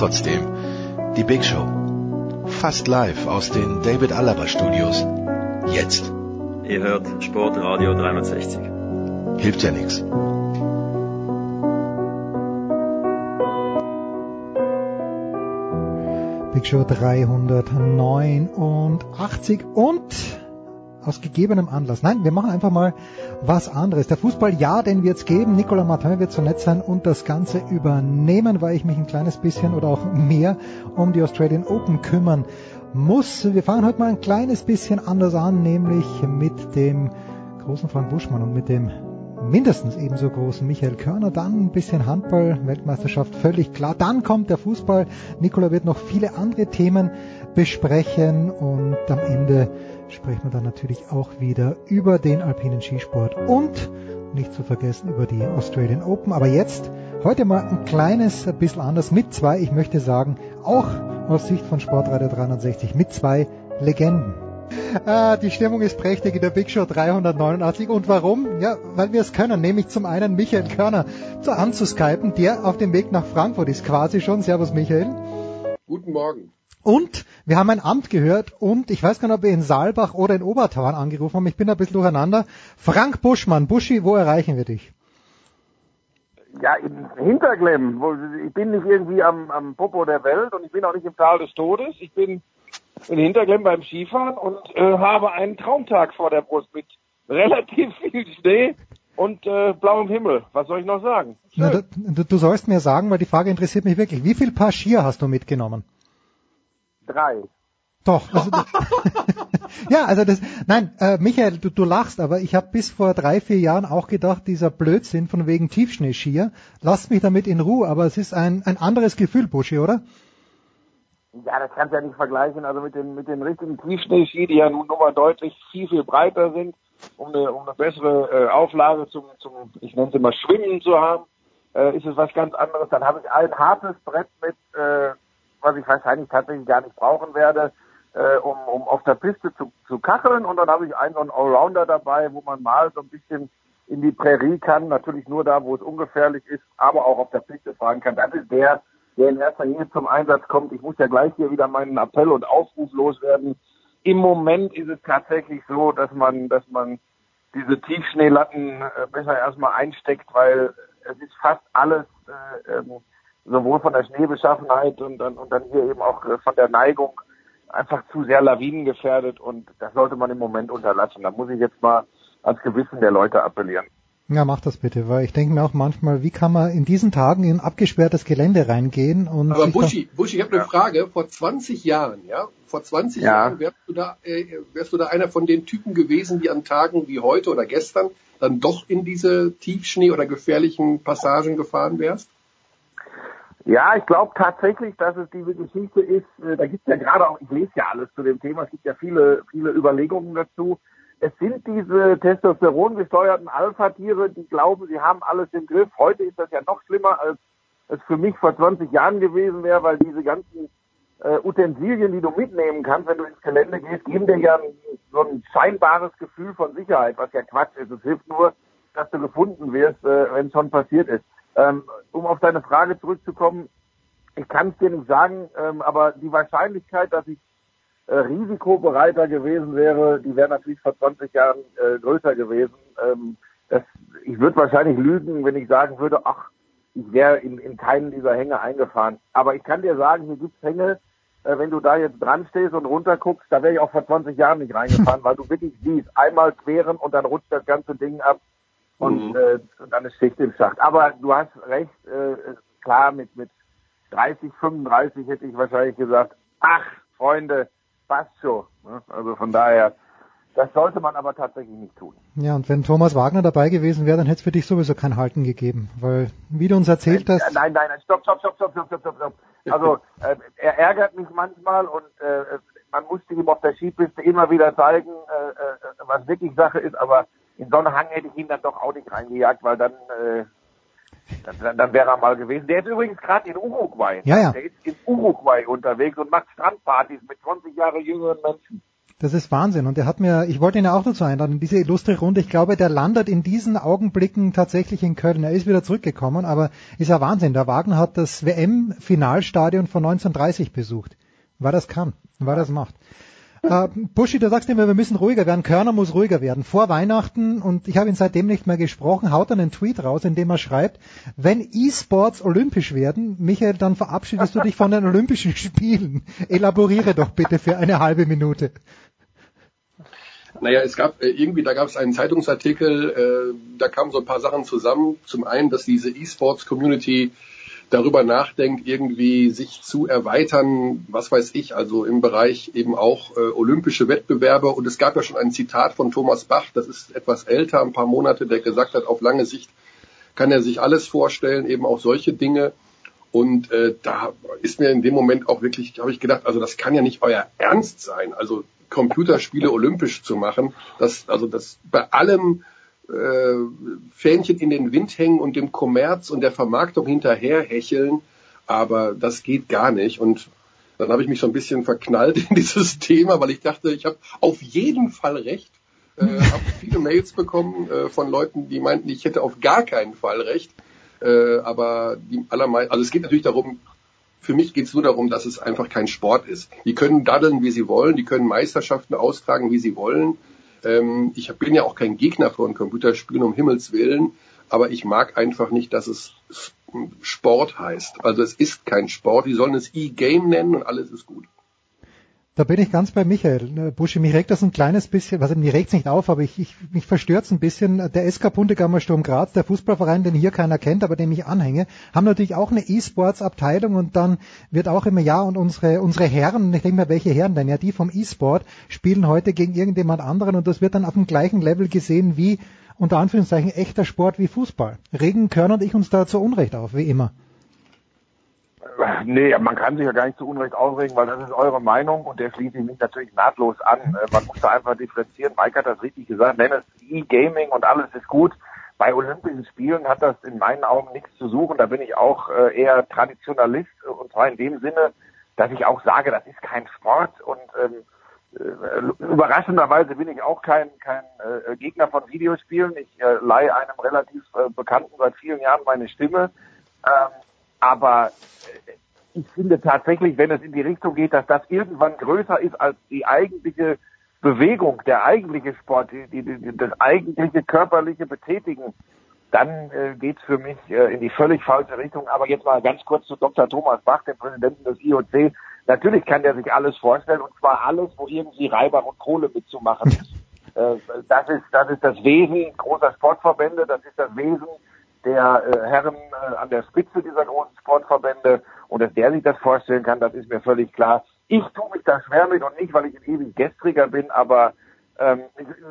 Trotzdem, die Big Show. Fast live aus den David Alaba Studios. Jetzt. Ihr hört Sportradio 360. Hilft ja nichts. Big Show 389 und aus gegebenem Anlass. Nein, wir machen einfach mal was anderes. Der Fußball, ja, den wir jetzt geben. Nicolas Martin wird so nett sein und das Ganze übernehmen, weil ich mich ein kleines bisschen oder auch mehr um die Australian Open kümmern muss. Wir fangen heute mal ein kleines bisschen anders an, nämlich mit dem großen Frank Buschmann und mit dem mindestens ebenso großen Michael Körner, dann ein bisschen Handball, Weltmeisterschaft völlig klar, dann kommt der Fußball, Nikola wird noch viele andere Themen besprechen und am Ende sprechen wir dann natürlich auch wieder über den alpinen Skisport und nicht zu vergessen über die Australian Open, aber jetzt heute mal ein kleines bisschen anders mit zwei, ich möchte sagen, auch aus Sicht von Sportradio 360 mit zwei Legenden. Ah, die Stimmung ist prächtig in der Big Show 389. Und warum? Ja, weil wir es können, nämlich zum einen Michael Körner zu anzuskypen, der auf dem Weg nach Frankfurt ist quasi schon. Servus Michael. Guten Morgen. Und wir haben ein Amt gehört und ich weiß gar nicht, ob wir in Saalbach oder in Obertauern angerufen haben. Ich bin ein bisschen durcheinander. Frank Buschmann. Buschi, wo erreichen wir dich? Ja, in Hinterglemm. Ich bin nicht irgendwie am, am Popo der Welt und ich bin auch nicht im Tal des Todes. Ich bin in Hinterglemm beim Skifahren und äh, habe einen Traumtag vor der Brust mit relativ viel Schnee und äh, blauem Himmel. Was soll ich noch sagen? Na, du, du sollst mir sagen, weil die Frage interessiert mich wirklich. Wie viel Paar Skier hast du mitgenommen? Drei. Doch. Also, ja, also das. Nein, äh, Michael, du, du lachst, aber ich habe bis vor drei, vier Jahren auch gedacht, dieser Blödsinn von wegen Tiefschneeskier. Lasst mich damit in Ruhe, aber es ist ein, ein anderes Gefühl, Buschi, oder? Ja, das kannst du ja nicht vergleichen. Also mit den, mit den richtigen Tiefschneeski, die ja nun nochmal deutlich viel, viel breiter sind, um eine, um eine bessere äh, Auflage zum, zum, ich nenne es immer Schwimmen zu haben, äh, ist es was ganz anderes. Dann habe ich ein hartes Brett mit, äh, was ich wahrscheinlich tatsächlich gar nicht brauchen werde, äh, um, um auf der Piste zu, zu kacheln. Und dann habe ich einen so einen Allrounder dabei, wo man mal so ein bisschen in die Prärie kann. Natürlich nur da, wo es ungefährlich ist, aber auch auf der Piste fahren kann. Das ist der, der in erster Linie zum Einsatz kommt. Ich muss ja gleich hier wieder meinen Appell und Aufruf loswerden. Im Moment ist es tatsächlich so, dass man, dass man diese Tiefschneelatten äh, besser erstmal einsteckt, weil es ist fast alles äh, ähm, sowohl von der Schneebeschaffenheit und dann, und dann hier eben auch äh, von der Neigung einfach zu sehr lawinengefährdet und das sollte man im Moment unterlassen. Da muss ich jetzt mal ans Gewissen der Leute appellieren. Ja, mach das bitte, weil ich denke mir auch manchmal, wie kann man in diesen Tagen in abgesperrtes Gelände reingehen und. Aber Buschi, Buschi, ich habe eine ja. Frage. Vor 20 Jahren, ja, vor 20 ja. Jahren wärst du da, äh, wärst du da einer von den Typen gewesen, die an Tagen wie heute oder gestern dann doch in diese Tiefschnee oder gefährlichen Passagen gefahren wärst? Ja, ich glaube tatsächlich, dass es diese Geschichte ist, äh, da gibt es ja gerade auch, ich lese ja alles zu dem Thema, es gibt ja viele, viele Überlegungen dazu es sind diese Testosteron gesteuerten Alpha-Tiere, die glauben, sie haben alles im Griff. Heute ist das ja noch schlimmer, als es für mich vor 20 Jahren gewesen wäre, weil diese ganzen äh, Utensilien, die du mitnehmen kannst, wenn du ins Gelände gehst, geben dir ja so ein scheinbares Gefühl von Sicherheit, was ja Quatsch ist. Es hilft nur, dass du gefunden wirst, äh, wenn es schon passiert ist. Ähm, um auf deine Frage zurückzukommen, ich kann es dir nicht sagen, ähm, aber die Wahrscheinlichkeit, dass ich äh, risikobereiter gewesen wäre, die wäre natürlich vor 20 Jahren äh, größer gewesen. Ähm, das, ich würde wahrscheinlich lügen, wenn ich sagen würde, ach, ich wäre in, in keinen dieser Hänge eingefahren. Aber ich kann dir sagen, hier gibt es Hänge, äh, wenn du da jetzt dran stehst und runter guckst, da wäre ich auch vor 20 Jahren nicht reingefahren, weil du wirklich siehst, einmal queren und dann rutscht das ganze Ding ab und, mhm. äh, und dann ist Schicht im Schacht. Aber du hast recht, äh, klar, mit, mit 30, 35 hätte ich wahrscheinlich gesagt, ach, Freunde, passt schon. Ne? Also von daher, das sollte man aber tatsächlich nicht tun. Ja, und wenn Thomas Wagner dabei gewesen wäre, dann hätte es für dich sowieso kein Halten gegeben, weil, wie du uns erzählt hast... Nein, nein, nein, stopp, stopp, stopp, stopp, stopp, stopp, stopp. stopp. Also, äh, er ärgert mich manchmal und äh, man musste ihm auf der Skipiste immer wieder zeigen, äh, äh was wirklich Sache ist, aber in so einen Hang hätte ich ihn dann doch auch nicht reingejagt, weil dann, äh, dann, dann, dann wäre er mal gewesen. Der ist übrigens gerade in Uruguay. Ja, ja. Der ist in Uruguay unterwegs und macht Strandpartys mit 20 Jahre jüngeren Menschen. das ist Wahnsinn. Und er hat mir, ich wollte ihn ja auch dazu einladen, in diese illustre Runde. Ich glaube, der landet in diesen Augenblicken tatsächlich in Köln. Er ist wieder zurückgekommen, aber ist ja Wahnsinn. Der Wagner hat das WM-Finalstadion von 1930 besucht. War das kann, war das macht. Äh, Buschi, du sagst immer, wir müssen ruhiger werden. Körner muss ruhiger werden. Vor Weihnachten, und ich habe ihn seitdem nicht mehr gesprochen, haut er einen Tweet raus, in dem er schreibt, wenn E-Sports olympisch werden, Michael, dann verabschiedest du dich von den Olympischen Spielen. Elaboriere doch bitte für eine halbe Minute. Naja, es gab äh, irgendwie, da gab es einen Zeitungsartikel, äh, da kamen so ein paar Sachen zusammen. Zum einen, dass diese E-Sports-Community darüber nachdenkt, irgendwie sich zu erweitern, was weiß ich, also im Bereich eben auch äh, olympische Wettbewerbe. Und es gab ja schon ein Zitat von Thomas Bach, das ist etwas älter, ein paar Monate, der gesagt hat, auf lange Sicht kann er sich alles vorstellen, eben auch solche Dinge. Und äh, da ist mir in dem Moment auch wirklich, habe ich gedacht, also das kann ja nicht euer Ernst sein. Also Computerspiele olympisch zu machen, das, also das bei allem äh, Fähnchen in den Wind hängen und dem Kommerz und der Vermarktung hinterher hecheln, aber das geht gar nicht. Und dann habe ich mich so ein bisschen verknallt in dieses Thema, weil ich dachte, ich habe auf jeden Fall recht. Äh, habe viele Mails bekommen äh, von Leuten, die meinten, ich hätte auf gar keinen Fall recht. Äh, aber die allermeisten, also es geht natürlich darum, für mich geht es nur darum, dass es einfach kein Sport ist. Die können daddeln, wie sie wollen, die können Meisterschaften austragen, wie sie wollen. Ähm, ich bin ja auch kein Gegner von Computerspielen, um Himmels Willen, aber ich mag einfach nicht, dass es Sport heißt. Also es ist kein Sport, die sollen es E-Game nennen und alles ist gut. Da bin ich ganz bei Michael. Buschi, mich regt das ein kleines bisschen, also mir regt's nicht auf, aber ich, ich mich verstört's ein bisschen. Der SK Puntegammer Sturm Graz, der Fußballverein, den hier keiner kennt, aber dem ich anhänge, haben natürlich auch eine E-Sports-Abteilung und dann wird auch immer, ja, und unsere, unsere Herren, ich denke mir, welche Herren denn? Ja, die vom E-Sport spielen heute gegen irgendjemand anderen und das wird dann auf dem gleichen Level gesehen wie, unter Anführungszeichen, echter Sport wie Fußball. Regen Körner und ich uns da zu Unrecht auf, wie immer. Nee, man kann sich ja gar nicht zu Unrecht aufregen, weil das ist eure Meinung und der schließe ich mich natürlich nahtlos an. Äh, Man muss da einfach differenzieren. Mike hat das richtig gesagt, nenn es E-Gaming und alles ist gut. Bei Olympischen Spielen hat das in meinen Augen nichts zu suchen. Da bin ich auch äh, eher Traditionalist und zwar in dem Sinne, dass ich auch sage, das ist kein Sport und ähm, äh, überraschenderweise bin ich auch kein, kein äh, Gegner von Videospielen. Ich äh, leihe einem relativ äh, Bekannten seit vielen Jahren meine Stimme. Ähm, aber äh, ich finde tatsächlich, wenn es in die Richtung geht, dass das irgendwann größer ist als die eigentliche Bewegung, der eigentliche Sport, die, die, die, das eigentliche körperliche Betätigen, dann äh, geht es für mich äh, in die völlig falsche Richtung. Aber jetzt mal ganz kurz zu Dr. Thomas Bach, dem Präsidenten des IOC. Natürlich kann der sich alles vorstellen und zwar alles, wo irgendwie Reibach und Kohle mitzumachen ist. Äh, das ist das ist das Wesen großer Sportverbände, das ist das Wesen der äh, Herren äh, an der Spitze dieser großen Sportverbände und dass der sich das vorstellen kann, das ist mir völlig klar. Ich tue mich da schwer mit und nicht, weil ich ein ewig Gestriger bin, aber ähm,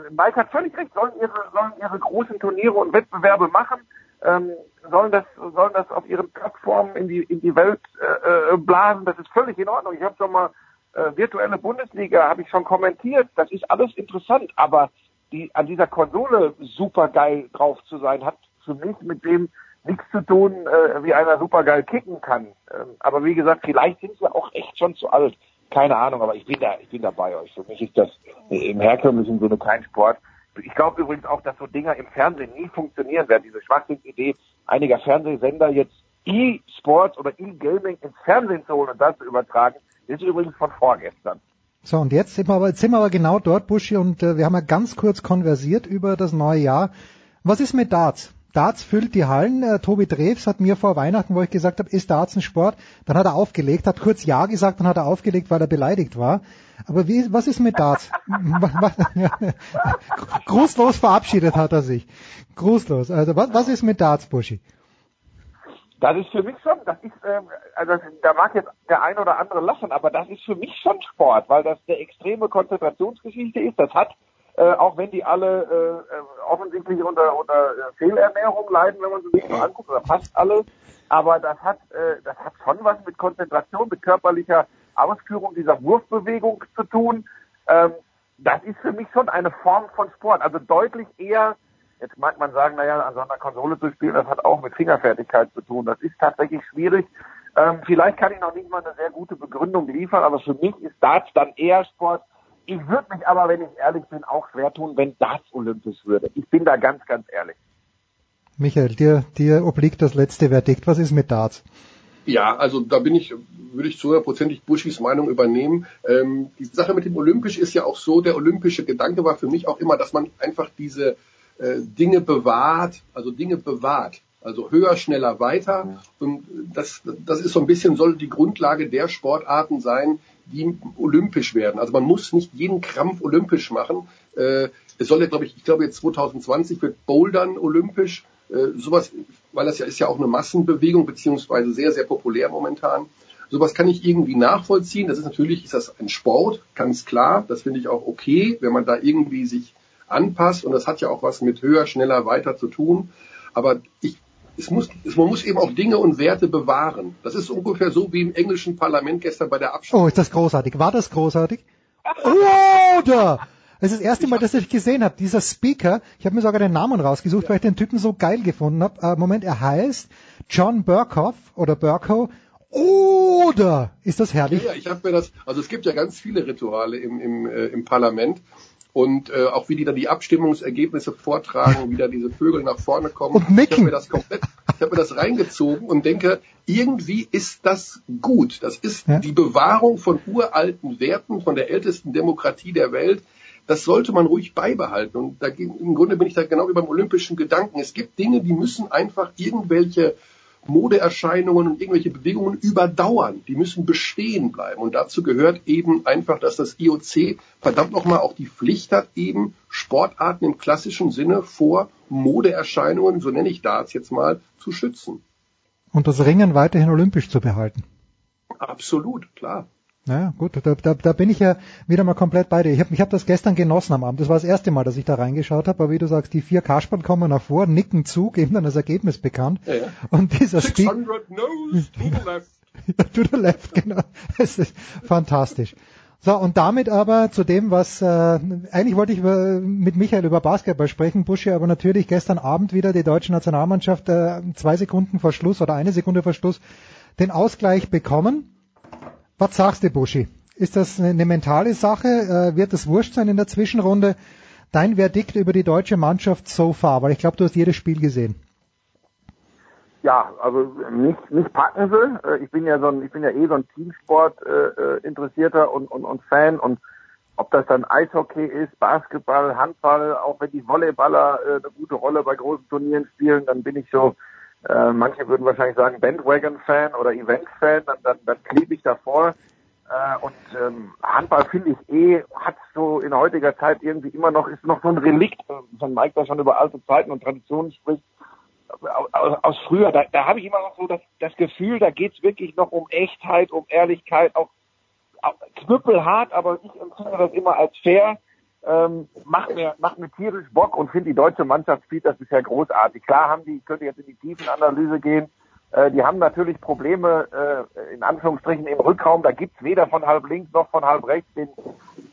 Mike hat völlig recht, sollen ihre, sollen ihre großen Turniere und Wettbewerbe machen, ähm, sollen das sollen das auf ihren Plattformen in die in die Welt äh, äh, blasen, das ist völlig in Ordnung. Ich habe schon mal äh, virtuelle Bundesliga, habe ich schon kommentiert, das ist alles interessant, aber die an dieser Konsole super geil drauf zu sein, hat für mit dem nichts zu tun, äh, wie einer super geil kicken kann. Ähm, aber wie gesagt, vielleicht sind wir auch echt schon zu alt. Keine Ahnung, aber ich bin da, ich bin da bei euch. Für mich ist das im herkömmlichen Sinne kein Sport. Ich glaube übrigens auch, dass so Dinger im Fernsehen nie funktionieren werden. Diese Schwachsinnsidee einiger Fernsehsender jetzt E-Sports oder E-Gaming ins Fernsehen zu holen und das zu übertragen, ist übrigens von vorgestern. So, und jetzt sind wir aber, jetzt sind wir aber genau dort, Buschi, und äh, wir haben ja ganz kurz konversiert über das neue Jahr. Was ist mit Darts? Darts füllt die Hallen. Äh, Tobi Drews hat mir vor Weihnachten, wo ich gesagt habe, ist Darts ein Sport, dann hat er aufgelegt, hat kurz Ja gesagt, dann hat er aufgelegt, weil er beleidigt war. Aber wie, was ist mit Darts? Grußlos verabschiedet hat er sich. Grußlos. Also was, was ist mit Darts, Buschi? Das ist für mich schon, das ist, ähm, also da mag jetzt der ein oder andere lachen, aber das ist für mich schon Sport, weil das eine extreme Konzentrationsgeschichte ist. Das hat, äh, auch wenn die alle äh, äh offensichtlich unter, unter äh, Fehlernährung leiden, wenn man sich so anguckt, oder fast alle, aber das hat, äh, das hat schon was mit Konzentration, mit körperlicher Ausführung dieser Wurfbewegung zu tun. Ähm, das ist für mich schon eine Form von Sport, also deutlich eher Jetzt mag man sagen, naja, an so einer Konsole zu spielen, das hat auch mit Fingerfertigkeit zu tun. Das ist tatsächlich schwierig. Ähm, vielleicht kann ich noch nicht mal eine sehr gute Begründung liefern, aber für mich ist Darts dann eher Sport. Ich würde mich aber, wenn ich ehrlich bin, auch schwer tun, wenn Darts olympisch würde. Ich bin da ganz, ganz ehrlich. Michael, dir, dir obliegt das letzte Verdikt. Was ist mit Darts? Ja, also da bin ich, würde ich zu hundertprozentig Buschis Meinung übernehmen. Ähm, die Sache mit dem Olympisch ist ja auch so, der olympische Gedanke war für mich auch immer, dass man einfach diese äh, Dinge bewahrt, also Dinge bewahrt. Also höher, schneller, weiter. Und das, das ist so ein bisschen, soll die Grundlage der Sportarten sein, die olympisch werden. Also man muss nicht jeden Krampf olympisch machen. Äh, es soll ja, glaube ich, ich glaube jetzt 2020 wird Bouldern olympisch. Äh, sowas, weil das ja ist ja auch eine Massenbewegung, beziehungsweise sehr, sehr populär momentan. Sowas kann ich irgendwie nachvollziehen. Das ist natürlich, ist das ein Sport, ganz klar. Das finde ich auch okay, wenn man da irgendwie sich anpasst. Und das hat ja auch was mit höher, schneller, weiter zu tun. Aber ich, es muss, es, man muss eben auch Dinge und Werte bewahren. Das ist ungefähr so wie im englischen Parlament gestern bei der Abstimmung. Oh, ist das großartig. War das großartig? Oder? Das ist das erste Mal, dass ich gesehen habe. Dieser Speaker, ich habe mir sogar den Namen rausgesucht, weil ich den Typen so geil gefunden habe. Äh, Moment, er heißt John Burkhoff oder Burko. Oder ist das herrlich? Ja, ja ich habe mir das, also es gibt ja ganz viele Rituale im, im, äh, im Parlament und äh, auch wie die dann die Abstimmungsergebnisse vortragen, wie da diese Vögel nach vorne kommen. Und nicken. Ich habe mir das komplett, ich habe mir das reingezogen und denke, irgendwie ist das gut. Das ist ja. die Bewahrung von uralten Werten, von der ältesten Demokratie der Welt. Das sollte man ruhig beibehalten. Und da, im Grunde bin ich da genau wie beim olympischen Gedanken. Es gibt Dinge, die müssen einfach irgendwelche Modeerscheinungen und irgendwelche Bewegungen überdauern. Die müssen bestehen bleiben. Und dazu gehört eben einfach, dass das IOC verdammt nochmal auch die Pflicht hat, eben Sportarten im klassischen Sinne vor Modeerscheinungen, so nenne ich Darts jetzt mal, zu schützen. Und das Ringen weiterhin olympisch zu behalten. Absolut, klar. Ja, gut, da, da, da bin ich ja wieder mal komplett bei dir. Ich habe ich hab das gestern genossen am Abend. Das war das erste Mal, dass ich da reingeschaut habe. Aber wie du sagst, die vier Kasperl kommen nach vor, nicken zu, geben dann das Ergebnis bekannt. Ja, ja. Und dieser 600 Nose to the left. ja, to the left, genau. Es ist fantastisch. So, und damit aber zu dem, was äh, eigentlich wollte ich über, mit Michael über Basketball sprechen, Busche, aber natürlich gestern Abend wieder die deutsche Nationalmannschaft äh, zwei Sekunden vor Schluss oder eine Sekunde vor Schluss den Ausgleich bekommen. Was sagst du, Buschi? Ist das eine mentale Sache? Äh, wird es wurscht sein in der Zwischenrunde? Dein Verdikt über die deutsche Mannschaft so far, weil ich glaube, du hast jedes Spiel gesehen. Ja, also nicht, nicht packen sie. Äh, ich bin ja so ein, ich bin ja eh so ein Teamsport äh, interessierter und, und, und Fan und ob das dann Eishockey ist, Basketball, Handball, auch wenn die Volleyballer eine gute Rolle bei großen Turnieren spielen, dann bin ich so äh, manche würden wahrscheinlich sagen Bandwagon-Fan oder Event-Fan, dann, dann, dann klebe ich davor. Äh, und ähm, Handball finde ich eh, hat so in heutiger Zeit irgendwie immer noch, ist noch so ein Relikt, von Mike da schon über alte Zeiten und Traditionen spricht, aus, aus früher. Da, da habe ich immer noch so das, das Gefühl, da geht's wirklich noch um Echtheit, um Ehrlichkeit, auch, auch knüppelhart, aber ich empfinde das immer als fair ähm, macht mir macht mir tierisch Bock und finde die deutsche Mannschaft spielt das bisher großartig. Klar haben die, ich könnte jetzt in die Tiefenanalyse gehen, äh, die haben natürlich Probleme äh, in Anführungsstrichen im Rückraum. Da gibt's weder von halb links noch von halb rechts den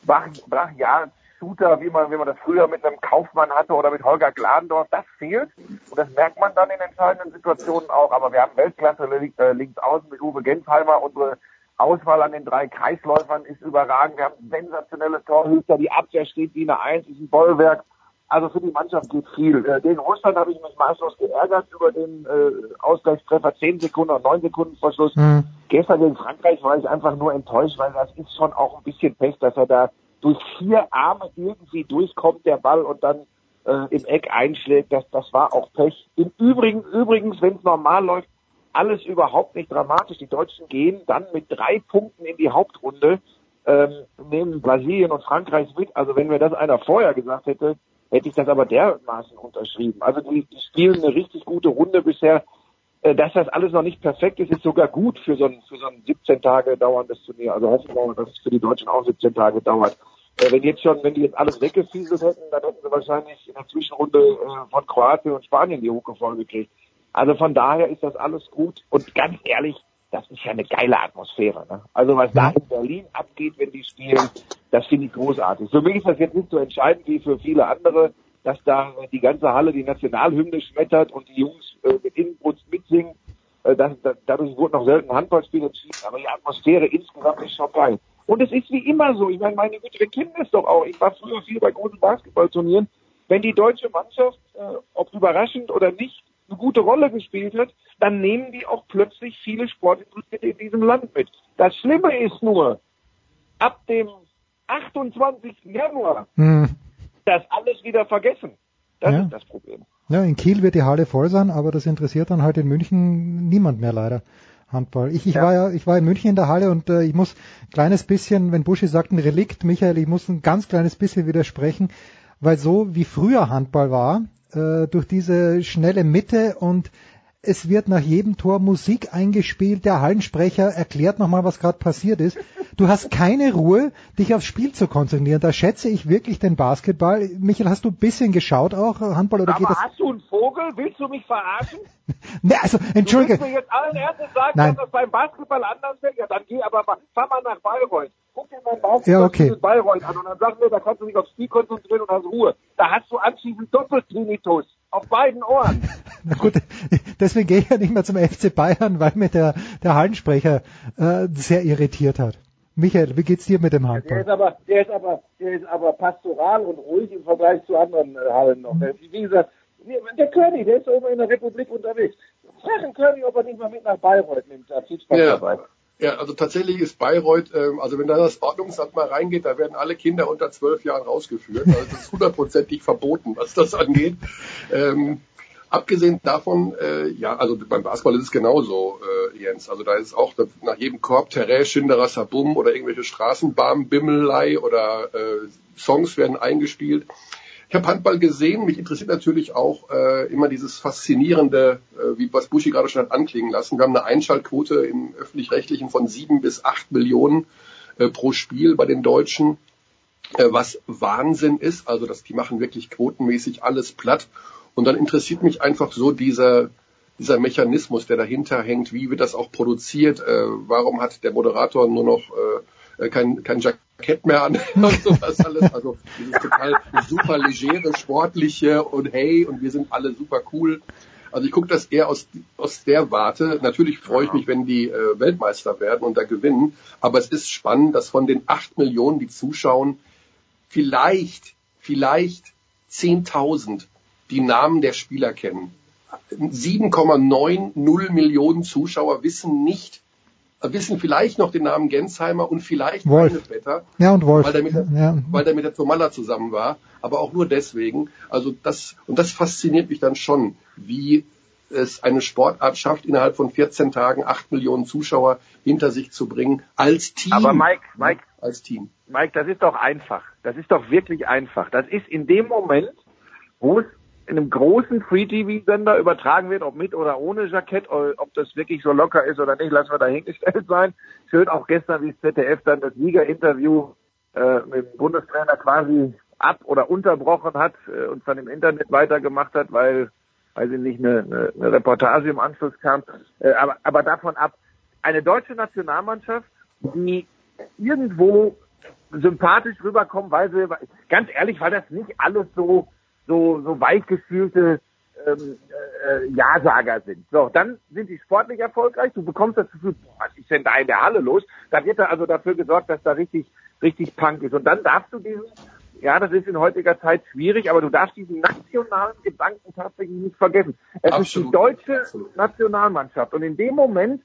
brachialen Shooter, wie man wie man das früher mit einem Kaufmann hatte oder mit Holger Gladendorf. Das fehlt und das merkt man dann in entscheidenden Situationen auch. Aber wir haben Weltklasse äh, links außen mit Uwe Gensheimer, unsere Auswahl an den drei Kreisläufern ist überragend. Wir haben sensationelle Torhüter. Die Abwehr steht wie eine Eins, ist ein Bollwerk. Also für die Mannschaft geht viel. Äh, gegen Russland habe ich mich maßlos geärgert über den äh, Ausgleichstreffer. Zehn Sekunden oder neun Sekunden vor Schluss. Mhm. Gestern gegen Frankreich war ich einfach nur enttäuscht, weil das ist schon auch ein bisschen Pech, dass er da durch vier Arme irgendwie durchkommt, der Ball, und dann äh, im Eck einschlägt, das, das war auch Pech. Im Übrigen, übrigens, wenn es normal läuft, alles überhaupt nicht dramatisch. Die Deutschen gehen dann mit drei Punkten in die Hauptrunde, ähm, nehmen Brasilien und Frankreich mit. Also wenn mir das einer vorher gesagt hätte, hätte ich das aber dermaßen unterschrieben. Also die, die spielen eine richtig gute Runde bisher. Äh, dass das alles noch nicht perfekt ist, ist sogar gut für so ein, für so ein 17 Tage dauerndes Turnier. Also hoffen wir mal, dass es für die Deutschen auch 17 Tage dauert. Äh, wenn jetzt schon, wenn die jetzt alles weggefieselt hätten, dann hätten sie wahrscheinlich in der Zwischenrunde äh, von Kroatien und Spanien die Hucke voll gekriegt. Also von daher ist das alles gut. Und ganz ehrlich, das ist ja eine geile Atmosphäre. Ne? Also was da in Berlin abgeht, wenn die spielen, das finde ich großartig. Für mich ist das jetzt nicht so entscheidend wie für viele andere, dass da die ganze Halle die Nationalhymne schmettert und die Jungs äh, mit Inbrunst mitsingen. Äh, das, das, dadurch wurde noch selten Handballspiel entschieden, aber die Atmosphäre insgesamt ist schon geil. Und es ist wie immer so. Ich meine, meine Güte, wir kennen das doch auch. Ich war früher viel bei großen Basketballturnieren. Wenn die deutsche Mannschaft, äh, ob überraschend oder nicht, eine gute Rolle gespielt hat, dann nehmen die auch plötzlich viele Sportinteressierte in diesem Land mit. Das Schlimme ist nur, ab dem 28. Januar, hm. das alles wieder vergessen. Das ja. ist das Problem. Ja, in Kiel wird die Halle voll sein, aber das interessiert dann halt in München niemand mehr leider. Handball. Ich, ich ja. war ja, ich war in München in der Halle und äh, ich muss ein kleines bisschen, wenn Buschi sagt ein Relikt, Michael, ich muss ein ganz kleines bisschen widersprechen, weil so wie früher Handball war, äh, durch diese schnelle Mitte und es wird nach jedem Tor Musik eingespielt, der Hallensprecher erklärt nochmal, was gerade passiert ist. Du hast keine Ruhe, dich aufs Spiel zu konzentrieren. Da schätze ich wirklich den Basketball. Michael, hast du ein bisschen geschaut auch, Handball oder Aber geht das? hast du einen Vogel? Willst du mich verarschen? ne, also, entschuldige. Du mir jetzt allen Ernstes sagen, Nein. dass das beim Basketball anders wäre? Ja, dann geh aber mal, fahr mal nach Bayreuth. Guck dir mein Basketball ja, okay. Bayreuth an und dann sag mir, da kannst du dich aufs Spiel konzentrieren und hast Ruhe. Da hast du anschließend Doppeltrinitus auf beiden Ohren. Na gut, deswegen gehe ich ja nicht mehr zum FC Bayern, weil mir der, der Hallensprecher äh, sehr irritiert hat. Michael, wie geht's dir mit dem Handball? Der ist aber, der ist aber, der ist aber pastoral und ruhig im Vergleich zu anderen äh, Hallen noch. Mhm. Wie gesagt, der Curly, der ist oben in der Republik unterwegs. Frag den Curly, ob er nicht mal mit nach Bayreuth nimmt. Spaß ja. dabei. Ja, also tatsächlich ist Bayreuth, ähm, also wenn da das Ordnungsamt mal reingeht, da werden alle Kinder unter zwölf Jahren rausgeführt. Also das ist hundertprozentig verboten, was das angeht. Ähm, abgesehen davon, äh, ja, also beim Basketball ist es genauso, äh, Jens. Also da ist auch nach jedem Korb Terrain, Schinderer Sabum oder irgendwelche Straßenbahnen, Bimmelei oder äh, Songs werden eingespielt. Ich habe Handball gesehen. Mich interessiert natürlich auch äh, immer dieses faszinierende, äh, wie was Buschi gerade schon hat anklingen lassen. Wir haben eine Einschaltquote im öffentlich-rechtlichen von sieben bis acht Millionen äh, pro Spiel bei den Deutschen, äh, was Wahnsinn ist. Also dass die machen wirklich quotenmäßig alles platt. Und dann interessiert mich einfach so dieser dieser Mechanismus, der dahinter hängt, wie wird das auch produziert, äh, warum hat der Moderator nur noch äh, äh, kein, kein Jackett mehr an und sowas alles. Also dieses total super legere, sportliche und hey und wir sind alle super cool. Also ich gucke das eher aus, aus der Warte. Natürlich freue ich mich, wenn die äh, Weltmeister werden und da gewinnen. Aber es ist spannend, dass von den acht Millionen, die zuschauen, vielleicht, vielleicht 10.000 die Namen der Spieler kennen. 7,90 Millionen Zuschauer wissen nicht, wissen vielleicht noch den Namen Gensheimer und vielleicht Wolf. Wetter, ja, und Wolf. weil der mit, ja. weil der mit der Tomalla zusammen war, aber auch nur deswegen. Also das und das fasziniert mich dann schon, wie es eine Sportart schafft, innerhalb von 14 Tagen 8 Millionen Zuschauer hinter sich zu bringen, als Team. Aber Mike, Mike, als Team. Mike, das ist doch einfach. Das ist doch wirklich einfach. Das ist in dem Moment, wo es in einem großen Free-TV-Sender übertragen wird, ob mit oder ohne Jackett, ob das wirklich so locker ist oder nicht, lassen wir dahingestellt sein. Schön auch gestern, wie das ZDF dann das Sieger-Interview äh, mit dem Bundestrainer quasi ab- oder unterbrochen hat äh, und dann im Internet weitergemacht hat, weil, weil sie nicht eine, eine, eine Reportage im Anschluss kam. Äh, aber, aber davon ab, eine deutsche Nationalmannschaft, die irgendwo sympathisch rüberkommen, weil sie, ganz ehrlich, weil das nicht alles so so, so weichgefühlte ähm, äh, Ja-Sager sind. So, dann sind die sportlich erfolgreich. Du bekommst das Gefühl, boah, was ist denn da in der Halle los? Da wird da also dafür gesorgt, dass da richtig, richtig Punk ist. Und dann darfst du diesen, ja, das ist in heutiger Zeit schwierig, aber du darfst diesen nationalen Gedanken tatsächlich nicht vergessen. Es Absolut. ist die deutsche Absolut. Nationalmannschaft. Und in dem Moment,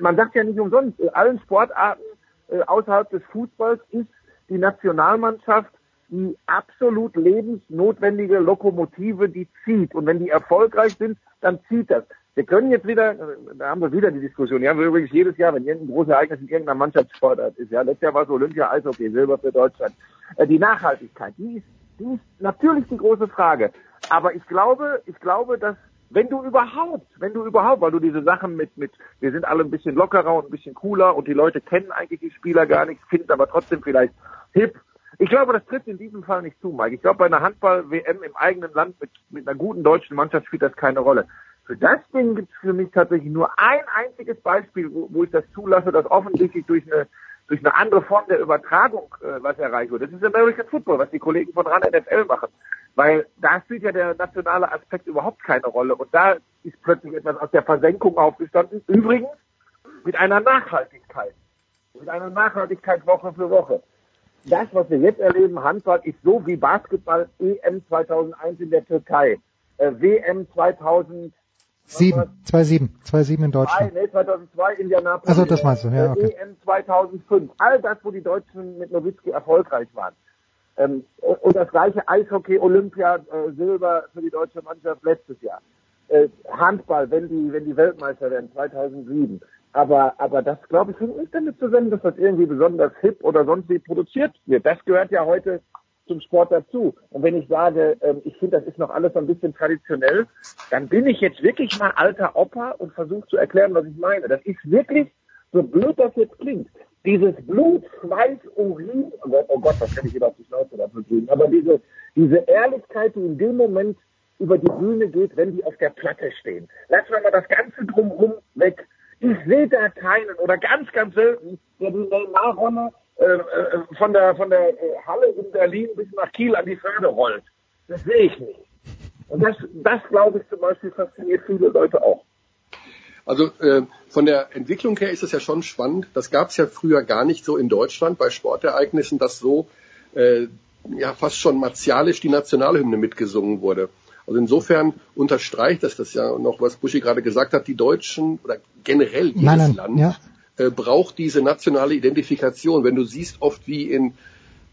man sagt ja nicht umsonst, in allen Sportarten äh, außerhalb des Fußballs ist die Nationalmannschaft die absolut lebensnotwendige Lokomotive, die zieht. Und wenn die erfolgreich sind, dann zieht das. Wir können jetzt wieder, da haben wir wieder die Diskussion, die haben wir übrigens jedes Jahr, wenn irgendein großes Ereignis in irgendeiner Mannschaftssportart ist. Ja, letztes Jahr war es Olympia Eishockey, Silber für Deutschland. Äh, die Nachhaltigkeit, die ist, die ist natürlich die große Frage. Aber ich glaube, ich glaube, dass wenn du überhaupt, wenn du überhaupt, weil du diese Sachen mit, mit, wir sind alle ein bisschen lockerer und ein bisschen cooler und die Leute kennen eigentlich die Spieler gar nicht, finden aber trotzdem vielleicht hip. Ich glaube, das trifft in diesem Fall nicht zu, Mike. Ich glaube, bei einer Handball-WM im eigenen Land mit, mit einer guten deutschen Mannschaft spielt das keine Rolle. Für das Ding gibt es für mich tatsächlich nur ein einziges Beispiel, wo, wo ich das zulasse, dass offensichtlich durch eine durch eine andere Form der Übertragung äh, was erreicht wird. Das ist American Football, was die Kollegen von RAN NFL machen. Weil da spielt ja der nationale Aspekt überhaupt keine Rolle. Und da ist plötzlich etwas aus der Versenkung aufgestanden. Übrigens mit einer Nachhaltigkeit. Mit einer Nachhaltigkeit Woche für Woche. Das, was wir jetzt erleben, Handball, ist so wie Basketball EM 2001 in der Türkei, äh, WM 2000 Sieben, 2-7, 2-7 in Deutschland. Nee, 2002 Indianapolis. Also das meinst du, ja. Äh, Okay. EM 2005. All das, wo die Deutschen mit Nowitzki erfolgreich waren. Ähm, und das gleiche Eishockey, Olympia, äh, Silber für die deutsche Mannschaft letztes Jahr. Äh, Handball, wenn die, wenn die Weltmeister werden, 2007. Aber, aber das, glaube ich, hängt nicht damit zusammen, dass das irgendwie besonders hip oder sonst wie produziert wird. Das gehört ja heute zum Sport dazu. Und wenn ich sage, ähm, ich finde, das ist noch alles so ein bisschen traditionell, dann bin ich jetzt wirklich mal alter Opa und versuche zu erklären, was ich meine. Das ist wirklich, so blöd das jetzt klingt, dieses Blut, Schweiß, Urin, oh Gott, oh Gott, was kann ich wieder auf die Schnauze dafür kriegen, aber diese, diese Ehrlichkeit, die in dem Moment über die Bühne geht, wenn die auf der Platte stehen. Lassen wir mal das Ganze drumherum weg. Ich sehe da keinen oder ganz, ganz selten, der die Neymar-Rolle äh, äh, von der, von der äh, Halle in Berlin bis nach Kiel an die Förde rollt. Das sehe ich nicht. Und das, das glaube ich zum Beispiel fasziniert viele Leute auch. Also äh, von der Entwicklung her ist es ja schon spannend. Das gab es ja früher gar nicht so in Deutschland bei Sportereignissen, dass so äh, ja fast schon martialisch die Nationalhymne mitgesungen wurde. Also insofern unterstreicht das das ja noch, was Buschi gerade gesagt hat. Die Deutschen oder generell jedes Nein, nein, Land ja. äh, braucht diese nationale Identifikation. Wenn du siehst, oft wie in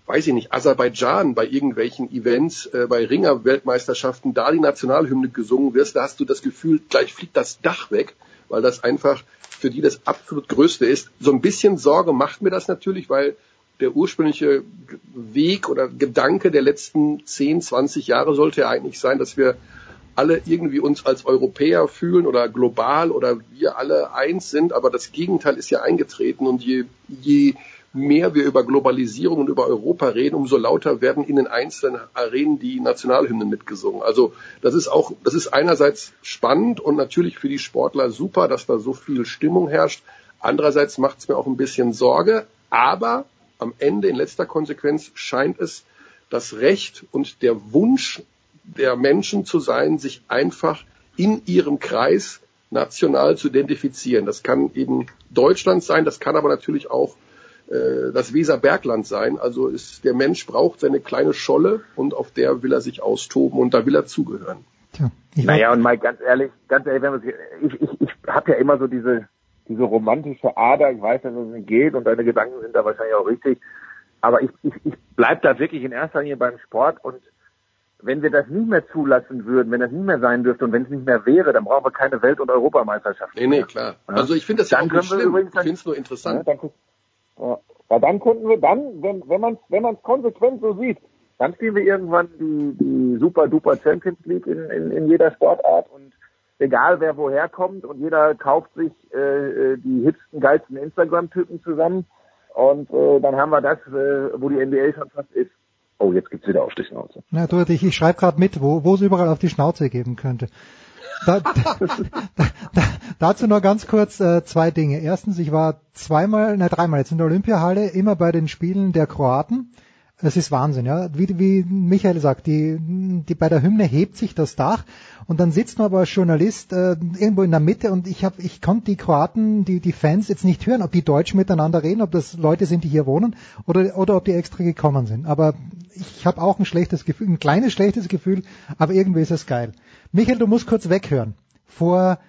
weiß ich nicht, Aserbaidschan bei irgendwelchen Events, äh, bei Ringer-Weltmeisterschaften, da die Nationalhymne gesungen wird, da hast du das Gefühl, gleich fliegt das Dach weg, weil das einfach für die das absolut Größte ist. So ein bisschen Sorge macht mir das natürlich, weil der ursprüngliche Weg oder Gedanke der letzten 10, 20 Jahre sollte ja eigentlich sein, dass wir alle irgendwie uns als Europäer fühlen oder global oder wir alle eins sind, aber das Gegenteil ist ja eingetreten und je, je mehr wir über Globalisierung und über Europa reden, umso lauter werden in den einzelnen Arenen die Nationalhymnen mitgesungen. Also das ist auch, das ist einerseits spannend und natürlich für die Sportler super, dass da so viel Stimmung herrscht. Andererseits macht es mir auch ein bisschen Sorge, aber am Ende in letzter Konsequenz scheint es das Recht und der Wunsch der Menschen zu sein, sich einfach in ihrem Kreis national zu identifizieren. Das kann eben Deutschland sein, das kann aber natürlich auch äh, das Weserbergland sein. Also ist, der Mensch braucht seine kleine Scholle und auf der will er sich austoben und da will er zugehören. Tja, ich Naja, und Mike, ganz ehrlich, ganz ehrlich, wenn man sich, ich, ich, ich habe ja immer so diese, diese romantische Ader, ich weiß, dass es nicht geht und deine Gedanken sind da wahrscheinlich auch richtig, aber ich, ich, ich bleib da wirklich in erster Linie beim Sport und wenn wir das nicht mehr zulassen würden, wenn das nicht mehr sein dürfte und wenn es nicht mehr wäre, dann brauchen wir keine Welt- und Europameisterschaft. Nee, nee, klar. Ja. Also ich finde das ja Dann auch nicht schlimm. übrigens Ich finde es nur interessant. Ja, dann, ja, ja, dann könnten wir dann, wenn, wenn man wenn es konsequent so sieht, dann spielen wir irgendwann die, die super duper Champions League in, in, in jeder Sportart und egal wer woher kommt und jeder kauft sich äh, die hipsten, geilsten Instagram-Typen zusammen und äh, dann haben wir das, äh, wo die NBA schon fast ist. Oh, jetzt gibt's wieder auf die Schnauze. Na, du, ich, ich schreibe gerade mit, wo wo es überall auf die Schnauze geben könnte. Da, da, da, da, dazu noch ganz kurz äh, zwei Dinge. Erstens, ich war zweimal, nein, dreimal jetzt in der Olympiahalle, immer bei den Spielen der Kroaten. Es ist Wahnsinn, ja. Wie, wie Michael sagt, die, die bei der Hymne hebt sich das Dach und dann sitzt man aber als Journalist äh, irgendwo in der Mitte und ich habe, ich konnte die Kroaten, die die Fans jetzt nicht hören, ob die Deutsch miteinander reden, ob das Leute sind, die hier wohnen oder oder ob die extra gekommen sind. Aber ich habe auch ein schlechtes Gefühl, ein kleines schlechtes Gefühl, aber irgendwie ist es geil. Michael, du musst kurz weghören. Vor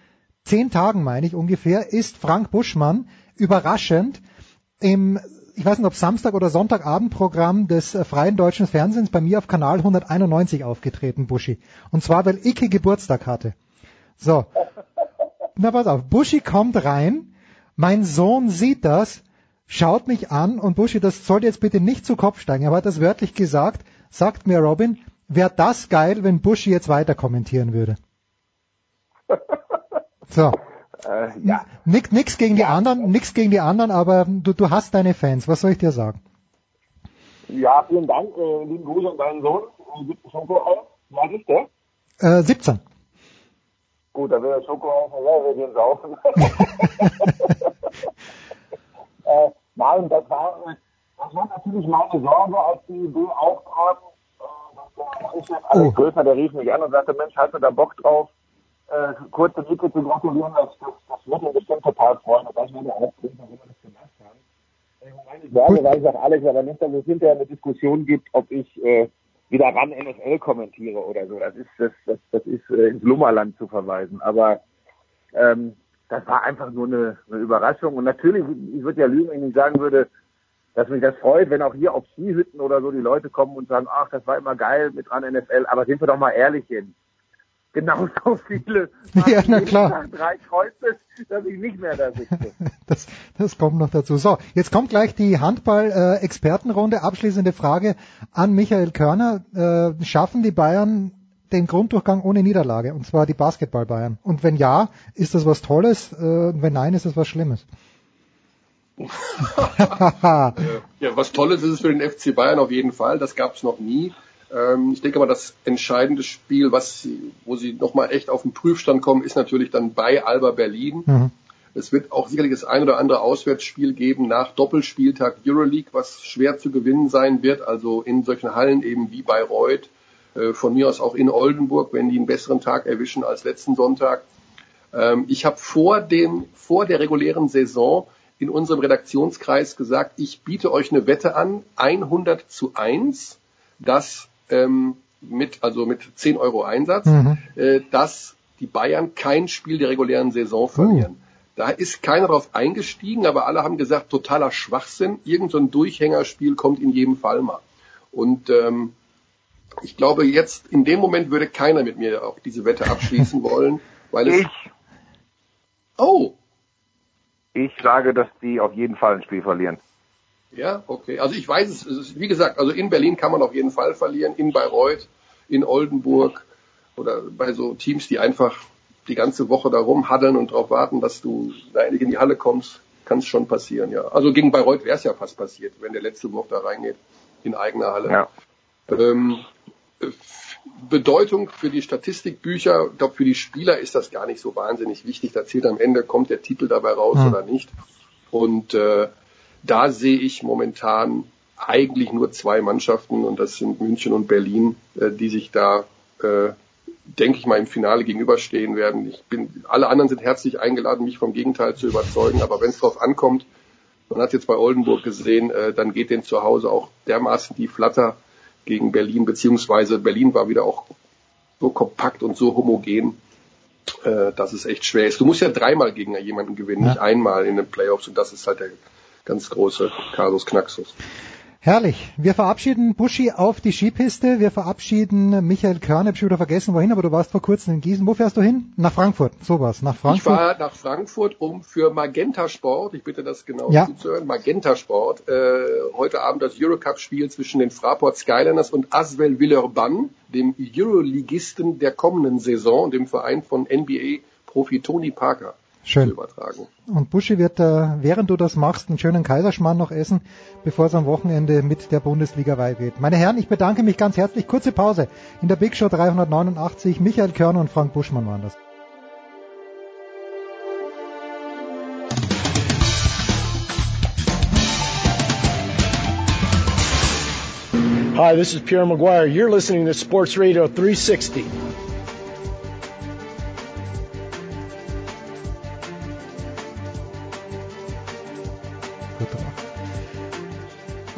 zehn Tagen, meine ich ungefähr, ist Frank Buschmann überraschend im ich weiß nicht, ob Samstag oder Sonntagabendprogramm des äh, Freien Deutschen Fernsehens bei mir auf Kanal 191 aufgetreten, Buschi. Und zwar, weil Icke Geburtstag hatte. So. Na, pass auf. Buschi kommt rein, mein Sohn sieht das, schaut mich an und Buschi, das sollte jetzt bitte nicht zu Kopf steigen, er hat das wörtlich gesagt, sagt mir Robin, wäre das geil, wenn Buschi jetzt weiter kommentieren würde. So. Äh, ja. Nix, nix gegen die anderen, nix gegen die anderen, aber du, du hast deine Fans. Was soll ich dir sagen? Ja, vielen Dank. Äh, lieben Gruß an deinen Sohn. Schoko auf. Was ist der? Äh, 17. Gut, dann will der Schoko auf. Ja, wir gehen saufen. äh, nein, das war, das war natürlich meine Sorge, als die Idee auftrat. Äh, ich alles oh. größer, der rief mich an und sagte, Mensch, hast du da Bock drauf? Äh, kurze Miete zu gratulieren, das, das, das wird ihn bestimmt total freuen. Und das war der Hauptgrund, warum wir das gemacht haben. Sage, weil ich sage, Alex, aber nicht, dass es hinterher eine Diskussion gibt, ob ich äh, wieder ran NFL kommentiere oder so. Das ist, das, das, das ist äh, ins Lummerland zu verweisen. Aber ähm, das war einfach nur eine, eine Überraschung. Und natürlich, ich würde ja lügen, wenn ich sagen würde, dass mich das freut, wenn auch hier auf Skihütten oder so die Leute kommen und sagen, ach, das war immer geil mit ran NFL. Aber sind wir doch mal ehrlich, Jens genauso viele ja, na klar. drei Kreuze, dass ich nicht mehr da sitze. das, das kommt noch dazu. So, jetzt kommt gleich die Handball-Expertenrunde. Abschließende Frage an Michael Körner. Äh, schaffen die Bayern den Grunddurchgang ohne Niederlage, und zwar die Basketball-Bayern? Und wenn ja, ist das was Tolles? Äh, wenn nein, ist das was Schlimmes? ja, was Tolles ist es für den FC Bayern auf jeden Fall. Das gab es noch nie. Ähm, ich denke mal, das entscheidende Spiel, was sie, wo sie nochmal echt auf den Prüfstand kommen, ist natürlich dann bei Alba Berlin. Mhm. Es wird auch sicherlich das ein oder andere Auswärtsspiel geben nach Doppelspieltag Euroleague, was schwer zu gewinnen sein wird. Also in solchen Hallen eben wie Bayreuth, äh, von mir aus auch in Oldenburg, wenn die einen besseren Tag erwischen als letzten Sonntag. Ähm, ich habe vor dem, vor der regulären Saison in unserem Redaktionskreis gesagt, ich biete euch eine Wette an, 100 zu 1, dass ähm, mit, also mit 10 Euro Einsatz, mhm. äh, dass die Bayern kein Spiel der regulären Saison verlieren. Uh. Da ist keiner drauf eingestiegen, aber alle haben gesagt, totaler Schwachsinn. Irgend so ein Durchhängerspiel kommt in jedem Fall mal. Und ähm, ich glaube, jetzt in dem Moment würde keiner mit mir auch diese Wette abschließen wollen, weil es. Ich. Oh. Ich sage, dass die auf jeden Fall ein Spiel verlieren. Ja, okay. Also ich weiß es, ist, wie gesagt, also in Berlin kann man auf jeden Fall verlieren, in Bayreuth, in Oldenburg oder bei so Teams, die einfach die ganze Woche da rumhaddeln und darauf warten, dass du da endlich in die Halle kommst, kann es schon passieren, ja. Also gegen Bayreuth wäre es ja fast passiert, wenn der letzte Wurf da reingeht in eigener Halle. Ja. Ähm, Bedeutung für die Statistikbücher, ich glaube für die Spieler ist das gar nicht so wahnsinnig wichtig. Da zählt am Ende, kommt der Titel dabei raus hm. oder nicht. Und äh, da sehe ich momentan eigentlich nur zwei Mannschaften und das sind München und Berlin, äh, die sich da, äh, denke ich mal, im Finale gegenüberstehen werden. Ich bin, alle anderen sind herzlich eingeladen, mich vom Gegenteil zu überzeugen, aber wenn es darauf ankommt, man hat jetzt bei Oldenburg gesehen, äh, dann geht denen zu Hause auch dermaßen die Flatter gegen Berlin, beziehungsweise Berlin war wieder auch so kompakt und so homogen, äh, dass es echt schwer ist. Du musst ja dreimal gegen jemanden gewinnen, ja. nicht einmal in den Playoffs und das ist halt der ganz große Kasus Knaxus. Herrlich. Wir verabschieden Buschi auf die Skipiste. Wir verabschieden Michael Körner. Ich habe schon wieder vergessen, wohin, aber du warst vor kurzem in Gießen. Wo fährst du hin? Nach Frankfurt. So was. Nach Frankfurt. Ich fahre nach Frankfurt, um für Magenta Sport, ich bitte das genau ja. zuzuhören, Magenta Sport, äh, heute Abend das Eurocup-Spiel zwischen den Fraport Skyliners und Aswell Villeurbanne, dem Euroligisten der kommenden Saison, dem Verein von NBA-Profi Tony Parker Schön. übertragen. Und Buschi wird, äh, während du das machst, einen schönen Kaiserschmarrn noch essen, bevor es am Wochenende mit der Bundesliga weitergeht. Meine Herren, ich bedanke mich ganz herzlich. Kurze Pause in der Big Show 389. Michael Körner und Frank Buschmann waren das. Hi, this is Pierre Maguire. You're listening to Sports Radio 360.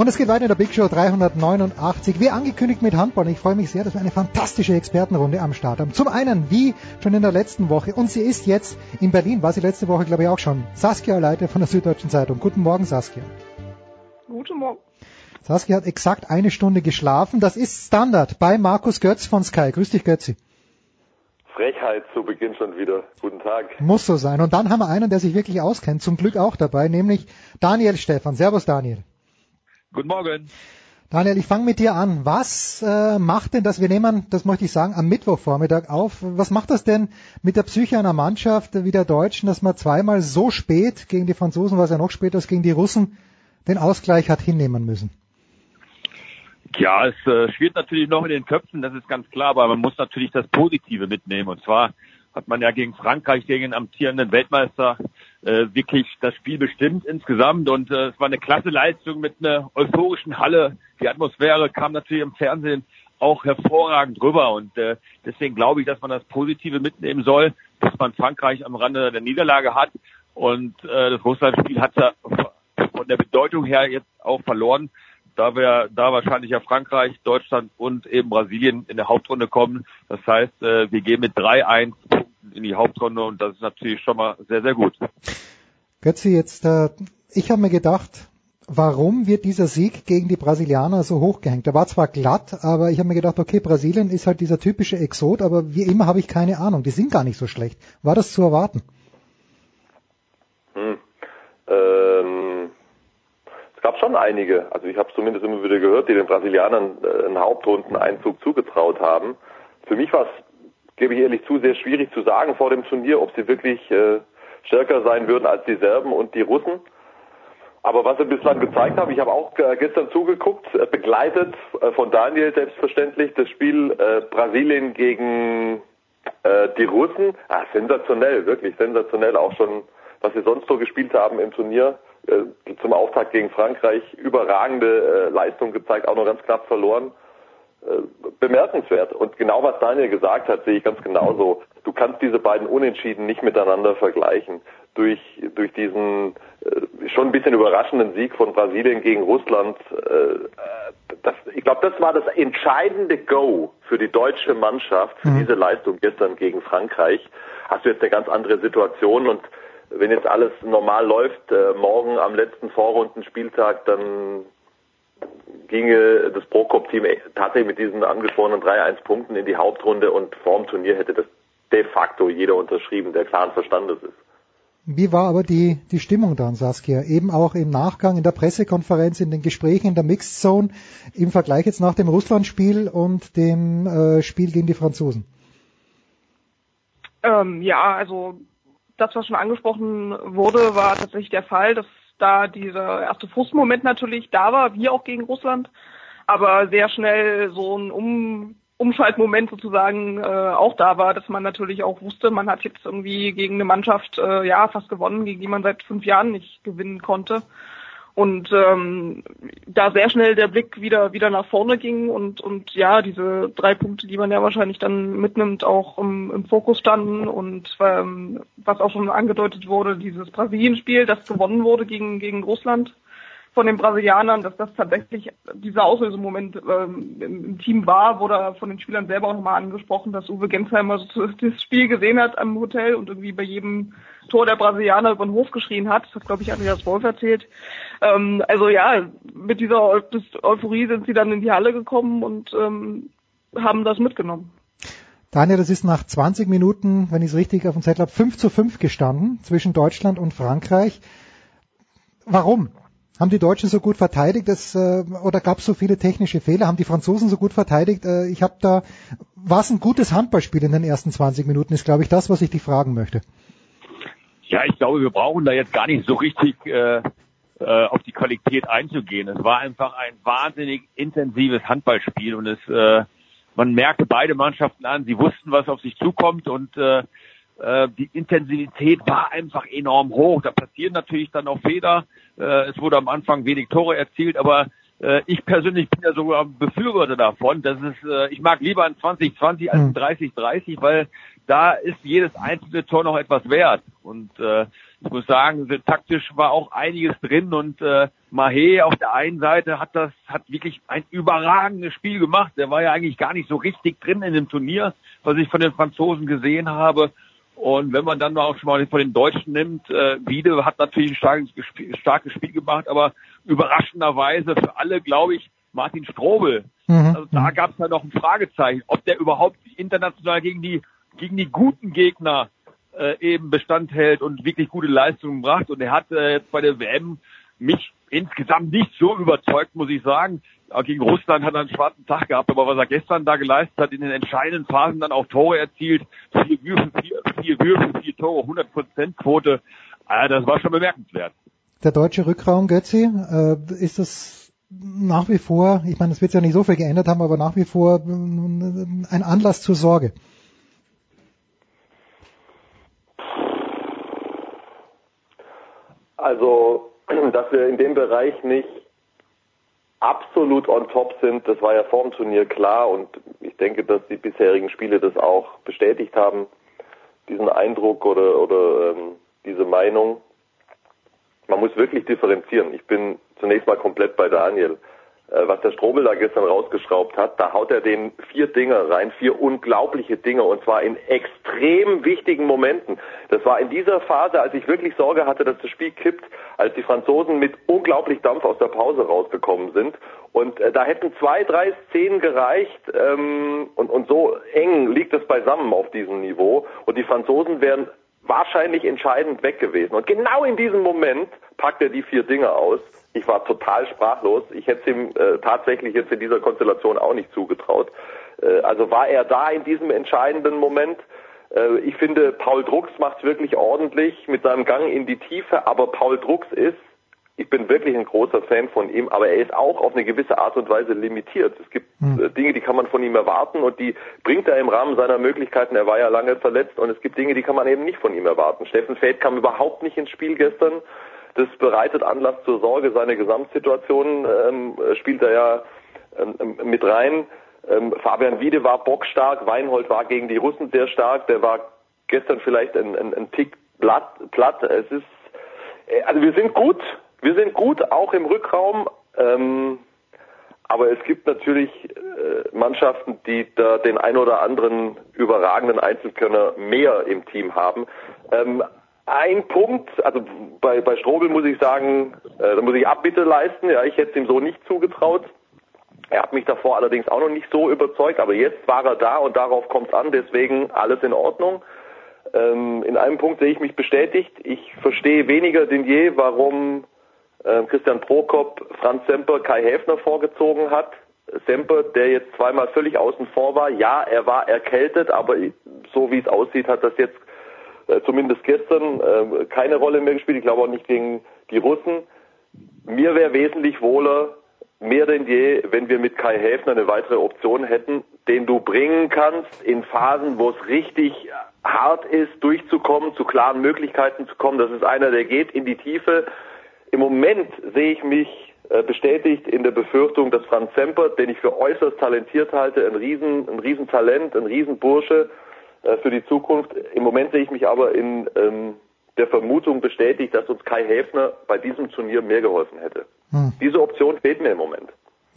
Und es geht weiter in der Big Show 389. Wie angekündigt mit Handball. Ich freue mich sehr, dass wir eine fantastische Expertenrunde am Start haben. Zum einen, wie schon in der letzten Woche, und sie ist jetzt in Berlin, war sie letzte Woche, glaube ich, auch schon. Saskia Leite von der Süddeutschen Zeitung. Guten Morgen, Saskia. Guten Morgen. Saskia hat exakt eine Stunde geschlafen. Das ist Standard bei Markus Götz von Sky. Grüß dich, Götzi. Frechheit zu Beginn schon wieder. Guten Tag. Muss so sein. Und dann haben wir einen, der sich wirklich auskennt, zum Glück auch dabei, nämlich Daniel Stefan. Servus, Daniel. Guten Morgen. Daniel, ich fange mit dir an. Was äh, macht denn das, wir nehmen, das möchte ich sagen, am Mittwochvormittag auf, was macht das denn mit der Psyche einer Mannschaft wie der Deutschen, dass man zweimal so spät gegen die Franzosen, was ja noch später als gegen die Russen, den Ausgleich hat hinnehmen müssen? Ja, es äh, schwirrt natürlich noch in den Köpfen, das ist ganz klar, aber man muss natürlich das Positive mitnehmen. Und zwar hat man ja gegen Frankreich, gegen den amtierenden Weltmeister, äh, wirklich das Spiel bestimmt insgesamt. Und äh, es war eine klasse Leistung mit einer euphorischen Halle. Die Atmosphäre kam natürlich im Fernsehen auch hervorragend rüber. Und äh, deswegen glaube ich, dass man das Positive mitnehmen soll, dass man Frankreich am Rande der Niederlage hat. Und äh, das Russland-Spiel hat ja von der Bedeutung her jetzt auch verloren da wir da wahrscheinlich ja Frankreich, Deutschland und eben Brasilien in der Hauptrunde kommen. Das heißt, äh, wir gehen mit 3-1 in die Hauptrunde und das ist natürlich schon mal sehr, sehr gut. Götzi, jetzt, äh, ich habe mir gedacht, warum wird dieser Sieg gegen die Brasilianer so hochgehängt? Der war zwar glatt, aber ich habe mir gedacht, okay, Brasilien ist halt dieser typische Exot, aber wie immer habe ich keine Ahnung. Die sind gar nicht so schlecht. War das zu erwarten? Hm. Ähm es gab schon einige, also ich habe es zumindest immer wieder gehört, die den Brasilianern äh, einen Hauptrundeneinzug zugetraut haben. Für mich war es, gebe ich ehrlich zu, sehr schwierig zu sagen vor dem Turnier, ob sie wirklich äh, stärker sein würden als die Serben und die Russen. Aber was sie bislang gezeigt haben, ich habe auch äh, gestern zugeguckt, äh, begleitet von Daniel selbstverständlich, das Spiel äh, Brasilien gegen äh, die Russen. Ah, sensationell, wirklich sensationell, auch schon, was sie sonst so gespielt haben im Turnier. Äh, zum Auftakt gegen Frankreich überragende äh, Leistung gezeigt, auch noch ganz knapp verloren. Äh, bemerkenswert. Und genau was Daniel gesagt hat, sehe ich ganz genauso. Du kannst diese beiden Unentschieden nicht miteinander vergleichen. Durch, durch diesen schon ein bisschen überraschenden Sieg von Brasilien gegen Russland, das, ich glaube, das war das entscheidende Go für die deutsche Mannschaft, für mhm. diese Leistung gestern gegen Frankreich. Hast du jetzt eine ganz andere Situation und wenn jetzt alles normal läuft, äh, morgen am letzten Vorrundenspieltag, dann ginge das Prokop-Team tatsächlich mit diesen angesprochenen 3-1 Punkten in die Hauptrunde und vorm Turnier hätte das de facto jeder unterschrieben, der klaren Verstandes ist. Wie war aber die, die Stimmung dann, Saskia? Eben auch im Nachgang, in der Pressekonferenz, in den Gesprächen in der Mixed Zone, im Vergleich jetzt nach dem Russland-Spiel und dem äh, Spiel gegen die Franzosen? Ähm, ja, also das, was schon angesprochen wurde, war tatsächlich der Fall, dass da dieser erste Frustmoment natürlich da war, wie auch gegen Russland, aber sehr schnell so ein um Umschaltmoment sozusagen äh, auch da war, dass man natürlich auch wusste, man hat jetzt irgendwie gegen eine Mannschaft äh, ja fast gewonnen, gegen die man seit fünf Jahren nicht gewinnen konnte und ähm, da sehr schnell der Blick wieder wieder nach vorne ging und und ja diese drei Punkte, die man ja wahrscheinlich dann mitnimmt, auch im, im Fokus standen und ähm, was auch schon angedeutet wurde, dieses Brasilien-Spiel, das gewonnen wurde gegen gegen Russland von den Brasilianern, dass das tatsächlich dieser Auslösemoment ähm, im, Team war, wurde von den Spielern selber auch nochmal angesprochen, dass Uwe Gensheimer so das Spiel gesehen hat am Hotel und irgendwie bei jedem Tor der Brasilianer über den Hof geschrien hat. Das hat, glaube ich, Andreas Wolf erzählt. Ähm, also ja, mit dieser Euphorie sind sie dann in die Halle gekommen und ähm, haben das mitgenommen. Daniel, das ist nach 20 Minuten, wenn ich es richtig auf dem Zettel habe, 5 zu 5 gestanden zwischen Deutschland und Frankreich. Warum? Haben die Deutschen so gut verteidigt dass, äh, oder gab es so viele technische Fehler? Haben die Franzosen so gut verteidigt? Äh, ich habe da, war es ein gutes Handballspiel in den ersten 20 Minuten, ist glaube ich das, was ich dich fragen möchte. Ja, ich glaube, wir brauchen da jetzt gar nicht so richtig äh, äh, auf die Qualität einzugehen. Es war einfach ein wahnsinnig intensives Handballspiel und es äh, man merkte beide Mannschaften an, sie wussten, was auf sich zukommt und äh, äh, die Intensität war einfach enorm hoch. Da passieren natürlich dann auch Fehler. Äh, es wurde am Anfang wenig Tore erzielt, aber äh, ich persönlich bin ja sogar Befürworter davon. Das ist, äh, ich mag lieber ein 2020 als ein 30-30, hm. weil da ist jedes einzelne Tor noch etwas wert. Und äh, ich muss sagen, taktisch war auch einiges drin und äh, Mahé auf der einen Seite hat das, hat wirklich ein überragendes Spiel gemacht. Der war ja eigentlich gar nicht so richtig drin in dem Turnier, was ich von den Franzosen gesehen habe. Und wenn man dann auch schon mal von den Deutschen nimmt, äh, Wiede hat natürlich ein starkes, starkes Spiel gemacht, aber überraschenderweise für alle, glaube ich, Martin Strobel. Mhm. Also da gab es ja noch ein Fragezeichen, ob der überhaupt international gegen die gegen die guten Gegner äh, eben Bestand hält und wirklich gute Leistungen bracht. Und er hat äh, jetzt bei der WM mich insgesamt nicht so überzeugt, muss ich sagen. Gegen Russland hat er einen schwarzen Tag gehabt, aber was er gestern da geleistet hat, in den entscheidenden Phasen dann auch Tore erzielt, vier Würfe, vier, vier Würfe, vier Tore, 100% Quote, äh, das war schon bemerkenswert. Der deutsche Rückraum, Götzi, äh, ist das nach wie vor, ich meine, es wird ja nicht so viel geändert haben, aber nach wie vor äh, ein Anlass zur Sorge. Also, dass wir in dem Bereich nicht absolut on top sind, das war ja vor dem Turnier klar und ich denke, dass die bisherigen Spiele das auch bestätigt haben, diesen Eindruck oder, oder ähm, diese Meinung. Man muss wirklich differenzieren. Ich bin zunächst mal komplett bei Daniel. Äh, was der Strobel da gestern rausgeschraubt hat, da haut er den vier Dinge rein, vier unglaubliche Dinge und zwar in extrem wichtigen Momenten. Das war in dieser Phase, als ich wirklich Sorge hatte, dass das Spiel kippt, als die Franzosen mit unglaublich Dampf aus der Pause rausgekommen sind und äh, da hätten zwei, drei Szenen gereicht ähm, und, und so eng liegt es beisammen auf diesem Niveau und die Franzosen wären wahrscheinlich entscheidend weg gewesen. Und genau in diesem Moment packt er die vier Dinge aus ich war total sprachlos. Ich hätte es ihm äh, tatsächlich jetzt in dieser Konstellation auch nicht zugetraut. Äh, also war er da in diesem entscheidenden Moment. Äh, ich finde, Paul Drucks macht es wirklich ordentlich mit seinem Gang in die Tiefe, aber Paul Drucks ist, ich bin wirklich ein großer Fan von ihm, aber er ist auch auf eine gewisse Art und Weise limitiert. Es gibt hm. Dinge, die kann man von ihm erwarten und die bringt er im Rahmen seiner Möglichkeiten. Er war ja lange verletzt und es gibt Dinge, die kann man eben nicht von ihm erwarten. Steffen Feld kam überhaupt nicht ins Spiel gestern. Das bereitet Anlass zur Sorge. Seine Gesamtsituation ähm, spielt er ja ähm, mit rein. Ähm, Fabian Wiede war bockstark, Weinhold war gegen die Russen sehr stark, der war gestern vielleicht ein, ein, ein Tick platt, platt. Es ist, äh, also wir sind gut, wir sind gut, auch im Rückraum. Ähm, aber es gibt natürlich äh, Mannschaften, die da den ein oder anderen überragenden Einzelkönner mehr im Team haben. Ähm, ein Punkt, also bei, bei Strobel muss ich sagen, äh, da muss ich Abbitte leisten. Ja, ich hätte es ihm so nicht zugetraut. Er hat mich davor allerdings auch noch nicht so überzeugt, aber jetzt war er da und darauf kommt es an, deswegen alles in Ordnung. Ähm, in einem Punkt sehe ich mich bestätigt. Ich verstehe weniger denn je, warum äh, Christian Prokop Franz Semper Kai Häfner vorgezogen hat. Semper, der jetzt zweimal völlig außen vor war, ja, er war erkältet, aber so wie es aussieht, hat das jetzt zumindest gestern äh, keine Rolle mehr gespielt. Ich glaube auch nicht gegen die Russen. Mir wäre wesentlich wohler, mehr denn je, wenn wir mit Kai Häfner eine weitere Option hätten, den du bringen kannst in Phasen, wo es richtig hart ist, durchzukommen, zu klaren Möglichkeiten zu kommen. Das ist einer, der geht in die Tiefe. Im Moment sehe ich mich äh, bestätigt in der Befürchtung, dass Franz Semper, den ich für äußerst talentiert halte, ein Riesen, ein Riesentalent, ein Riesenbursche, äh, für die Zukunft. Im Moment sehe ich mich aber in ähm, der Vermutung bestätigt, dass uns Kai Häfner bei diesem Turnier mehr geholfen hätte. Hm. Diese Option fehlt mir im Moment.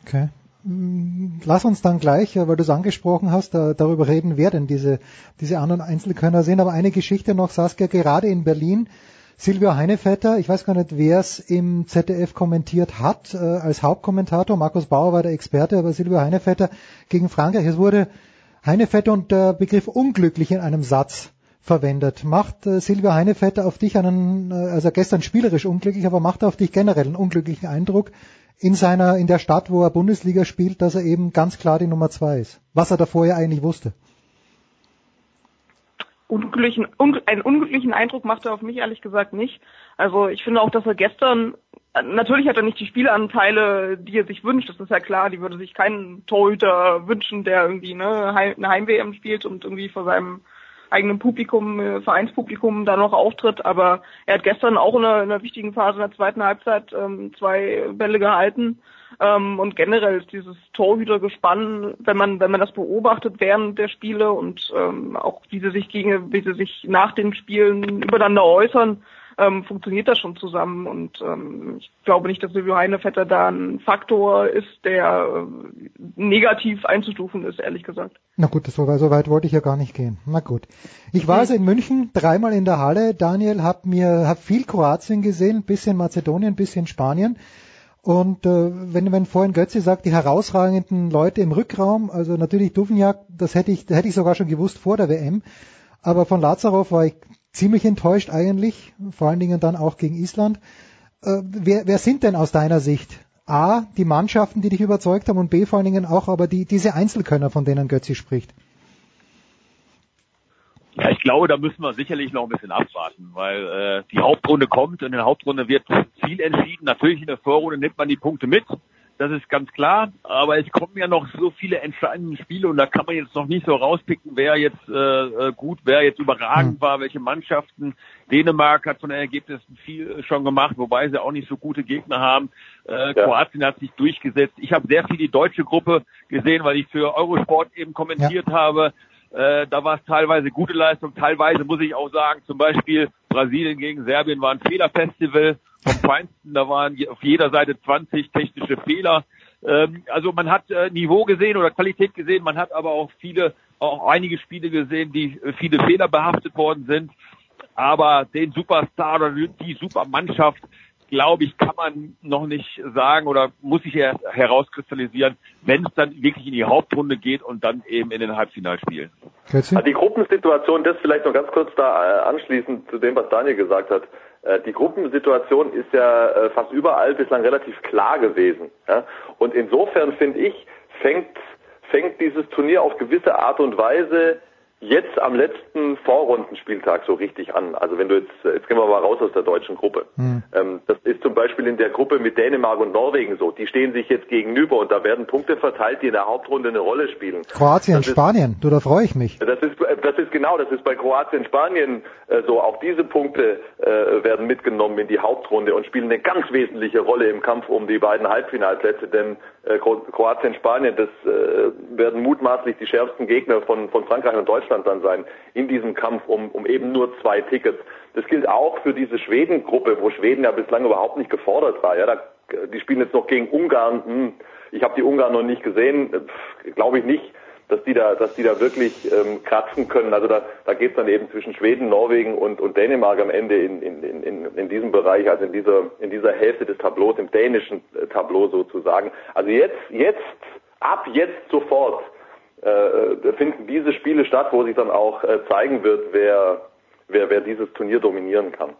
Okay. Mm, lass uns dann gleich, äh, weil du es angesprochen hast, da, darüber reden, wer denn diese, diese anderen Einzelkönner sind. Aber eine Geschichte noch, Saskia, gerade in Berlin. Silvio Heinevetter, ich weiß gar nicht, wer es im ZDF kommentiert hat, äh, als Hauptkommentator. Markus Bauer war der Experte, aber Silvio Heinevetter gegen Frankreich. Es wurde Heinevetter und der Begriff unglücklich in einem Satz verwendet. Macht äh, Silvia Heinevetter auf dich einen, äh, also gestern spielerisch unglücklich, aber macht er auf dich generell einen unglücklichen Eindruck in seiner, in der Stadt, wo er Bundesliga spielt, dass er eben ganz klar die Nummer zwei ist. Was er da vorher eigentlich wusste. Unglücklichen, un, einen unglücklichen Eindruck macht er auf mich ehrlich gesagt nicht. Also ich finde auch, dass er gestern Natürlich hat er nicht die Spielanteile, die er sich wünscht, das ist ja klar, die würde sich keinen Torhüter wünschen, der irgendwie ne, eine Heim-WM spielt und irgendwie vor seinem eigenen Publikum, äh, Vereinspublikum da noch auftritt, aber er hat gestern auch in einer, in einer wichtigen Phase in der zweiten Halbzeit ähm, zwei Bälle gehalten. Ähm, und generell ist dieses Torhütergespann, wenn man, wenn man das beobachtet während der Spiele und ähm, auch wie sie sich gegen, wie sie sich nach den Spielen übereinander äußern, ähm, funktioniert das schon zusammen. Und ähm, ich glaube nicht, dass Silvio Heinevetter da ein Faktor ist, der äh, negativ einzustufen ist, ehrlich gesagt. Na gut, so, so weit wollte ich ja gar nicht gehen. Na gut. Ich war also in München dreimal in der Halle. Daniel, hab mir hab viel Kroatien gesehen, bisschen Mazedonien, bisschen Spanien. Und äh, wenn, wenn vorhin Götze sagt, die herausragenden Leute im Rückraum, also natürlich Duvniak, das hätte ich, hätte ich sogar schon gewusst vor der WM. Aber von Lazarov war ich ziemlich enttäuscht eigentlich, vor allen Dingen dann auch gegen Island. Äh, wer, wer sind denn aus deiner Sicht A, die Mannschaften, die dich überzeugt haben und B, vor allen Dingen auch aber die, diese Einzelkönner, von denen Götze spricht? Ja, ich glaube, da müssen wir sicherlich noch ein bisschen abwarten, weil äh, die Hauptrunde kommt und in der Hauptrunde wird viel entschieden. Natürlich in der Vorrunde nimmt man die Punkte mit, das ist ganz klar. Aber es kommen ja noch so viele entscheidende Spiele und da kann man jetzt noch nicht so rauspicken, wer jetzt äh, gut, wer jetzt überragend hm. war, welche Mannschaften. Dänemark hat von den Ergebnissen viel schon gemacht, wobei sie auch nicht so gute Gegner haben. Äh, ja. Kroatien hat sich durchgesetzt. Ich habe sehr viel die deutsche Gruppe gesehen, weil ich für Eurosport eben kommentiert ja. habe. Äh, da war es teilweise gute Leistung, teilweise muss ich auch sagen, zum Beispiel Brasilien gegen Serbien war ein Fehlerfestival vom Feinsten, da waren auf jeder Seite 20 technische Fehler. Ähm, also man hat äh, Niveau gesehen oder Qualität gesehen, man hat aber auch viele, auch einige Spiele gesehen, die äh, viele Fehler behaftet worden sind. Aber den Superstar oder die Supermannschaft, glaube ich, kann man noch nicht sagen oder muss sich erst herauskristallisieren, wenn es dann wirklich in die Hauptrunde geht und dann eben in den Halbfinalspielen. Also die Gruppensituation, das vielleicht noch ganz kurz da äh, anschließend zu dem, was Daniel gesagt hat. Äh, die Gruppensituation ist ja äh, fast überall bislang relativ klar gewesen. Und insofern finde ich, fängt, fängt dieses Turnier auf gewisse Art und Weise jetzt am letzten Vorrundenspieltag so richtig an. Also wenn du jetzt, jetzt gehen wir mal raus aus der deutschen Gruppe. Hm. Ähm, das ist zum Beispiel in der Gruppe mit Dänemark und Norwegen so. Die stehen sich jetzt gegenüber und da werden Punkte verteilt, die in der Hauptrunde eine Rolle spielen. Kroatien, das Spanien, ist, du, da freue ich mich. Das ist, das ist genau, das ist bei Kroatien, Spanien äh, so. Auch diese Punkte äh, werden mitgenommen in die Hauptrunde und spielen eine ganz wesentliche Rolle im Kampf um die beiden Halbfinalplätze, denn äh, Kroatien, Spanien, das äh, werden mutmaßlich die schärfsten Gegner von, von Frankreich und Deutschland dann sein in diesem Kampf um, um eben nur zwei Tickets. Das gilt auch für diese Schweden-Gruppe, wo Schweden ja bislang überhaupt nicht gefordert war. Ja, da, die spielen jetzt noch gegen Ungarn. Hm, ich habe die Ungarn noch nicht gesehen, glaube ich nicht dass die da, dass die da wirklich ähm, kratzen können. Also da, da geht es dann eben zwischen Schweden, Norwegen und, und Dänemark am Ende in, in, in, in diesem Bereich, also in dieser, in dieser Hälfte des Tableaus, im dänischen äh, Tableau sozusagen. Also jetzt, jetzt, ab jetzt sofort finden diese Spiele statt, wo sich dann auch äh, zeigen wird, wer, wer, wer dieses Turnier dominieren kann.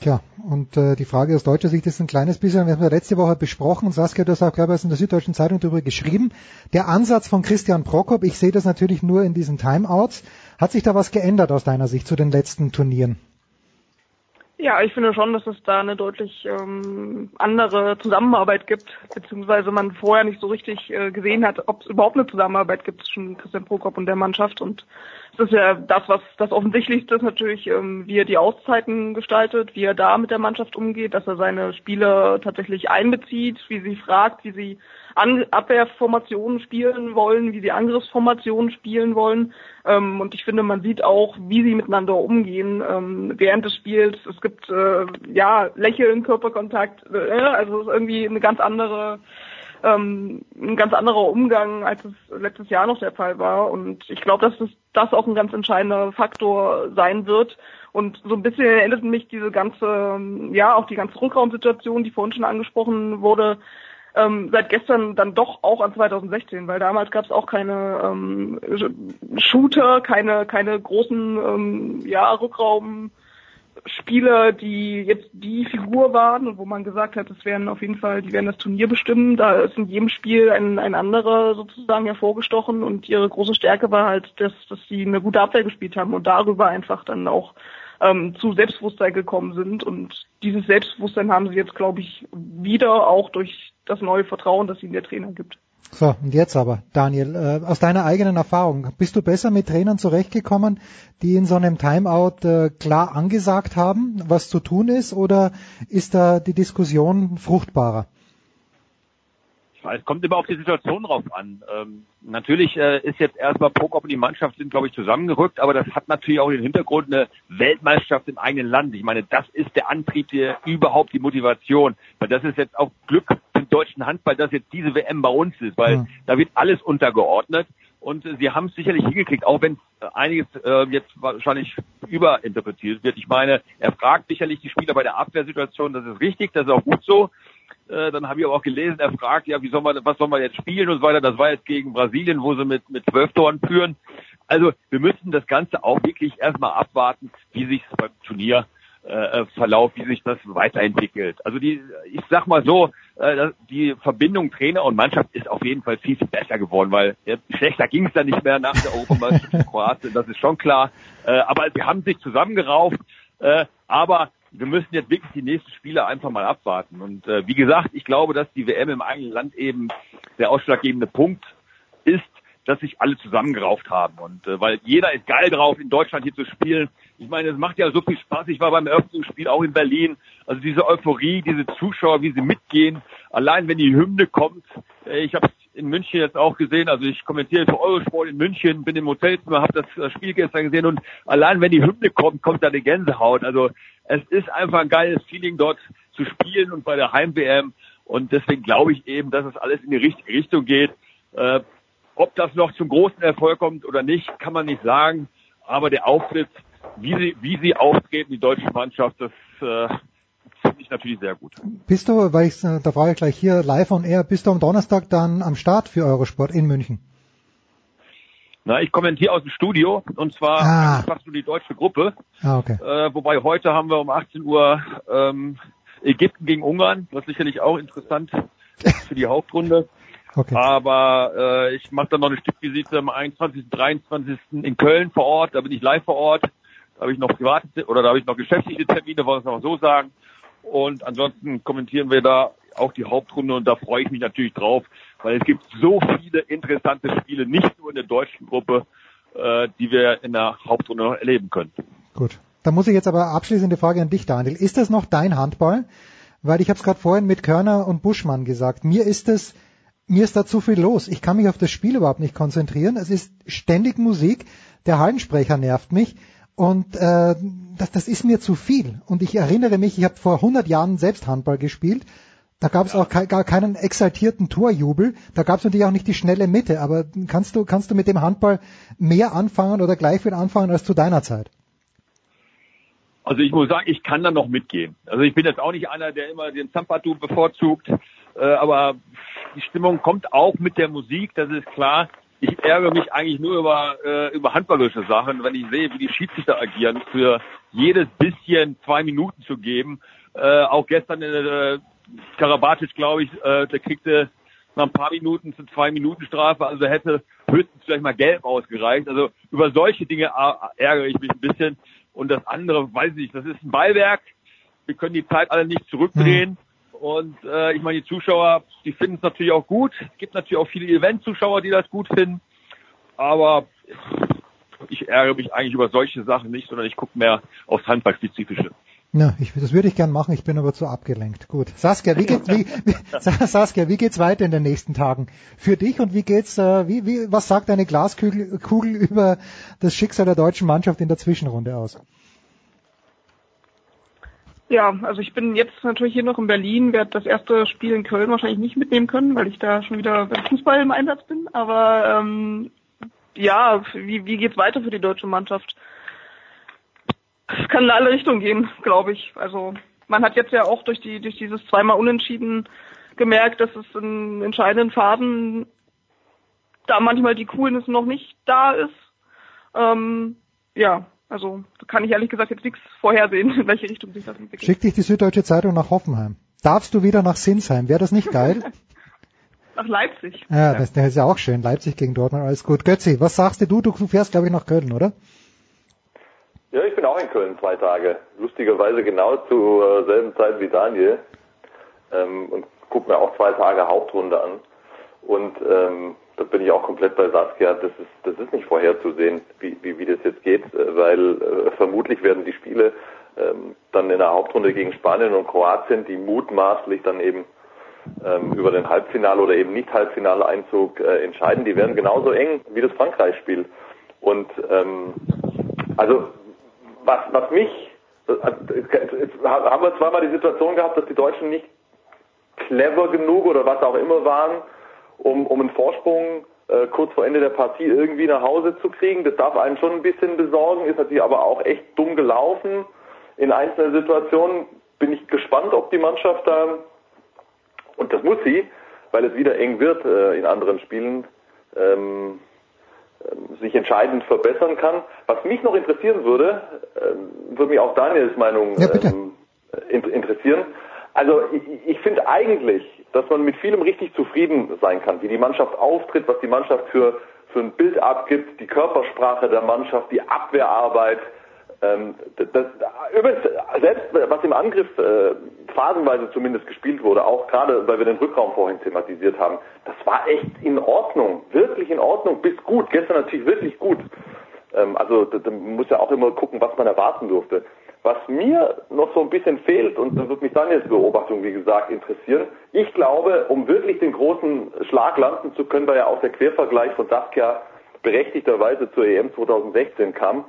Tja, und äh, die Frage aus deutscher Sicht ist ein kleines bisschen, wir haben ja letzte Woche besprochen, Saskia, du hast auch, glaube ich, in der Süddeutschen Zeitung darüber geschrieben, der Ansatz von Christian Prokop, ich sehe das natürlich nur in diesen Timeouts, hat sich da was geändert aus deiner Sicht zu den letzten Turnieren? Ja, ich finde schon, dass es da eine deutlich ähm, andere Zusammenarbeit gibt, beziehungsweise man vorher nicht so richtig äh, gesehen hat, ob es überhaupt eine Zusammenarbeit gibt zwischen Christian Prokop und der Mannschaft. Und das ist ja das, was das Offensichtlichste ist natürlich, ähm, wie er die Auszeiten gestaltet, wie er da mit der Mannschaft umgeht, dass er seine Spieler tatsächlich einbezieht, wie sie fragt, wie sie an Abwehrformationen spielen wollen, wie sie Angriffsformationen spielen wollen. Ähm, und ich finde, man sieht auch, wie sie miteinander umgehen ähm, während des Spiels. Es gibt äh, ja Lächeln, Körperkontakt, äh, also es ist irgendwie eine ganz andere ähm, ein ganz anderer Umgang, als es letztes Jahr noch der Fall war. Und ich glaube, dass das, das auch ein ganz entscheidender Faktor sein wird. Und so ein bisschen erinnert mich diese ganze, ja, auch die ganze Rückraumsituation, die vorhin schon angesprochen wurde, ähm, seit gestern dann doch auch an 2016, weil damals gab es auch keine ähm, Shooter, keine keine großen ähm, ja Rückraum Spieler, die jetzt die Figur waren und wo man gesagt hat, es werden auf jeden Fall, die werden das Turnier bestimmen. Da ist in jedem Spiel ein, ein anderer sozusagen hervorgestochen und ihre große Stärke war halt, dass, dass sie eine gute Abwehr gespielt haben und darüber einfach dann auch ähm, zu Selbstbewusstsein gekommen sind. Und dieses Selbstbewusstsein haben sie jetzt, glaube ich, wieder auch durch das neue Vertrauen, das ihnen der Trainer gibt. So, und jetzt aber, Daniel, äh, aus deiner eigenen Erfahrung, bist du besser mit Trainern zurechtgekommen, die in so einem Timeout äh, klar angesagt haben, was zu tun ist, oder ist da die Diskussion fruchtbarer? es kommt immer auf die Situation drauf an. Ähm, natürlich äh, ist jetzt erstmal Prokop und die Mannschaft sind, glaube ich, zusammengerückt, aber das hat natürlich auch den Hintergrund eine Weltmeisterschaft im eigenen Land. Ich meine, das ist der Antrieb, der überhaupt die Motivation. Weil das ist jetzt auch Glück im deutschen Handball, dass jetzt diese WM bei uns ist, weil mhm. da wird alles untergeordnet. Und äh, sie haben es sicherlich hingekriegt, auch wenn äh, einiges äh, jetzt wahrscheinlich überinterpretiert wird. Ich meine, er fragt sicherlich die Spieler bei der Abwehrsituation, das ist richtig, das ist auch gut so. Äh, dann habe ich aber auch gelesen, er fragt, ja, wie soll man, was soll man jetzt spielen und so weiter. Das war jetzt gegen Brasilien, wo sie mit, mit zwölf Toren führen. Also wir müssen das Ganze auch wirklich erstmal abwarten, wie sich beim Turnier äh, Verlauf, wie sich das weiterentwickelt. Also die, ich sag mal so, äh, die Verbindung Trainer und Mannschaft ist auf jeden Fall viel, viel besser geworden, weil jetzt schlechter ging es dann nicht mehr nach der Europameisterschaft in Kroatien, das ist schon klar. Äh, aber sie haben sich zusammengerauft, äh, aber wir müssen jetzt wirklich die nächsten Spiele einfach mal abwarten. Und äh, wie gesagt, ich glaube, dass die WM im eigenen Land eben der ausschlaggebende Punkt ist, dass sich alle zusammengerauft haben. Und äh, weil jeder ist geil drauf, in Deutschland hier zu spielen. Ich meine, es macht ja so viel Spaß. Ich war beim Eröffnungsspiel auch in Berlin. Also diese Euphorie, diese Zuschauer, wie sie mitgehen. Allein wenn die Hymne kommt. Äh, ich habe in München jetzt auch gesehen. Also ich kommentiere für Eurosport in München, bin im Hotelzimmer, habe das Spiel gestern gesehen. Und allein wenn die Hymne kommt, kommt da eine Gänsehaut. Also es ist einfach ein geiles Feeling dort zu spielen und bei der Heim-WM. Und deswegen glaube ich eben, dass es alles in die richtige Richtung geht. Äh, ob das noch zum großen Erfolg kommt oder nicht, kann man nicht sagen. Aber der Auftritt, wie sie, wie sie auftreten, die deutsche Mannschaft, das äh, finde ich natürlich sehr gut. Bist du, weil ich, da frage ich gleich hier live on air, bist du am Donnerstag dann am Start für Eurosport in München? Na, ich kommentiere aus dem Studio und zwar ah. fast nur die deutsche Gruppe. Ah, okay. Äh, wobei heute haben wir um 18 Uhr ähm, Ägypten gegen Ungarn, was sicherlich auch interessant für die Hauptrunde. Okay. Aber äh, ich mache dann noch eine Stückvisite am 21. 23. in Köln vor Ort, da bin ich live vor Ort. Da habe ich noch private oder da habe ich noch geschäftliche Termine, wollen wir es mal so sagen. Und ansonsten kommentieren wir da auch die Hauptrunde und da freue ich mich natürlich drauf, weil es gibt so viele interessante Spiele, nicht nur in der deutschen Gruppe, äh, die wir in der Hauptrunde noch erleben können. Gut. Da muss ich jetzt aber abschließende Frage an dich, Daniel. Ist das noch dein Handball? Weil ich habe es gerade vorhin mit Körner und Buschmann gesagt. Mir ist es, mir ist da zu viel los. Ich kann mich auf das Spiel überhaupt nicht konzentrieren. Es ist ständig Musik. Der Hallensprecher nervt mich. Und äh, das, das ist mir zu viel. Und ich erinnere mich, ich habe vor 100 Jahren selbst Handball gespielt. Da gab es auch ke gar keinen exaltierten Torjubel. Da gab es natürlich auch nicht die schnelle Mitte. Aber kannst du, kannst du mit dem Handball mehr anfangen oder gleich viel anfangen als zu deiner Zeit? Also ich muss sagen, ich kann da noch mitgehen. Also ich bin jetzt auch nicht einer, der immer den Zampatu bevorzugt. Äh, aber die Stimmung kommt auch mit der Musik, das ist klar ich ärgere mich eigentlich nur über, äh, über handballische Sachen, wenn ich sehe, wie die Schiedsrichter agieren, für jedes bisschen zwei Minuten zu geben. Äh, auch gestern äh, Karabatic, glaube ich, äh, der kriegte nach ein paar Minuten zu zwei Minuten Strafe, also hätte höchstens vielleicht mal gelb ausgereicht. Also über solche Dinge ärgere ich mich ein bisschen. Und das andere, weiß ich nicht, das ist ein Beiwerk. Wir können die Zeit alle nicht zurückdrehen. Und äh, ich meine, die Zuschauer, die finden es natürlich auch gut. Es gibt natürlich auch viele Event-Zuschauer, die das gut finden. Aber ich ärgere mich eigentlich über solche Sachen nicht, sondern ich gucke mehr aufs Handballspezifische. Ja, ich, das würde ich gern machen, ich bin aber zu abgelenkt. Gut. Saskia, wie, geht, wie, Saskia, wie geht's weiter in den nächsten Tagen für dich und wie geht's, äh, wie, wie, was sagt deine Glaskugel Kugel über das Schicksal der deutschen Mannschaft in der Zwischenrunde aus? Ja, also ich bin jetzt natürlich hier noch in Berlin, werde das erste Spiel in Köln wahrscheinlich nicht mitnehmen können, weil ich da schon wieder beim Fußball im Einsatz bin. Aber ähm, ja, wie, wie geht's weiter für die deutsche Mannschaft? Es kann in alle Richtungen gehen, glaube ich. Also man hat jetzt ja auch durch die durch dieses zweimal Unentschieden gemerkt, dass es in entscheidenden Phasen da manchmal die Coolness noch nicht da ist. Ähm, ja, also kann ich ehrlich gesagt jetzt nichts vorhersehen, in welche Richtung sich das entwickelt. Schick dich die Süddeutsche Zeitung nach Hoffenheim. Darfst du wieder nach Sinsheim? Wäre das nicht geil? nach Leipzig. Ja, das, das, ist ja auch schön. Leipzig gegen Dortmund, alles gut. Götzi, was sagst du? Du fährst, glaube ich, nach Köln, oder? Ja, ich bin auch in Köln zwei Tage. Lustigerweise genau zur äh, selben Zeit wie Daniel. Ähm, und guck mir auch zwei Tage Hauptrunde an. Und ähm, da bin ich auch komplett bei Saskia. Das ist, das ist nicht vorherzusehen, wie, wie, wie das jetzt geht, äh, weil äh, vermutlich werden die Spiele ähm, dann in der Hauptrunde gegen Spanien und Kroatien, die mutmaßlich dann eben ähm, über den Halbfinale oder eben nicht Halbfinale-Einzug äh, entscheiden. Die werden genauso eng wie das Frankreich-Spiel. Und ähm, also was, was mich, jetzt haben wir zweimal die Situation gehabt, dass die Deutschen nicht clever genug oder was auch immer waren, um, um einen Vorsprung äh, kurz vor Ende der Partie irgendwie nach Hause zu kriegen. Das darf einen schon ein bisschen besorgen, ist natürlich aber auch echt dumm gelaufen. In einzelnen Situationen bin ich gespannt, ob die Mannschaft da, und das muss sie, weil es wieder eng wird äh, in anderen Spielen, ähm, ähm, sich entscheidend verbessern kann. Was mich noch interessieren würde, ähm, würde mich auch Daniels Meinung ja, ähm, interessieren. Also ich, ich finde eigentlich, dass man mit vielem richtig zufrieden sein kann, wie die Mannschaft auftritt, was die Mannschaft für, für ein Bild abgibt, die Körpersprache der Mannschaft, die Abwehrarbeit. Ähm, das, übrigens, selbst was im Angriff äh, phasenweise zumindest gespielt wurde, auch gerade weil wir den Rückraum vorhin thematisiert haben, das war echt in Ordnung, wirklich in Ordnung, bis gut. Gestern natürlich wirklich gut. Ähm, also da, da muss ja auch immer gucken, was man erwarten durfte. Was mir noch so ein bisschen fehlt, und da wird mich Daniels Beobachtung, wie gesagt, interessieren, ich glaube, um wirklich den großen Schlag landen zu können, weil ja auch der Quervergleich von Saskia berechtigterweise zur EM 2016 kam,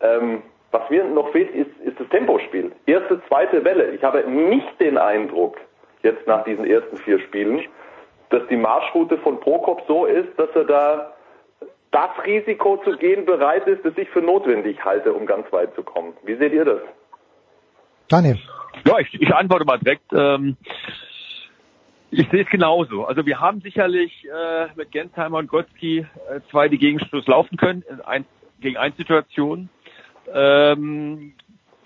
ähm, was mir noch fehlt, ist, ist das Tempospiel. Erste, zweite Welle. Ich habe nicht den Eindruck, jetzt nach diesen ersten vier Spielen, dass die Marschroute von Prokop so ist, dass er da das Risiko zu gehen bereit ist, das ich für notwendig halte, um ganz weit zu kommen. Wie seht ihr das? Daniel. Ja, ich, ich antworte mal direkt. Ähm, ich sehe es genauso. Also wir haben sicherlich äh, mit Gensheimer und Gotzki äh, zwei, die Gegenstoß laufen können, in ein, gegen ein Situationen. Ähm,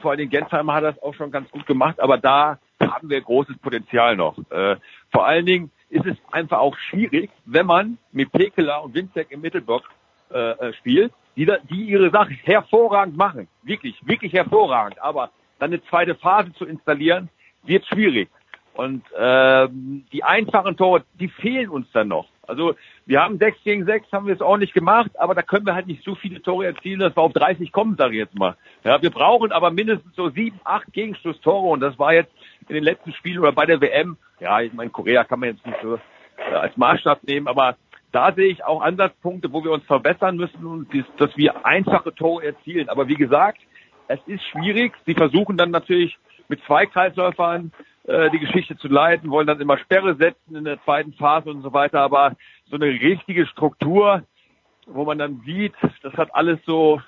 vor allem Gensheimer hat das auch schon ganz gut gemacht, aber da haben wir großes Potenzial noch. Äh, vor allen Dingen ist es einfach auch schwierig, wenn man mit Pekela und Winzek im Mittelblock äh, äh, spielt, die, da, die ihre Sache hervorragend machen. Wirklich, wirklich hervorragend. Aber dann eine zweite Phase zu installieren, wird schwierig. Und ähm, die einfachen Tore, die fehlen uns dann noch. Also wir haben 6 gegen 6, haben wir es nicht gemacht, aber da können wir halt nicht so viele Tore erzielen, dass wir auf 30 kommen, sage ich jetzt mal. Ja, wir brauchen aber mindestens so sieben, acht Gegenschlusstore und das war jetzt in den letzten Spielen oder bei der WM, ja, ich meine, Korea kann man jetzt nicht so äh, als Maßstab nehmen, aber da sehe ich auch Ansatzpunkte, wo wir uns verbessern müssen dass wir einfache Tore erzielen. Aber wie gesagt, es ist schwierig. Sie versuchen dann natürlich mit zwei Kreisläufern äh, die Geschichte zu leiten, wollen dann immer Sperre setzen in der zweiten Phase und so weiter. Aber so eine richtige Struktur, wo man dann sieht, das hat alles so,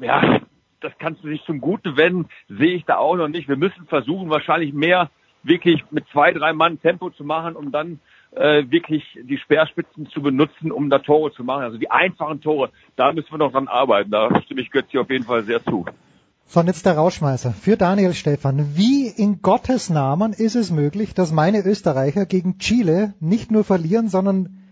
ja, das kannst du sich zum Guten wenden, sehe ich da auch noch nicht. Wir müssen versuchen, wahrscheinlich mehr wirklich mit zwei, drei Mann Tempo zu machen, um dann äh, wirklich die Speerspitzen zu benutzen, um da Tore zu machen. Also die einfachen Tore, da müssen wir noch dran arbeiten. Da stimme ich Götzi auf jeden Fall sehr zu. Und jetzt der Rauschmeißer. Für Daniel Stefan. Wie in Gottes Namen ist es möglich, dass meine Österreicher gegen Chile nicht nur verlieren, sondern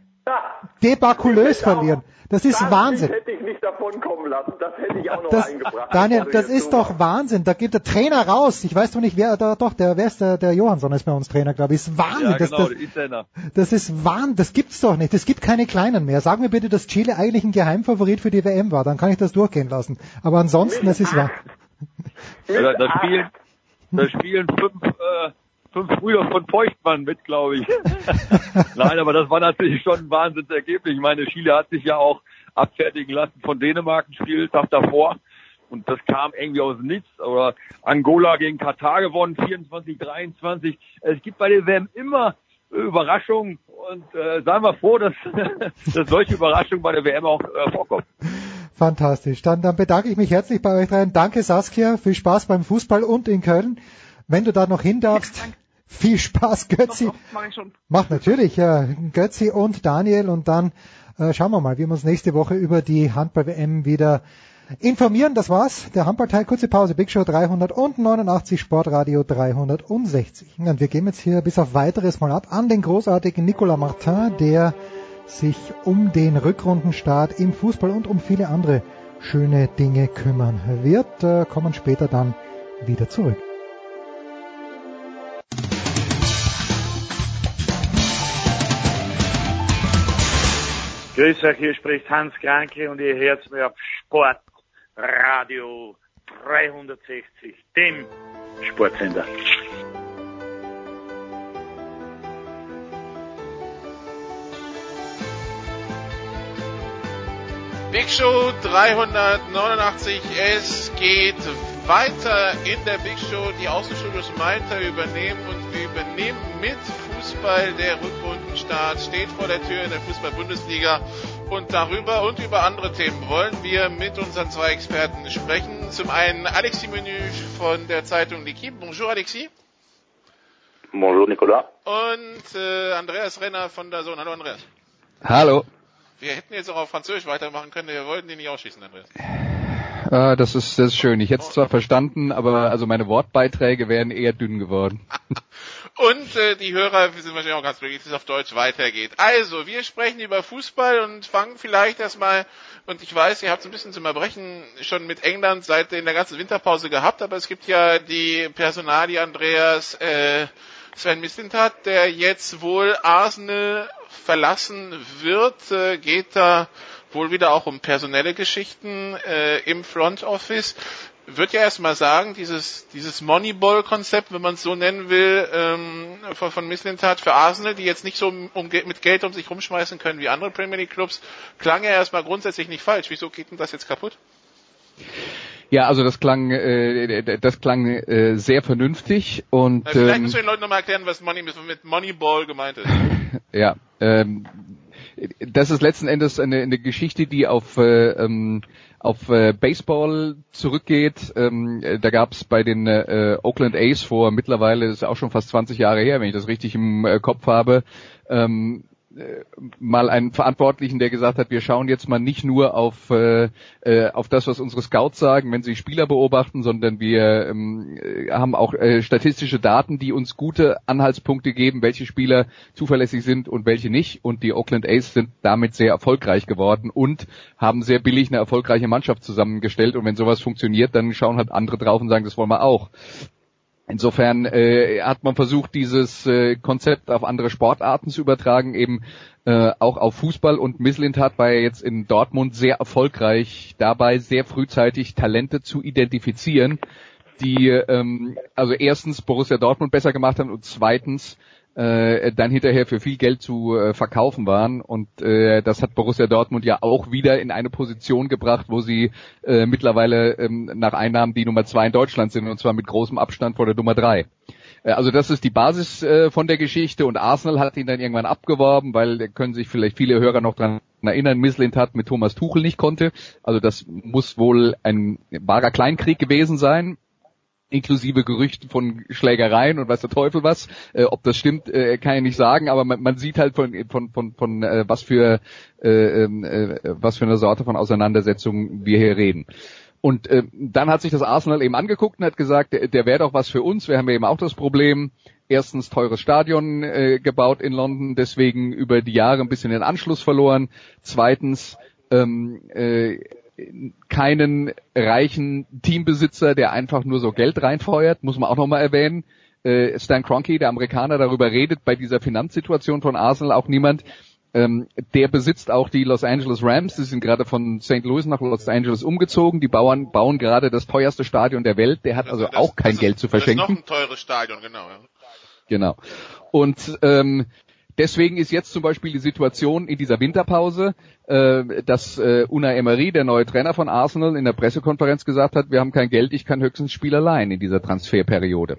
debakulös verlieren. Das ist das Wahnsinn. hätte ich nicht davon kommen lassen. Das hätte ich auch noch das, eingebracht. Daniel, das ist doch Wahnsinn. Da geht der Trainer raus. Ich weiß doch nicht, wer da doch, der, wer ist der, der Johansson ist bei uns Trainer, glaube ich. Ist Wahnsinn. Ja, genau, das, Italiener. das ist Wahnsinn. Das gibt's doch nicht. Es gibt keine Kleinen mehr. Sag mir bitte, dass Chile eigentlich ein Geheimfavorit für die WM war. Dann kann ich das durchgehen lassen. Aber ansonsten, das ist wahr. Da, da spielen, da spielen fünf, äh, fünf Brüder von Feuchtmann mit, glaube ich. Nein, aber das war natürlich schon ein Wahnsinnsergebnis. Ich meine, Chile hat sich ja auch abfertigen lassen von Dänemark ein Spieltag davor. Und das kam irgendwie aus Nichts. Oder Angola gegen Katar gewonnen, 24, 23. Es gibt bei der WM immer Überraschungen und äh, seien wir froh, dass, dass solche Überraschungen bei der WM auch äh, vorkommen. Fantastisch. Dann, dann bedanke ich mich herzlich bei euch dreien. Danke Saskia, viel Spaß beim Fußball und in Köln. Wenn du da noch hin darfst, Ja, viel Spaß, Götzi. Doch, doch, mach ich schon. Mach natürlich, ja. Götzi und Daniel und dann äh, schauen wir mal, wie wir uns nächste Woche über die Handball-WM wieder informieren. Das war's. Der Handballteil, kurze Pause, Big Show 389, Sportradio 360. Und wir gehen jetzt hier bis auf weiteres mal ab an den großartigen Nicolas Martin, der sich um den Rückrundenstart im Fußball und um viele andere schöne Dinge kümmern wird. Äh, kommen später dann wieder zurück. Grüß euch, hier spricht Hans Kranke und ihr hört mir auf Sportradio 360, dem Sportsender. Big Show 389, es geht weiter in der Big Show. Die Außenstudios Malta übernehmen und wir übernehmen mit Fußball. Der Rückrundenstart steht vor der Tür in der Fußball-Bundesliga. Und darüber und über andere Themen wollen wir mit unseren zwei Experten sprechen. Zum einen Alexis Menü von der Zeitung L'Equipe. Bonjour Alexis. Bonjour Nicolas. Und äh, Andreas Renner von der Sohn. Hallo Andreas. Hallo. Wir hätten jetzt auch auf Französisch weitermachen können, wir wollten die nicht ausschießen, Andreas. Ah, das ist, das ist schön. Ich hätte es zwar verstanden, aber also meine Wortbeiträge wären eher dünn geworden. und äh, die Hörer sind wahrscheinlich auch ganz glücklich, dass es auf Deutsch weitergeht. Also, wir sprechen über Fußball und fangen vielleicht erstmal, und ich weiß, ihr habt es ein bisschen zum Erbrechen schon mit England seit in der ganzen Winterpause gehabt, aber es gibt ja die Personalie Andreas äh, Sven Mislintat, der jetzt wohl Arsenal verlassen wird, äh, geht da wohl wieder auch um personelle Geschichten äh, im Front Office. Würde ja erstmal sagen, dieses, dieses Moneyball-Konzept, wenn man es so nennen will, ähm, von, von Mislintat für Arsenal, die jetzt nicht so um, mit Geld um sich rumschmeißen können wie andere Premier League Clubs, klang ja erstmal grundsätzlich nicht falsch. Wieso geht denn das jetzt kaputt? Ja, also das klang, äh, das klang äh, sehr vernünftig und äh, vielleicht ähm, müssen wir den Leuten nochmal erklären, was Money mit Moneyball gemeint ist. ja, ähm, das ist letzten Endes eine, eine Geschichte, die auf äh, ähm, auf äh, Baseball zurückgeht. Ähm, da gab es bei den äh, Oakland A's vor mittlerweile, ist auch schon fast 20 Jahre her, wenn ich das richtig im äh, Kopf habe, ähm, äh, mal einen Verantwortlichen, der gesagt hat, wir schauen jetzt mal nicht nur auf, äh, äh, auf das, was unsere Scouts sagen, wenn sie Spieler beobachten, sondern wir ähm, äh, haben auch äh, statistische Daten, die uns gute Anhaltspunkte geben, welche Spieler zuverlässig sind und welche nicht. Und die Oakland A's sind damit sehr erfolgreich geworden und haben sehr billig eine erfolgreiche Mannschaft zusammengestellt. Und wenn sowas funktioniert, dann schauen halt andere drauf und sagen, das wollen wir auch. Insofern äh, hat man versucht, dieses äh, Konzept auf andere Sportarten zu übertragen, eben äh, auch auf Fußball. Und Mislintat war ja jetzt in Dortmund sehr erfolgreich dabei, sehr frühzeitig Talente zu identifizieren, die ähm, also erstens Borussia Dortmund besser gemacht haben und zweitens äh, dann hinterher für viel Geld zu äh, verkaufen waren. Und äh, das hat Borussia Dortmund ja auch wieder in eine Position gebracht, wo sie äh, mittlerweile ähm, nach Einnahmen die Nummer zwei in Deutschland sind und zwar mit großem Abstand vor der Nummer drei. Äh, also das ist die Basis äh, von der Geschichte und Arsenal hat ihn dann irgendwann abgeworben, weil da können sich vielleicht viele Hörer noch dran erinnern, Mislint hat mit Thomas Tuchel nicht konnte. Also das muss wohl ein wahrer Kleinkrieg gewesen sein inklusive Gerüchten von Schlägereien und weiß der Teufel was. Äh, ob das stimmt, äh, kann ich nicht sagen, aber man, man sieht halt von von von, von äh, was für äh, ähm, äh, was für eine Sorte von Auseinandersetzung wir hier reden. Und äh, dann hat sich das Arsenal eben angeguckt und hat gesagt, der, der wäre doch was für uns. Wir haben ja eben auch das Problem, erstens teures Stadion äh, gebaut in London, deswegen über die Jahre ein bisschen den Anschluss verloren. Zweitens ähm, äh, keinen reichen Teambesitzer, der einfach nur so Geld reinfeuert, muss man auch nochmal erwähnen. Äh, Stan Kroenke, der Amerikaner, darüber redet bei dieser Finanzsituation von Arsenal auch niemand. Ähm, der besitzt auch die Los Angeles Rams. Die sind gerade von St. Louis nach Los Angeles umgezogen. Die Bauern bauen gerade das teuerste Stadion der Welt. Der hat also, also das, auch kein Geld ist, zu verschenken. Das ist noch ein teures Stadion, genau. Genau. Und ähm, Deswegen ist jetzt zum Beispiel die Situation in dieser Winterpause, äh, dass äh, Una Emery, der neue Trainer von Arsenal, in der Pressekonferenz gesagt hat, wir haben kein Geld, ich kann höchstens Spiel allein in dieser Transferperiode.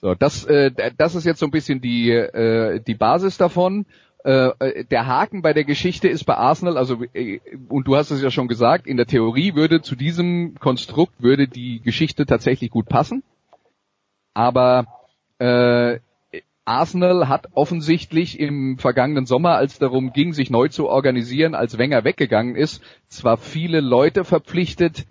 So, das, äh, das ist jetzt so ein bisschen die, äh, die Basis davon. Äh, der Haken bei der Geschichte ist bei Arsenal, also äh, und du hast es ja schon gesagt, in der Theorie würde zu diesem Konstrukt würde die Geschichte tatsächlich gut passen, aber äh, Arsenal hat offensichtlich im vergangenen Sommer, als darum ging, sich neu zu organisieren, als Wenger weggegangen ist, zwar viele Leute verpflichtet,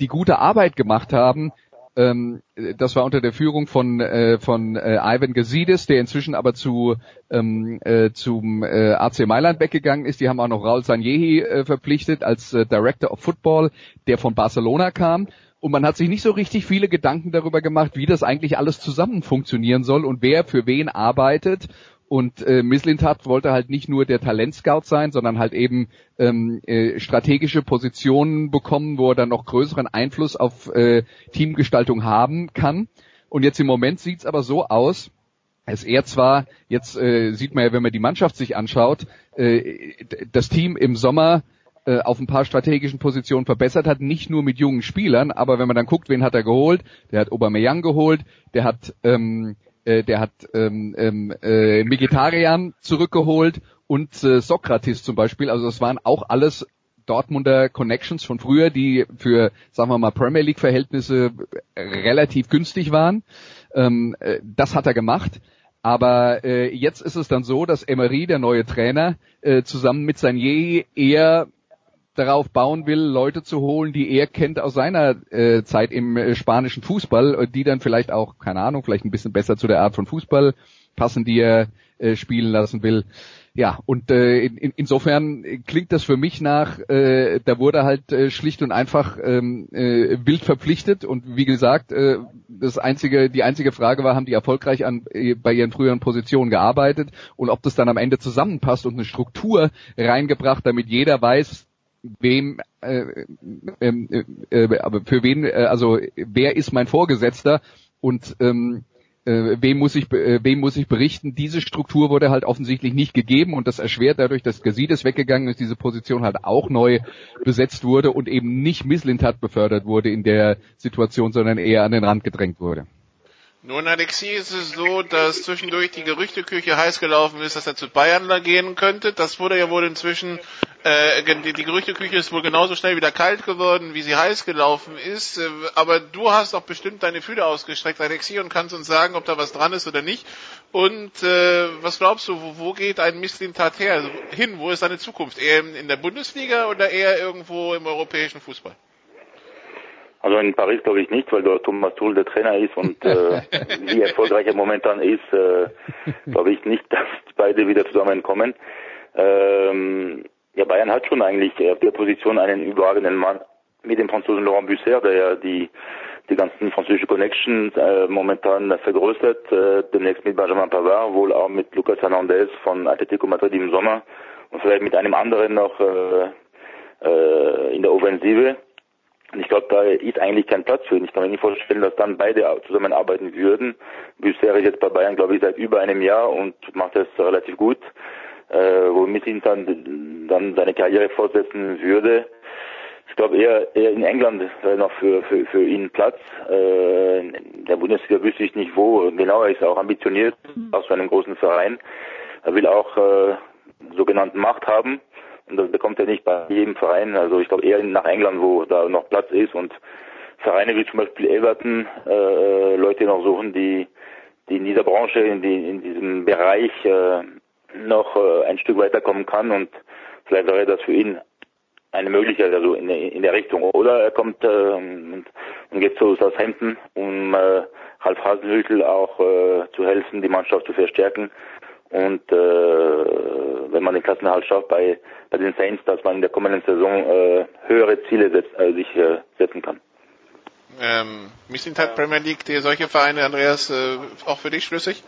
die gute Arbeit gemacht haben. Ähm, das war unter der Führung von äh, von äh, Ivan Gazidis, der inzwischen aber zu ähm, äh, zum äh, AC Mailand weggegangen ist. Die haben auch noch Raul Sanjehi äh, verpflichtet als äh, Director of Football, der von Barcelona kam. Und man hat sich nicht so richtig viele Gedanken darüber gemacht, wie das eigentlich alles zusammen funktionieren soll und wer für wen arbeitet. Und äh, Mislintat wollte halt nicht nur der Talentscout sein, sondern halt eben ähm, äh, strategische Positionen bekommen, wo er dann noch größeren Einfluss auf äh, Teamgestaltung haben kann. Und jetzt im Moment sieht's aber so aus, dass er zwar, jetzt äh, sieht man ja, wenn man die Mannschaft sich anschaut, äh, das Team im Sommer äh, auf ein paar strategischen Positionen verbessert hat, nicht nur mit jungen Spielern, aber wenn man dann guckt, wen hat er geholt, der hat Aubameyang geholt, der hat ähm, äh, der hat ähm, ähm, äh, Mkhitaryan zurückgeholt und äh, Sokrates zum Beispiel, also das waren auch alles Dortmunder Connections von früher, die für, sagen wir mal, Premier League Verhältnisse relativ günstig waren. Ähm, äh, das hat er gemacht. Aber äh, jetzt ist es dann so, dass Emery, der neue Trainer, äh, zusammen mit Sanier eher darauf bauen will, Leute zu holen, die er kennt aus seiner äh, Zeit im äh, spanischen Fußball, die dann vielleicht auch, keine Ahnung, vielleicht ein bisschen besser zu der Art von Fußball passen, die er äh, spielen lassen will. Ja, und äh, in, insofern klingt das für mich nach, äh, da wurde halt äh, schlicht und einfach ähm, äh, wild verpflichtet und wie gesagt, äh, das einzige, die einzige Frage war, haben die erfolgreich an äh, bei ihren früheren Positionen gearbeitet und ob das dann am Ende zusammenpasst und eine Struktur reingebracht, damit jeder weiß, wem äh, äh, äh, aber für wen, äh, also wer ist mein Vorgesetzter und ähm, äh, wem muss ich äh, wem muss ich berichten? Diese Struktur wurde halt offensichtlich nicht gegeben und das erschwert dadurch, dass Gasides weggegangen ist, diese Position halt auch neu besetzt wurde und eben nicht Misslintat befördert wurde in der Situation, sondern eher an den Rand gedrängt wurde. Nun, Alexi, ist es so, dass zwischendurch die Gerüchteküche heiß gelaufen ist, dass er zu Bayern gehen könnte. Das wurde ja wohl inzwischen, äh, die, die Gerüchteküche ist wohl genauso schnell wieder kalt geworden, wie sie heiß gelaufen ist. Äh, aber du hast doch bestimmt deine Fühler ausgestreckt, Alexi, und kannst uns sagen, ob da was dran ist oder nicht. Und äh, was glaubst du, wo, wo geht ein Mislintat her, also hin? Wo ist seine Zukunft? Eher in der Bundesliga oder eher irgendwo im europäischen Fußball? Also in Paris glaube ich nicht, weil dort Thomas Tuchel der Trainer ist und äh, wie erfolgreich er momentan ist, äh, glaube ich nicht, dass beide wieder zusammenkommen. Ähm, ja, Bayern hat schon eigentlich auf der Position einen überragenden Mann mit dem Franzosen Laurent Busser, der ja die die ganzen französische Connections äh, momentan vergrößert, äh, demnächst mit Benjamin Pavard, wohl auch mit Lucas Hernandez von Atletico Madrid im Sommer und vielleicht mit einem anderen noch äh, äh, in der Offensive. Und ich glaube, da ist eigentlich kein Platz für ihn. Ich kann mir nicht vorstellen, dass dann beide zusammenarbeiten würden. Büsser ist jetzt bei Bayern, glaube ich, seit über einem Jahr und macht das relativ gut, äh, womit ihn dann, dann seine Karriere fortsetzen würde. Ich glaube eher, eher in England wäre noch für, für, für ihn Platz. Äh, in der Bundesliga wüsste ich nicht wo. Genau, er ist auch ambitioniert aus so einem großen Verein. Er will auch äh, sogenannten Macht haben. Und das bekommt er nicht bei jedem Verein. Also ich glaube eher nach England, wo da noch Platz ist und Vereine wie zum Beispiel Everton äh, Leute noch suchen, die die in dieser Branche, in, die, in diesem Bereich äh, noch äh, ein Stück weiterkommen kann und vielleicht wäre das für ihn eine Möglichkeit, also in, in der Richtung. Oder er kommt äh, und, und geht zu Southampton, um äh, Ralf Hasenhüttel auch äh, zu helfen, die Mannschaft zu verstärken. Und äh, wenn man den Klassenerhalt schafft bei, bei den Saints, dass man in der kommenden Saison äh, höhere Ziele setz, äh, sich äh, setzen kann. Ähm, sind halt Premier League, die solche Vereine, Andreas, äh, auch für dich schlüssig?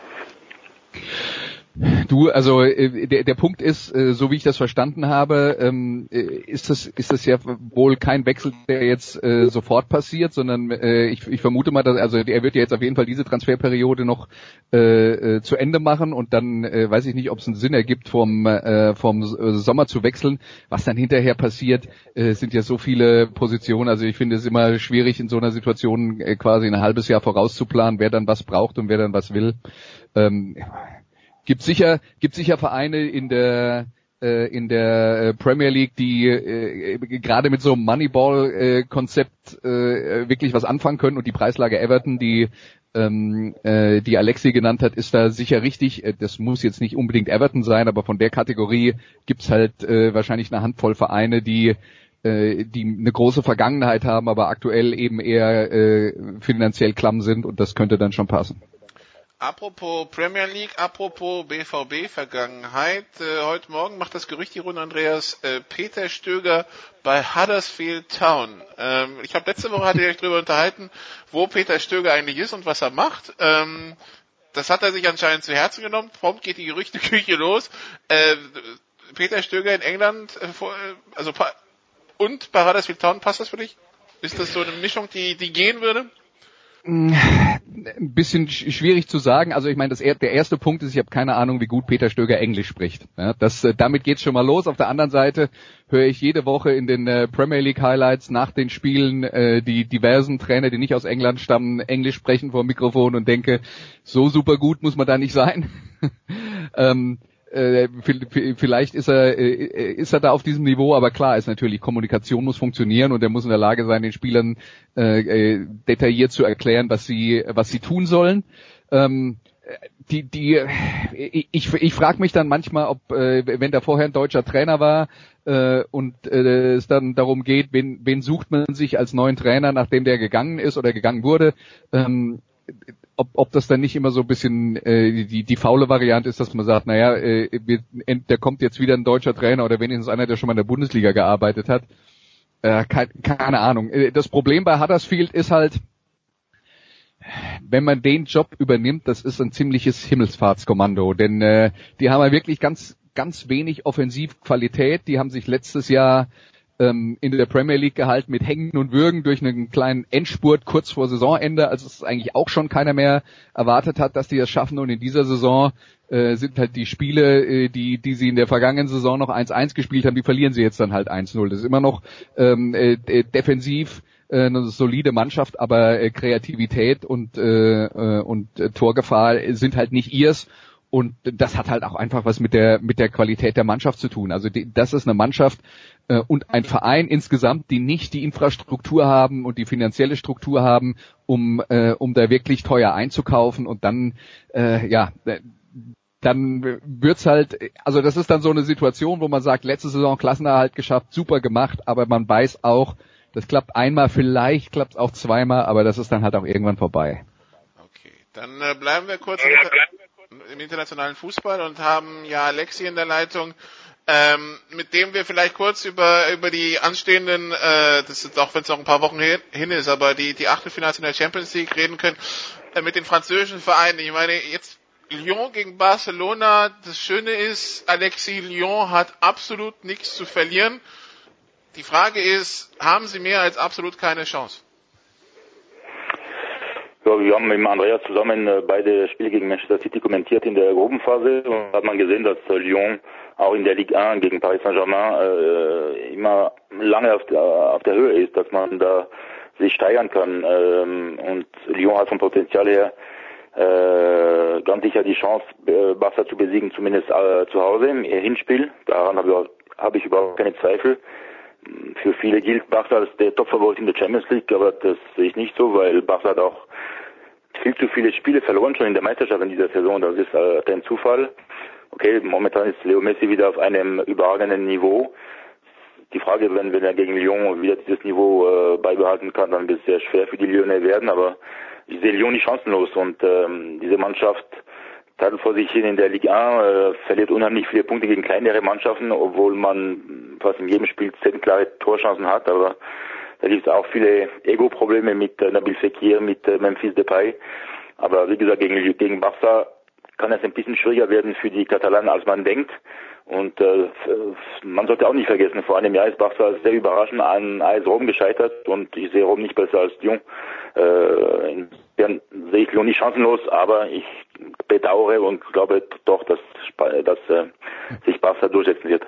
Du, also äh, der, der Punkt ist, äh, so wie ich das verstanden habe, ähm, äh, ist das ist das ja wohl kein Wechsel, der jetzt sofort passiert, sondern ich, ich vermute mal, dass also er wird ja jetzt auf jeden Fall diese Transferperiode noch äh, zu Ende machen und dann äh, weiß ich nicht, ob es einen Sinn ergibt, vom äh, vom Sommer zu wechseln. Was dann hinterher passiert, sind ja so viele Positionen. Also ich finde es immer schwierig in so einer Situation äh, quasi ein halbes Jahr vorauszuplanen, wer dann was braucht und wer dann was will. Ähm, gibt sicher, gibt sicher Vereine in der äh, in der äh, Premier League, die äh, gerade mit so einem Moneyball-Konzept äh, wirklich was anfangen können und die Preislage Everton, die ähm, äh, die Alexi genannt hat, ist da sicher richtig. Das muss jetzt nicht unbedingt Everton sein, aber von der Kategorie gibt's halt äh, wahrscheinlich eine Handvoll Vereine, die äh, die eine große Vergangenheit haben, aber aktuell eben eher äh, finanziell klamm sind und das könnte dann schon passen. Apropos Premier League, apropos BVB-Vergangenheit. Äh, heute Morgen macht das Gerücht die Runde, Andreas, äh, Peter Stöger bei Huddersfield Town. Ähm, ich habe letzte Woche hatte ich euch darüber unterhalten, wo Peter Stöger eigentlich ist und was er macht. Ähm, das hat er sich anscheinend zu Herzen genommen. Prompt geht die Gerüchteküche los. Äh, Peter Stöger in England, äh, äh also und bei Huddersfield Town, passt das für dich? Ist das so eine Mischung, die, die gehen würde? Ein bisschen schwierig zu sagen. Also ich meine, das, der erste Punkt ist, ich habe keine Ahnung, wie gut Peter Stöger Englisch spricht. Ja, das, äh, damit geht's schon mal los. Auf der anderen Seite höre ich jede Woche in den äh, Premier League Highlights nach den Spielen äh, die diversen Trainer, die nicht aus England stammen, Englisch sprechen vor dem Mikrofon und denke, so super gut muss man da nicht sein. ähm, äh, vielleicht ist er äh, ist er da auf diesem Niveau, aber klar ist natürlich Kommunikation muss funktionieren und er muss in der Lage sein, den Spielern äh, detailliert zu erklären, was sie was sie tun sollen. Ähm, die die ich ich frage mich dann manchmal, ob wenn da vorher ein deutscher Trainer war und es dann darum geht, wen wen sucht man sich als neuen Trainer, nachdem der gegangen ist oder gegangen wurde. Ähm, ob, ob das dann nicht immer so ein bisschen äh, die, die faule Variante ist, dass man sagt, naja, äh, wir, der kommt jetzt wieder ein deutscher Trainer oder wenigstens einer, der schon mal in der Bundesliga gearbeitet hat. Äh, keine, keine Ahnung. Äh, das Problem bei Huddersfield ist halt, wenn man den Job übernimmt, das ist ein ziemliches Himmelsfahrtskommando, denn äh, die haben ja wirklich ganz ganz wenig Offensivqualität. Die haben sich letztes Jahr ähm, in der Premier League gehalten mit Hängen und Würgen durch einen kleinen Endspurt kurz vor Saisonende, als es eigentlich auch schon keiner mehr erwartet hat, dass die das schaffen. Und in dieser Saison äh, sind halt die Spiele, äh, die, die sie in der vergangenen Saison noch 1-1 gespielt haben, die verlieren sie jetzt dann halt 1-0. Das ist immer noch ähm, äh, defensiv äh, eine solide Mannschaft, aber äh, Kreativität und, äh, äh und äh, Torgefahr sind halt nicht ihrs. Und das hat halt auch einfach was mit der mit der Qualität der Mannschaft zu tun. Also die, das ist eine Mannschaft äh, und ein Verein insgesamt, die nicht die Infrastruktur haben und die finanzielle Struktur haben, um äh, um da wirklich teuer einzukaufen und dann äh, ja äh, dann wird's halt, also das ist dann so eine Situation, wo man sagt, letzte Saison Klassenerhalt geschafft, super gemacht, aber man weiß auch, das klappt einmal, vielleicht klappt es auch zweimal, aber das ist dann halt auch irgendwann vorbei. Okay, dann äh, bleiben wir kurz im im internationalen Fußball und haben ja Alexi in der Leitung, ähm, mit dem wir vielleicht kurz über über die anstehenden, äh, das ist auch wenn es noch ein paar Wochen hin ist, aber die die Achtelfinals in der Champions League reden können äh, mit den französischen Vereinen. Ich meine jetzt Lyon gegen Barcelona. Das Schöne ist, Alexi Lyon hat absolut nichts zu verlieren. Die Frage ist, haben sie mehr als absolut keine Chance? Ja, wir haben mit Andreas zusammen äh, beide Spiele gegen Manchester City kommentiert in der Gruppenphase und hat man gesehen, dass äh, Lyon auch in der Ligue 1 gegen Paris Saint-Germain äh, immer lange auf der, auf der Höhe ist, dass man da sich steigern kann. Ähm, und Lyon hat vom Potenzial her äh, ganz sicher die Chance, äh, Barca zu besiegen, zumindest äh, zu Hause im Hinspiel. Daran habe ich, hab ich überhaupt keine Zweifel. Für viele gilt Barca als der Topfavorit in der Champions League, aber das sehe ich nicht so, weil Barca hat auch viel zu viele Spiele verloren schon in der Meisterschaft in dieser Saison. Das ist äh, ein Zufall. Okay, momentan ist Leo Messi wieder auf einem überragenden Niveau. Die Frage, wenn, wenn er gegen Lyon wieder dieses Niveau äh, beibehalten kann, dann wird es sehr schwer für die Lyonnais werden, aber ich sehe Lyon nicht chancenlos und ähm, diese Mannschaft tadelt vor sich hin in der Ligue 1, äh, verliert unheimlich viele Punkte gegen kleinere Mannschaften, obwohl man fast in jedem Spiel zehn klare Torchancen hat, aber da gibt es auch viele Ego-Probleme mit äh, Nabil Fekir, mit äh, Memphis Depay. Aber wie gesagt, gegen, gegen Barca kann es ein bisschen schwieriger werden für die Katalanen, als man denkt. Und äh, man sollte auch nicht vergessen, vor einem Jahr ist Barca sehr überraschend an AS Rom gescheitert und ich sehe Rom nicht besser als Lyon. Äh, insofern sehe ich Lyon nicht chancenlos, aber ich bedauere und glaube doch, dass, dass äh, sich Barca durchsetzen wird.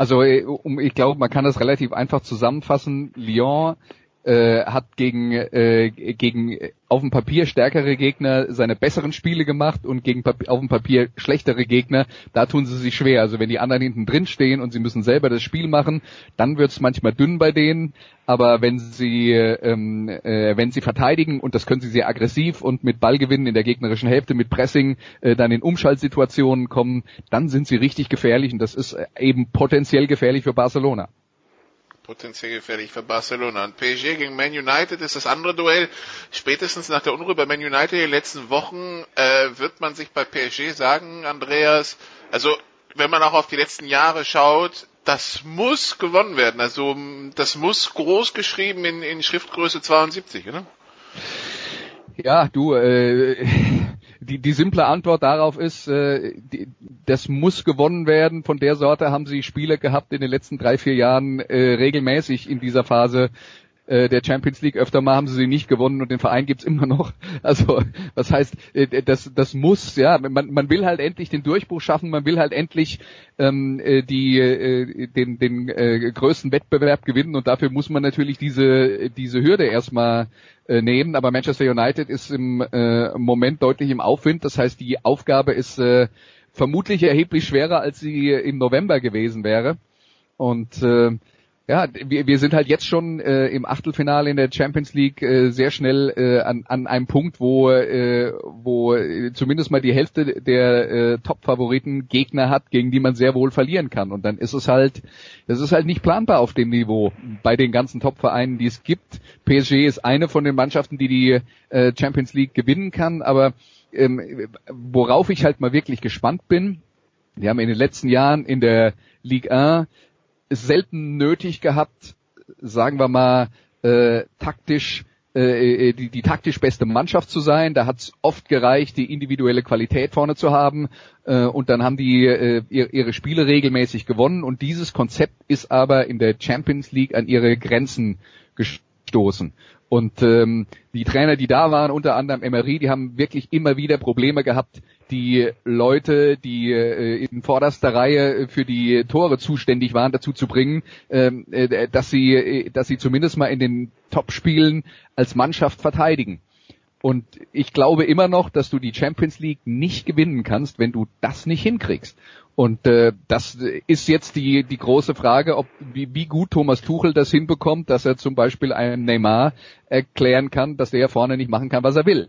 Also äh, ich glaube, man kann das relativ einfach zusammenfassen. Lyon äh, hat gegen äh, gegen auf dem Papier stärkere Gegner seine besseren Spiele gemacht und gegen auf dem Papier schlechtere Gegner, da tun sie sich schwer. Also wenn die anderen hinten drin stehen und sie müssen selber das Spiel machen, dann wird es manchmal dünn bei denen. Aber wenn sie ähm, äh, wenn sie verteidigen und das können sie sehr aggressiv und mit Ballgewinnen in der gegnerischen Hälfte mit Pressing äh, dann in Umschaltsituationen kommen, dann sind sie richtig gefährlich und das ist eben potenziell gefährlich für Barcelona potenziell gefährlich für Barcelona. Und PSG gegen Man United ist das andere Duell. Spätestens nach der Unruhe bei Man United in den letzten Wochen äh, wird man sich bei PSG sagen, Andreas, also wenn man auch auf die letzten Jahre schaut, das muss gewonnen werden. Also das muss groß geschrieben in, in Schriftgröße 72, oder? Ja, du, äh, die, die simple Antwort darauf ist, äh, die, das muss gewonnen werden. Von der Sorte haben sie Spiele gehabt in den letzten drei, vier Jahren äh, regelmäßig in dieser Phase äh, der Champions League. Öfter mal haben sie sie nicht gewonnen und den Verein gibt's immer noch. Also was heißt, äh, das, das muss, ja, man, man will halt endlich den Durchbruch schaffen, man will halt endlich ähm, äh, die, äh, den, den äh, größten Wettbewerb gewinnen und dafür muss man natürlich diese, diese Hürde erstmal äh, nehmen. Aber Manchester United ist im äh, Moment deutlich im Aufwind. Das heißt, die Aufgabe ist äh, vermutlich erheblich schwerer, als sie im November gewesen wäre. Und äh, ja, wir, wir sind halt jetzt schon äh, im Achtelfinale in der Champions League äh, sehr schnell äh, an, an einem Punkt, wo, äh, wo zumindest mal die Hälfte der äh, Top-Favoriten Gegner hat, gegen die man sehr wohl verlieren kann. Und dann ist es halt, das ist halt nicht planbar auf dem Niveau bei den ganzen Top-Vereinen, die es gibt. PSG ist eine von den Mannschaften, die die äh, Champions League gewinnen kann, aber ähm, worauf ich halt mal wirklich gespannt bin, wir haben in den letzten Jahren in der Ligue 1 selten nötig gehabt, sagen wir mal, äh, taktisch äh, die, die taktisch beste Mannschaft zu sein. Da hat es oft gereicht, die individuelle Qualität vorne zu haben äh, und dann haben die äh, ihre Spiele regelmäßig gewonnen und dieses Konzept ist aber in der Champions League an ihre Grenzen gestoßen. Und ähm, die Trainer, die da waren, unter anderem Emery, die haben wirklich immer wieder Probleme gehabt, die Leute, die äh, in vorderster Reihe für die Tore zuständig waren, dazu zu bringen, ähm, äh, dass sie, äh, dass sie zumindest mal in den Top-Spielen als Mannschaft verteidigen. Und ich glaube immer noch, dass du die Champions League nicht gewinnen kannst, wenn du das nicht hinkriegst. Und äh, das ist jetzt die, die große Frage, ob wie, wie gut Thomas Tuchel das hinbekommt, dass er zum Beispiel einem Neymar erklären kann, dass er vorne nicht machen kann, was er will.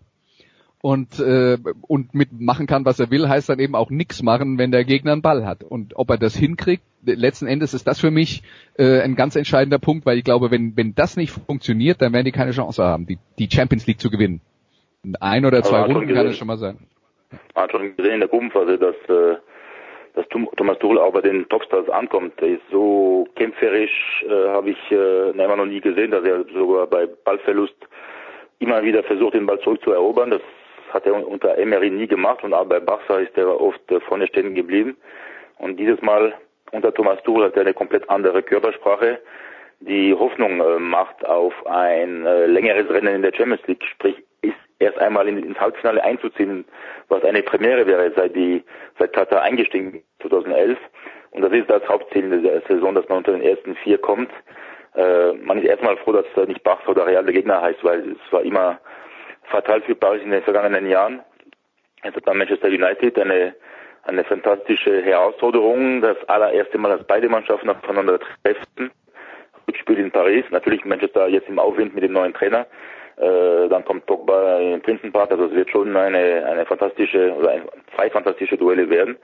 Und, äh, und mit machen kann, was er will, heißt dann eben auch nichts machen, wenn der Gegner einen Ball hat. Und ob er das hinkriegt, letzten Endes ist das für mich äh, ein ganz entscheidender Punkt, weil ich glaube, wenn, wenn das nicht funktioniert, dann werden die keine Chance haben, die, die Champions League zu gewinnen. Ein oder zwei Runden kann es schon mal sein. Man hat schon gesehen in der Gruppenphase, dass äh, dass Thomas Tuchel auch bei den Topstars ankommt. Der ist so kämpferisch, äh, habe ich äh, Neymar noch nie gesehen, dass er sogar bei Ballverlust immer wieder versucht, den Ball zurückzuerobern. Das hat er unter Emery nie gemacht und auch bei Barca ist er oft äh, vorne stehen geblieben. Und dieses Mal unter Thomas Tuchel hat er eine komplett andere Körpersprache, die Hoffnung äh, macht auf ein äh, längeres Rennen in der Champions League, sprich erst einmal in, ins Halbfinale einzuziehen, was eine Premiere wäre, seit die seit Katar eingestiegen 2011. Und das ist das Hauptziel der Saison, dass man unter den ersten vier kommt. Äh, man ist erstmal froh, dass es nicht Barca oder Real der Gegner heißt, weil es war immer fatal für Paris in den vergangenen Jahren. Jetzt hat man Manchester United eine eine fantastische Herausforderung, das allererste Mal, dass beide Mannschaften aufeinander treffen. Rückspiel in Paris, natürlich Manchester jetzt im Aufwind mit dem neuen Trainer. Äh, dann kommt Pogba in Prinzenpark, also es wird schon eine, eine fantastische oder ein, zwei fantastische Duelle werden.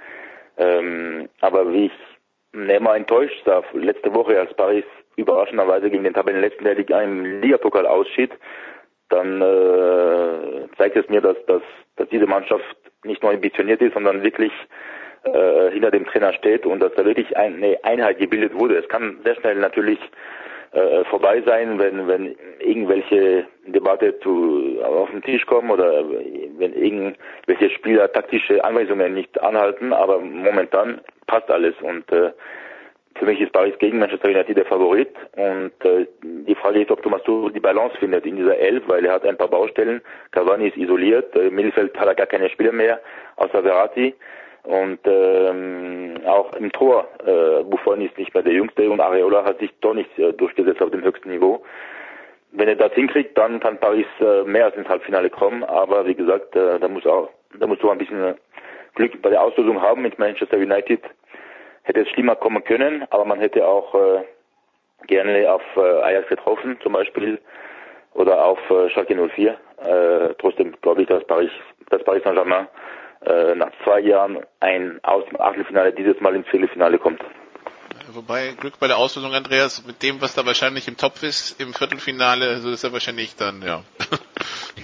Ähm, aber wie ich Neymar enttäuscht sah, letzte Woche, als Paris überraschenderweise gegen den Tabellenletzten der Liga im Ligapokal ausschied, dann äh, zeigt es mir, dass, dass, dass diese Mannschaft nicht nur ambitioniert ist, sondern wirklich äh, hinter dem Trainer steht und dass da wirklich eine Einheit gebildet wurde. Es kann sehr schnell natürlich äh, vorbei sein, wenn, wenn irgendwelche Debatte zu, auf den Tisch kommen oder wenn irgendwelche Spieler taktische Anweisungen nicht anhalten, aber momentan passt alles und äh, für mich ist Paris gegen Manchester United der Favorit und äh, die Frage ist, ob Thomas Tuchel die Balance findet in dieser Elf, weil er hat ein paar Baustellen. Cavani ist isoliert, äh, Mittelfeld hat er gar keine Spieler mehr, außer Verratti. Und ähm, auch im Tor, äh, Buffon ist nicht mehr der Jüngste und Areola hat sich doch nicht äh, durchgesetzt auf dem höchsten Niveau. Wenn er das hinkriegt, dann kann Paris äh, mehr als ins Halbfinale kommen. Aber wie gesagt, äh, da muss auch, da muss du ein bisschen Glück bei der Auslösung haben mit Manchester United. Hätte es schlimmer kommen können, aber man hätte auch äh, gerne auf äh, Ajax getroffen, zum Beispiel, oder auf äh, Schalke 04. Äh, trotzdem glaube ich, dass Paris, dass Paris Saint-Germain äh, nach zwei Jahren ein aus dem Achtelfinale dieses Mal ins Viertelfinale kommt. Wobei Glück bei der Auslösung, Andreas, mit dem, was da wahrscheinlich im Topf ist, im Viertelfinale, so ist er wahrscheinlich dann, ja.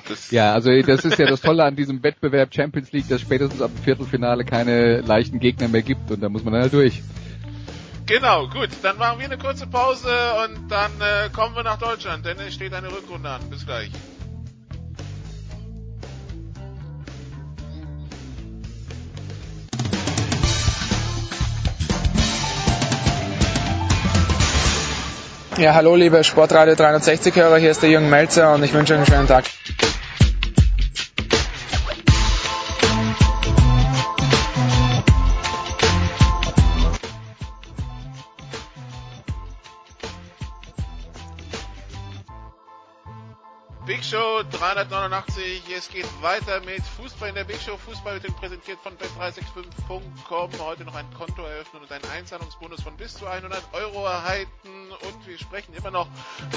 Das ja, also das ist ja das Tolle an diesem Wettbewerb Champions League, dass spätestens ab dem Viertelfinale keine leichten Gegner mehr gibt und da muss man dann halt durch. Genau, gut, dann machen wir eine kurze Pause und dann äh, kommen wir nach Deutschland, denn es steht eine Rückrunde an. Bis gleich. Ja, hallo liebe Sportradio 360 Hörer, hier ist der Jürgen Melzer und ich wünsche euch einen schönen Tag. 389. Es geht weiter mit Fußball in der Big Show. Fußball wird präsentiert von bet365.com. Heute noch ein Konto eröffnen und einen Einzahlungsbonus von bis zu 100 Euro erhalten. Und wir sprechen immer noch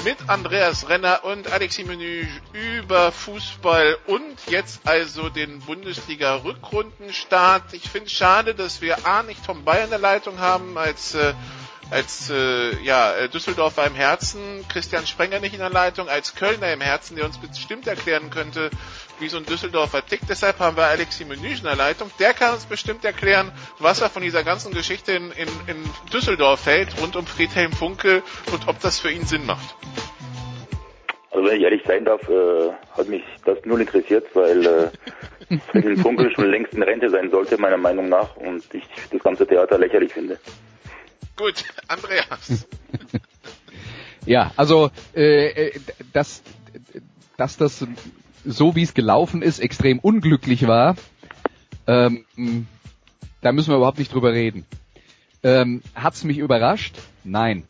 mit Andreas Renner und Alexis Menü über Fußball und jetzt also den Bundesliga-Rückrundenstart. Ich finde es schade, dass wir A nicht Tom Bayern in der Leitung haben als äh, als äh, ja, äh, Düsseldorfer im Herzen, Christian Sprenger nicht in der Leitung, als Kölner im Herzen, der uns bestimmt erklären könnte, wie so ein Düsseldorfer tickt. Deshalb haben wir Alexi Menüsch in der Leitung. Der kann uns bestimmt erklären, was er von dieser ganzen Geschichte in, in, in Düsseldorf hält, rund um Friedhelm Funkel und ob das für ihn Sinn macht. Also wenn ich ehrlich sein darf, äh, hat mich das null interessiert, weil äh, Friedhelm Funkel schon längst in Rente sein sollte, meiner Meinung nach, und ich das ganze Theater lächerlich finde. Gut, Andreas. ja, also äh, dass, dass das so wie es gelaufen ist, extrem unglücklich war, ähm, da müssen wir überhaupt nicht drüber reden. Ähm, hat es mich überrascht? Nein.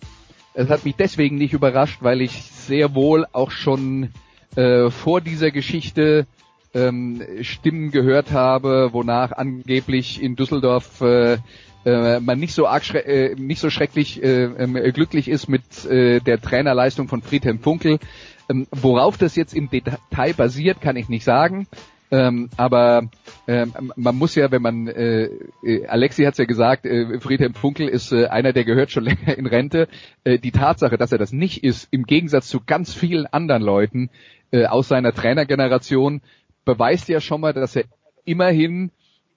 Es hat mich deswegen nicht überrascht, weil ich sehr wohl auch schon äh, vor dieser Geschichte ähm, Stimmen gehört habe, wonach angeblich in Düsseldorf äh, äh, man nicht so arg äh, nicht so schrecklich äh, äh, glücklich ist mit äh, der Trainerleistung von Friedhelm Funkel. Ähm, worauf das jetzt im Detail basiert, kann ich nicht sagen. Ähm, aber ähm, man muss ja, wenn man, äh, äh Alexi hat es ja gesagt, äh, Friedhelm Funkel ist äh, einer, der gehört schon länger in Rente. Äh, die Tatsache, dass er das nicht ist, im Gegensatz zu ganz vielen anderen Leuten äh, aus seiner Trainergeneration, beweist ja schon mal, dass er immerhin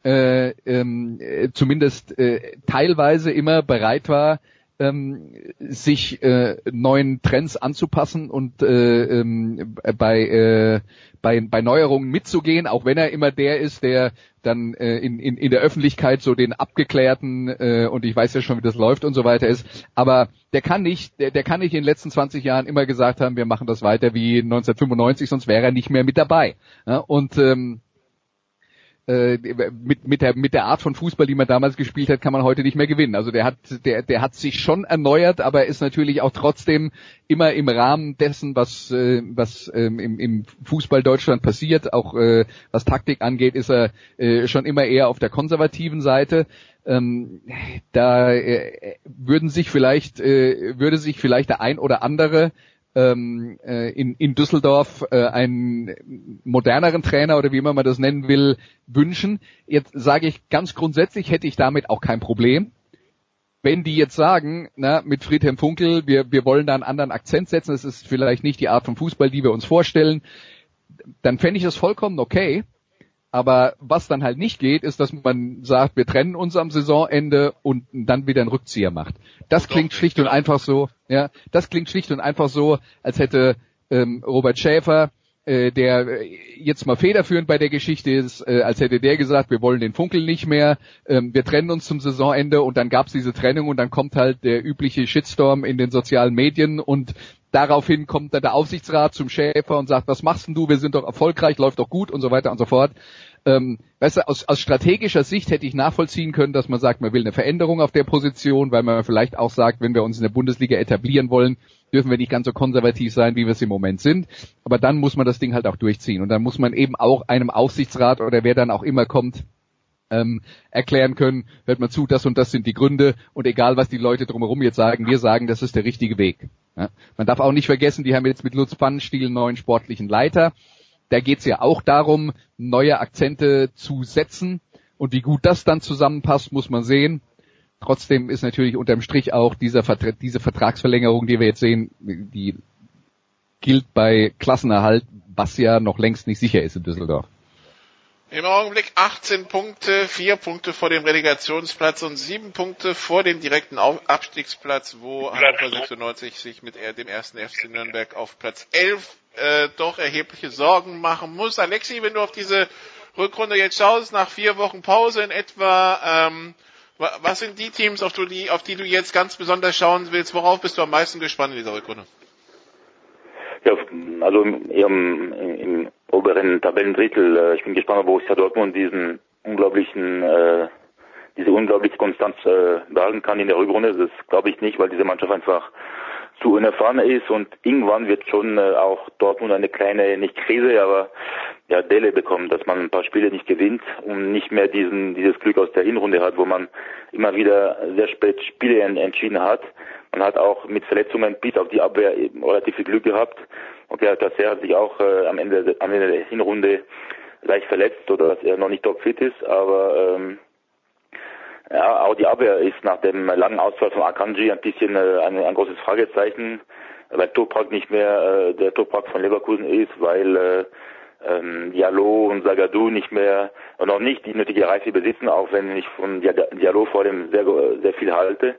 äh, ähm, äh, zumindest äh, teilweise immer bereit war, ähm, sich äh, neuen Trends anzupassen und äh, ähm, bei, äh, bei, bei Neuerungen mitzugehen, auch wenn er immer der ist, der dann äh, in, in, in der Öffentlichkeit so den abgeklärten äh, und ich weiß ja schon, wie das läuft und so weiter ist. Aber der kann nicht, der, der kann nicht in den letzten 20 Jahren immer gesagt haben, wir machen das weiter wie 1995, sonst wäre er nicht mehr mit dabei. Ja, und ähm, äh, mit, mit, der, mit der Art von Fußball, die man damals gespielt hat, kann man heute nicht mehr gewinnen. Also der hat, der, der hat sich schon erneuert, aber ist natürlich auch trotzdem immer im Rahmen dessen, was, äh, was ähm, im, im Fußball Deutschland passiert, auch äh, was Taktik angeht, ist er schon immer eher auf der konservativen Seite. Ähm, da würden sich vielleicht, würde sich vielleicht der ein oder andere ähm, äh, in, in Düsseldorf äh, einen moderneren Trainer oder wie immer man das nennen will, wünschen. Jetzt sage ich ganz grundsätzlich, hätte ich damit auch kein Problem. Wenn die jetzt sagen, na, mit Friedhelm Funkel, wir, wir wollen da einen anderen Akzent setzen, das ist vielleicht nicht die Art von Fußball, die wir uns vorstellen, dann fände ich das vollkommen okay. Aber was dann halt nicht geht, ist, dass man sagt, wir trennen uns am Saisonende und dann wieder einen Rückzieher macht. Das Doch, klingt schlicht und einfach so, ja, das klingt schlicht und einfach so, als hätte ähm, Robert Schäfer, äh, der jetzt mal federführend bei der Geschichte ist, äh, als hätte der gesagt, wir wollen den Funkel nicht mehr, ähm, wir trennen uns zum Saisonende und dann gab's diese Trennung und dann kommt halt der übliche Shitstorm in den sozialen Medien und Daraufhin kommt dann der Aufsichtsrat zum Schäfer und sagt, was machst denn du? Wir sind doch erfolgreich, läuft doch gut und so weiter und so fort. Ähm, weißt du, aus, aus strategischer Sicht hätte ich nachvollziehen können, dass man sagt, man will eine Veränderung auf der Position, weil man vielleicht auch sagt, wenn wir uns in der Bundesliga etablieren wollen, dürfen wir nicht ganz so konservativ sein, wie wir es im Moment sind. Aber dann muss man das Ding halt auch durchziehen. Und dann muss man eben auch einem Aufsichtsrat oder wer dann auch immer kommt, ähm, erklären können, hört mal zu, das und das sind die Gründe und egal was die Leute drumherum jetzt sagen, wir sagen, das ist der richtige Weg. Ja? Man darf auch nicht vergessen, die haben jetzt mit Lutz Pannenstiel einen neuen sportlichen Leiter. Da geht es ja auch darum, neue Akzente zu setzen und wie gut das dann zusammenpasst, muss man sehen. Trotzdem ist natürlich unterm Strich auch dieser Vertra diese Vertragsverlängerung, die wir jetzt sehen, die gilt bei Klassenerhalt, was ja noch längst nicht sicher ist in Düsseldorf. Im Augenblick 18 Punkte, 4 Punkte vor dem Relegationsplatz und 7 Punkte vor dem direkten Abstiegsplatz, wo Hannover 96 sich mit dem ersten FC Nürnberg auf Platz 11 äh, doch erhebliche Sorgen machen muss. Alexi, wenn du auf diese Rückrunde jetzt schaust, nach vier Wochen Pause in etwa, ähm, Was sind die Teams, auf die, auf die du jetzt ganz besonders schauen willst? Worauf bist du am meisten gespannt in dieser Rückrunde? Ja, also im oberen Tabellendrittel. Äh, ich bin gespannt, ob Borussia Dortmund diesen unglaublichen, äh, diese unglaubliche Konstanz äh, behalten kann in der Rückrunde. Das glaube ich nicht, weil diese Mannschaft einfach zu unerfahren ist und irgendwann wird schon äh, auch Dortmund eine kleine, nicht Krise, aber ja, Delle bekommen, dass man ein paar Spiele nicht gewinnt und nicht mehr diesen, dieses Glück aus der Hinrunde hat, wo man immer wieder sehr spät Spiele entschieden hat. Man hat auch mit Verletzungen bis auf die Abwehr relativ viel Glück gehabt. Und der Tasser hat sich auch äh, am Ende am Ende der Hinrunde leicht verletzt oder dass er noch nicht topfit ist, aber ähm, ja, auch die Abwehr ist nach dem langen Ausfall von Akanji ein bisschen äh, ein, ein großes Fragezeichen, weil Toprak nicht mehr äh, der Toprak von Leverkusen ist, weil äh, ähm, Diallo und Zagadou nicht mehr noch nicht die nötige Reife besitzen, auch wenn ich von Diallo vor dem sehr sehr viel halte.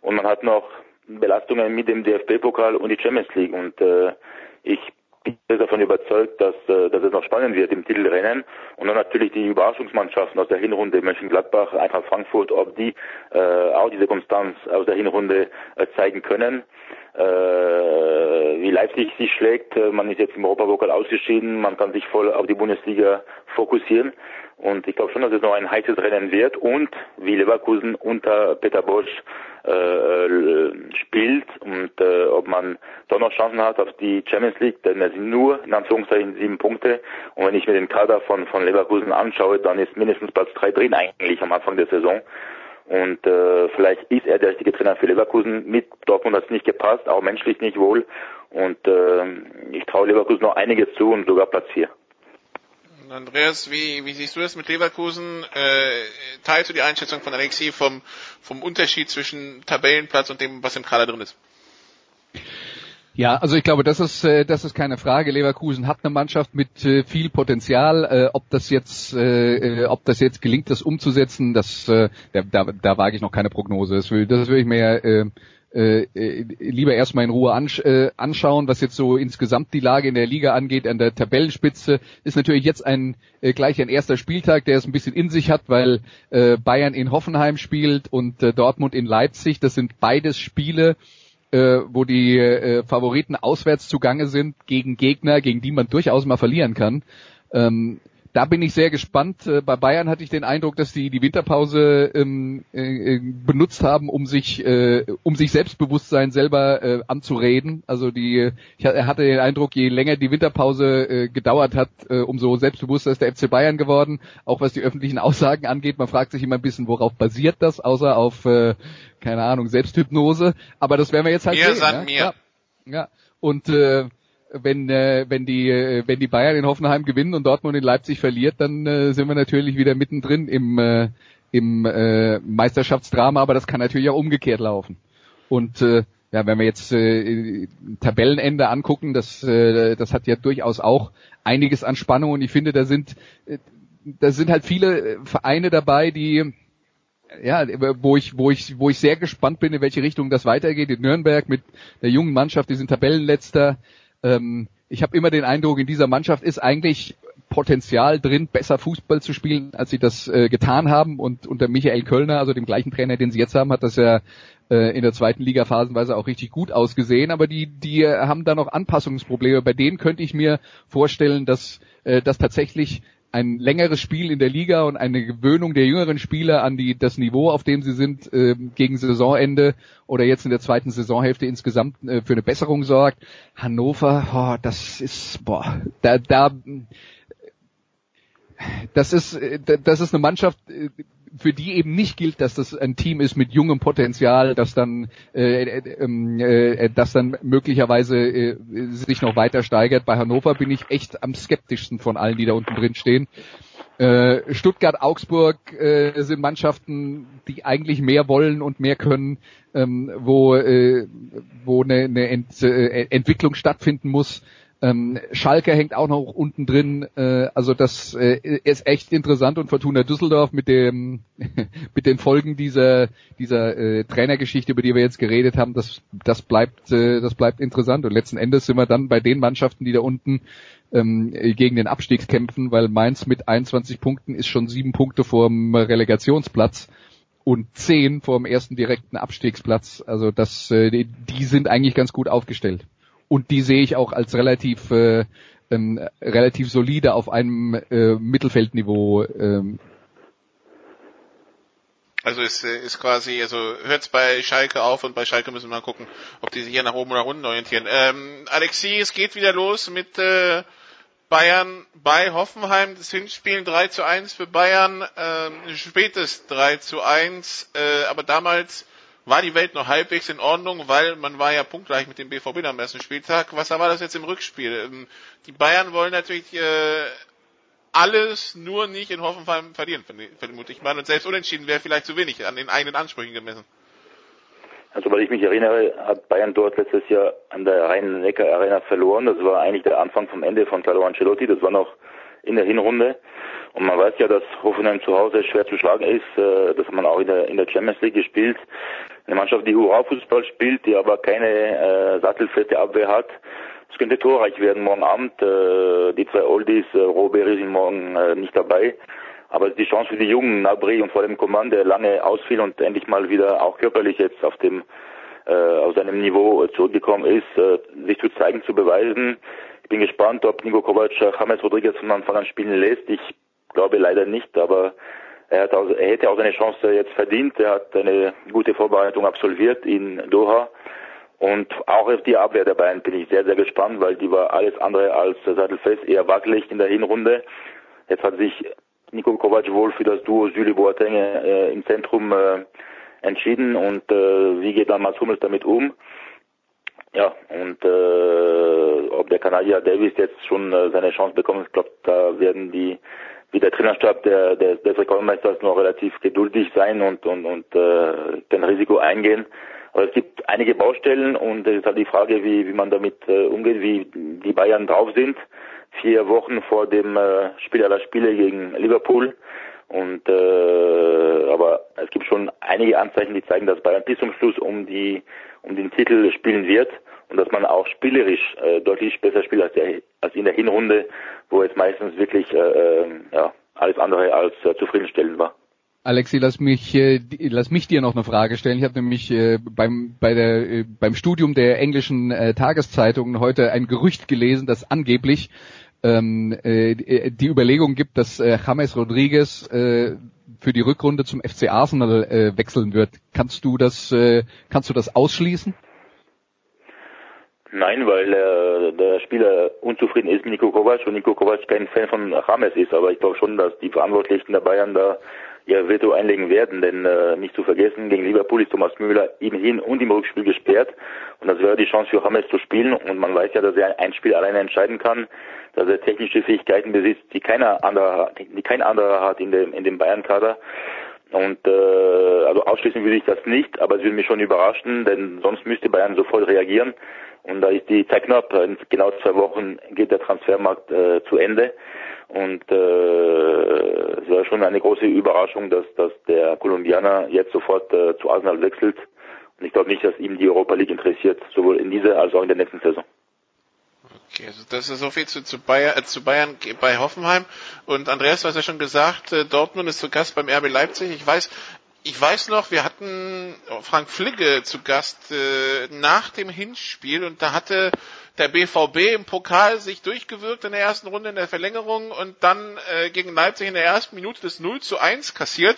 Und man hat noch Belastungen mit dem DFB-Pokal und die Champions League und äh, ich bin davon überzeugt, dass, äh, dass es noch spannend wird im Titelrennen. Und dann natürlich die Überraschungsmannschaften aus der Hinrunde, Mönchengladbach, Eintracht Frankfurt, ob die äh, auch diese Konstanz aus der Hinrunde äh, zeigen können. Äh, wie Leipzig sich schlägt, äh, man ist jetzt im Europapokal ausgeschieden, man kann sich voll auf die Bundesliga fokussieren. Und ich glaube schon, dass es noch ein heißes Rennen wird und wie Leverkusen unter Peter Bosch äh, spielt und äh, ob man doch noch Chancen hat auf die Champions League, denn es sind nur in Anführungszeichen sieben Punkte und wenn ich mir den Kader von, von Leverkusen anschaue, dann ist mindestens Platz drei drin eigentlich am Anfang der Saison. Und äh, vielleicht ist er der richtige Trainer für Leverkusen. Mit Dortmund hat es nicht gepasst, auch menschlich nicht wohl. Und äh, ich traue Leverkusen noch einiges zu und sogar Platz vier. Andreas, wie, wie siehst du das mit Leverkusen? Äh, teilst du die Einschätzung von Alexi vom, vom Unterschied zwischen Tabellenplatz und dem, was im Kader drin ist? Ja, also ich glaube, das ist äh, das ist keine Frage. Leverkusen hat eine Mannschaft mit äh, viel Potenzial. Äh, ob das jetzt äh, ob das jetzt gelingt, das umzusetzen, das äh, da, da, da wage ich noch keine Prognose. Das will das will ich mir äh, äh, lieber erstmal in Ruhe ansch äh, anschauen, was jetzt so insgesamt die Lage in der Liga angeht. An der Tabellenspitze ist natürlich jetzt ein äh, gleich ein erster Spieltag, der es ein bisschen in sich hat, weil äh, Bayern in Hoffenheim spielt und äh, Dortmund in Leipzig. Das sind beides Spiele, äh, wo die äh, Favoriten auswärts zugange sind gegen Gegner, gegen die man durchaus mal verlieren kann. Ähm, da bin ich sehr gespannt. Äh, bei Bayern hatte ich den Eindruck, dass sie die Winterpause ähm, äh, äh, benutzt haben, um sich, äh, um sich Selbstbewusstsein selber äh, anzureden. Also die, ich hatte den Eindruck, je länger die Winterpause äh, gedauert hat, äh, umso selbstbewusster ist der FC Bayern geworden. Auch was die öffentlichen Aussagen angeht. Man fragt sich immer ein bisschen, worauf basiert das, außer auf, äh, keine Ahnung, Selbsthypnose. Aber das werden wir jetzt halt mir sehen. Ja? Mir. ja. ja. Und äh, wenn äh, wenn die äh, wenn die Bayern in Hoffenheim gewinnen und Dortmund in Leipzig verliert, dann äh, sind wir natürlich wieder mittendrin im äh, im äh, Meisterschaftsdrama, aber das kann natürlich auch umgekehrt laufen. Und äh, ja, wenn wir jetzt äh, Tabellenende angucken, das äh, das hat ja durchaus auch einiges an Spannung und ich finde, da sind äh, da sind halt viele Vereine dabei, die ja, wo ich, wo ich, wo ich sehr gespannt bin, in welche Richtung das weitergeht. In Nürnberg mit der jungen Mannschaft, die sind Tabellenletzter. Ähm, ich habe immer den Eindruck, in dieser Mannschaft ist eigentlich Potenzial drin, besser Fußball zu spielen, als sie das äh, getan haben. Und unter Michael Kölner, also dem gleichen Trainer, den sie jetzt haben, hat das ja äh, in der zweiten Liga phasenweise auch richtig gut ausgesehen. Aber die, die haben da noch Anpassungsprobleme. Bei denen könnte ich mir vorstellen, dass äh, das tatsächlich ein längeres Spiel in der Liga und eine Gewöhnung der jüngeren Spieler an die, das Niveau, auf dem sie sind, äh, gegen Saisonende oder jetzt in der zweiten Saisonhälfte insgesamt äh, für eine Besserung sorgt. Hannover, oh, das ist, boah, da, da, das ist, äh, das ist eine Mannschaft, äh, für die eben nicht gilt, dass das ein Team ist mit jungem Potenzial, das dann, äh, äh, ähm, äh, das dann möglicherweise äh, sich noch weiter steigert. Bei Hannover bin ich echt am skeptischsten von allen, die da unten drin stehen. Äh, Stuttgart, Augsburg äh, sind Mannschaften, die eigentlich mehr wollen und mehr können, ähm, wo, äh, wo eine, eine Ent, äh, Entwicklung stattfinden muss. Ähm, Schalke hängt auch noch unten drin. Äh, also das äh, ist echt interessant und Fortuna Düsseldorf mit dem mit den Folgen dieser dieser äh, Trainergeschichte, über die wir jetzt geredet haben, das das bleibt äh, das bleibt interessant und letzten Endes sind wir dann bei den Mannschaften, die da unten ähm, gegen den Abstieg kämpfen, weil Mainz mit 21 Punkten ist schon sieben Punkte vor dem Relegationsplatz und zehn vor dem ersten direkten Abstiegsplatz. Also das, äh, die sind eigentlich ganz gut aufgestellt. Und die sehe ich auch als relativ äh, ähm, relativ solide auf einem äh, Mittelfeldniveau ähm, also ist, ist quasi, also hört's bei Schalke auf und bei Schalke müssen wir mal gucken, ob die sich hier nach oben oder unten orientieren. Ähm, Alexi, es geht wieder los mit äh, Bayern bei Hoffenheim. Das Hinspielen 3 zu 1 für Bayern, ähm, spätes 3 zu 1, äh, aber damals war die Welt noch halbwegs in Ordnung, weil man war ja punktgleich mit dem BVB am ersten Spieltag. Was war das jetzt im Rückspiel? Ähm, die Bayern wollen natürlich äh, alles nur nicht in Hoffenheim verlieren, vermute ich mal. Und selbst unentschieden wäre vielleicht zu wenig an den eigenen Ansprüchen gemessen. Also, weil ich mich erinnere, hat Bayern dort letztes Jahr an der Rhein-Neckar-Arena verloren. Das war eigentlich der Anfang vom Ende von Carlo Ancelotti. Das war noch in der Hinrunde. Und man weiß ja, dass Hoffenheim zu Hause schwer zu schlagen ist. Äh, das hat man auch in der, in der Champions League gespielt. Eine Mannschaft, die Hurra-Fußball spielt, die aber keine äh, sattelfeste Abwehr hat. Es könnte torreich werden morgen Abend. Äh, die zwei Oldies, äh, Robert sind morgen äh, nicht dabei. Aber die Chance für die Jungen, Nabri und vor dem Command, der lange ausfiel und endlich mal wieder auch körperlich jetzt auf dem äh, auf seinem Niveau zurückgekommen ist, äh, sich zu zeigen, zu beweisen. Ich bin gespannt, ob Nico Kovac James Rodriguez von Anfang an spielen lässt. Ich glaube leider nicht, aber er, hat auch, er hätte auch seine Chance jetzt verdient. Er hat eine gute Vorbereitung absolviert in Doha. Und auch auf die Abwehr der Bayern bin ich sehr, sehr gespannt, weil die war alles andere als sattelfest, eher wackelig in der Hinrunde. Jetzt hat sich Nico Kovac wohl für das Duo Süle Boateng äh, im Zentrum äh, entschieden und äh, wie geht dann Mats Hummels damit um? Ja, und äh, ob der Kanadier Davis jetzt schon äh, seine Chance bekommt, ich glaube, da werden die wie der Trainerstab der, der, des Rekordmeisters noch relativ geduldig sein und, und, und äh, kein Risiko eingehen. Aber es gibt einige Baustellen und es ist halt die Frage, wie, wie man damit äh, umgeht, wie die Bayern drauf sind. Vier Wochen vor dem äh, Spiel aller Spiele gegen Liverpool. Und äh, aber es gibt schon einige Anzeichen, die zeigen, dass Bayern bis zum Schluss um die um den Titel spielen wird und dass man auch spielerisch äh, deutlich besser spielt als, der, als in der Hinrunde, wo es meistens wirklich äh, äh ja, alles andere als äh, zufriedenstellend war. Alexi, lass mich, äh, lass mich dir noch eine Frage stellen. Ich habe nämlich äh, beim, bei der, äh, beim Studium der englischen äh, Tageszeitungen heute ein Gerücht gelesen, dass angeblich ähm, äh, die Überlegung gibt, dass äh, James Rodriguez äh, für die Rückrunde zum FC Arsenal äh, wechseln wird. Kannst du das, äh, kannst du das ausschließen? Nein, weil äh, der Spieler unzufrieden ist mit Nico Kovac und Nico Kovac kein Fan von James ist. Aber ich glaube schon, dass die Verantwortlichen der Bayern da ihr Veto einlegen werden, denn äh, nicht zu vergessen, gegen Liverpool ist Thomas Müller im Hin- und im Rückspiel gesperrt und das wäre die Chance für James zu spielen und man weiß ja, dass er ein Spiel alleine entscheiden kann, dass er technische Fähigkeiten besitzt, die keiner andere, die kein anderer hat in dem in dem Bayern-Kader und äh, also ausschließen würde ich das nicht, aber es würde mich schon überraschen, denn sonst müsste Bayern sofort reagieren und da ist die Zeit knapp. In genau zwei Wochen geht der Transfermarkt äh, zu Ende. Und äh, es war schon eine große Überraschung, dass, dass der Kolumbianer jetzt sofort äh, zu Arsenal wechselt. Und ich glaube nicht, dass ihm die Europa League interessiert, sowohl in dieser als auch in der nächsten Saison. Okay, also das ist so viel zu, zu, Bayern, äh, zu Bayern bei Hoffenheim. Und Andreas, du hast ja schon gesagt, äh, Dortmund ist zu Gast beim RB Leipzig. Ich weiß, ich weiß noch, wir hatten Frank Fligge zu Gast äh, nach dem Hinspiel und da hatte der BVB im Pokal sich durchgewirkt in der ersten Runde in der Verlängerung und dann äh, gegen Leipzig in der ersten Minute das 0 zu 1 kassiert,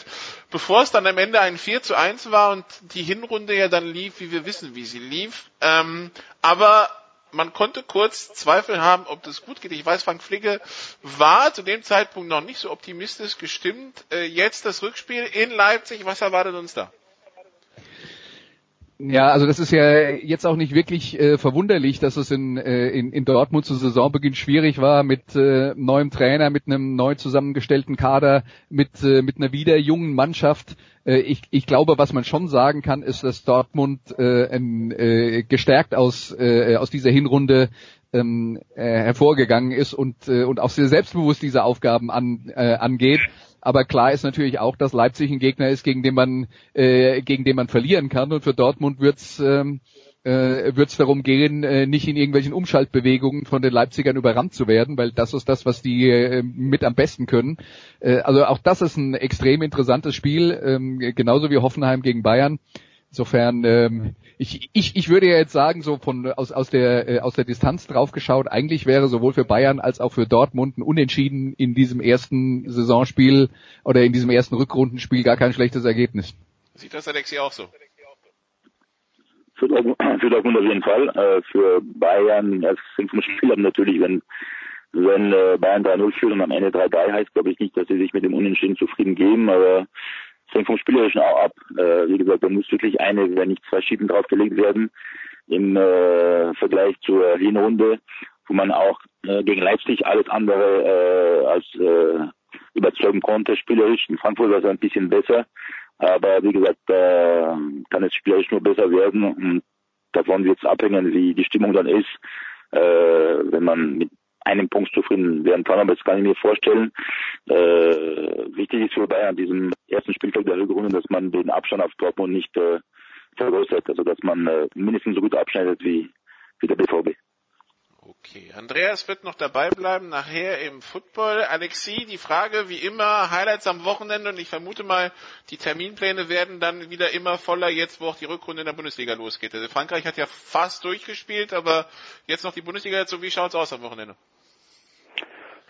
bevor es dann am Ende ein 4 zu 1 war und die Hinrunde ja dann lief, wie wir wissen, wie sie lief. Ähm, aber man konnte kurz Zweifel haben, ob das gut geht. Ich weiß, Frank Flicke war zu dem Zeitpunkt noch nicht so optimistisch gestimmt. Äh, jetzt das Rückspiel in Leipzig, was erwartet uns da? Ja, also das ist ja jetzt auch nicht wirklich äh, verwunderlich, dass es in, äh, in, in Dortmund zu Saisonbeginn schwierig war mit äh, neuem Trainer, mit einem neu zusammengestellten Kader, mit, äh, mit einer wieder jungen Mannschaft. Äh, ich, ich glaube, was man schon sagen kann, ist, dass Dortmund äh, ein, äh, gestärkt aus, äh, aus dieser Hinrunde ähm, äh, hervorgegangen ist und, äh, und auch sehr selbstbewusst diese Aufgaben an, äh, angeht. Aber klar ist natürlich auch, dass Leipzig ein Gegner ist, gegen den man, äh, gegen den man verlieren kann. Und für Dortmund wird's ähm, äh, wird es darum gehen, äh, nicht in irgendwelchen Umschaltbewegungen von den Leipzigern überrannt zu werden, weil das ist das, was die äh, mit am besten können. Äh, also auch das ist ein extrem interessantes Spiel, ähm, genauso wie Hoffenheim gegen Bayern. Insofern, ähm, ich, ich, ich würde ja jetzt sagen, so von aus, aus der äh, aus der Distanz drauf geschaut, eigentlich wäre sowohl für Bayern als auch für Dortmund ein Unentschieden in diesem ersten Saisonspiel oder in diesem ersten Rückrundenspiel gar kein schlechtes Ergebnis. Sieht das Alexi auch so? Für Dortmund, für Dortmund auf jeden Fall. Äh, für Bayern, es sind vom Spiel natürlich, wenn wenn äh, Bayern 3-0 führt und am Ende 3-3 heißt, glaube ich nicht, dass sie sich mit dem Unentschieden zufrieden geben, aber hängt vom Spielerischen auch ab. Äh, wie gesagt, da muss wirklich eine, wenn nicht zwei Schieben draufgelegt werden im äh, Vergleich zur Hinrunde, wo man auch äh, gegen Leipzig alles andere äh, als äh, überzeugen konnte, spielerisch. In Frankfurt war es ein bisschen besser, aber wie gesagt, äh, kann es spielerisch nur besser werden und davon wird es abhängen, wie die Stimmung dann ist. Äh, wenn man mit einem Punkt zufrieden werden kann, aber das kann ich mir vorstellen. Äh, wichtig ist für Bayern an diesem ersten Spieltag der Rückrunde, dass man den Abstand auf Dortmund nicht äh, vergrößert, also dass man äh, mindestens so gut abschneidet wie, wie der BVB. Okay, Andreas wird noch dabei bleiben, nachher im Football. Alexi, die Frage wie immer, Highlights am Wochenende und ich vermute mal, die Terminpläne werden dann wieder immer voller, jetzt wo auch die Rückrunde in der Bundesliga losgeht. Also Frankreich hat ja fast durchgespielt, aber jetzt noch die Bundesliga dazu. Wie schaut's aus am Wochenende?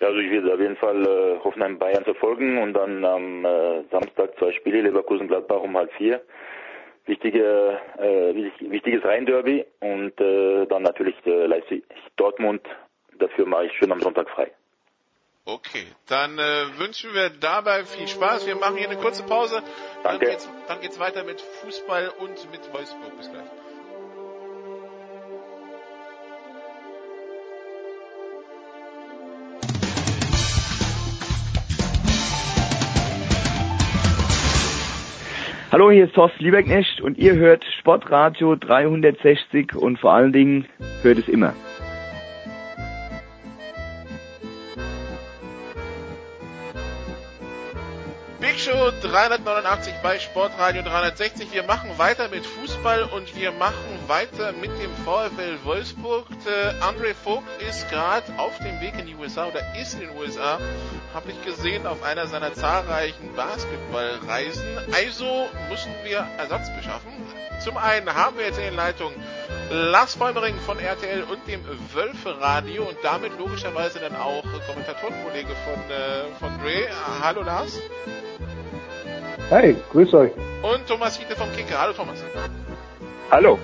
Ja, also ich werde auf jeden Fall äh, Hoffenheim Bayern verfolgen und dann am äh, Samstag zwei Spiele, Leverkusen Gladbach um halb vier wichtige, äh, wichtiges Rhein-Derby und äh, dann natürlich äh, Leipzig Dortmund. Dafür mache ich schön am Sonntag frei. Okay, dann äh, wünschen wir dabei viel Spaß. Wir machen hier eine kurze Pause. Dann Danke. geht's, dann geht's weiter mit Fußball und mit Wolfsburg. Bis gleich. Hallo, hier ist Thorsten Lieberknecht und ihr hört Sportradio 360 und vor allen Dingen hört es immer. 389 bei Sportradio 360. Wir machen weiter mit Fußball und wir machen weiter mit dem VfL Wolfsburg. Äh, André Vogt ist gerade auf dem Weg in die USA oder ist in den USA, habe ich gesehen, auf einer seiner zahlreichen Basketballreisen. Also müssen wir Ersatz beschaffen. Zum einen haben wir jetzt in den Leitungen Lars Bäumering von RTL und dem Wölfe Radio und damit logischerweise dann auch Kommentatorenkollege von, äh, von Dre. Hallo Lars. Hi, grüß euch. Und Thomas Hiete vom Kicker. Hallo Thomas. Hallo.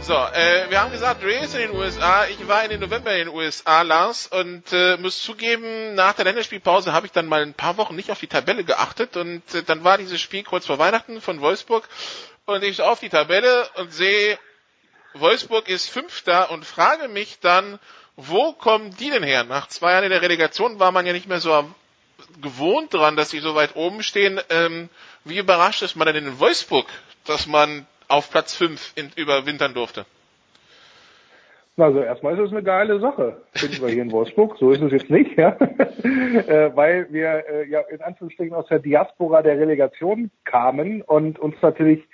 So, äh, wir haben gesagt, Dre ist in den USA. Ich war in den November in den USA, Lars, und äh, muss zugeben, nach der Länderspielpause habe ich dann mal ein paar Wochen nicht auf die Tabelle geachtet und äh, dann war dieses Spiel kurz vor Weihnachten von Wolfsburg und ich auf die Tabelle und sehe, Wolfsburg ist Fünfter und frage mich dann, wo kommen die denn her? Nach zwei Jahren in der Relegation war man ja nicht mehr so gewohnt dran, dass sie so weit oben stehen. Ähm, wie überrascht ist man denn in Wolfsburg, dass man auf Platz 5 in, überwintern durfte? Also erstmal ist es eine geile Sache, finden wir hier in Wolfsburg. So ist es jetzt nicht, ja. äh, weil wir äh, ja in Anführungsstrichen aus der Diaspora der Relegation kamen und uns natürlich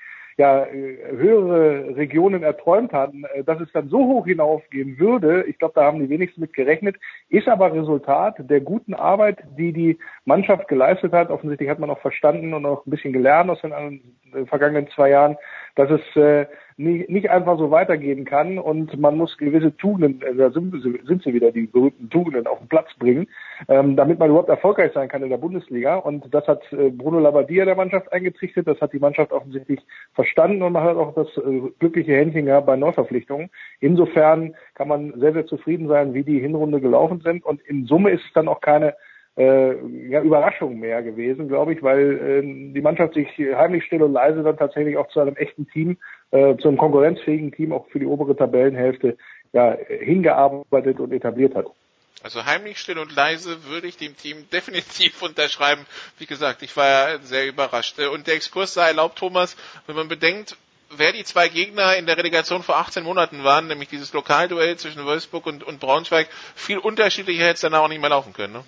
ja höhere Regionen erträumt hatten, äh, dass es dann so hoch hinaufgehen würde. Ich glaube, da haben die wenigsten mit gerechnet. Ist aber Resultat der guten Arbeit, die die Mannschaft geleistet hat. Offensichtlich hat man auch verstanden und auch ein bisschen gelernt aus den vergangenen zwei Jahren, dass es äh, nicht, nicht einfach so weitergehen kann und man muss gewisse Tugenden, äh, da sind, sind sie wieder, die berühmten Tugenden auf den Platz bringen, ähm, damit man überhaupt erfolgreich sein kann in der Bundesliga. Und das hat äh, Bruno Labbadia der Mannschaft eingetrichtert, das hat die Mannschaft offensichtlich verstanden und man hat auch das äh, glückliche Händchen gehabt bei Neuverpflichtungen. Insofern kann man sehr, sehr zufrieden sein, wie die Hinrunde gelaufen sind. Und in Summe ist es dann auch keine äh, ja, Überraschung mehr gewesen, glaube ich, weil äh, die Mannschaft sich heimlich still und leise dann tatsächlich auch zu einem echten Team, äh, zu einem konkurrenzfähigen Team auch für die obere Tabellenhälfte ja, hingearbeitet und etabliert hat. Also heimlich still und leise würde ich dem Team definitiv unterschreiben. Wie gesagt, ich war ja sehr überrascht. Und der Exkurs sei erlaubt, Thomas, wenn man bedenkt, wer die zwei Gegner in der Relegation vor 18 Monaten waren, nämlich dieses Lokalduell zwischen Wolfsburg und, und Braunschweig, viel unterschiedlicher hätte es dann auch nicht mehr laufen können. Ne?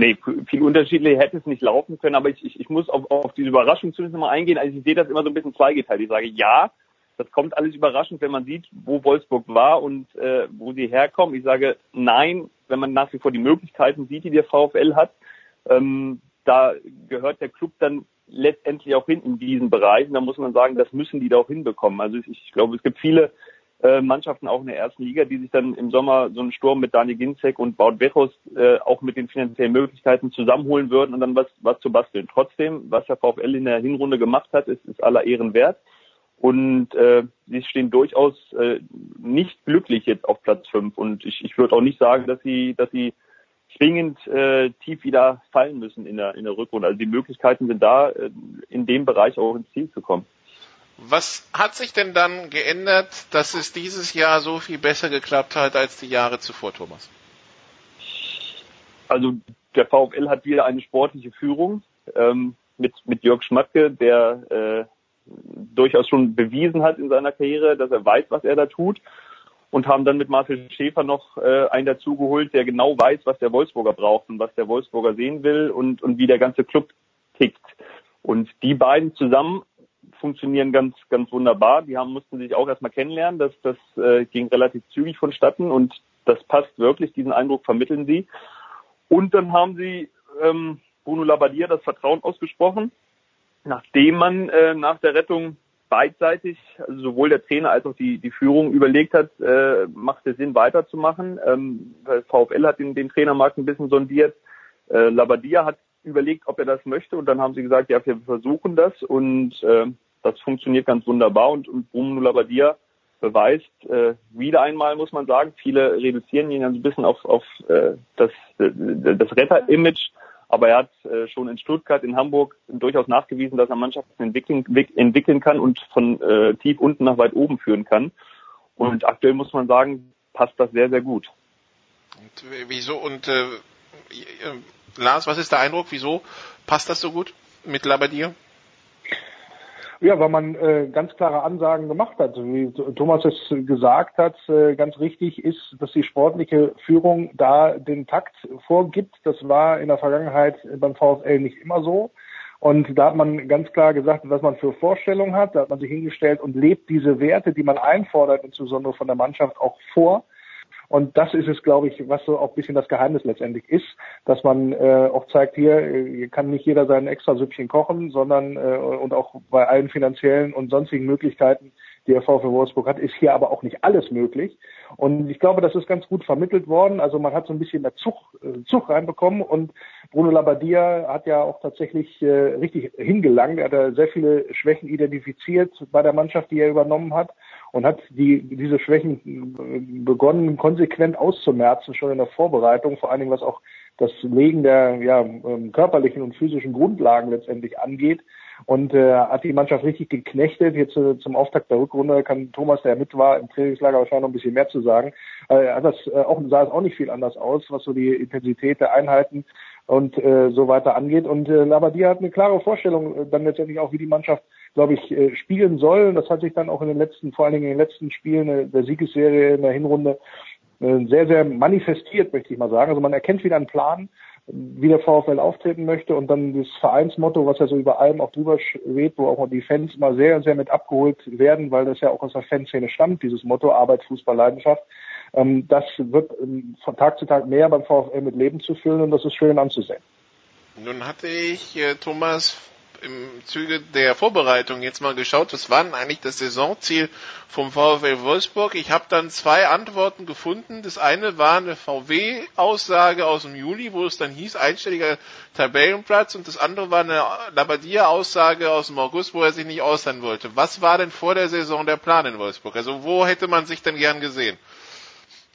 Nee, viel unterschiedlich hätte es nicht laufen können, aber ich, ich, ich muss auf, auf diese Überraschung zumindest mal eingehen. Also ich sehe das immer so ein bisschen zweigeteilt. Ich sage, ja, das kommt alles überraschend, wenn man sieht, wo Wolfsburg war und äh, wo sie herkommen. Ich sage nein, wenn man nach wie vor die Möglichkeiten sieht, die der VfL hat. Ähm, da gehört der Club dann letztendlich auch hin in diesen Bereichen. Da muss man sagen, das müssen die da auch hinbekommen. Also ich, ich glaube, es gibt viele äh, Mannschaften auch in der ersten Liga, die sich dann im Sommer so einen Sturm mit Daniel Ginzek und Baut Bechos äh, auch mit den finanziellen Möglichkeiten zusammenholen würden und dann was, was zu basteln. Trotzdem, was der VfL in der Hinrunde gemacht hat, ist, ist aller Ehren wert. Und äh, sie stehen durchaus äh, nicht glücklich jetzt auf Platz fünf. Und ich, ich würde auch nicht sagen, dass sie, dass sie zwingend äh, tief wieder fallen müssen in der, in der Rückrunde. Also die Möglichkeiten sind da, äh, in dem Bereich auch ins Ziel zu kommen. Was hat sich denn dann geändert, dass es dieses Jahr so viel besser geklappt hat als die Jahre zuvor, Thomas? Also der VfL hat wieder eine sportliche Führung ähm, mit, mit Jörg Schmatke, der äh, durchaus schon bewiesen hat in seiner Karriere, dass er weiß, was er da tut. Und haben dann mit Marcel Schäfer noch äh, einen dazugeholt, der genau weiß, was der Wolfsburger braucht und was der Wolfsburger sehen will und, und wie der ganze Club tickt. Und die beiden zusammen funktionieren ganz, ganz wunderbar. Die haben, mussten sich auch erstmal kennenlernen. Das, das äh, ging relativ zügig vonstatten und das passt wirklich. Diesen Eindruck vermitteln sie. Und dann haben sie ähm, Bruno Labbadia das Vertrauen ausgesprochen nachdem man äh, nach der Rettung beidseitig, also sowohl der Trainer als auch die, die Führung überlegt hat, äh, macht es Sinn weiterzumachen. Ähm, VfL hat den, den Trainermarkt ein bisschen sondiert. Äh, Labadia hat überlegt, ob er das möchte und dann haben sie gesagt, ja, wir versuchen das und äh, das funktioniert ganz wunderbar und, und Bruno Labadia beweist äh, wieder einmal, muss man sagen, viele reduzieren ihn ein bisschen auf, auf äh, das, äh, das Retter-Image, aber er hat äh, schon in Stuttgart, in Hamburg durchaus nachgewiesen, dass er Mannschaften entwickeln, entwickeln kann und von äh, tief unten nach weit oben führen kann. Und aktuell muss man sagen, passt das sehr, sehr gut. Und wieso? Und äh, Lars, was ist der Eindruck? Wieso passt das so gut mit Labadier? Ja, weil man äh, ganz klare Ansagen gemacht hat. Wie Thomas es gesagt hat, äh, ganz richtig ist, dass die sportliche Führung da den Takt vorgibt. Das war in der Vergangenheit beim VfL nicht immer so. Und da hat man ganz klar gesagt, was man für Vorstellungen hat. Da hat man sich hingestellt und lebt diese Werte, die man einfordert, insbesondere von der Mannschaft auch vor. Und das ist es, glaube ich, was so auch ein bisschen das Geheimnis letztendlich ist, dass man äh, auch zeigt, hier, hier kann nicht jeder sein extra Süppchen kochen, sondern äh, und auch bei allen finanziellen und sonstigen Möglichkeiten, der VfL Wolfsburg hat, ist hier aber auch nicht alles möglich. Und ich glaube, das ist ganz gut vermittelt worden. Also man hat so ein bisschen mehr Zug, äh, Zug reinbekommen und Bruno Labbadia hat ja auch tatsächlich äh, richtig hingelangt. Er hat ja sehr viele Schwächen identifiziert bei der Mannschaft, die er übernommen hat und hat die, diese Schwächen äh, begonnen, konsequent auszumerzen, schon in der Vorbereitung, vor allen Dingen was auch das Legen der ja, ähm, körperlichen und physischen Grundlagen letztendlich angeht. Und äh, hat die Mannschaft richtig geknechtet. Jetzt äh, zum Auftakt der Rückrunde kann Thomas, der mit war, im Trainingslager wahrscheinlich noch ein bisschen mehr zu sagen. Äh, das, äh, auch, sah es auch nicht viel anders aus, was so die Intensität der Einheiten und äh, so weiter angeht. Und äh, Labadia hat eine klare Vorstellung äh, dann letztendlich auch, wie die Mannschaft glaube ich, äh, spielen soll. Das hat sich dann auch in den letzten, vor allen Dingen in den letzten Spielen äh, der Siegesserie in der Hinrunde äh, sehr, sehr manifestiert, möchte ich mal sagen. Also man erkennt wieder einen Plan, wie der VfL auftreten möchte und dann das Vereinsmotto, was ja so über allem auch drüber schwebt, wo auch die Fans mal sehr, sehr mit abgeholt werden, weil das ja auch aus der Fanszene stammt, dieses Motto Arbeit, Fußball, Leidenschaft. Ähm, das wird ähm, von Tag zu Tag mehr beim VfL mit Leben zu füllen und das ist schön anzusehen. Nun hatte ich, Thomas, im Zuge der Vorbereitung jetzt mal geschaut, was war denn eigentlich das Saisonziel vom VfL Wolfsburg? Ich habe dann zwei Antworten gefunden. Das eine war eine VW-Aussage aus dem Juli, wo es dann hieß, einstelliger Tabellenplatz und das andere war eine Labadia-Aussage aus dem August, wo er sich nicht äußern wollte. Was war denn vor der Saison der Plan in Wolfsburg? Also wo hätte man sich denn gern gesehen?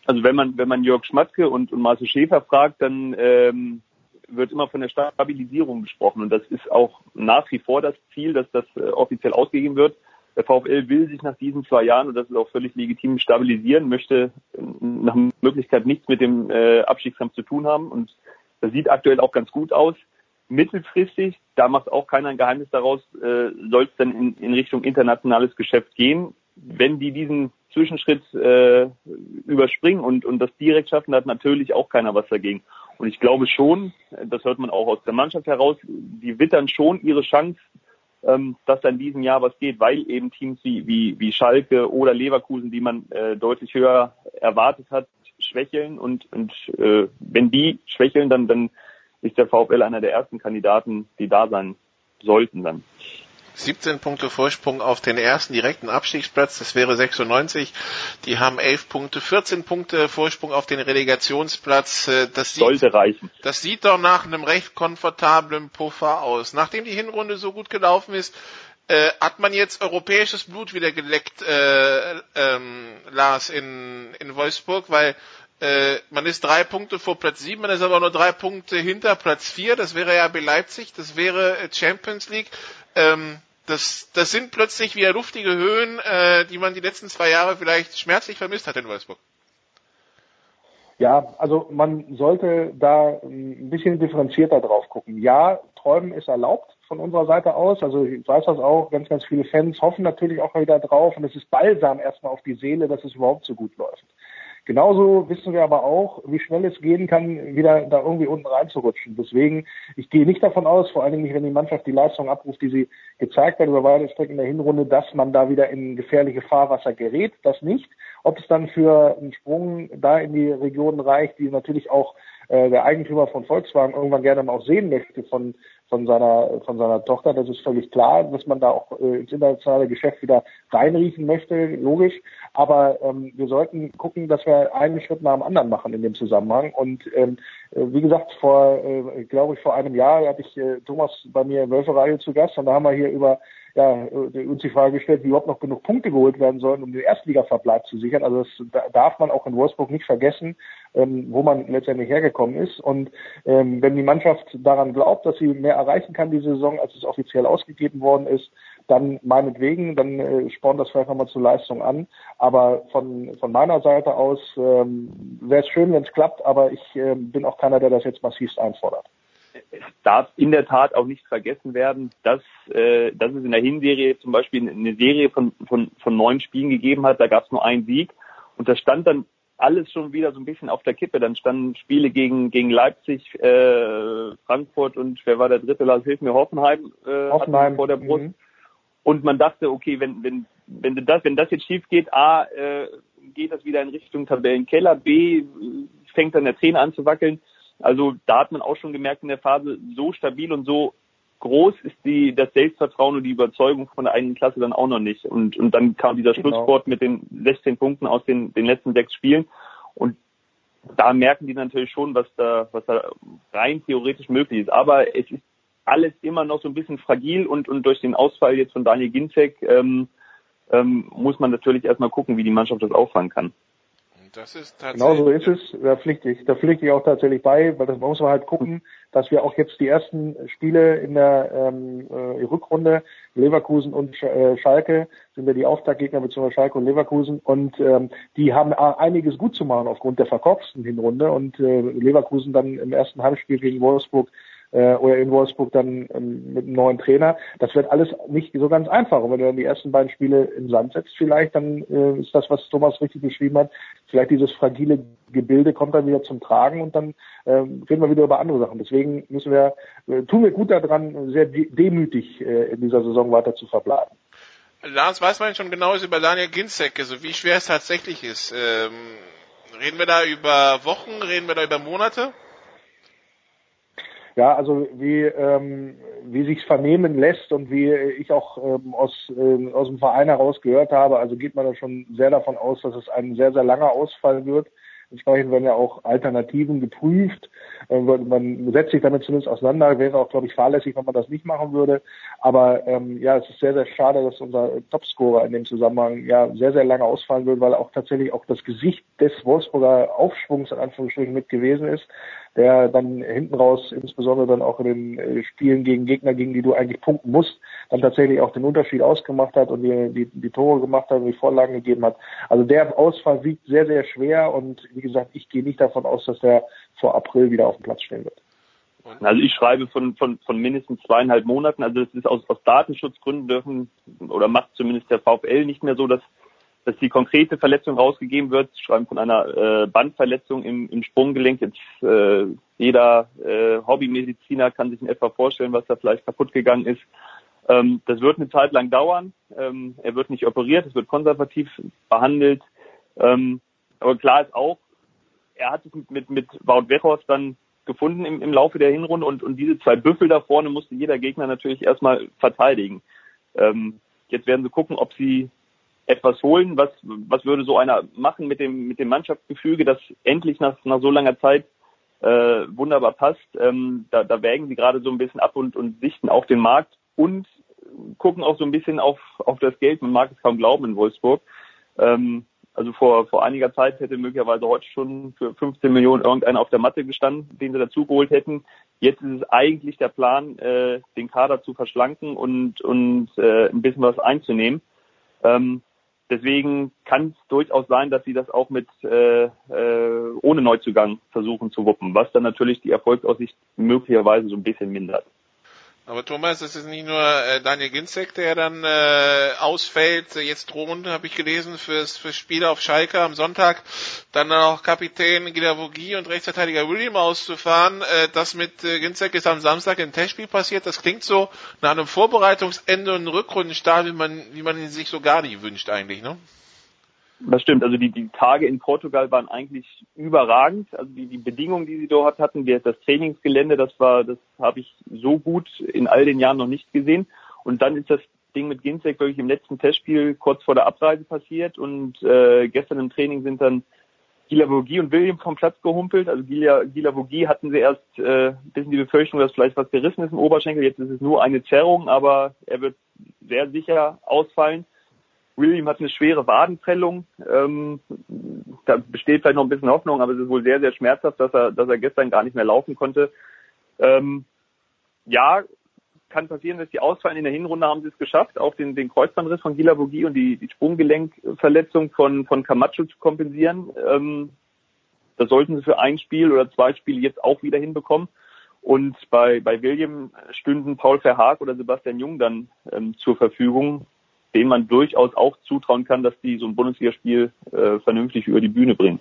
Also wenn man wenn man Jörg Schmatke und, und Marcel Schäfer fragt, dann ähm, wird immer von der Stabilisierung gesprochen und das ist auch nach wie vor das Ziel, dass das äh, offiziell ausgegeben wird. Der VfL will sich nach diesen zwei Jahren, und das ist auch völlig legitim, stabilisieren, möchte äh, nach Möglichkeit nichts mit dem äh, Abstiegskampf zu tun haben und das sieht aktuell auch ganz gut aus. Mittelfristig, da macht auch keiner ein Geheimnis daraus, soll es dann in, in Richtung internationales Geschäft gehen. Wenn die diesen Zwischenschritt äh, überspringen und, und das direkt schaffen, hat natürlich auch keiner was dagegen. Und ich glaube schon, das hört man auch aus der Mannschaft heraus, die wittern schon ihre Chance, ähm, dass da in diesem Jahr was geht, weil eben Teams wie, wie, wie Schalke oder Leverkusen, die man äh, deutlich höher erwartet hat, schwächeln und, und äh, wenn die schwächeln, dann, dann ist der VfL einer der ersten Kandidaten, die da sein sollten dann. 17 Punkte Vorsprung auf den ersten direkten Abstiegsplatz, das wäre 96. Die haben 11 Punkte, 14 Punkte Vorsprung auf den Relegationsplatz. Äh, das sieht, Sollte reichen. Das sieht doch nach einem recht komfortablen Puffer aus. Nachdem die Hinrunde so gut gelaufen ist, äh, hat man jetzt europäisches Blut wieder geleckt, äh, ähm, Lars, in, in Wolfsburg, weil äh, man ist drei Punkte vor Platz sieben, man ist aber nur drei Punkte hinter Platz vier. Das wäre ja RB Leipzig, das wäre Champions League. Ähm, das, das sind plötzlich wieder luftige Höhen, äh, die man die letzten zwei Jahre vielleicht schmerzlich vermisst hat in Wolfsburg. Ja, also man sollte da ein bisschen differenzierter drauf gucken. Ja, Träumen ist erlaubt von unserer Seite aus. Also ich weiß das auch, ganz, ganz viele Fans hoffen natürlich auch wieder drauf und es ist balsam erstmal auf die Seele, dass es überhaupt so gut läuft. Genauso wissen wir aber auch, wie schnell es gehen kann, wieder da irgendwie unten reinzurutschen. Deswegen, ich gehe nicht davon aus, vor allen Dingen nicht, wenn die Mannschaft die Leistung abruft, die sie gezeigt hat über weite Strecken der Hinrunde, dass man da wieder in gefährliche Fahrwasser gerät. Das nicht. Ob es dann für einen Sprung da in die Regionen reicht, die natürlich auch äh, der Eigentümer von Volkswagen irgendwann gerne mal auch sehen möchte von von seiner von seiner Tochter. Das ist völlig klar, dass man da auch äh, ins internationale Geschäft wieder reinriechen möchte, logisch. Aber ähm, wir sollten gucken, dass wir einen Schritt nach dem anderen machen in dem Zusammenhang. Und ähm, äh, wie gesagt, vor, äh, glaube ich, vor einem Jahr hatte ich äh, Thomas bei mir im Wölferadio zu Gast und da haben wir hier über ja, äh, uns die Frage gestellt, wie überhaupt noch genug Punkte geholt werden sollen, um den Erstligaverbleib zu sichern. Also das darf man auch in Wolfsburg nicht vergessen, ähm, wo man letztendlich hergekommen ist. Und ähm, wenn die Mannschaft daran glaubt, dass sie mehr erreichen kann diese Saison, als es offiziell ausgegeben worden ist, dann meinetwegen, dann äh, spornt das vielleicht nochmal zur Leistung an. Aber von, von meiner Seite aus ähm, wäre es schön, wenn es klappt, aber ich äh, bin auch keiner, der das jetzt massivst einfordert es darf in der Tat auch nicht vergessen werden, dass, äh, dass es in der Hinserie zum Beispiel eine Serie von, von, von neun Spielen gegeben hat, da gab es nur einen Sieg und da stand dann alles schon wieder so ein bisschen auf der Kippe. Dann standen Spiele gegen, gegen Leipzig, äh, Frankfurt und wer war der dritte? Lars, hilf mir, Hoffenheim, äh, Hoffenheim. vor der Brust. Mhm. Und man dachte, okay, wenn, wenn, wenn das, wenn das jetzt schief geht, A, äh, geht das wieder in Richtung Tabellenkeller, B, fängt dann der Trainer an zu wackeln. Also da hat man auch schon gemerkt in der Phase, so stabil und so groß ist die, das Selbstvertrauen und die Überzeugung von der eigenen Klasse dann auch noch nicht. Und, und dann kam dieser genau. Schlusssport mit den 16 Punkten aus den, den letzten sechs Spielen. Und da merken die natürlich schon, was da, was da rein theoretisch möglich ist. Aber es ist alles immer noch so ein bisschen fragil und, und durch den Ausfall jetzt von Daniel Ginzek ähm, ähm, muss man natürlich erstmal gucken, wie die Mannschaft das auffangen kann. Das ist tatsächlich. Genau so ist es. Da pflichte ich, da pflichte ich auch tatsächlich bei, weil das muss man halt gucken, dass wir auch jetzt die ersten Spiele in der ähm, äh, Rückrunde Leverkusen und äh, Schalke sind wir die Auftaktgegner bzw. Schalke und Leverkusen und ähm, die haben einiges gut zu machen aufgrund der verkorksten Hinrunde und äh, Leverkusen dann im ersten Heimspiel gegen Wolfsburg äh, oder in Wolfsburg dann ähm, mit einem neuen Trainer. Das wird alles nicht so ganz einfach. Und wenn du dann die ersten beiden Spiele im Sand setzt, vielleicht, dann äh, ist das, was Thomas richtig beschrieben hat, vielleicht dieses fragile Gebilde kommt dann wieder zum Tragen und dann äh, reden wir wieder über andere Sachen. Deswegen müssen wir, äh, tun wir gut daran, sehr de demütig äh, in dieser Saison weiter zu verbleiben. Lars, weiß man schon genaues über Daniel Ginzek, also wie schwer es tatsächlich ist. Ähm, reden wir da über Wochen, reden wir da über Monate? Ja, also wie ähm, wie sich's vernehmen lässt und wie ich auch ähm, aus äh, aus dem Verein heraus gehört habe, also geht man da schon sehr davon aus, dass es ein sehr sehr langer Ausfall wird. Entsprechend werden ja auch Alternativen geprüft. Äh, man setzt sich damit zumindest auseinander. Wäre auch, glaube ich, fahrlässig, wenn man das nicht machen würde. Aber ähm, ja, es ist sehr, sehr schade, dass unser Topscorer in dem Zusammenhang ja sehr, sehr lange ausfallen wird, weil auch tatsächlich auch das Gesicht des Wolfsburger Aufschwungs in Anführungsstrichen mit gewesen ist der dann hinten raus, insbesondere dann auch in den äh, Spielen gegen Gegner, gegen die du eigentlich punkten musst, dann tatsächlich auch den Unterschied ausgemacht hat und die, die, die Tore gemacht hat und die Vorlagen gegeben hat. Also der Ausfall wiegt sehr, sehr schwer und wie gesagt, ich gehe nicht davon aus, dass der vor April wieder auf dem Platz stehen wird. Also ich schreibe von, von, von mindestens zweieinhalb Monaten. Also es ist aus, aus Datenschutzgründen dürfen oder macht zumindest der VfL nicht mehr so, dass dass die konkrete Verletzung rausgegeben wird. Sie schreiben von einer äh, Bandverletzung im, im Sprunggelenk. Jetzt äh, jeder äh, Hobbymediziner kann sich in etwa vorstellen, was da vielleicht kaputt gegangen ist. Ähm, das wird eine Zeit lang dauern. Ähm, er wird nicht operiert, es wird konservativ behandelt. Ähm, aber klar ist auch, er hat es mit, mit, mit Wout Weghorst dann gefunden im, im Laufe der Hinrunde und, und diese zwei Büffel da vorne musste jeder Gegner natürlich erstmal verteidigen. Ähm, jetzt werden sie gucken, ob sie etwas holen. Was, was würde so einer machen mit dem, mit dem Mannschaftsgefüge, das endlich nach, nach so langer Zeit äh, wunderbar passt? Ähm, da, da wägen sie gerade so ein bisschen ab und, und sichten auch den Markt und gucken auch so ein bisschen auf, auf das Geld. Man mag es kaum glauben in Wolfsburg. Ähm, also vor, vor einiger Zeit hätte möglicherweise heute schon für 15 Millionen irgendeiner auf der Matte gestanden, den sie dazugeholt hätten. Jetzt ist es eigentlich der Plan, äh, den Kader zu verschlanken und, und äh, ein bisschen was einzunehmen. Ähm, deswegen kann es durchaus sein, dass sie das auch mit äh, äh, ohne Neuzugang versuchen zu wuppen, was dann natürlich die Erfolgsaussicht möglicherweise so ein bisschen mindert. Aber Thomas, es ist nicht nur äh, Daniel Ginzek, der dann äh, ausfällt. Jetzt drohen, habe ich gelesen, fürs, fürs Spiel auf Schalke am Sonntag dann auch Kapitän Gilavogi und Rechtsverteidiger William auszufahren. Äh, das mit äh, Ginzek ist am Samstag im Testspiel passiert. Das klingt so nach einem Vorbereitungsende und Rückrundenstart, wie man, wie man ihn sich so gar nicht wünscht eigentlich, ne? Das stimmt. Also die, die Tage in Portugal waren eigentlich überragend. Also die, die Bedingungen, die sie dort hatten, das Trainingsgelände, das war, das habe ich so gut in all den Jahren noch nicht gesehen. Und dann ist das Ding mit Ginzek wirklich im letzten Testspiel kurz vor der Abreise passiert und äh, gestern im Training sind dann Gila Vogie und William vom Platz gehumpelt. Also Gila, Gila Vogie hatten sie erst äh, ein bisschen die Befürchtung, dass vielleicht was gerissen ist im Oberschenkel. Jetzt ist es nur eine Zerrung, aber er wird sehr sicher ausfallen. William hat eine schwere Wadenprellung. Ähm, da besteht vielleicht noch ein bisschen Hoffnung, aber es ist wohl sehr, sehr schmerzhaft, dass er, dass er gestern gar nicht mehr laufen konnte. Ähm, ja, kann passieren, dass die ausfallen. In der Hinrunde haben sie es geschafft, auch den, den Kreuzbandriss von Gila Bogi und die, die Sprunggelenkverletzung von, von Camacho zu kompensieren. Ähm, das sollten sie für ein Spiel oder zwei Spiele jetzt auch wieder hinbekommen. Und bei, bei William stünden Paul Verhaag oder Sebastian Jung dann ähm, zur Verfügung dem man durchaus auch zutrauen kann, dass die so ein Bundesligaspiel äh, vernünftig über die Bühne bringen.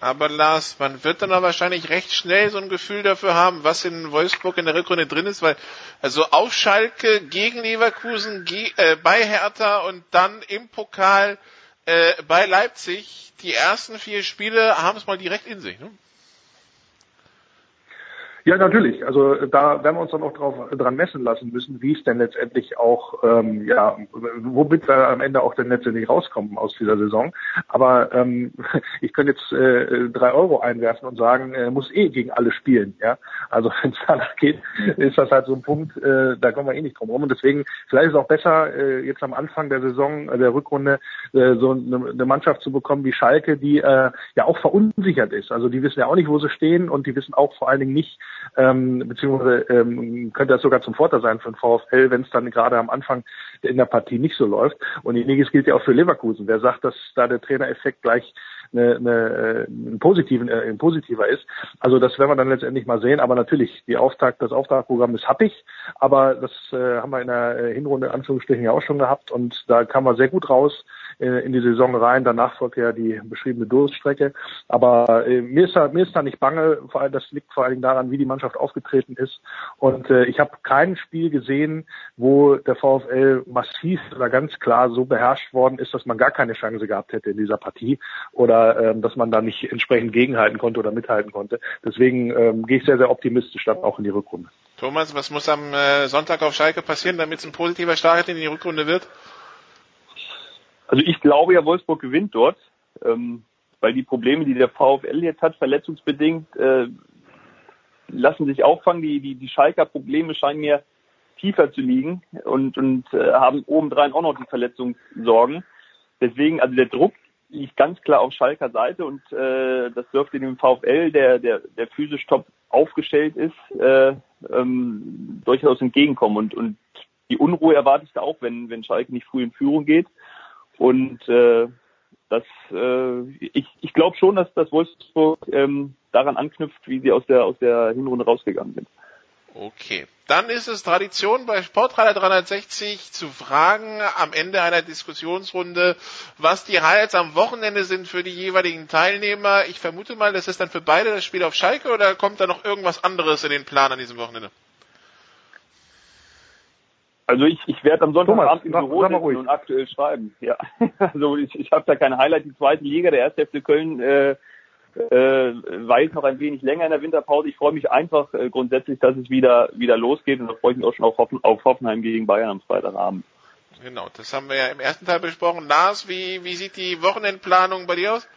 Aber Lars, man wird dann aber wahrscheinlich recht schnell so ein Gefühl dafür haben, was in Wolfsburg in der Rückrunde drin ist, weil also auf Schalke gegen Leverkusen, ge äh, bei Hertha und dann im Pokal äh, bei Leipzig, die ersten vier Spiele haben es mal direkt in sich. Ne? Ja, natürlich. Also da werden wir uns dann auch drauf, dran messen lassen müssen, wie es denn letztendlich auch, ähm, ja, womit wir am Ende auch dann letztendlich rauskommen aus dieser Saison. Aber ähm, ich könnte jetzt äh, drei Euro einwerfen und sagen, er muss eh gegen alle spielen. Ja, also wenn es danach geht, ist das halt so ein Punkt, äh, da kommen wir eh nicht drum rum. Und deswegen vielleicht ist es auch besser, äh, jetzt am Anfang der Saison, äh, der Rückrunde, äh, so eine, eine Mannschaft zu bekommen wie Schalke, die äh, ja auch verunsichert ist. Also die wissen ja auch nicht, wo sie stehen und die wissen auch vor allen Dingen nicht, ähm, beziehungsweise ähm, könnte das sogar zum Vorteil sein für den VfL, wenn es dann gerade am Anfang in der Partie nicht so läuft. Und ähnliches gilt ja auch für Leverkusen. Wer sagt, dass da der Trainereffekt gleich eine, eine, äh, ein, positiven, äh, ein positiver ist. Also das werden wir dann letztendlich mal sehen. Aber natürlich, die Auftakt, das Auftragprogramm ist happig, aber das äh, haben wir in der äh, Hinrunde in Anführungsstrichen ja auch schon gehabt und da kam man sehr gut raus in die Saison rein. Danach folgt ja die beschriebene Durststrecke. Aber äh, mir, ist da, mir ist da nicht bange. Vor allem, das liegt vor allen daran, wie die Mannschaft aufgetreten ist. Und äh, ich habe kein Spiel gesehen, wo der VfL massiv oder ganz klar so beherrscht worden ist, dass man gar keine Chance gehabt hätte in dieser Partie oder ähm, dass man da nicht entsprechend gegenhalten konnte oder mithalten konnte. Deswegen ähm, gehe ich sehr, sehr optimistisch dann auch in die Rückrunde. Thomas, was muss am äh, Sonntag auf Schalke passieren, damit es ein positiver Start in die Rückrunde wird? Also ich glaube ja, Wolfsburg gewinnt dort, ähm, weil die Probleme, die der VfL jetzt hat, verletzungsbedingt, äh, lassen sich auffangen. Die, die, die Schalker Probleme scheinen mir tiefer zu liegen und, und äh, haben obendrein auch noch die Verletzungssorgen. Deswegen, also der Druck liegt ganz klar auf Schalker Seite und äh, das dürfte dem VfL, der, der, der physisch top aufgestellt ist, äh, ähm, durchaus entgegenkommen. Und, und die Unruhe erwarte ich da auch, wenn, wenn Schalke nicht früh in Führung geht. Und äh, das, äh, ich, ich glaube schon, dass das Wolfsburg ähm, daran anknüpft, wie sie aus der aus der Hinrunde rausgegangen sind. Okay. Dann ist es Tradition bei Sportradar 360 zu fragen am Ende einer Diskussionsrunde, was die Highlights am Wochenende sind für die jeweiligen Teilnehmer. Ich vermute mal, das ist dann für beide das Spiel auf Schalke oder kommt da noch irgendwas anderes in den Plan an diesem Wochenende? Also ich, ich werde am Sonntagabend im sag- Büro sag sitzen ruhig. und aktuell schreiben. Ja. Also ich, ich habe da kein Highlight. Die zweite Liga, der erste FC Köln äh, äh, weilt noch ein wenig länger in der Winterpause. Ich freue mich einfach äh, grundsätzlich, dass es wieder wieder losgeht und da freue ich mich auch schon auf, Hoffen, auf Hoffenheim gegen Bayern am Freitagabend. Genau, das haben wir ja im ersten Teil besprochen. Lars, wie, wie sieht die Wochenendplanung bei dir aus?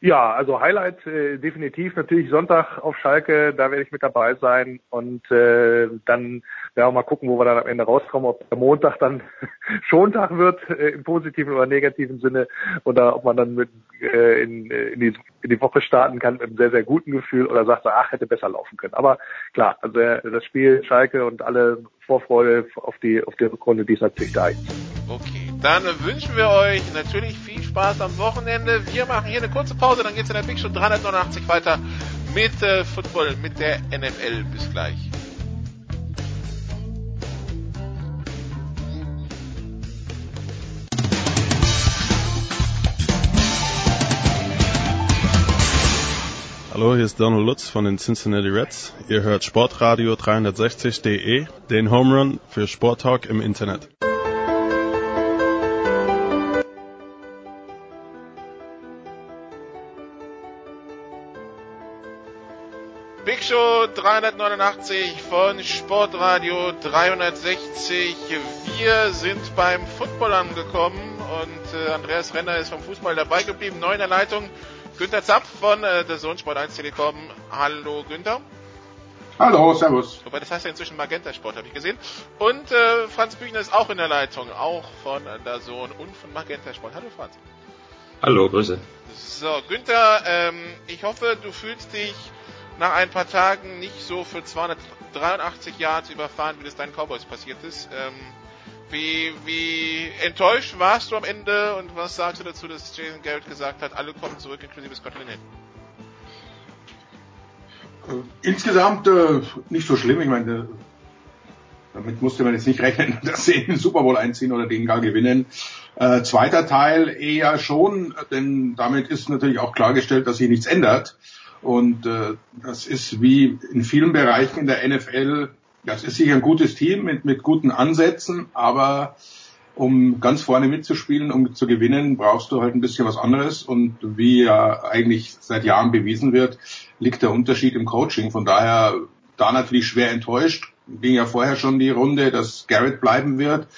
Ja, also Highlight äh, definitiv natürlich Sonntag auf Schalke, da werde ich mit dabei sein und äh, dann werden wir mal gucken, wo wir dann am Ende rauskommen, ob der Montag dann Schontag wird äh, im positiven oder negativen Sinne oder ob man dann mit äh, in, äh, in, die, in die Woche starten kann mit einem sehr, sehr guten Gefühl oder sagt, ach, hätte besser laufen können. Aber klar, also äh, das Spiel Schalke und alle Vorfreude auf die auf die Rückrunde, die ist natürlich da. Okay, dann wünschen wir euch natürlich viel Spaß am Wochenende. Wir machen hier eine kurze Pause, dann geht's in der Big Show 389 weiter mit äh, Football, mit der NFL. Bis gleich. Hallo, hier ist Donald Lutz von den Cincinnati Reds. Ihr hört Sportradio 360.de, den Home Run für Sporttalk im Internet. Show 389 von Sportradio 360. Wir sind beim Football angekommen und äh, Andreas Renner ist vom Fußball dabei geblieben. Neu in der Leitung Günther Zapf von äh, der Sohn Sport 1 Telekom. Hallo Günther. Hallo, servus. Wobei das heißt ja inzwischen Magenta Sport, habe ich gesehen. Und äh, Franz Büchner ist auch in der Leitung, auch von äh, der Sohn und von Magenta Sport. Hallo Franz. Hallo, Grüße. So, Günther, ähm, ich hoffe, du fühlst dich nach ein paar Tagen nicht so für 283 Yards überfahren, wie das deinen Cowboys passiert ist. Ähm, wie, wie enttäuscht warst du am Ende und was sagst du dazu, dass Jason Garrett gesagt hat, alle kommen zurück, inklusive Scotland Hill? Insgesamt äh, nicht so schlimm. Ich meine, äh, damit musste man jetzt nicht rechnen, dass sie in den Super Bowl einziehen oder den gar gewinnen. Äh, zweiter Teil eher schon, denn damit ist natürlich auch klargestellt, dass sich nichts ändert. Und äh, das ist wie in vielen Bereichen in der NFL, das ist sicher ein gutes Team mit, mit guten Ansätzen, aber um ganz vorne mitzuspielen, um zu gewinnen, brauchst du halt ein bisschen was anderes. Und wie ja eigentlich seit Jahren bewiesen wird, liegt der Unterschied im Coaching. Von daher da natürlich schwer enttäuscht. Ging ja vorher schon die Runde, dass Garrett bleiben wird.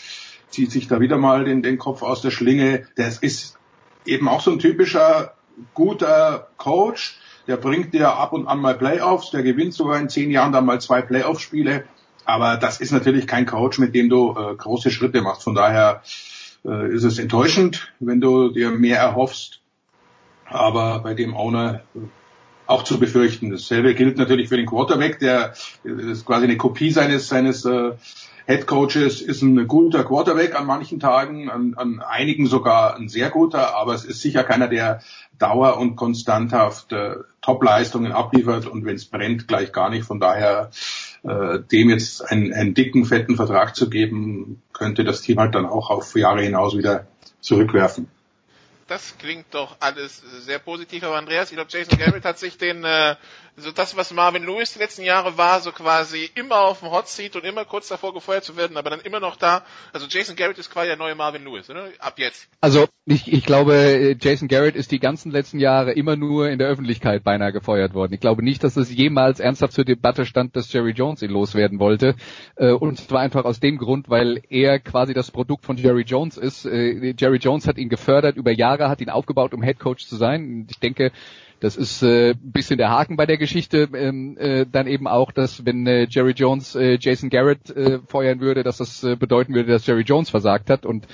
Zieht sich da wieder mal den, den Kopf aus der Schlinge. Das ist eben auch so ein typischer guter Coach. Der bringt dir ab und an mal Playoffs. Der gewinnt sogar in zehn Jahren dann mal zwei Playoff-Spiele. Aber das ist natürlich kein Coach, mit dem du äh, große Schritte machst. Von daher äh, ist es enttäuschend, wenn du dir mehr erhoffst. Aber bei dem Owner äh, auch zu befürchten. Dasselbe gilt natürlich für den Quarterback, der das ist quasi eine Kopie seines seines äh, Head Coaches, ist ein guter Quarterback an manchen Tagen, an, an einigen sogar ein sehr guter, aber es ist sicher keiner, der dauer- und konstanthaft äh, Top-Leistungen abliefert und wenn es brennt, gleich gar nicht. Von daher äh, dem jetzt einen, einen dicken, fetten Vertrag zu geben, könnte das Team halt dann auch auf Jahre hinaus wieder zurückwerfen. Das klingt doch alles sehr positiv, aber Andreas, ich glaube, Jason Garrett hat sich den, äh, so das, was Marvin Lewis die letzten Jahre war, so quasi immer auf dem Hot Seat und immer kurz davor gefeuert zu werden, aber dann immer noch da. Also Jason Garrett ist quasi der neue Marvin Lewis, oder? Ab jetzt. Also ich, ich glaube, Jason Garrett ist die ganzen letzten Jahre immer nur in der Öffentlichkeit beinahe gefeuert worden. Ich glaube nicht, dass es jemals ernsthaft zur Debatte stand, dass Jerry Jones ihn loswerden wollte. Äh, Und zwar einfach aus dem Grund, weil er quasi das Produkt von Jerry Jones ist. Äh, Jerry Jones hat ihn gefördert über Jahre, hat ihn aufgebaut, um Head Coach zu sein. Ich denke, das ist äh, bisschen der Haken bei der Geschichte. Ähm, äh, dann eben auch, dass wenn äh, Jerry Jones äh, Jason Garrett äh, feuern würde, dass das äh, bedeuten würde, dass Jerry Jones versagt hat. Und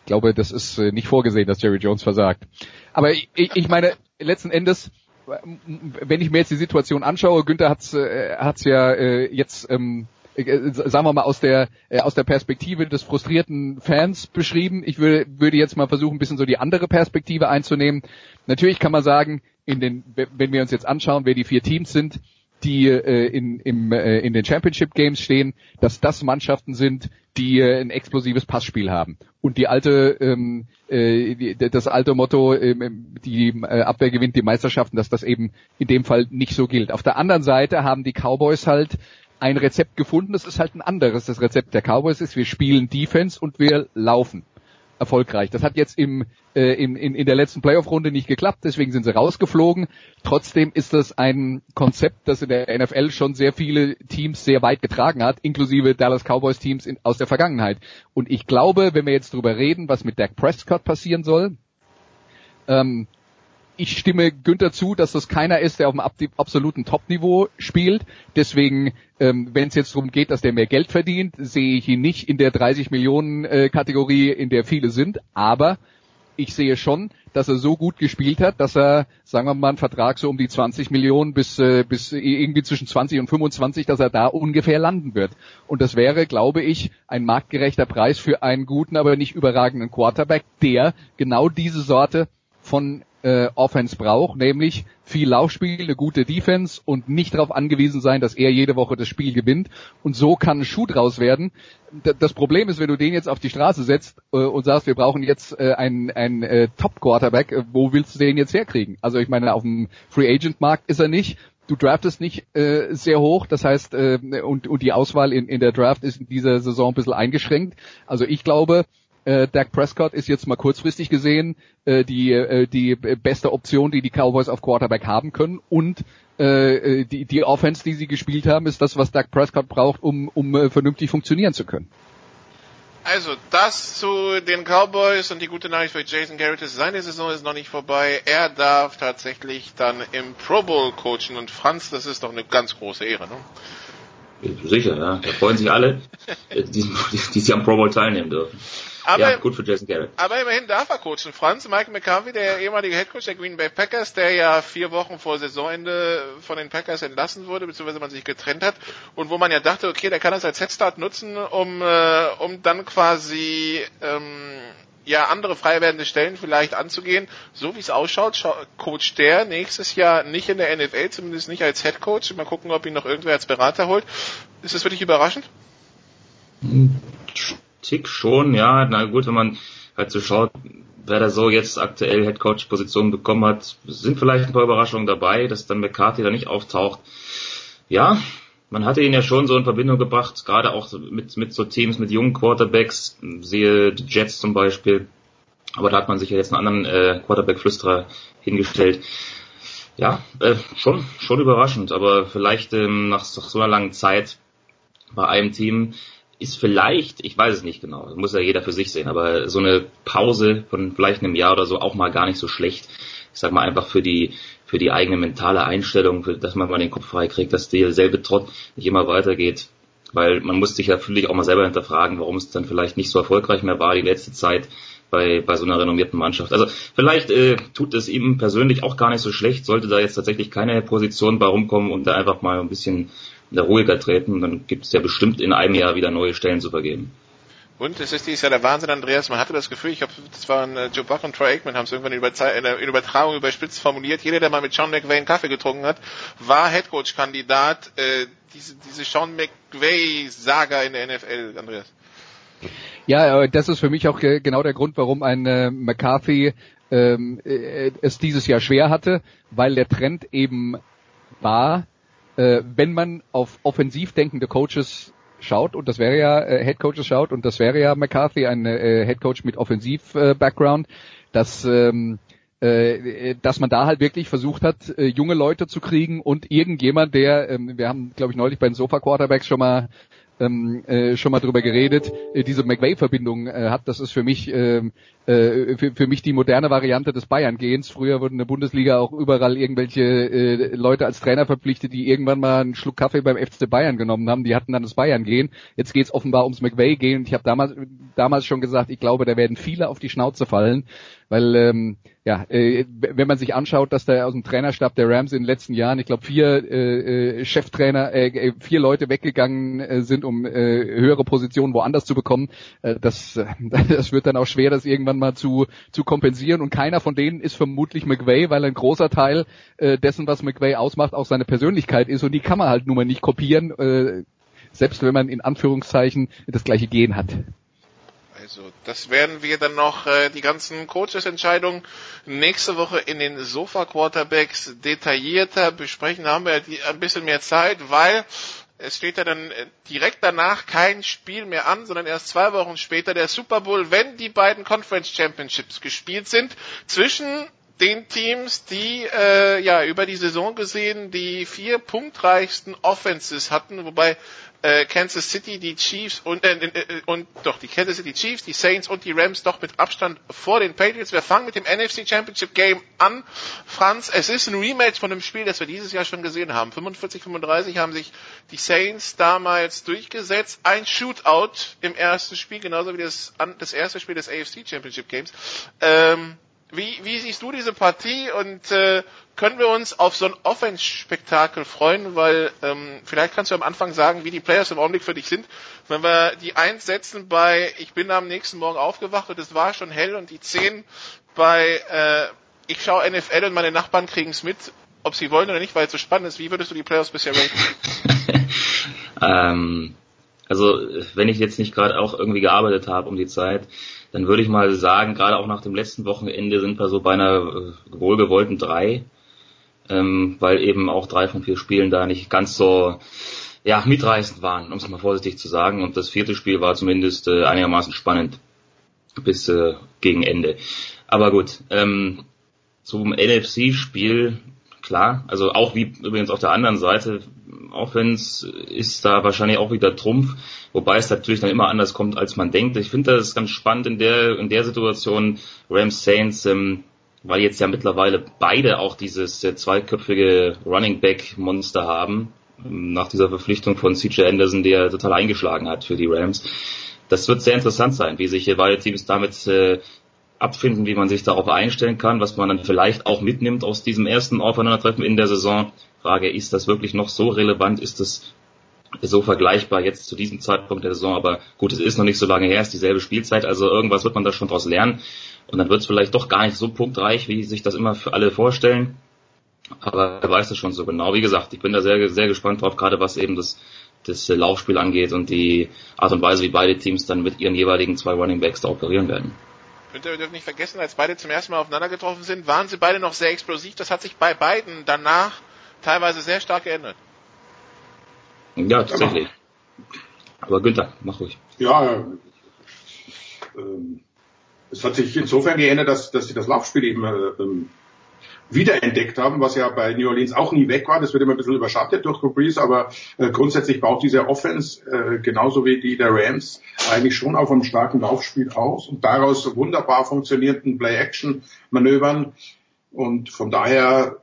ich glaube, das ist äh, nicht vorgesehen, dass Jerry Jones versagt. Aber ich, ich meine, letzten Endes, wenn ich mir jetzt die Situation anschaue, Günther hat's äh, hat's ja äh, jetzt ähm, äh, sagen wir mal aus der äh, aus der Perspektive des frustrierten Fans beschrieben. Ich würde würde jetzt mal versuchen, ein bisschen so die andere Perspektive einzunehmen. Natürlich kann man sagen, in den wenn wir uns jetzt anschauen, wer die vier Teams sind, die äh, in, im, äh, in den Championship Games stehen, dass das Mannschaften sind, die äh, ein explosives Passspiel haben. Und die alte, ähm, äh, das alte Motto, ähm, die äh, Abwehr gewinnt die Meisterschaften, dass das eben in dem Fall nicht so gilt. Auf der anderen Seite haben die Cowboys halt ein Rezept gefunden, das ist halt ein anderes. Das Rezept der Cowboys ist, wir spielen Defense und wir laufen erfolgreich. Das hat jetzt im, äh, im, in, in der letzten Playoff-Runde nicht geklappt, deswegen sind sie rausgeflogen. Trotzdem ist das ein Konzept, das in der NFL schon sehr viele Teams sehr weit getragen hat, inklusive Dallas Cowboys Teams in, aus der Vergangenheit. Und ich glaube, wenn wir jetzt drüber reden, was mit Dak Prescott passieren soll, ähm, ich stimme Günther zu, dass das keiner ist, der auf dem absoluten Top-Niveau spielt. Deswegen, ähm, wenn es jetzt darum geht, dass der mehr Geld verdient, sehe ich ihn nicht in der 30 Millionen äh, Kategorie, in der viele sind. Aber ich sehe schon, dass er so gut gespielt hat, dass er, sagen wir mal, einen Vertrag so um die 20 Millionen bis, äh, bis irgendwie zwischen 20 und 25, dass er da ungefähr landen wird. Und das wäre, glaube ich, ein marktgerechter Preis für einen guten, aber nicht überragenden Quarterback, der genau diese Sorte von äh, Offense braucht, nämlich viel Laufspiel, eine gute Defense und nicht darauf angewiesen sein, dass er jede Woche das Spiel gewinnt. Und so kann ein Schuh draus werden. D das Problem ist, wenn du den jetzt auf die Straße setzt äh, und sagst, wir brauchen jetzt äh, einen, einen äh, Top-Quarterback, äh, wo willst du den jetzt herkriegen? Also ich meine, auf dem Free-Agent-Markt ist er nicht. Du draftest nicht äh, sehr hoch, das heißt, äh, und, und die Auswahl in, in der Draft ist in dieser Saison ein bisschen eingeschränkt. Also ich glaube, äh, Dak Prescott ist jetzt mal kurzfristig gesehen äh, die, äh, die beste Option, die die Cowboys auf Quarterback haben können und äh, äh, die, die Offense, die sie gespielt haben, ist das, was Dak Prescott braucht, um, um äh, vernünftig funktionieren zu können. Also das zu den Cowboys und die gute Nachricht für Jason Garrett ist, seine Saison ist noch nicht vorbei. Er darf tatsächlich dann im Pro Bowl coachen und Franz, das ist doch eine ganz große Ehre, ne? Sicher, ja. Da freuen sich alle, die, die, die, die am Pro Bowl teilnehmen dürfen. Aber, ja, gut für Jason Garrett. Aber immerhin darf er coachen. Franz, Mike McCarthy, der ehemalige Headcoach der Green Bay Packers, der ja vier Wochen vor Saisonende von den Packers entlassen wurde, beziehungsweise man sich getrennt hat und wo man ja dachte, okay, der kann das als Headstart nutzen, um, äh, um dann quasi ähm, ja andere frei werdende Stellen vielleicht anzugehen. So wie es ausschaut, coacht der nächstes Jahr nicht in der NFL, zumindest nicht als Headcoach. Mal gucken, ob ihn noch irgendwer als Berater holt. Ist das wirklich überraschend? Tick schon, ja. Na gut, wenn man halt so schaut, wer da so jetzt aktuell Headcoach-Position bekommen hat, sind vielleicht ein paar Überraschungen dabei, dass dann McCarthy da nicht auftaucht. Ja, man hatte ihn ja schon so in Verbindung gebracht, gerade auch mit, mit so Teams mit jungen Quarterbacks, sehe die Jets zum Beispiel. Aber da hat man sich ja jetzt einen anderen äh, Quarterback-Flüsterer hingestellt. Ja, äh, schon, schon überraschend, aber vielleicht ähm, nach so einer langen Zeit bei einem Team ist vielleicht, ich weiß es nicht genau, muss ja jeder für sich sehen, aber so eine Pause von vielleicht einem Jahr oder so auch mal gar nicht so schlecht. Ich sag mal einfach für die für die eigene mentale Einstellung, für, dass man mal den Kopf frei kriegt, dass derselbe Trott nicht immer weitergeht. Weil man muss sich ja natürlich auch mal selber hinterfragen, warum es dann vielleicht nicht so erfolgreich mehr war die letzte Zeit bei, bei so einer renommierten Mannschaft. Also vielleicht äh, tut es ihm persönlich auch gar nicht so schlecht, sollte da jetzt tatsächlich keine Position bei rumkommen und da einfach mal ein bisschen ruhiger treten. Dann gibt es ja bestimmt in einem Jahr wieder neue Stellen zu vergeben. Und es ist dieses Jahr der Wahnsinn, Andreas. Man hatte das Gefühl, ich glaube, das waren äh, Joe Buck und Troy Aikman, haben es irgendwann in, der Übertragung überspitzt formuliert. Jeder, der mal mit Sean McVay einen Kaffee getrunken hat, war Headcoach-Kandidat. Äh, diese, diese Sean McVay-Saga in der NFL, Andreas. Ja, das ist für mich auch genau der Grund, warum ein äh, McCarthy ähm, äh, es dieses Jahr schwer hatte, weil der Trend eben war, äh, wenn man auf offensiv denkende Coaches schaut, und das wäre ja äh, Head Coaches schaut, und das wäre ja McCarthy, ein äh, Head Coach mit Offensiv-Background, äh, dass ähm, äh, dass man da halt wirklich versucht hat, äh, junge Leute zu kriegen und irgendjemand, der, ähm, wir haben, glaube ich, neulich bei den Sofa Quarterbacks schon mal ähm, äh, schon mal drüber geredet, äh, diese McVay-Verbindung äh, hat. Das ist für mich ähm, äh, für, für mich die moderne Variante des Bayern-Gehens. Früher wurden in der Bundesliga auch überall irgendwelche äh, Leute als Trainer verpflichtet, die irgendwann mal einen Schluck Kaffee beim FC Bayern genommen haben. Die hatten dann das Bayern-Gehen. Jetzt geht es offenbar ums McVay-Gehen. Ich habe damals damals schon gesagt, ich glaube, da werden viele auf die Schnauze fallen, weil ähm, ja, äh, wenn man sich anschaut, dass da aus dem Trainerstab der Rams in den letzten Jahren, ich glaube, vier äh, äh, Cheftrainer, äh, äh, vier Leute weggegangen äh, sind, um äh, höhere Positionen woanders zu bekommen, äh, das, das wird dann auch schwer, das irgendwann mal zu, zu kompensieren. Und keiner von denen ist vermutlich McVay, weil ein großer Teil äh, dessen, was McVay ausmacht, auch seine Persönlichkeit ist. Und die kann man halt nun mal nicht kopieren, äh, selbst wenn man in Anführungszeichen das gleiche Gen hat. Also das werden wir dann noch äh, die ganzen Coaches-Entscheidungen nächste Woche in den Sofa-Quarterbacks detaillierter besprechen. Da haben wir die, ein bisschen mehr Zeit, weil es steht ja dann äh, direkt danach kein Spiel mehr an, sondern erst zwei Wochen später der Super Bowl, wenn die beiden Conference Championships gespielt sind, zwischen den Teams, die äh, ja über die Saison gesehen die vier punktreichsten Offenses hatten, wobei äh, Kansas City, die Chiefs und, äh, äh, und doch die Kansas City Chiefs, die Saints und die Rams doch mit Abstand vor den Patriots. Wir fangen mit dem NFC Championship Game an. Franz, es ist ein Rematch von dem Spiel, das wir dieses Jahr schon gesehen haben. 45-35 haben sich die Saints damals durchgesetzt. Ein Shootout im ersten Spiel, genauso wie das, das erste Spiel des AFC Championship Games. Ähm, wie, wie siehst du diese Partie und äh, können wir uns auf so ein Offense-Spektakel freuen? Weil ähm, vielleicht kannst du am Anfang sagen, wie die Players im Augenblick für dich sind. Wenn wir die 1 setzen bei Ich bin am nächsten Morgen aufgewacht und es war schon hell und die 10 bei äh, Ich schaue NFL und meine Nachbarn kriegen es mit, ob sie wollen oder nicht, weil es so spannend ist. Wie würdest du die Players bisher raten? ähm, also wenn ich jetzt nicht gerade auch irgendwie gearbeitet habe um die Zeit, dann würde ich mal sagen, gerade auch nach dem letzten Wochenende sind wir so bei einer äh, wohlgewollten drei, ähm, weil eben auch drei von vier Spielen da nicht ganz so ja, mitreißend waren, um es mal vorsichtig zu sagen. Und das vierte Spiel war zumindest äh, einigermaßen spannend bis äh, gegen Ende. Aber gut, ähm, zum NFC-Spiel, klar, also auch wie übrigens auf der anderen Seite, Offense ist da wahrscheinlich auch wieder Trumpf, wobei es natürlich dann immer anders kommt, als man denkt. Ich finde das ganz spannend in der, in der Situation Rams Saints, ähm, weil jetzt ja mittlerweile beide auch dieses äh, zweiköpfige Running Back Monster haben, ähm, nach dieser Verpflichtung von CJ Anderson, der total eingeschlagen hat für die Rams. Das wird sehr interessant sein, wie sich hier beide Teams damit äh, abfinden, wie man sich darauf einstellen kann, was man dann vielleicht auch mitnimmt aus diesem ersten Aufeinandertreffen in der Saison. Frage, ist das wirklich noch so relevant? Ist das so vergleichbar jetzt zu diesem Zeitpunkt der Saison? Aber gut, es ist noch nicht so lange her, es ist dieselbe Spielzeit, also irgendwas wird man da schon daraus lernen. Und dann wird es vielleicht doch gar nicht so punktreich, wie sich das immer für alle vorstellen. Aber wer weiß es schon so genau. Wie gesagt, ich bin da sehr, sehr gespannt drauf, gerade was eben das, das Laufspiel angeht und die Art und Weise, wie beide Teams dann mit ihren jeweiligen zwei Running Backs da operieren werden. Und wir dürfen nicht vergessen, als beide zum ersten Mal aufeinander getroffen sind, waren sie beide noch sehr explosiv. Das hat sich bei beiden danach teilweise sehr stark geändert. Ja, tatsächlich. Aber Günther, mach ruhig. Ja, ähm, es hat sich insofern geändert, dass, dass sie das Laufspiel eben äh, ähm, wiederentdeckt haben, was ja bei New Orleans auch nie weg war. Das wird immer ein bisschen überschattet durch Brees, aber äh, grundsätzlich baut diese Offense äh, genauso wie die der Rams eigentlich schon auf einem starken Laufspiel aus und daraus wunderbar funktionierenden Play-Action-Manövern. Und von daher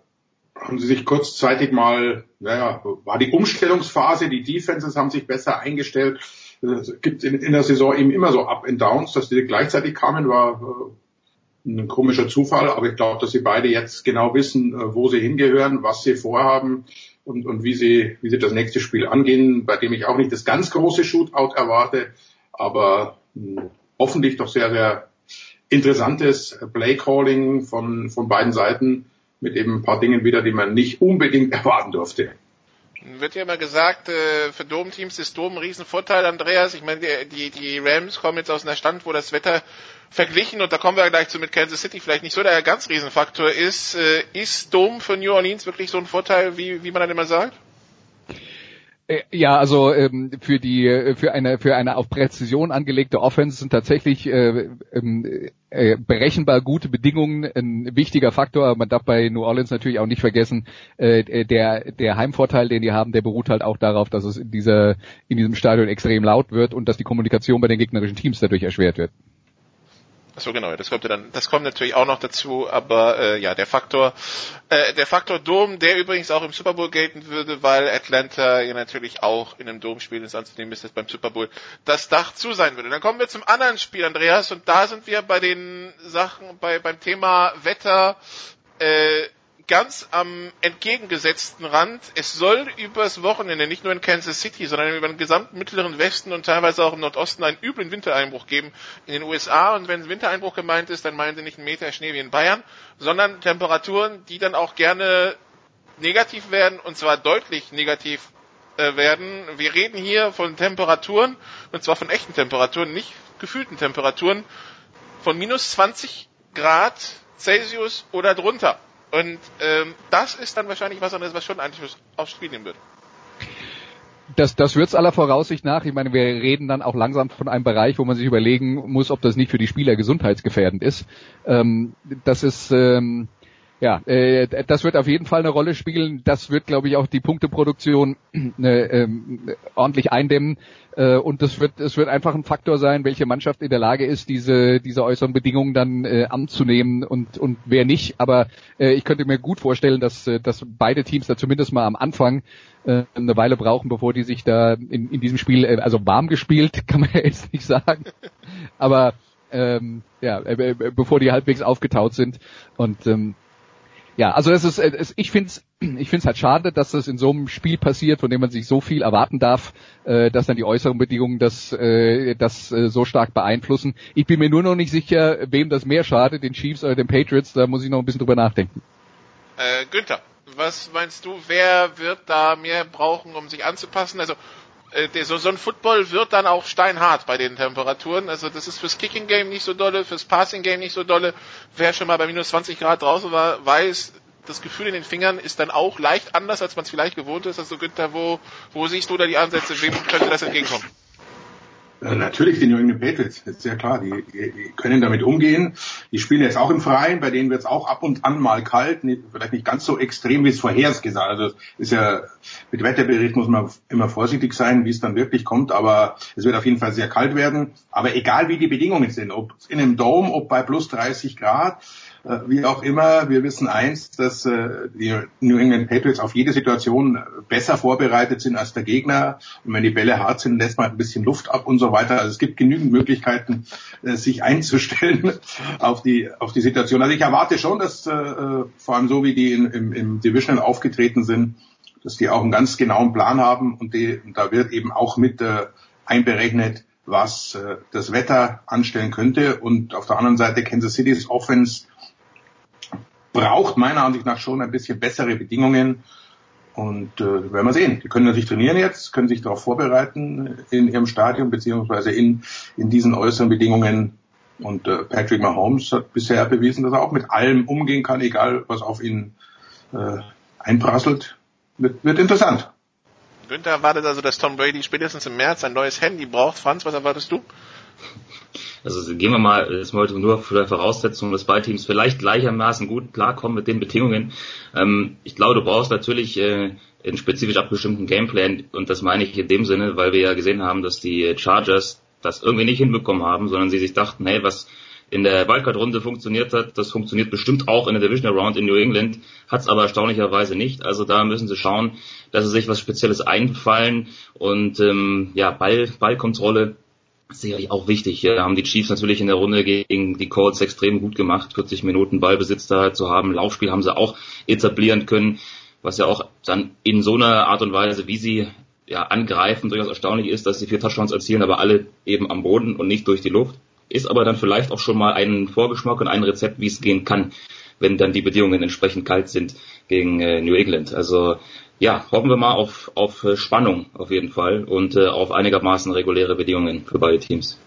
haben sie sich kurzzeitig mal, naja, war die Umstellungsphase, die Defenses haben sich besser eingestellt. Es gibt in, in der Saison eben immer so Up and Downs, dass die gleichzeitig kamen, war äh, ein komischer Zufall, aber ich glaube, dass sie beide jetzt genau wissen, äh, wo sie hingehören, was sie vorhaben und, und wie sie, wie sie das nächste Spiel angehen, bei dem ich auch nicht das ganz große Shootout erwarte, aber mh, hm, hoffentlich doch sehr, sehr interessantes Play Calling von, von beiden Seiten mit eben ein paar Dingen wieder, die man nicht unbedingt erwarten durfte. Wird ja immer gesagt, äh, für Domteams ist Dom ein Riesenvorteil, Andreas. Ich meine, die, die Rams kommen jetzt aus einer Stand, wo das Wetter verglichen, und da kommen wir gleich zu mit Kansas City, vielleicht nicht so der ganz Riesenfaktor ist. Äh, ist Dom für New Orleans wirklich so ein Vorteil, wie, wie man dann immer sagt? Äh, ja, also ähm, für die äh, für eine für eine auf Präzision angelegte Offense sind tatsächlich äh, ähm, äh, berechenbar gute Bedingungen ein wichtiger Faktor. Man darf bei New Orleans natürlich auch nicht vergessen, äh, der der Heimvorteil, den die haben, der beruht halt auch darauf, dass es in dieser in diesem Stadion extrem laut wird und dass die Kommunikation bei den gegnerischen Teams dadurch erschwert wird. So genau, das kommt ja dann, das kommt natürlich auch noch dazu, aber äh, ja, der Faktor, äh, der Faktor Dom, der übrigens auch im Super Bowl gelten würde, weil Atlanta ja natürlich auch in einem Domspiel ins anzunehmen ist, dass beim Super Bowl das Dach zu sein würde. Dann kommen wir zum anderen Spiel, Andreas, und da sind wir bei den Sachen, bei beim Thema Wetter. Äh, ganz am entgegengesetzten Rand. Es soll übers Wochenende nicht nur in Kansas City, sondern über den gesamten mittleren Westen und teilweise auch im Nordosten einen üblen Wintereinbruch geben in den USA. Und wenn Wintereinbruch gemeint ist, dann meinen sie nicht einen Meter Schnee wie in Bayern, sondern Temperaturen, die dann auch gerne negativ werden und zwar deutlich negativ äh, werden. Wir reden hier von Temperaturen und zwar von echten Temperaturen, nicht gefühlten Temperaturen von minus 20 Grad Celsius oder drunter. Und ähm, das ist dann wahrscheinlich was anderes, was schon Einfluss aufs Spiel nehmen wird. Das, das wird's aller Voraussicht nach. Ich meine, wir reden dann auch langsam von einem Bereich, wo man sich überlegen muss, ob das nicht für die Spieler gesundheitsgefährdend ist. Ähm, das ist ähm, ja, äh, das wird auf jeden Fall eine Rolle spielen. Das wird, glaube ich, auch die Punkteproduktion äh, ähm, ordentlich eindämmen. Äh, und das wird, es wird einfach ein Faktor sein, welche Mannschaft in der Lage ist, diese, diese äußeren Bedingungen dann äh, anzunehmen und, und wer nicht. Aber äh, ich könnte mir gut vorstellen, dass, äh, dass beide Teams da zumindest mal am Anfang äh, eine Weile brauchen, bevor die sich da in, in diesem Spiel, äh, also warm gespielt, kann man jetzt nicht sagen. Aber ähm, ja, äh, bevor die halbwegs aufgetaut sind. Und ähm, ja, also es ist, es, ich finde es ich find's halt schade, dass das in so einem Spiel passiert, von dem man sich so viel erwarten darf, äh, dass dann die äußeren Bedingungen das, äh, das äh, so stark beeinflussen. Ich bin mir nur noch nicht sicher, wem das mehr schadet, den Chiefs oder den Patriots. Da muss ich noch ein bisschen drüber nachdenken. Äh, Günther, was meinst du, wer wird da mehr brauchen, um sich anzupassen? Also äh, so, so ein Football wird dann auch steinhart bei den Temperaturen. Also das ist fürs Kicking Game nicht so dolle, fürs Passing Game nicht so dolle. Wer schon mal bei minus 20 Grad draußen war, weiß, das Gefühl in den Fingern ist dann auch leicht anders, als man es vielleicht gewohnt ist. Also Günther, wo, wo siehst du da die Ansätze? Wem könnte das entgegenkommen? Äh, natürlich die New England Patriots, ist sehr klar. Die, die, die können damit umgehen. Die spielen jetzt auch im Freien, bei denen wird es auch ab und an mal kalt, vielleicht nicht ganz so extrem, wie es vorhergesagt. Also ist ja mit Wetterbericht muss man immer vorsichtig sein, wie es dann wirklich kommt, aber es wird auf jeden Fall sehr kalt werden. Aber egal wie die Bedingungen sind, ob in einem Dome, ob bei plus 30 Grad, wie auch immer, wir wissen eins, dass äh, die New England Patriots auf jede Situation besser vorbereitet sind als der Gegner. Und wenn die Bälle hart sind, lässt man ein bisschen Luft ab und so weiter. Also es gibt genügend Möglichkeiten, äh, sich einzustellen auf die auf die Situation. Also ich erwarte schon, dass vor allem so wie die in, im, im Divisional aufgetreten sind, dass die auch einen ganz genauen Plan haben und, die, und da wird eben auch mit einberechnet, was das Wetter anstellen könnte. Und auf der anderen Seite Kansas City's Offense braucht meiner Ansicht nach schon ein bisschen bessere Bedingungen. Und äh, werden wir sehen. Die können natürlich trainieren jetzt, können sich darauf vorbereiten in ihrem Stadion beziehungsweise in, in diesen äußeren Bedingungen. Und äh, Patrick Mahomes hat bisher bewiesen, dass er auch mit allem umgehen kann, egal was auf ihn äh, einprasselt. Wird, wird interessant. Günther erwartet also, dass Tom Brady spätestens im März ein neues Handy braucht. Franz, was erwartest du? Also gehen wir mal jetzt mal nur für der Voraussetzung, dass beide Teams vielleicht gleichermaßen gut klarkommen mit den Bedingungen. Ähm, ich glaube, du brauchst natürlich äh, einen spezifisch abgestimmten Gameplan und das meine ich in dem Sinne, weil wir ja gesehen haben, dass die Chargers das irgendwie nicht hinbekommen haben, sondern sie sich dachten, hey, was in der Wildcard-Runde funktioniert hat, das funktioniert bestimmt auch in der Divisional Round in New England, hat es aber erstaunlicherweise nicht. Also da müssen sie schauen, dass sie sich was Spezielles einfallen und ähm, ja, Ball, Ballkontrolle sicherlich auch wichtig. Ja, haben die Chiefs natürlich in der Runde gegen die Colts extrem gut gemacht, 40 Minuten Ballbesitz da zu haben. Laufspiel haben sie auch etablieren können, was ja auch dann in so einer Art und Weise, wie sie ja, angreifen, durchaus erstaunlich ist, dass sie vier Touchdowns erzielen, aber alle eben am Boden und nicht durch die Luft. Ist aber dann vielleicht auch schon mal ein Vorgeschmack und ein Rezept, wie es gehen kann, wenn dann die Bedingungen entsprechend kalt sind gegen äh, New England. Also ja, hoffen wir mal auf, auf äh, Spannung auf jeden Fall und äh, auf einigermaßen reguläre Bedingungen für beide Teams.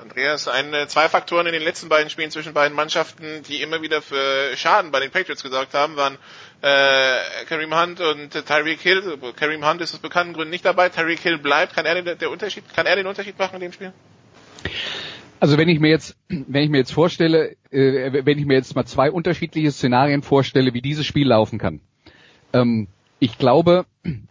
Andreas, ein, äh, zwei Faktoren in den letzten beiden Spielen zwischen beiden Mannschaften, die immer wieder für Schaden bei den Patriots gesorgt haben, waren äh, Kareem Hunt und äh, Tyreek Hill. Kareem Hunt ist aus bekannten Gründen nicht dabei. Tyreek Hill bleibt. Kann er den, der Unterschied, kann er den Unterschied machen in dem Spiel? Also wenn ich mir jetzt, wenn ich mir jetzt vorstelle, äh, wenn ich mir jetzt mal zwei unterschiedliche Szenarien vorstelle, wie dieses Spiel laufen kann. Ähm, ich glaube,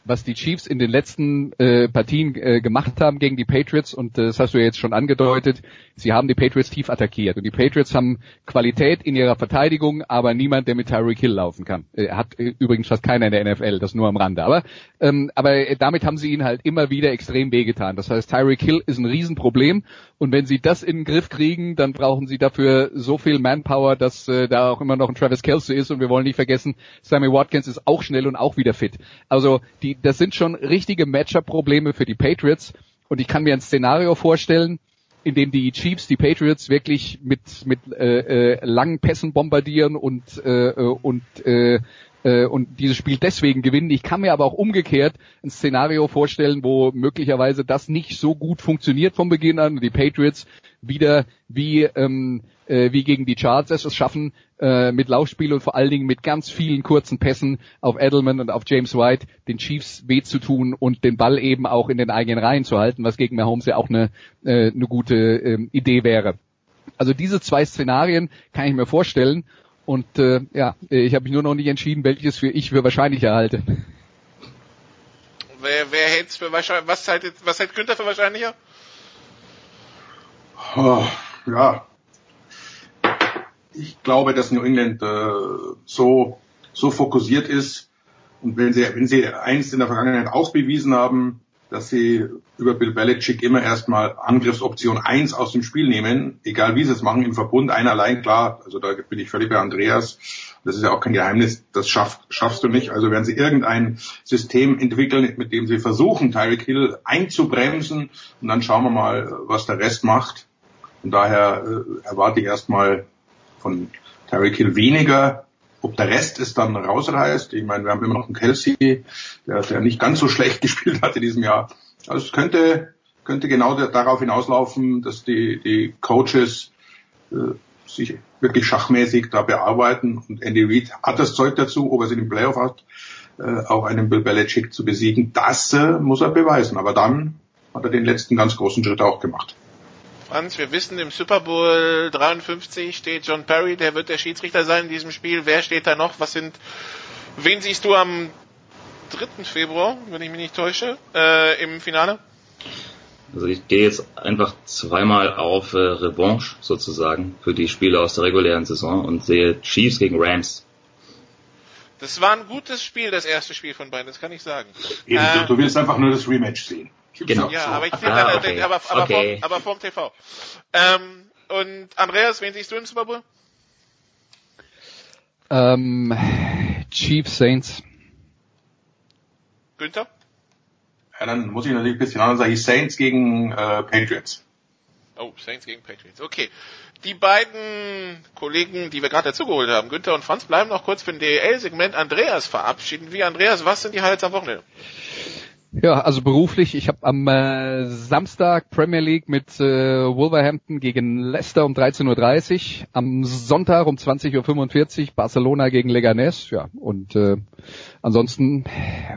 was die Chiefs in den letzten äh, Partien äh, gemacht haben gegen die Patriots, und äh, das hast du ja jetzt schon angedeutet, sie haben die Patriots tief attackiert. Und die Patriots haben Qualität in ihrer Verteidigung, aber niemand, der mit Tyreek Hill laufen kann. Äh, hat äh, übrigens fast keiner in der NFL, das nur am Rande. Aber, ähm, aber äh, damit haben sie ihn halt immer wieder extrem wehgetan. Das heißt, Tyreek Hill ist ein Riesenproblem. Und wenn sie das in den Griff kriegen, dann brauchen sie dafür so viel Manpower, dass äh, da auch immer noch ein Travis Kelsey ist. Und wir wollen nicht vergessen, Sammy Watkins ist auch schnell und auch wieder fit. Also die, das sind schon richtige Matchup-Probleme für die Patriots. Und ich kann mir ein Szenario vorstellen, in dem die Chiefs die Patriots wirklich mit mit äh, äh, langen Pässen bombardieren und äh, äh und äh, äh, und dieses Spiel deswegen gewinnen. Ich kann mir aber auch umgekehrt ein Szenario vorstellen, wo möglicherweise das nicht so gut funktioniert vom Beginn an und die Patriots wieder wie ähm, äh, wie gegen die Chargers es schaffen, äh, mit Laufspiel und vor allen Dingen mit ganz vielen kurzen Pässen auf Edelman und auf James White den Chiefs weh zu tun und den Ball eben auch in den eigenen Reihen zu halten, was gegen Mahomes ja auch eine, äh, eine gute äh, Idee wäre. Also diese zwei Szenarien kann ich mir vorstellen und äh, ja, ich habe mich nur noch nicht entschieden, welches für ich für wahrscheinlicher halte. Wer, wer hält für wahrscheinlich, was hält, was hält Günther für wahrscheinlicher? Oh, ja, ich glaube, dass New England äh, so, so fokussiert ist und wenn sie, wenn sie eins in der Vergangenheit auch bewiesen haben, dass sie über Bill Belichick immer erstmal Angriffsoption eins aus dem Spiel nehmen, egal wie sie es machen, im Verbund einer allein, klar, also da bin ich völlig bei Andreas, das ist ja auch kein Geheimnis, das schaff, schaffst du nicht. Also werden sie irgendein System entwickeln, mit dem sie versuchen, Tyreek Hill einzubremsen und dann schauen wir mal, was der Rest macht. Und daher äh, erwarte ich erstmal von Tyreek Hill weniger. Ob der Rest es dann rausreißt, ich meine, wir haben immer noch einen Kelsey, der, der nicht ganz so schlecht gespielt hat in diesem Jahr. Also es könnte, könnte genau darauf hinauslaufen, dass die, die Coaches äh, sich wirklich schachmäßig da bearbeiten und Andy Reid hat das Zeug dazu, ob er es in den Playoff hat, äh, auch einen Bill Belichick zu besiegen. Das äh, muss er beweisen. Aber dann hat er den letzten ganz großen Schritt auch gemacht. Franz, wir wissen, im Super Bowl 53 steht John Perry, der wird der Schiedsrichter sein in diesem Spiel. Wer steht da noch? Was sind, wen siehst du am 3. Februar, wenn ich mich nicht täusche, äh, im Finale? Also ich gehe jetzt einfach zweimal auf äh, Revanche sozusagen für die Spiele aus der regulären Saison und sehe Chiefs gegen Rams. Das war ein gutes Spiel, das erste Spiel von beiden, das kann ich sagen. Eben, äh, du willst einfach nur das Rematch sehen. Genau. Ja, aber ich sehe ah, okay. aber, aber, okay. aber vom TV. Ähm, und Andreas, wen siehst du im Super Bowl? Ähm, Chiefs Saints. Günther? Ja, dann muss ich natürlich ein bisschen anders sagen. Saints gegen äh, Patriots. Oh, Saints gegen Patriots. Okay. Die beiden Kollegen, die wir gerade dazugeholt haben, Günther und Franz, bleiben noch kurz für ein DL-Segment. Andreas verabschieden wir. Andreas, was sind die Highlights am Wochenende? Ja, also beruflich, ich habe am äh, Samstag Premier League mit äh, Wolverhampton gegen Leicester um 13.30 Uhr, am Sonntag um 20.45 Uhr Barcelona gegen Leganés, ja, und äh, ansonsten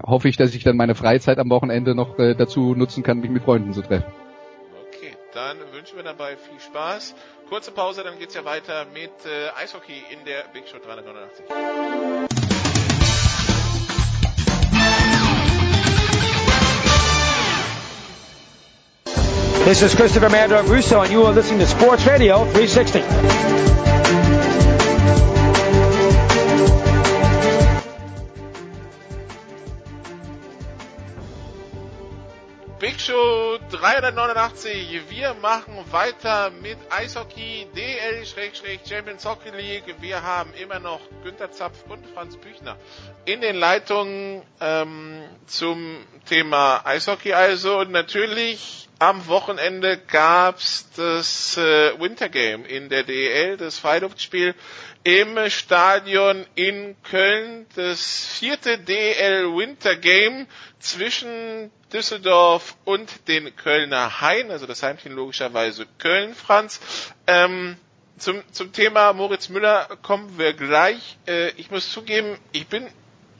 hoffe ich, dass ich dann meine Freizeit am Wochenende noch äh, dazu nutzen kann, mich mit Freunden zu treffen. Okay, dann wünschen wir dabei viel Spaß. Kurze Pause, dann geht's ja weiter mit äh, Eishockey in der Big Show 389. This is Christopher Mad Russo, and you are listening to Sports Radio 360. Big Show 389. Wir machen weiter mit Eishockey DL-Champions Hockey League. Wir haben immer noch Günter Zapf und Franz Büchner in den Leitungen ähm, zum Thema Eishockey also und natürlich am Wochenende gab's das äh, Winter Game in der DEL, das Freiluftspiel im Stadion in Köln, das vierte DEL Winter Game zwischen Düsseldorf und den Kölner Hain, also das Heimteam logischerweise Köln, Franz. Ähm, zum, zum Thema Moritz Müller kommen wir gleich. Äh, ich muss zugeben, ich bin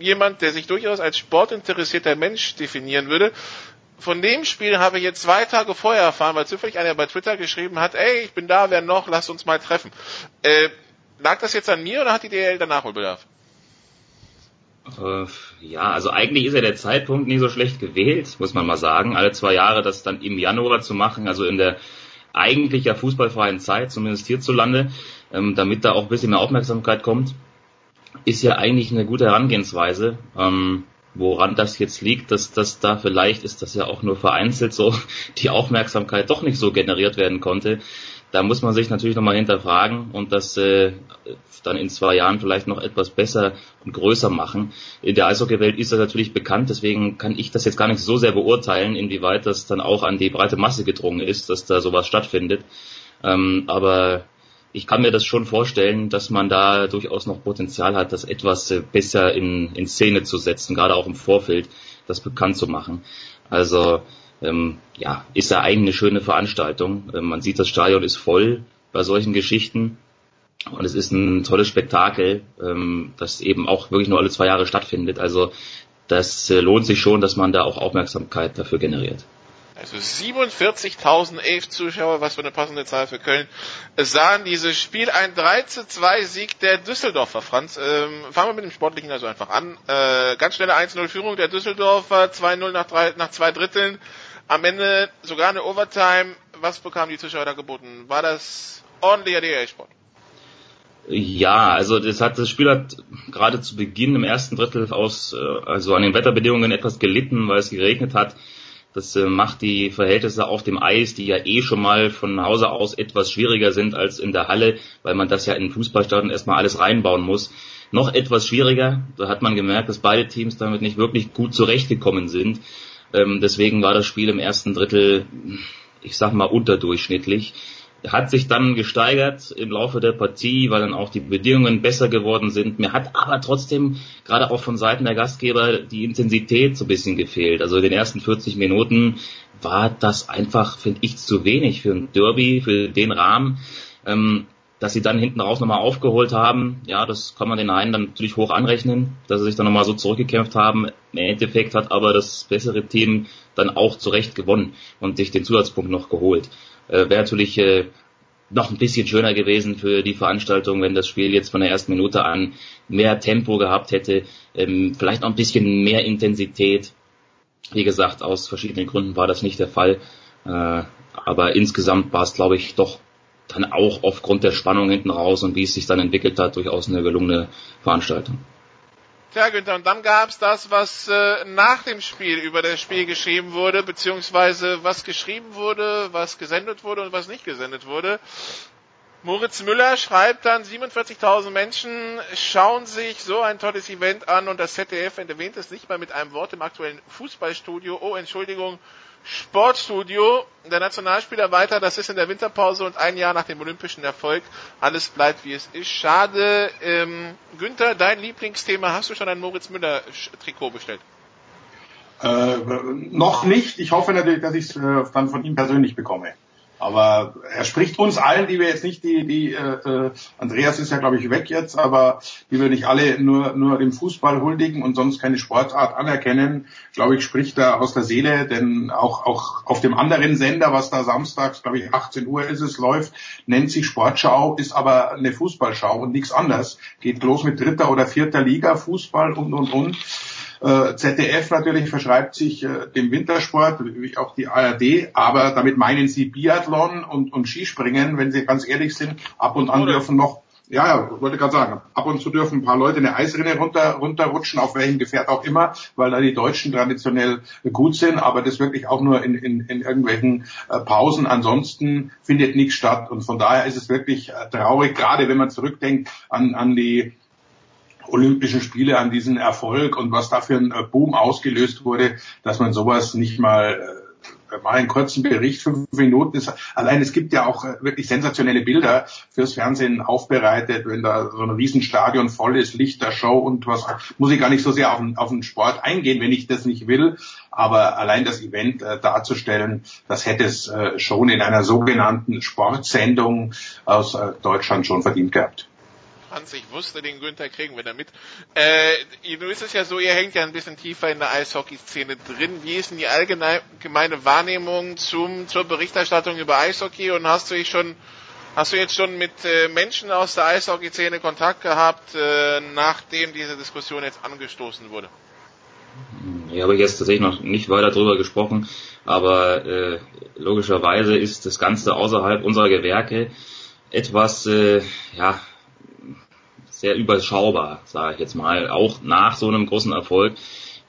jemand, der sich durchaus als sportinteressierter Mensch definieren würde von dem Spiel habe ich jetzt zwei Tage vorher erfahren, weil zufällig einer bei Twitter geschrieben hat, ey, ich bin da, wer noch, lass uns mal treffen. Äh, lag das jetzt an mir oder hat die DL da Nachholbedarf? Äh, ja, also eigentlich ist ja der Zeitpunkt nie so schlecht gewählt, muss man mal sagen. Alle zwei Jahre das dann im Januar zu machen, also in der eigentlich ja fußballfreien Zeit, zumindest hierzulande, ähm, damit da auch ein bisschen mehr Aufmerksamkeit kommt, ist ja eigentlich eine gute Herangehensweise. Ähm, Woran das jetzt liegt, dass das da vielleicht ist das ja auch nur vereinzelt so die Aufmerksamkeit doch nicht so generiert werden konnte. Da muss man sich natürlich nochmal hinterfragen und das äh, dann in zwei Jahren vielleicht noch etwas besser und größer machen. In der Eishockeywelt ist das natürlich bekannt, deswegen kann ich das jetzt gar nicht so sehr beurteilen, inwieweit das dann auch an die breite Masse gedrungen ist, dass da sowas stattfindet. Ähm, aber ich kann mir das schon vorstellen, dass man da durchaus noch Potenzial hat, das etwas äh, besser in, in Szene zu setzen, gerade auch im Vorfeld, das bekannt zu machen. Also ähm, ja, ist da eigentlich eine schöne Veranstaltung. Ähm, man sieht, das Stadion ist voll bei solchen Geschichten. Und es ist ein tolles Spektakel, ähm, das eben auch wirklich nur alle zwei Jahre stattfindet. Also das äh, lohnt sich schon, dass man da auch Aufmerksamkeit dafür generiert. Also 47.011 Zuschauer, was für eine passende Zahl für Köln, sahen dieses Spiel ein 3 zu 2 Sieg der Düsseldorfer, Franz. Ähm, fangen wir mit dem Sportlichen also einfach an. Äh, ganz schnelle 1-0 Führung der Düsseldorfer, 2-0 nach, nach zwei Dritteln. Am Ende sogar eine Overtime. Was bekamen die Zuschauer da geboten? War das ordentlicher DL-Sport? Ja, also das hat das Spiel hat gerade zu Beginn im ersten Drittel aus äh, also an den Wetterbedingungen etwas gelitten, weil es geregnet hat. Das äh, macht die Verhältnisse auf dem Eis, die ja eh schon mal von Hause aus etwas schwieriger sind als in der Halle, weil man das ja in Fußballstadion erstmal alles reinbauen muss, noch etwas schwieriger. Da hat man gemerkt, dass beide Teams damit nicht wirklich gut zurechtgekommen sind. Ähm, deswegen war das Spiel im ersten Drittel, ich sag mal, unterdurchschnittlich hat sich dann gesteigert im Laufe der Partie, weil dann auch die Bedingungen besser geworden sind. Mir hat aber trotzdem gerade auch von Seiten der Gastgeber die Intensität so ein bisschen gefehlt. Also in den ersten 40 Minuten war das einfach, finde ich, zu wenig für ein Derby, für den Rahmen. Ähm, dass sie dann hinten raus nochmal aufgeholt haben, ja, das kann man den einen dann natürlich hoch anrechnen, dass sie sich dann nochmal so zurückgekämpft haben. Im Endeffekt hat aber das bessere Team dann auch zurecht gewonnen und sich den Zusatzpunkt noch geholt. Äh, Wäre natürlich äh, noch ein bisschen schöner gewesen für die Veranstaltung, wenn das Spiel jetzt von der ersten Minute an mehr Tempo gehabt hätte, ähm, vielleicht noch ein bisschen mehr Intensität. Wie gesagt, aus verschiedenen Gründen war das nicht der Fall. Äh, aber insgesamt war es, glaube ich, doch dann auch aufgrund der Spannung hinten raus und wie es sich dann entwickelt hat, durchaus eine gelungene Veranstaltung. Tja, Günther, und dann gab's das, was äh, nach dem Spiel über das Spiel geschrieben wurde, beziehungsweise was geschrieben wurde, was gesendet wurde und was nicht gesendet wurde. Moritz Müller schreibt dann, 47.000 Menschen schauen sich so ein tolles Event an und das ZDF erwähnt es nicht mal mit einem Wort im aktuellen Fußballstudio. Oh, Entschuldigung, Sportstudio. Der Nationalspieler weiter, das ist in der Winterpause und ein Jahr nach dem olympischen Erfolg. Alles bleibt wie es ist. Schade. Ähm, Günther, dein Lieblingsthema, hast du schon ein Moritz Müller Trikot bestellt? Äh, noch nicht. Ich hoffe natürlich, dass ich es äh, dann von ihm persönlich bekomme. Aber er spricht uns allen, die wir jetzt nicht, die, die äh, äh, Andreas ist ja glaube ich weg jetzt, aber die wir nicht alle nur nur dem Fußball huldigen und sonst keine Sportart anerkennen, glaube ich, spricht er aus der Seele, denn auch auch auf dem anderen Sender, was da samstags, glaube ich, 18 Uhr ist es läuft, nennt sich Sportschau, ist aber eine Fußballschau und nichts anderes. Geht los mit dritter oder vierter Liga Fußball und und und. Äh, ZDF natürlich verschreibt sich äh, dem Wintersport, wie auch die ARD, aber damit meinen sie Biathlon und, und Skispringen, wenn sie ganz ehrlich sind. Ab und an dürfen noch ja, ja, wollte gerade sagen, ab und zu dürfen ein paar Leute eine Eisrinne runter, runterrutschen, auf welchem Gefährt auch immer, weil da die Deutschen traditionell gut sind, aber das wirklich auch nur in, in, in irgendwelchen äh, Pausen. Ansonsten findet nichts statt und von daher ist es wirklich äh, traurig, gerade wenn man zurückdenkt an, an die Olympischen Spiele an diesen Erfolg und was da für ein äh, Boom ausgelöst wurde, dass man sowas nicht mal äh, mal einen kurzen Bericht, fünf Minuten ist. Allein es gibt ja auch äh, wirklich sensationelle Bilder fürs Fernsehen aufbereitet, wenn da so ein Riesenstadion voll ist, Lichtershow und was. Muss ich gar nicht so sehr auf den, auf den Sport eingehen, wenn ich das nicht will. Aber allein das Event äh, darzustellen, das hätte es äh, schon in einer sogenannten Sportsendung aus äh, Deutschland schon verdient gehabt. Hans, ich wusste, den Günther kriegen wir damit. Äh, nun ist es ja so, ihr hängt ja ein bisschen tiefer in der Eishockey-Szene drin. Wie ist denn die allgemeine Wahrnehmung zum, zur Berichterstattung über Eishockey und hast du schon Hast du jetzt schon mit äh, Menschen aus der Eishockey-Szene Kontakt gehabt, äh, nachdem diese Diskussion jetzt angestoßen wurde? Ich habe jetzt tatsächlich noch nicht weiter darüber gesprochen, aber äh, logischerweise ist das Ganze außerhalb unserer Gewerke etwas, äh, ja, sehr überschaubar, sage ich jetzt mal. Auch nach so einem großen Erfolg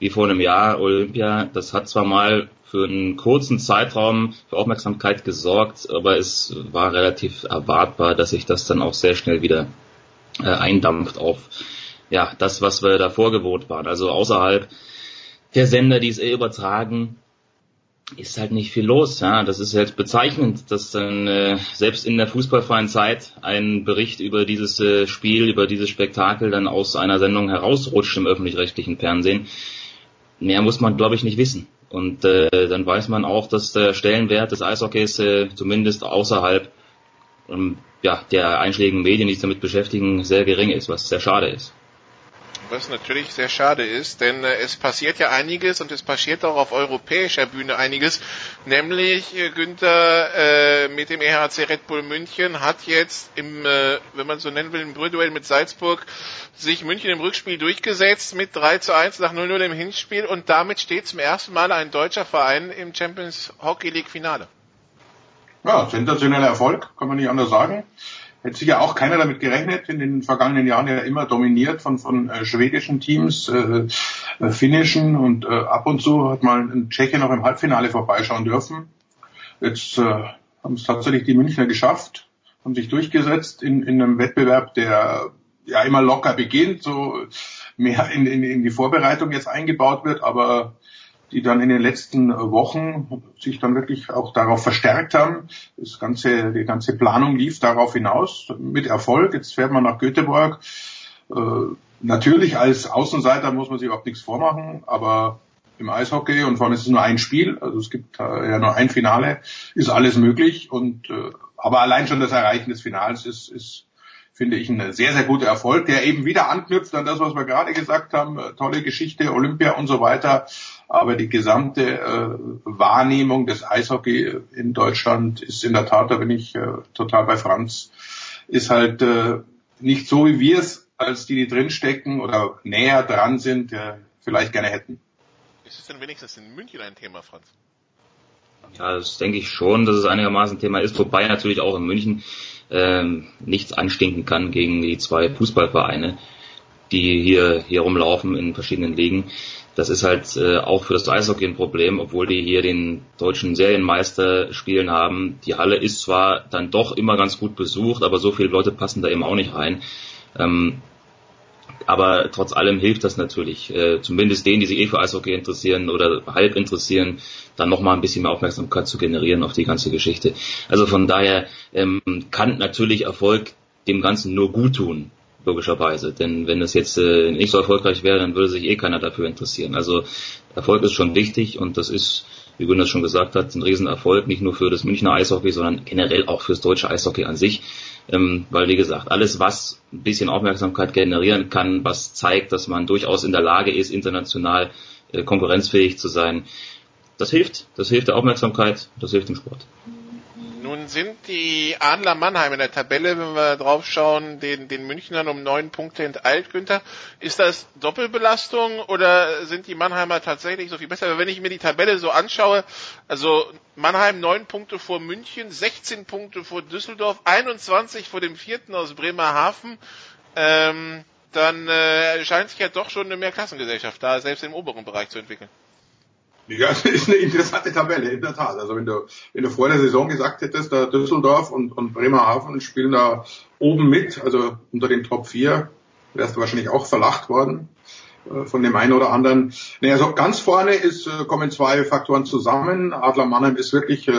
wie vor einem Jahr Olympia, das hat zwar mal für einen kurzen Zeitraum für Aufmerksamkeit gesorgt, aber es war relativ erwartbar, dass sich das dann auch sehr schnell wieder äh, eindampft auf ja das, was wir davor gewohnt waren. Also außerhalb der Sender, die es eh übertragen, ist halt nicht viel los. Ja, das ist halt bezeichnend, dass dann äh, selbst in der fußballfreien Zeit ein Bericht über dieses äh, Spiel, über dieses Spektakel dann aus einer Sendung herausrutscht im öffentlich-rechtlichen Fernsehen. Mehr muss man, glaube ich, nicht wissen. Und äh, dann weiß man auch, dass der Stellenwert des Eishockeys äh, zumindest außerhalb ähm, ja, der einschlägigen Medien, die sich damit beschäftigen, sehr gering ist, was sehr schade ist. Was natürlich sehr schade ist, denn äh, es passiert ja einiges und es passiert auch auf europäischer Bühne einiges. Nämlich äh, Günther äh, mit dem EHC Red Bull München hat jetzt im, äh, wenn man so nennen will, im Brüduell mit Salzburg sich München im Rückspiel durchgesetzt mit 3 zu 1 nach 0-0 im Hinspiel und damit steht zum ersten Mal ein deutscher Verein im Champions Hockey League Finale. Ja, sensationeller Erfolg, kann man nicht anders sagen. Hätte sicher auch keiner damit gerechnet, in den vergangenen Jahren ja immer dominiert von, von äh, schwedischen Teams, äh, äh, finnischen und äh, ab und zu hat mal ein Tscheche noch im Halbfinale vorbeischauen dürfen. Jetzt äh, haben es tatsächlich die Münchner geschafft, haben sich durchgesetzt in, in einem Wettbewerb, der ja immer locker beginnt, so mehr in, in, in die Vorbereitung jetzt eingebaut wird, aber die dann in den letzten Wochen sich dann wirklich auch darauf verstärkt haben. Das ganze, die ganze Planung lief darauf hinaus mit Erfolg. Jetzt fährt man nach Göteborg. Äh, natürlich als Außenseiter muss man sich überhaupt nichts vormachen, aber im Eishockey und vor allem ist es nur ein Spiel, also es gibt äh, ja nur ein Finale, ist alles möglich und äh, aber allein schon das Erreichen des Finals ist, ist finde ich, ein sehr, sehr guter Erfolg, der eben wieder anknüpft an das, was wir gerade gesagt haben, tolle Geschichte, Olympia und so weiter. Aber die gesamte äh, Wahrnehmung des Eishockey in Deutschland ist in der Tat, da bin ich äh, total bei Franz, ist halt äh, nicht so, wie wir es als die, die drinstecken oder näher dran sind, äh, vielleicht gerne hätten. Ist es denn wenigstens in München ein Thema, Franz? Ja, das denke ich schon, dass es einigermaßen Thema ist, wobei natürlich auch in München ähm, nichts anstinken kann gegen die zwei Fußballvereine, die hier, hier rumlaufen in verschiedenen Ligen. Das ist halt äh, auch für das Eishockey ein Problem, obwohl die hier den deutschen Serienmeister spielen haben. Die Halle ist zwar dann doch immer ganz gut besucht, aber so viele Leute passen da eben auch nicht rein. Ähm, aber trotz allem hilft das natürlich, äh, zumindest denen, die sich eh für Eishockey interessieren oder halb interessieren, dann nochmal ein bisschen mehr Aufmerksamkeit zu generieren auf die ganze Geschichte. Also von daher ähm, kann natürlich Erfolg dem Ganzen nur gut tun, logischerweise. Denn wenn es jetzt äh, nicht so erfolgreich wäre, dann würde sich eh keiner dafür interessieren. Also Erfolg ist schon wichtig und das ist, wie Gunnar schon gesagt hat, ein Riesenerfolg, nicht nur für das Münchner Eishockey, sondern generell auch fürs deutsche Eishockey an sich. Ähm, weil, wie gesagt, alles, was ein bisschen Aufmerksamkeit generieren kann, was zeigt, dass man durchaus in der Lage ist, international äh, konkurrenzfähig zu sein, das hilft. Das hilft der Aufmerksamkeit, das hilft dem Sport. Nun sind die Adler Mannheim in der Tabelle, wenn wir drauf schauen, den, den Münchnern um neun Punkte enteilt, Günther. Ist das Doppelbelastung oder sind die Mannheimer tatsächlich so viel besser? Wenn ich mir die Tabelle so anschaue, also Mannheim neun Punkte vor München, 16 Punkte vor Düsseldorf, 21 vor dem vierten aus Bremerhaven, ähm, dann äh, scheint sich ja doch schon eine Mehrklassengesellschaft da selbst im oberen Bereich zu entwickeln. Ja, das ist eine interessante Tabelle, in der Tat. Also wenn du, wenn du vor der Saison gesagt hättest, da Düsseldorf und, und Bremerhaven spielen da oben mit, also unter den Top 4, wärst du wahrscheinlich auch verlacht worden äh, von dem einen oder anderen. Naja, so ganz vorne ist, äh, kommen zwei Faktoren zusammen. Adler Mannheim ist wirklich äh,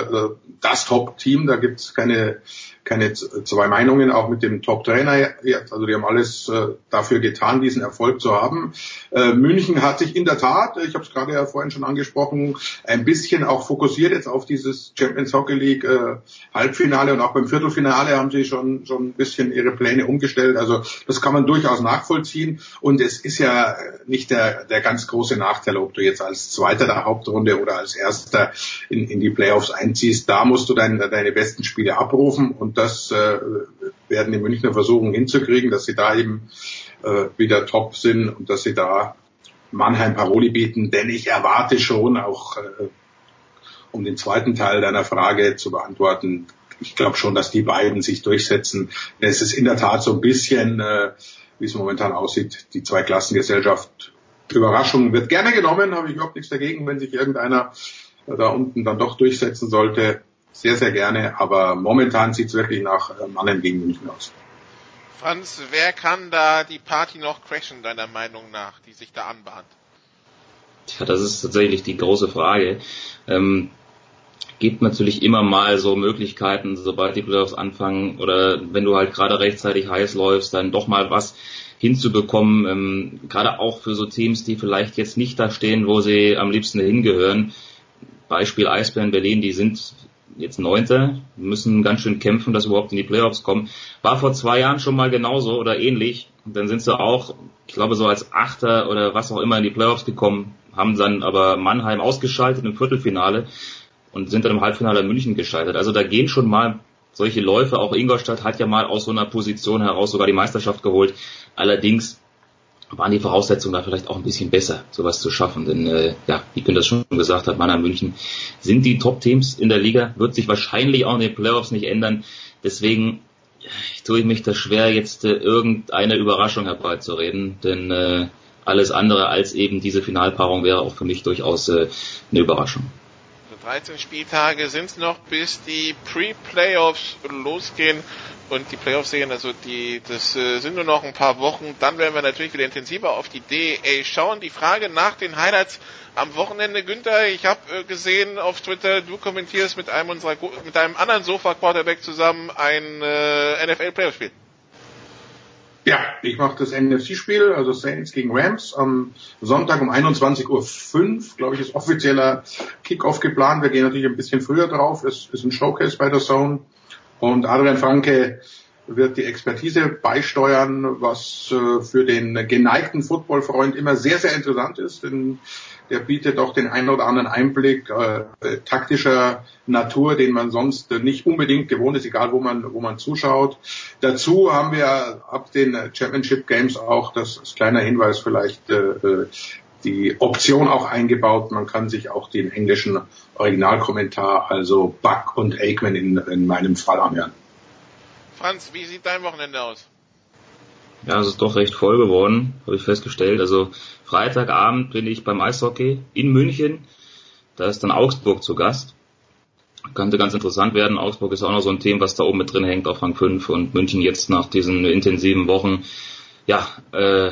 das Top-Team, da gibt's keine keine zwei Meinungen, auch mit dem Top-Trainer. Also die haben alles äh, dafür getan, diesen Erfolg zu haben. Äh, München hat sich in der Tat, ich habe es gerade ja vorhin schon angesprochen, ein bisschen auch fokussiert jetzt auf dieses Champions Hockey League äh, Halbfinale und auch beim Viertelfinale haben sie schon schon ein bisschen ihre Pläne umgestellt. Also das kann man durchaus nachvollziehen. Und es ist ja nicht der, der ganz große Nachteil, ob du jetzt als Zweiter der Hauptrunde oder als Erster in, in die Playoffs einziehst. Da musst du dein, deine besten Spiele abrufen und das äh, werden die Münchner versuchen hinzukriegen, dass sie da eben äh, wieder top sind und dass sie da Mannheim Paroli bieten, denn ich erwarte schon auch, äh, um den zweiten Teil deiner Frage zu beantworten, ich glaube schon, dass die beiden sich durchsetzen. Es ist in der Tat so ein bisschen, äh, wie es momentan aussieht, die Zweiklassengesellschaft. Überraschung wird gerne genommen, habe ich überhaupt nichts dagegen, wenn sich irgendeiner da unten dann doch durchsetzen sollte sehr, sehr gerne, aber momentan sieht es wirklich nach äh, Mannheim gegen München aus. Franz, wer kann da die Party noch crashen, deiner Meinung nach, die sich da anbahnt? Tja, das ist tatsächlich die große Frage. Ähm, gibt natürlich immer mal so Möglichkeiten, sobald die Playoffs anfangen oder wenn du halt gerade rechtzeitig heiß läufst, dann doch mal was hinzubekommen, ähm, gerade auch für so Teams, die vielleicht jetzt nicht da stehen, wo sie am liebsten hingehören. Beispiel Eisbären Berlin, die sind jetzt Neunte, müssen ganz schön kämpfen, dass überhaupt in die Playoffs kommen. War vor zwei Jahren schon mal genauso oder ähnlich. Dann sind sie auch, ich glaube, so als Achter oder was auch immer in die Playoffs gekommen, haben dann aber Mannheim ausgeschaltet im Viertelfinale und sind dann im Halbfinale in München gescheitert. Also da gehen schon mal solche Läufe. Auch Ingolstadt hat ja mal aus so einer Position heraus sogar die Meisterschaft geholt. Allerdings waren die Voraussetzungen da vielleicht auch ein bisschen besser, sowas zu schaffen. Denn äh, ja, wie Günther schon gesagt hat, Mannheim München sind die Top-Teams in der Liga, wird sich wahrscheinlich auch in den Playoffs nicht ändern. Deswegen tue ich mich da schwer, jetzt äh, irgendeine Überraschung herbeizureden, denn äh, alles andere als eben diese Finalpaarung wäre auch für mich durchaus äh, eine Überraschung. 13 Spieltage sind es noch, bis die Pre-Playoffs losgehen und die Playoffs sehen. Also die, das äh, sind nur noch ein paar Wochen. Dann werden wir natürlich wieder intensiver auf die DA schauen. Die Frage nach den Highlights am Wochenende, Günther, ich habe äh, gesehen auf Twitter, du kommentierst mit einem unserer mit einem anderen Sofa-Quarterback zusammen ein äh, NFL-Playoff-Spiel. Ja, ich mache das NFC-Spiel, also Saints gegen Rams, am Sonntag um 21.05 Uhr, glaube ich, ist offizieller Kickoff geplant. Wir gehen natürlich ein bisschen früher drauf. Es ist ein Showcase bei der Zone. Und Adrian Franke wird die Expertise beisteuern, was äh, für den geneigten Footballfreund immer sehr, sehr interessant ist, denn der bietet doch den einen oder anderen Einblick äh, taktischer Natur, den man sonst nicht unbedingt gewohnt ist, egal wo man, wo man zuschaut. Dazu haben wir ab den Championship Games auch, das ist kleiner Hinweis vielleicht, äh, äh, die Option auch eingebaut. Man kann sich auch den englischen Originalkommentar, also Buck und Aikman in, in meinem Fall anhören. Franz, wie sieht dein Wochenende aus? Ja, es ist doch recht voll geworden, habe ich festgestellt. Also Freitagabend bin ich beim Eishockey in München. Da ist dann Augsburg zu Gast. Könnte ganz interessant werden. Augsburg ist auch noch so ein Thema, was da oben mit drin hängt auf Rang 5 und München jetzt nach diesen intensiven Wochen, ja, äh,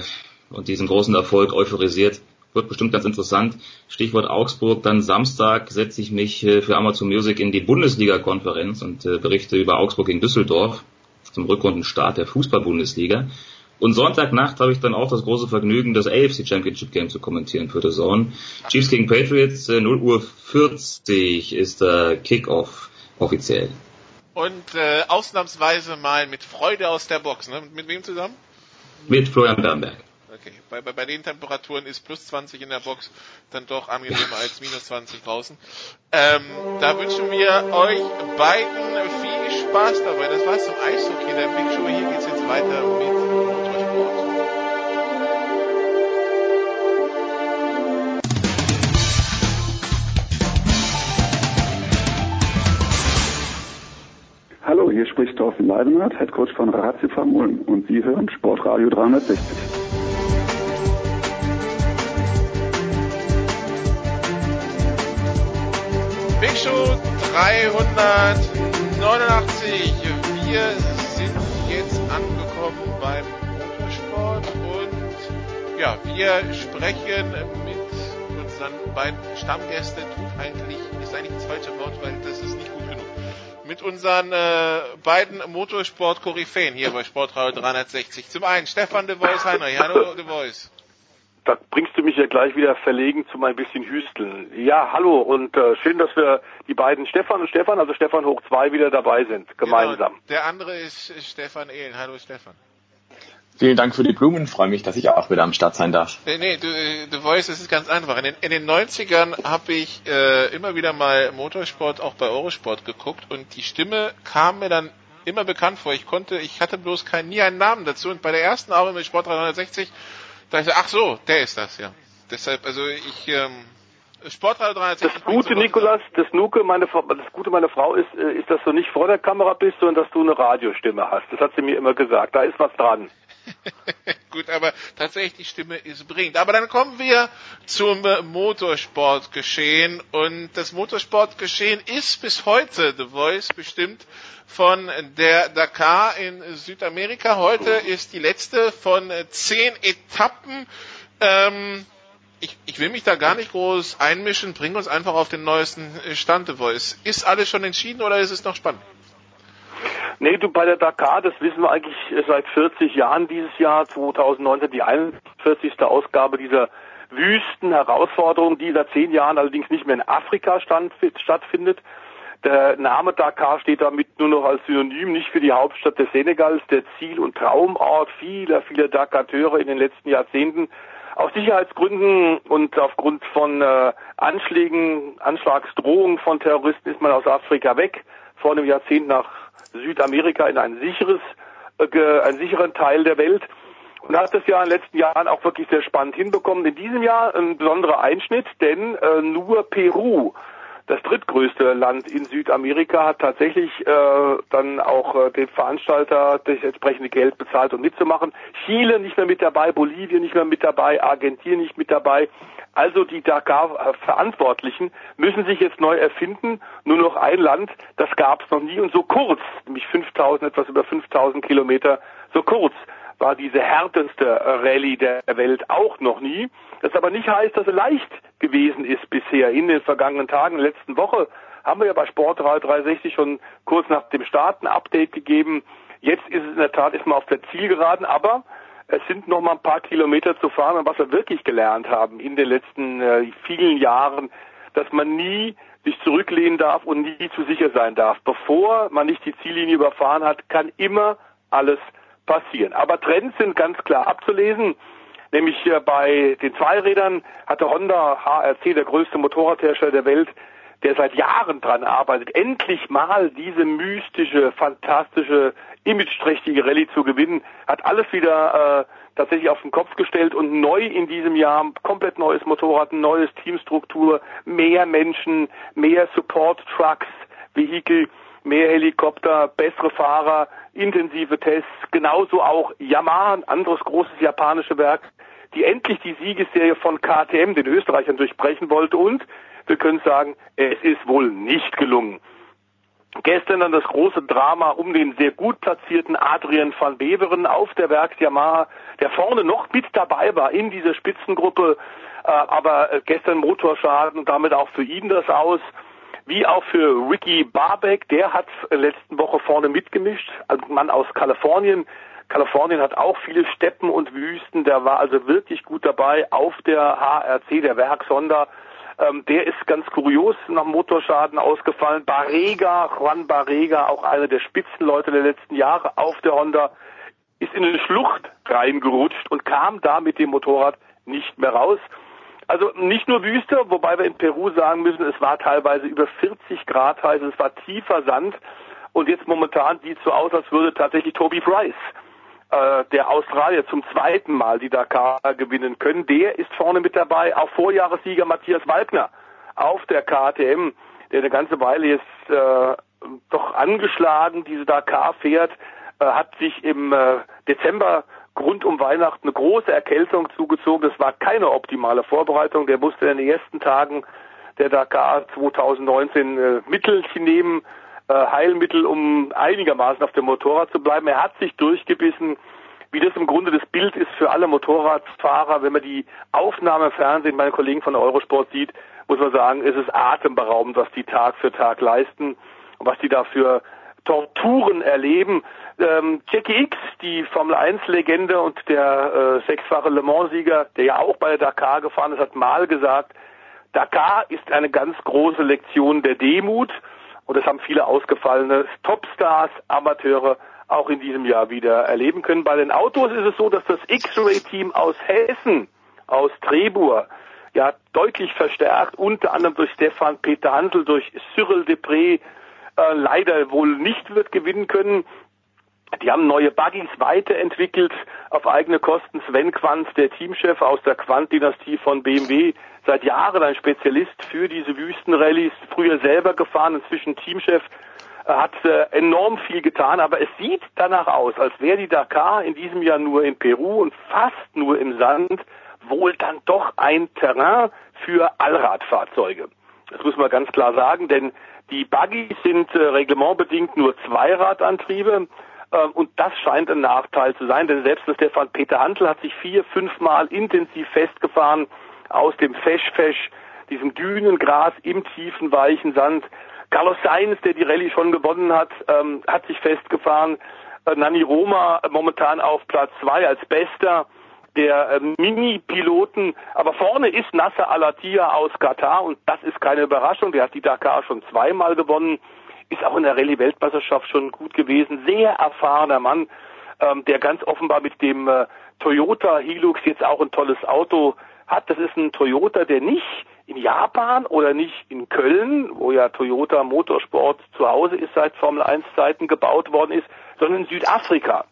und diesen großen Erfolg euphorisiert. Wird bestimmt ganz interessant. Stichwort Augsburg. Dann Samstag setze ich mich äh, für Amazon Music in die Bundesliga-Konferenz und äh, berichte über Augsburg in Düsseldorf zum Rückrundenstart der Fußball-Bundesliga. Und Sonntagnacht habe ich dann auch das große Vergnügen, das AFC Championship Game zu kommentieren für The Zone. Chiefs gegen Patriots, 0 äh, Uhr 40 ist der Kickoff offiziell. Und äh, ausnahmsweise mal mit Freude aus der Box, ne? Mit wem zusammen? Mit Florian Bernberg. Okay, bei, bei, bei den Temperaturen ist plus 20 in der Box dann doch angenehmer als minus 20 draußen. Ähm, da wünschen wir euch beiden viel Spaß dabei. Das war's zum Eishockey der Big Show. Hier geht's jetzt weiter mit hier spricht Thorsten Leidenhardt, Headcoach von Ratio Ulm und Sie hören Sportradio 360. Big Show 389. Wir sind jetzt angekommen beim Motorsport und ja, wir sprechen mit unseren beiden Stammgästen. Tut eigentlich, ist eigentlich das falsche Wort, weil das ist nicht. Mit unseren äh, beiden Motorsport-Koryphäen hier bei Sportradio 360. Zum einen Stefan de Voice Heinrich. Hallo de Voice da bringst du mich ja gleich wieder verlegen zum ein bisschen Hüsteln. Ja, hallo und äh, schön, dass wir die beiden Stefan und Stefan, also Stefan hoch zwei, wieder dabei sind, gemeinsam. Genau, der andere ist Stefan Ehlen. Hallo Stefan. Vielen Dank für die Blumen, freue mich, dass ich auch wieder am Start sein darf. Nee, nee, du, du weißt, es ist ganz einfach. In den, in den 90ern habe ich äh, immer wieder mal Motorsport auch bei Eurosport geguckt und die Stimme kam mir dann immer bekannt vor. Ich konnte, ich hatte bloß kein, nie einen Namen dazu und bei der ersten Arbeit mit Sport 360 da ich so, ach so, der ist das, ja. Deshalb, also ich, ähm, Sportradio 360. Das Gute, Nikolas, das Nuke, meine, das Gute meiner Frau ist, äh, ist, dass du nicht vor der Kamera bist, sondern dass du eine Radiostimme hast. Das hat sie mir immer gesagt. Da ist was dran. Gut, aber tatsächlich die Stimme ist bringend. Aber dann kommen wir zum Motorsportgeschehen und das Motorsportgeschehen ist bis heute The Voice bestimmt von der Dakar in Südamerika. Heute ist die letzte von zehn Etappen. Ähm, ich, ich will mich da gar nicht groß einmischen. Bring uns einfach auf den neuesten Stand, The Voice. Ist alles schon entschieden oder ist es noch spannend? Nee, du, bei der Dakar, das wissen wir eigentlich seit 40 Jahren dieses Jahr, 2019, die 41. Ausgabe dieser Wüsten-Herausforderung, die seit zehn Jahren allerdings nicht mehr in Afrika stand, stattfindet. Der Name Dakar steht damit nur noch als Synonym, nicht für die Hauptstadt des Senegals, der Ziel- und Traumort vieler, vieler Dakateure in den letzten Jahrzehnten. Aus Sicherheitsgründen und aufgrund von äh, Anschlägen, Anschlagsdrohungen von Terroristen ist man aus Afrika weg, vor einem Jahrzehnt nach Südamerika in ein sicheres, äh, einen sicheren Teil der Welt und hat das ja in den letzten Jahren auch wirklich sehr spannend hinbekommen. In diesem Jahr ein besonderer Einschnitt, denn äh, nur Peru, das drittgrößte Land in Südamerika, hat tatsächlich äh, dann auch äh, den Veranstalter das entsprechende Geld bezahlt, um mitzumachen. Chile nicht mehr mit dabei, Bolivien nicht mehr mit dabei, Argentinien nicht mit dabei. Also die Dakar-Verantwortlichen müssen sich jetzt neu erfinden. Nur noch ein Land, das gab es noch nie und so kurz, nämlich 5000, etwas über 5000 Kilometer, so kurz war diese härteste Rallye der Welt auch noch nie. Das aber nicht heißt, dass es leicht gewesen ist bisher in den vergangenen Tagen. Letzten Woche haben wir ja bei Sportradio 360 schon kurz nach dem Start ein Update gegeben. Jetzt ist es in der Tat ist man auf der Zielgeraden, aber es sind noch mal ein paar Kilometer zu fahren. Und was wir wirklich gelernt haben in den letzten äh, vielen Jahren, dass man nie sich zurücklehnen darf und nie zu sicher sein darf. Bevor man nicht die Ziellinie überfahren hat, kann immer alles passieren. Aber Trends sind ganz klar abzulesen. Nämlich bei den Zweirädern hatte Honda HRC, der größte Motorradhersteller der Welt, der seit Jahren dran arbeitet, endlich mal diese mystische, fantastische, imageträchtige Rallye zu gewinnen, hat alles wieder äh, tatsächlich auf den Kopf gestellt und neu in diesem Jahr, komplett neues Motorrad, neues Teamstruktur, mehr Menschen, mehr Support-Trucks, Vehikel, mehr Helikopter, bessere Fahrer, intensive Tests, genauso auch Yamaha, ein anderes großes japanisches Werk, die endlich die Siegesserie von KTM, den Österreichern, durchbrechen wollte. Und wir können sagen, es ist wohl nicht gelungen. Gestern dann das große Drama um den sehr gut platzierten Adrian van Beveren auf der Werks Yamaha, der vorne noch mit dabei war in dieser Spitzengruppe, äh, aber gestern Motorschaden und damit auch für ihn das aus wie auch für Ricky Barbeck, der hat letzten Woche vorne mitgemischt, ein Mann aus Kalifornien. Kalifornien hat auch viele Steppen und Wüsten, der war also wirklich gut dabei auf der HRC, der Werkshonda. Ähm, der ist ganz kurios nach Motorschaden ausgefallen. Barrega, Juan Barrega, auch einer der Spitzenleute der letzten Jahre auf der Honda, ist in eine Schlucht reingerutscht und kam da mit dem Motorrad nicht mehr raus. Also nicht nur Wüste, wobei wir in Peru sagen müssen, es war teilweise über 40 Grad heiß, es war tiefer Sand und jetzt momentan sieht es so aus, als würde tatsächlich Toby Price, äh, der Australier, zum zweiten Mal die Dakar gewinnen können. Der ist vorne mit dabei, auch Vorjahressieger Matthias Walkner auf der KTM, der eine ganze Weile jetzt äh, doch angeschlagen diese Dakar fährt, äh, hat sich im äh, Dezember rund um Weihnachten eine große Erkältung zugezogen. Das war keine optimale Vorbereitung. Der musste in den ersten Tagen der Dakar 2019 äh, Mittelchen nehmen, äh, Heilmittel, um einigermaßen auf dem Motorrad zu bleiben. Er hat sich durchgebissen. Wie das im Grunde das Bild ist für alle Motorradfahrer, wenn man die Aufnahme Fernsehen bei den Kollegen von Eurosport sieht, muss man sagen, es ist atemberaubend, was die Tag für Tag leisten und was die dafür Torturen erleben. Ähm, Jackie X, die Formel 1 Legende und der äh, sechsfache Le Mans Sieger, der ja auch bei der Dakar gefahren ist, hat mal gesagt, Dakar ist eine ganz große Lektion der Demut und das haben viele ausgefallene Topstars, Amateure auch in diesem Jahr wieder erleben können. Bei den Autos ist es so, dass das X-Ray-Team aus Hessen, aus Trebur, ja deutlich verstärkt, unter anderem durch Stefan Peter Handel, durch Cyril Depré, äh, leider wohl nicht wird gewinnen können. Die haben neue Buggies weiterentwickelt auf eigene Kosten. Sven Quanz, der Teamchef aus der Quant-Dynastie von BMW, seit Jahren ein Spezialist für diese Wüstenrallyes, früher selber gefahren, inzwischen Teamchef, hat äh, enorm viel getan, aber es sieht danach aus, als wäre die Dakar in diesem Jahr nur in Peru und fast nur im Sand wohl dann doch ein Terrain für Allradfahrzeuge. Das muss man ganz klar sagen, denn die Buggies sind äh, reglementbedingt nur Zweiradantriebe äh, und das scheint ein Nachteil zu sein, denn selbst der Stefan Peter Handel hat sich vier, fünfmal intensiv festgefahren aus dem Fesch-Fesch, diesem Dünengras im tiefen, weichen Sand. Carlos Sainz, der die Rallye schon gewonnen hat, ähm, hat sich festgefahren. Äh, Nani Roma momentan auf Platz zwei als Bester der äh, Mini-Piloten. Aber vorne ist Nasser Al-Attiyah aus Katar und das ist keine Überraschung. Der hat die Dakar schon zweimal gewonnen, ist auch in der Rallye-Weltmeisterschaft schon gut gewesen. Sehr erfahrener Mann, ähm, der ganz offenbar mit dem äh, Toyota Hilux jetzt auch ein tolles Auto hat. Das ist ein Toyota, der nicht in Japan oder nicht in Köln, wo ja Toyota Motorsport zu Hause ist seit Formel 1 Zeiten gebaut worden ist, sondern in Südafrika.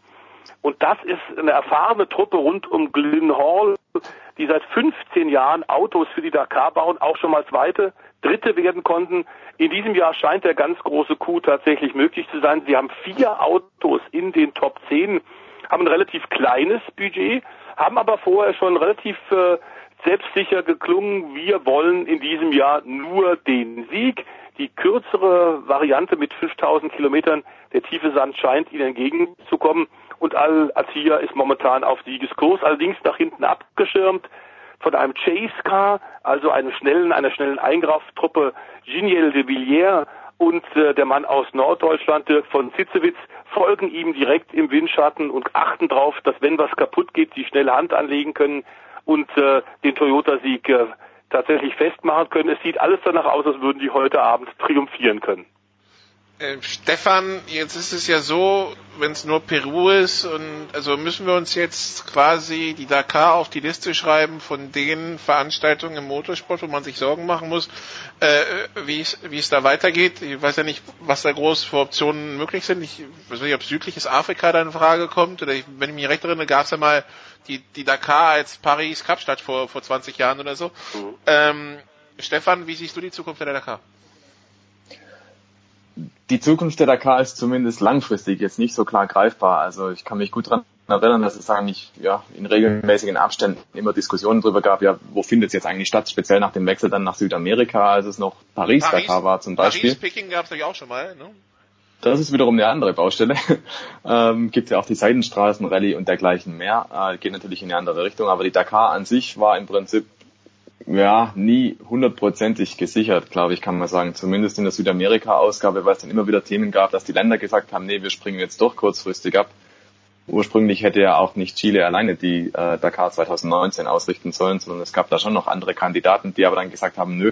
Und das ist eine erfahrene Truppe rund um Glyn Hall, die seit 15 Jahren Autos für die Dakar bauen, auch schon mal zweite, dritte werden konnten. In diesem Jahr scheint der ganz große Coup tatsächlich möglich zu sein. Sie haben vier Autos in den Top 10, haben ein relativ kleines Budget, haben aber vorher schon relativ äh, selbstsicher geklungen, wir wollen in diesem Jahr nur den Sieg. Die kürzere Variante mit 5000 Kilometern, der tiefe Sand scheint ihnen entgegenzukommen und Al-Attiyah ist momentan auf Siegeskurs, allerdings nach hinten abgeschirmt von einem Chase-Car, also einer schnellen, einer schnellen Eingrafftruppe Giniel de Villiers und äh, der Mann aus Norddeutschland, Dirk von Zitzewitz, folgen ihm direkt im Windschatten und achten darauf, dass wenn was kaputt geht, sie schnell Hand anlegen können und äh, den Toyota-Sieg äh, tatsächlich festmachen können. Es sieht alles danach aus, als würden die heute Abend triumphieren können. Äh, Stefan, jetzt ist es ja so, wenn es nur Peru ist und also müssen wir uns jetzt quasi die Dakar auf die Liste schreiben von den Veranstaltungen im Motorsport, wo man sich Sorgen machen muss, äh, wie es da weitergeht. Ich weiß ja nicht, was da groß für Optionen möglich sind. Ich weiß nicht, ob südliches Afrika da in Frage kommt oder ich, wenn ich mich recht erinnere, gab es ja mal die, die Dakar als Paris Kapstadt vor, vor 20 Jahren oder so. Mhm. Ähm, Stefan, wie siehst du die Zukunft der Dakar? Die Zukunft der Dakar ist zumindest langfristig jetzt nicht so klar greifbar. Also ich kann mich gut daran erinnern, dass es eigentlich ja, in regelmäßigen Abständen immer Diskussionen darüber gab, ja, wo findet es jetzt eigentlich statt, speziell nach dem Wechsel dann nach Südamerika, als es noch Paris-Dakar war zum Beispiel. Paris-Peking gab es auch schon mal, ne? Das ist wiederum eine andere Baustelle. ähm, Gibt ja auch die Seidenstraßen, Rallye und dergleichen mehr. Äh, geht natürlich in eine andere Richtung, aber die Dakar an sich war im Prinzip ja, nie hundertprozentig gesichert, glaube ich, kann man sagen. Zumindest in der Südamerika-Ausgabe, weil es dann immer wieder Themen gab, dass die Länder gesagt haben, nee, wir springen jetzt doch kurzfristig ab. Ursprünglich hätte ja auch nicht Chile alleine die äh, Dakar 2019 ausrichten sollen, sondern es gab da schon noch andere Kandidaten, die aber dann gesagt haben, nö,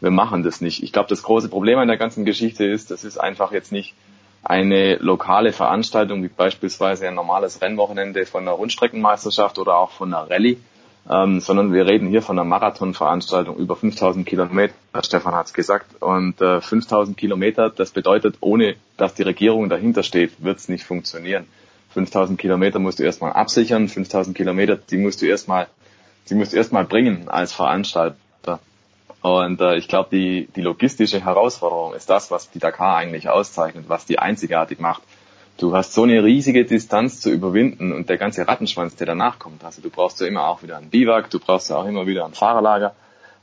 wir machen das nicht. Ich glaube, das große Problem an der ganzen Geschichte ist, das ist einfach jetzt nicht eine lokale Veranstaltung, wie beispielsweise ein normales Rennwochenende von einer Rundstreckenmeisterschaft oder auch von einer Rallye, ähm, sondern wir reden hier von einer Marathonveranstaltung über 5000 Kilometer, Stefan hat es gesagt. Und äh, 5000 Kilometer, das bedeutet, ohne dass die Regierung dahinter steht, wird es nicht funktionieren. 5000 Kilometer musst du erstmal absichern, 5000 Kilometer, die musst du erstmal, die musst du erstmal bringen als Veranstalter. Und äh, ich glaube, die, die logistische Herausforderung ist das, was die Dakar eigentlich auszeichnet, was die einzigartig macht. Du hast so eine riesige Distanz zu überwinden und der ganze Rattenschwanz, der danach kommt. Also du brauchst ja immer auch wieder ein Biwak, du brauchst ja auch immer wieder ein Fahrerlager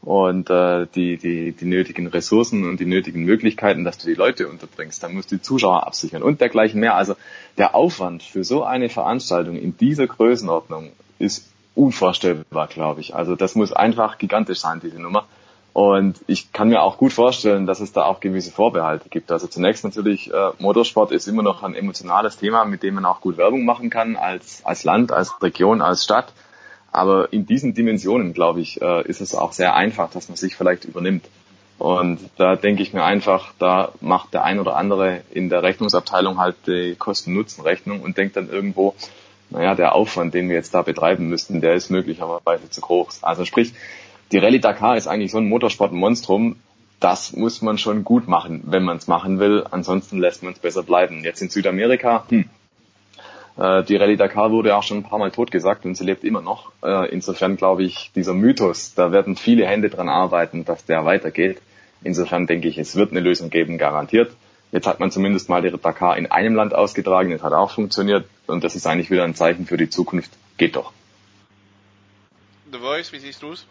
und äh, die, die, die nötigen Ressourcen und die nötigen Möglichkeiten, dass du die Leute unterbringst. Dann musst du die Zuschauer absichern und dergleichen mehr. Also der Aufwand für so eine Veranstaltung in dieser Größenordnung ist unvorstellbar, glaube ich. Also das muss einfach gigantisch sein, diese Nummer. Und ich kann mir auch gut vorstellen, dass es da auch gewisse Vorbehalte gibt. Also zunächst natürlich, äh, Motorsport ist immer noch ein emotionales Thema, mit dem man auch gut Werbung machen kann, als, als Land, als Region, als Stadt. Aber in diesen Dimensionen, glaube ich, äh, ist es auch sehr einfach, dass man sich vielleicht übernimmt. Und da denke ich mir einfach, da macht der ein oder andere in der Rechnungsabteilung halt die Kosten-Nutzen-Rechnung und denkt dann irgendwo, naja, der Aufwand, den wir jetzt da betreiben müssten, der ist möglicherweise zu groß. Also sprich, die Rallye Dakar ist eigentlich so ein Motorsportmonstrum, das muss man schon gut machen, wenn man es machen will. Ansonsten lässt man es besser bleiben. Jetzt in Südamerika, hm, äh, die Rallye Dakar wurde auch schon ein paar Mal totgesagt und sie lebt immer noch. Äh, insofern glaube ich, dieser Mythos, da werden viele Hände dran arbeiten, dass der weitergeht. Insofern denke ich, es wird eine Lösung geben, garantiert. Jetzt hat man zumindest mal die Dakar in einem Land ausgetragen, das hat auch funktioniert und das ist eigentlich wieder ein Zeichen für die Zukunft. Geht doch. The Voice, wie siehst du es?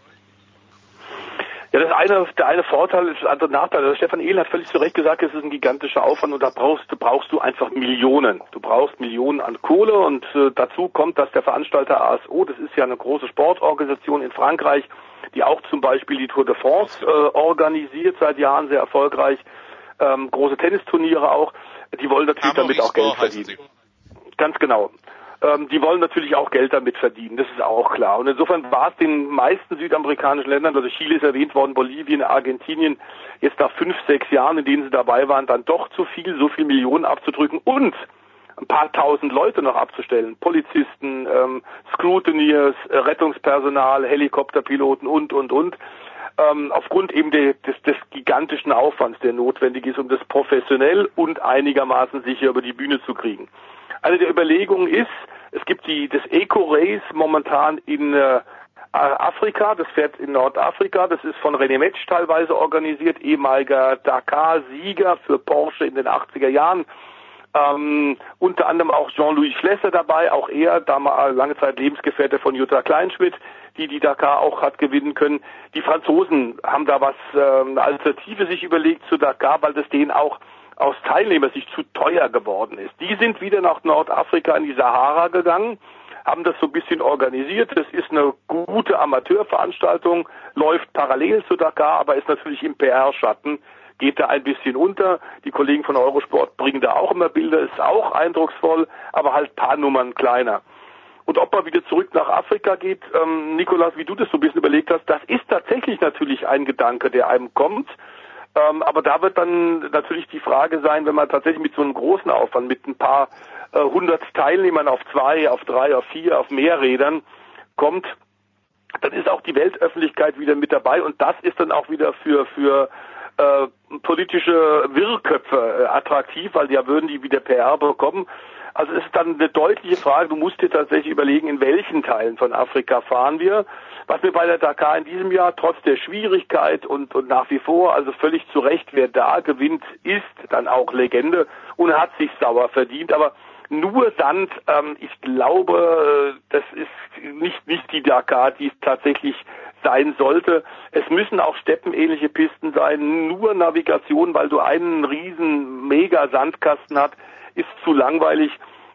Ja, das eine, der eine Vorteil ist der andere Nachteil. Also Stefan Ehlen hat völlig zu Recht gesagt, es ist ein gigantischer Aufwand und da brauchst, brauchst du einfach Millionen. Du brauchst Millionen an Kohle und äh, dazu kommt, dass der Veranstalter ASO, das ist ja eine große Sportorganisation in Frankreich, die auch zum Beispiel die Tour de France äh, organisiert, seit Jahren sehr erfolgreich, ähm, große Tennisturniere auch, die wollen natürlich damit auch Geld verdienen. Ganz genau ähm, die wollen natürlich auch Geld damit verdienen, das ist auch klar. Und insofern war es den meisten südamerikanischen Ländern, also Chile ist erwähnt worden, Bolivien, Argentinien, jetzt nach fünf, sechs Jahren, in denen sie dabei waren, dann doch zu viel, so viel Millionen abzudrücken und ein paar tausend Leute noch abzustellen. Polizisten, ähm, Scrutineers, äh, Rettungspersonal, Helikopterpiloten und, und, und. Ähm, aufgrund eben de, des, des gigantischen Aufwands, der notwendig ist, um das professionell und einigermaßen sicher über die Bühne zu kriegen. Eine der Überlegungen ist, es gibt die, das Eco-Race momentan in äh, Afrika, das fährt in Nordafrika, das ist von René Metsch teilweise organisiert, ehemaliger Dakar-Sieger für Porsche in den 80er Jahren. Ähm, unter anderem auch Jean-Louis Schlesser dabei, auch er, damals lange Zeit Lebensgefährte von Jutta Kleinschmidt, die die Dakar auch hat gewinnen können. Die Franzosen haben da was, äh, eine Alternative sich überlegt zu Dakar, weil das denen auch aus Teilnehmersicht zu teuer geworden ist. Die sind wieder nach Nordafrika in die Sahara gegangen, haben das so ein bisschen organisiert. Das ist eine gute Amateurveranstaltung, läuft parallel zu Dakar, aber ist natürlich im PR-Schatten, geht da ein bisschen unter. Die Kollegen von Eurosport bringen da auch immer Bilder, ist auch eindrucksvoll, aber halt paar Nummern kleiner. Und ob man wieder zurück nach Afrika geht, ähm, Nikolas, wie du das so ein bisschen überlegt hast, das ist tatsächlich natürlich ein Gedanke, der einem kommt. Ähm, aber da wird dann natürlich die Frage sein, wenn man tatsächlich mit so einem großen Aufwand, mit ein paar äh, hundert Teilnehmern auf zwei, auf drei, auf vier, auf mehr Rädern kommt, dann ist auch die Weltöffentlichkeit wieder mit dabei und das ist dann auch wieder für für äh, politische Wirrköpfe äh, attraktiv, weil ja würden die wieder PR bekommen. Also es ist dann eine deutliche Frage, du musst dir tatsächlich überlegen, in welchen Teilen von Afrika fahren wir was mir bei der Dakar in diesem Jahr trotz der Schwierigkeit und, und nach wie vor, also völlig zu Recht, wer da gewinnt, ist dann auch Legende und hat sich sauer verdient. Aber nur Sand, ähm, ich glaube, das ist nicht, nicht die Dakar, die es tatsächlich sein sollte. Es müssen auch steppenähnliche Pisten sein. Nur Navigation, weil du einen riesen Mega-Sandkasten hast, ist zu langweilig.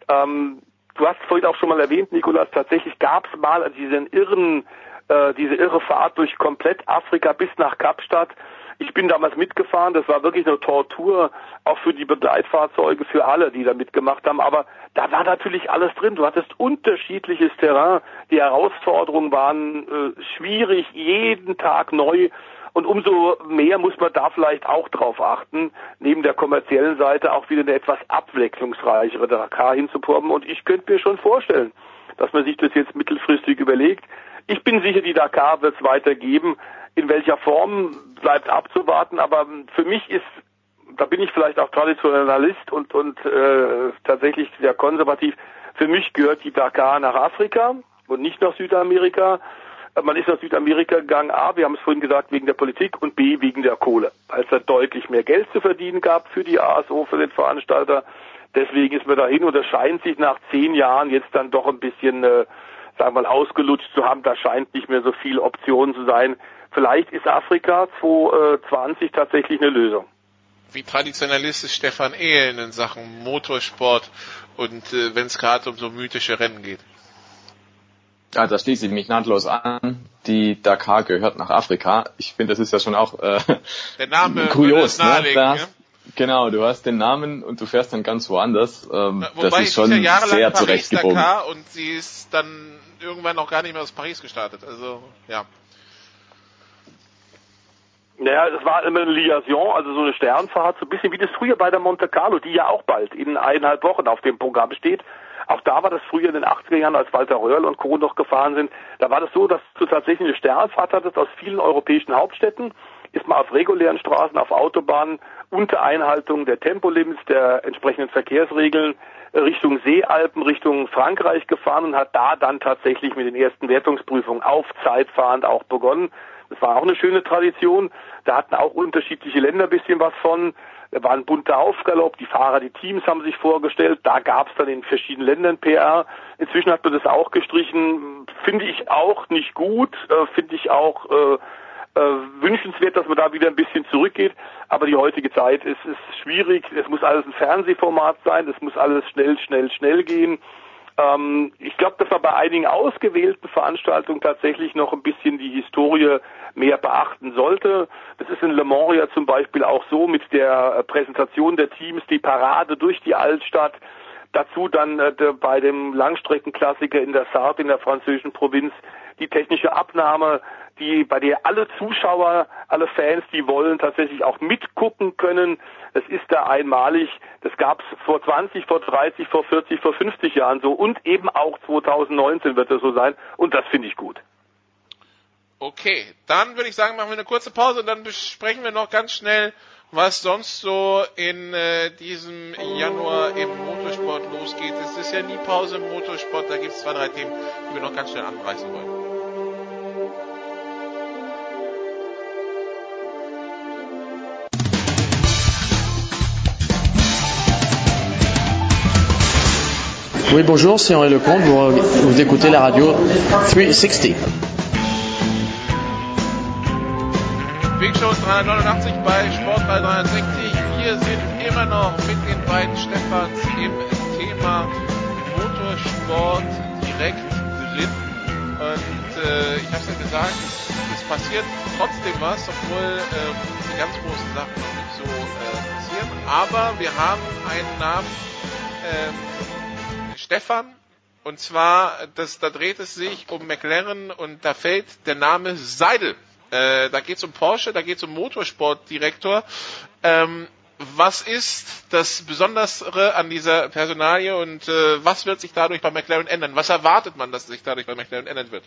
Ähm, du hast vorhin auch schon mal erwähnt, Nikolas, tatsächlich gab es mal diesen irren äh, diese irre Fahrt durch komplett Afrika bis nach Kapstadt. Ich bin damals mitgefahren, das war wirklich eine Tortur, auch für die Begleitfahrzeuge, für alle, die da mitgemacht haben. Aber da war natürlich alles drin. Du hattest unterschiedliches Terrain. Die Herausforderungen waren äh, schwierig, jeden Tag neu. Und umso mehr muss man da vielleicht auch drauf achten, neben der kommerziellen Seite auch wieder eine etwas abwechslungsreichere Dakar hinzupumpen. Und ich könnte mir schon vorstellen, dass man sich das jetzt mittelfristig überlegt, ich bin sicher, die Dakar wird es weitergeben. In welcher Form bleibt abzuwarten, aber für mich ist, da bin ich vielleicht auch Traditionalist und, und äh, tatsächlich sehr konservativ, für mich gehört die Dakar nach Afrika und nicht nach Südamerika. Man ist nach Südamerika gegangen, A, wir haben es vorhin gesagt, wegen der Politik und B, wegen der Kohle. Als da deutlich mehr Geld zu verdienen gab für die ASO, für den Veranstalter. Deswegen ist man dahin und es scheint sich nach zehn Jahren jetzt dann doch ein bisschen äh, sagen wir mal, ausgelutscht zu haben. Da scheint nicht mehr so viel Option zu sein. Vielleicht ist Afrika 2020 tatsächlich eine Lösung. Wie Traditionalist ist Stefan Ehlen in Sachen Motorsport und äh, wenn es gerade um so mythische Rennen geht? Ja, da schließe ich mich nahtlos an. Die Dakar gehört nach Afrika. Ich finde, das ist ja schon auch äh, Der Name kurios. Ne? Da, ja? Genau, du hast den Namen und du fährst dann ganz woanders. Ähm, Wobei das ist schon ja jahrelang sehr zurechtgebogen. Dakar und sie ist dann irgendwann auch gar nicht mehr aus Paris gestartet. Also ja. Naja, es war immer eine Liaison, also so eine Sternfahrt, so ein bisschen wie das früher bei der Monte Carlo, die ja auch bald in eineinhalb Wochen auf dem Programm steht. Auch da war das früher in den 80er Jahren, als Walter Röhrl und Co. noch gefahren sind. Da war das so, dass du tatsächlich eine Sternfahrt hattest aus vielen europäischen Hauptstädten, ist man auf regulären Straßen, auf Autobahnen unter Einhaltung der Tempolimits, der entsprechenden Verkehrsregeln Richtung Seealpen, Richtung Frankreich gefahren und hat da dann tatsächlich mit den ersten Wertungsprüfungen auf Zeit fahrend auch begonnen. Das war auch eine schöne Tradition. Da hatten auch unterschiedliche Länder ein bisschen was von. Da war ein bunter Aufgalopp, die Fahrer, die Teams haben sich vorgestellt, da gab es dann in verschiedenen Ländern PR. Inzwischen hat man das auch gestrichen, finde ich auch nicht gut, äh, finde ich auch, äh, wünschenswert, dass man da wieder ein bisschen zurückgeht. Aber die heutige Zeit ist, ist schwierig. Es muss alles ein Fernsehformat sein. Es muss alles schnell, schnell, schnell gehen. Ähm, ich glaube, dass man bei einigen ausgewählten Veranstaltungen tatsächlich noch ein bisschen die Historie mehr beachten sollte. Das ist in Le Mans ja zum Beispiel auch so mit der Präsentation der Teams, die Parade durch die Altstadt. Dazu dann äh, bei dem Langstreckenklassiker in der Sarthe in der französischen Provinz die technische Abnahme, die bei der alle Zuschauer, alle Fans, die wollen, tatsächlich auch mitgucken können. Es ist da einmalig. Das gab es vor 20, vor 30, vor 40, vor 50 Jahren so und eben auch 2019 wird es so sein und das finde ich gut. Okay, dann würde ich sagen, machen wir eine kurze Pause und dann besprechen wir noch ganz schnell, was sonst so in äh, diesem Januar im Motorsport losgeht. Es ist ja nie Pause im Motorsport, da gibt es zwei, drei Themen, die wir noch ganz schnell anreißen wollen. Oui, bonjour, c'est Henri Lecomte, vous, vous écoutez la radio 360. Big Show 389 bei Sportball 360. Wir sind immer noch mit den beiden Stefans im Thema Motorsport direkt drin. Und äh, ich habe es ja gesagt, es, es, passiert trotzdem was, obwohl äh, die ganz großen Sachen noch nicht so äh, passieren. Aber wir haben einen Namen, ähm, Stefan. Und zwar, das, da dreht es sich um McLaren und da fällt der Name Seidel. Äh, da geht es um Porsche, da geht es um Motorsportdirektor. Ähm, was ist das Besondere an dieser Personalie und äh, was wird sich dadurch bei McLaren ändern? Was erwartet man, dass sich dadurch bei McLaren ändern wird?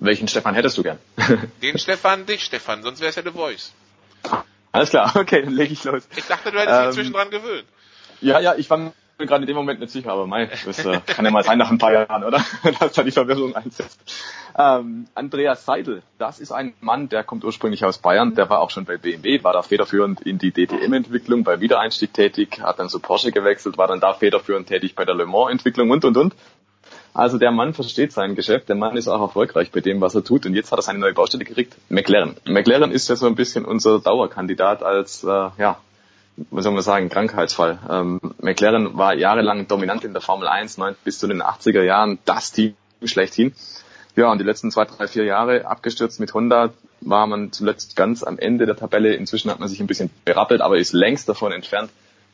Welchen Stefan hättest du gern? Den Stefan, dich Stefan, sonst wäre es ja The Voice. Alles klar, okay, dann lege ich los. Ich dachte, du hättest Ähm, dich zwischendran gewöhnt. Ja, ja, ich war gerade in dem Moment nicht sicher, aber mei, das äh, kann ja mal sein nach ein paar Jahren, oder? Dass da die Verwirrung einsetzt. Ähm, Andreas Seidel, das ist ein Mann, der kommt ursprünglich aus Bayern, der war auch schon bei BMW, war da federführend in die DTM-Entwicklung, bei Wiedereinstieg tätig, hat dann zu Porsche gewechselt, war dann da federführend tätig bei der Le Mans-Entwicklung und, und, und. Also der Mann versteht sein Geschäft, der Mann ist auch erfolgreich bei dem, was er tut und jetzt hat er seine neue Baustelle gekriegt, McLaren. McLaren ist ja so ein bisschen unser Dauerkandidat als, äh, ja, was soll man sagen, Krankheitsfall. Ähm, McLaren war jahrelang dominant in der Formel 1, neun, bis zu den 80er Jahren das Team schlechthin. Ja, und die letzten zwei, drei, vier Jahre abgestürzt mit Honda war man zuletzt ganz am Ende der Tabelle. Inzwischen hat man sich ein bisschen berappelt, aber ist längst davon entfernt,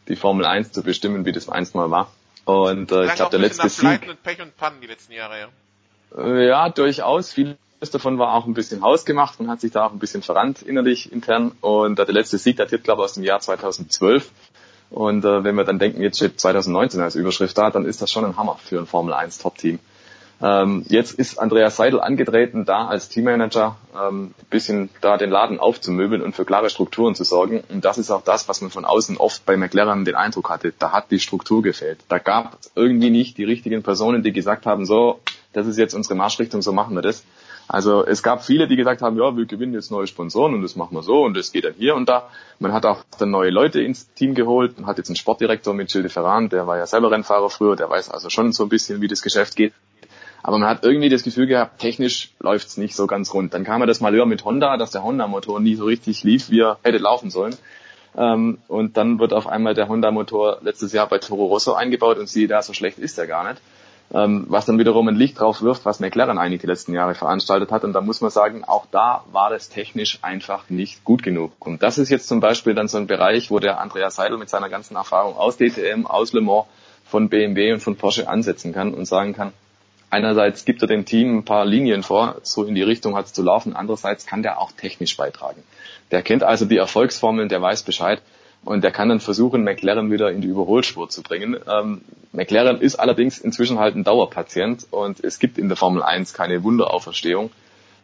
die Formel 1 zu bestimmen, wie das einst mal war. Und äh, ich glaube, der letzte Sieg, Pech und Pannen die letzten Jahre, ja. äh, ja, durchaus. Vieles davon war auch ein bisschen hausgemacht und hat sich da auch ein bisschen verrannt innerlich, intern. Und äh, der letzte Sieg datiert, glaube ich, aus dem Jahr 2012. Und äh, wenn wir dann denken, jetzt steht 2019 als Überschrift da, dann ist das schon ein Hammer für ein Formel 1 Top-Team. Ähm, jetzt ist Andreas Seidel angetreten, da als Teammanager ähm, bisschen da den Laden aufzumöbeln und für klare Strukturen zu sorgen. Und das ist auch das, was man von außen oft bei McLaren den Eindruck hatte. Da hat die Struktur gefehlt. Da gab es irgendwie nicht die richtigen Personen, die gesagt haben, so, das ist jetzt unsere Marschrichtung, so machen wir das. Also es gab viele, die gesagt haben, ja, wir gewinnen jetzt neue Sponsoren und das machen wir so und das geht dann hier und da. Man hat auch dann neue Leute ins Team geholt. Man hat jetzt einen Sportdirektor mit Gilles de Ferran, der war ja selber Rennfahrer früher, der weiß also schon so ein bisschen, wie das Geschäft geht. Aber man hat irgendwie das Gefühl gehabt, technisch läuft's nicht so ganz rund. Dann kam ja das Malheur mit Honda, dass der Honda-Motor nie so richtig lief, wie er hätte laufen sollen. Ähm, und dann wird auf einmal der Honda-Motor letztes Jahr bei Toro Rosso eingebaut und siehe da, so schlecht ist er gar nicht. Ähm, was dann wiederum ein Licht drauf wirft, was McLaren einige letzten Jahre veranstaltet hat. Und da muss man sagen, auch da war das technisch einfach nicht gut genug. Und das ist jetzt zum Beispiel dann so ein Bereich, wo der Andreas Seidel mit seiner ganzen Erfahrung aus DTM, aus Le Mans, von BMW und von Porsche ansetzen kann und sagen kann, einerseits gibt er dem Team ein paar Linien vor, so in die Richtung hat es zu laufen, andererseits kann der auch technisch beitragen. Der kennt also die Erfolgsformeln, der weiß Bescheid und der kann dann versuchen, McLaren wieder in die Überholspur zu bringen. Ähm, McLaren ist allerdings inzwischen halt ein Dauerpatient und es gibt in der Formel 1 keine Wunderauferstehung.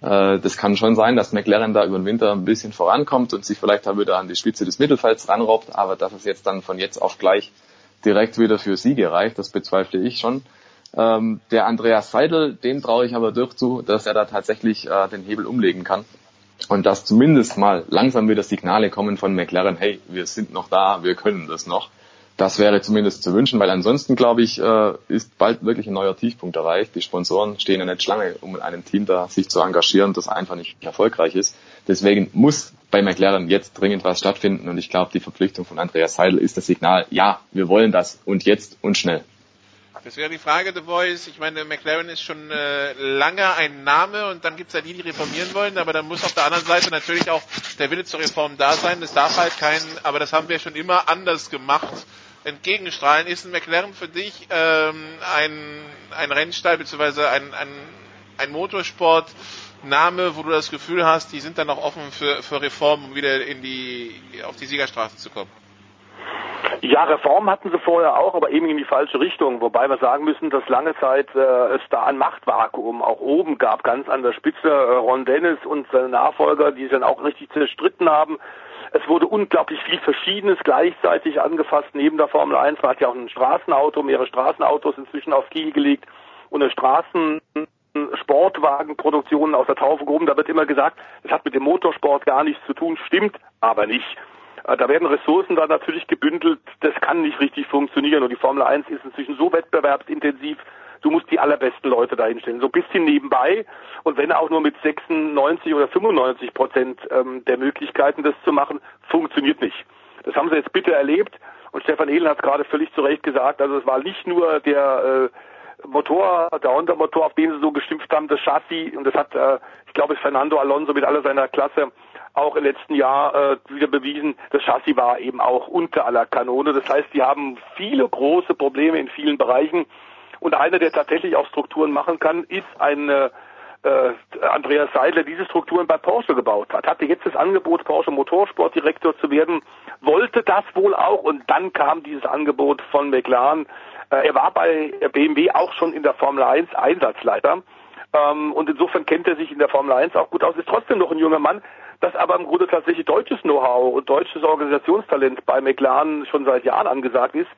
Äh, das kann schon sein, dass McLaren da über den Winter ein bisschen vorankommt und sich vielleicht da wieder an die Spitze des Mittelfelds ranrobbt, aber dass es jetzt dann von jetzt auf gleich direkt wieder für Siege reicht, das bezweifle ich schon. Ähm, der Andreas Seidel, dem traue ich aber durch zu, dass er da tatsächlich äh, den Hebel umlegen kann. Und dass zumindest mal langsam wieder Signale kommen von McLaren, hey, wir sind noch da, wir können das noch. Das wäre zumindest zu wünschen, weil ansonsten, glaube ich, äh, ist bald wirklich ein neuer Tiefpunkt erreicht. Die Sponsoren stehen ja nicht Schlange, um in einem Team da sich zu engagieren, das einfach nicht erfolgreich ist. Deswegen muss bei McLaren jetzt dringend was stattfinden und ich glaube, die Verpflichtung von Andreas Seidel ist das Signal, ja, wir wollen das und jetzt und schnell. Das wäre die Frage, The Voice. Ich meine, McLaren ist schon äh, lange ein Name und dann gibt es ja die, die reformieren wollen, aber dann muss auf der anderen Seite natürlich auch der Wille zur Reform da sein. Es darf halt kein, aber das haben wir schon immer anders gemacht, entgegenstrahlen. Ist ein McLaren für dich ähm, ein, ein Rennstall bzw. ein, ein, ein Motorsport, Name, wo du das Gefühl hast, die sind dann auch offen für, für Reformen, um wieder in die, auf die Siegerstraße zu kommen? Ja, Reform hatten sie vorher auch, aber eben in die falsche Richtung. Wobei wir sagen müssen, dass lange Zeit äh, es da ein Machtvakuum auch oben gab, ganz an der Spitze. Äh, Ron Dennis und seine Nachfolger, die sich dann auch richtig zerstritten haben. Es wurde unglaublich viel Verschiedenes gleichzeitig angefasst neben der Formel 1. Man hat ja auch ein Straßenauto, mehrere Straßenautos inzwischen aufs Kiel gelegt und eine Straßen Sportwagenproduktionen aus der Taufe gehoben. Da wird immer gesagt, es hat mit dem Motorsport gar nichts zu tun, stimmt aber nicht. Äh, da werden Ressourcen da natürlich gebündelt, das kann nicht richtig funktionieren. Und die Formel 1 ist inzwischen so wettbewerbsintensiv, du musst die allerbesten Leute dahinstellen. So ein bisschen nebenbei und wenn auch nur mit 96 oder 95 Prozent ähm, der Möglichkeiten, das zu machen, funktioniert nicht. Das haben sie jetzt bitte erlebt und Stefan Ehlen hat es gerade völlig zu Recht gesagt, also es war nicht nur der äh, Motor, der Honda-Motor, auf den sie so geschimpft haben, das Chassis und das hat, äh, ich glaube, Fernando Alonso mit aller seiner Klasse auch im letzten Jahr äh, wieder bewiesen, das Chassis war eben auch unter aller Kanone. Das heißt, die haben viele große Probleme in vielen Bereichen. Und einer, der tatsächlich auch Strukturen machen kann, ist ein äh, Andreas Seidler, diese Strukturen bei Porsche gebaut hat. Hatte jetzt das Angebot, Porsche Motorsportdirektor zu werden, wollte das wohl auch und dann kam dieses Angebot von McLaren. Äh, er war bei BMW auch schon in der Formel 1 Einsatzleiter. Ähm, und insofern kennt er sich in der Formel 1 auch gut aus, ist trotzdem noch ein junger Mann, das aber im Grunde tatsächlich deutsches Know-how und deutsches Organisationstalent bei McLaren schon seit Jahren angesagt ist.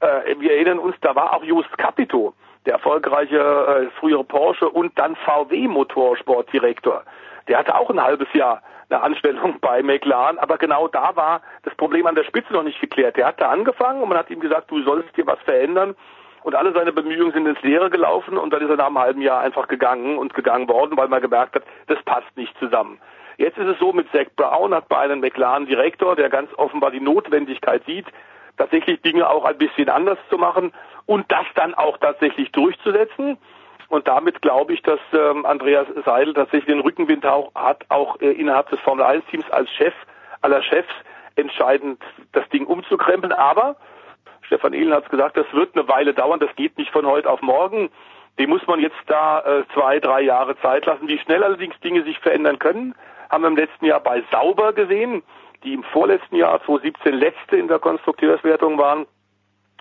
Äh, wir erinnern uns, da war auch Just Capito, der erfolgreiche äh, frühere Porsche und dann VW Motorsportdirektor. Der hatte auch ein halbes Jahr eine Anstellung bei McLaren, aber genau da war das Problem an der Spitze noch nicht geklärt. Der hat da angefangen und man hat ihm gesagt, du sollst dir was verändern und alle seine Bemühungen sind ins Leere gelaufen und dann ist er nach einem halben Jahr einfach gegangen und gegangen worden, weil man gemerkt hat, das passt nicht zusammen. Jetzt ist es so, mit Zach Brown hat bei einem McLaren-Direktor, der ganz offenbar die Notwendigkeit sieht, tatsächlich Dinge auch ein bisschen anders zu machen und das dann auch tatsächlich durchzusetzen. Und damit glaube ich, dass ähm, Andreas Seidel tatsächlich den Rückenwind auch, hat, auch äh, innerhalb des Formel 1-Teams als Chef aller Chefs entscheidend das Ding umzukrempeln. Aber Stefan Ehlen hat es gesagt, das wird eine Weile dauern, das geht nicht von heute auf morgen. Dem muss man jetzt da äh, zwei, drei Jahre Zeit lassen. Wie schnell allerdings Dinge sich verändern können, haben wir im letzten Jahr bei Sauber gesehen, die im vorletzten Jahr 2017 letzte in der Konstrukteurswertung waren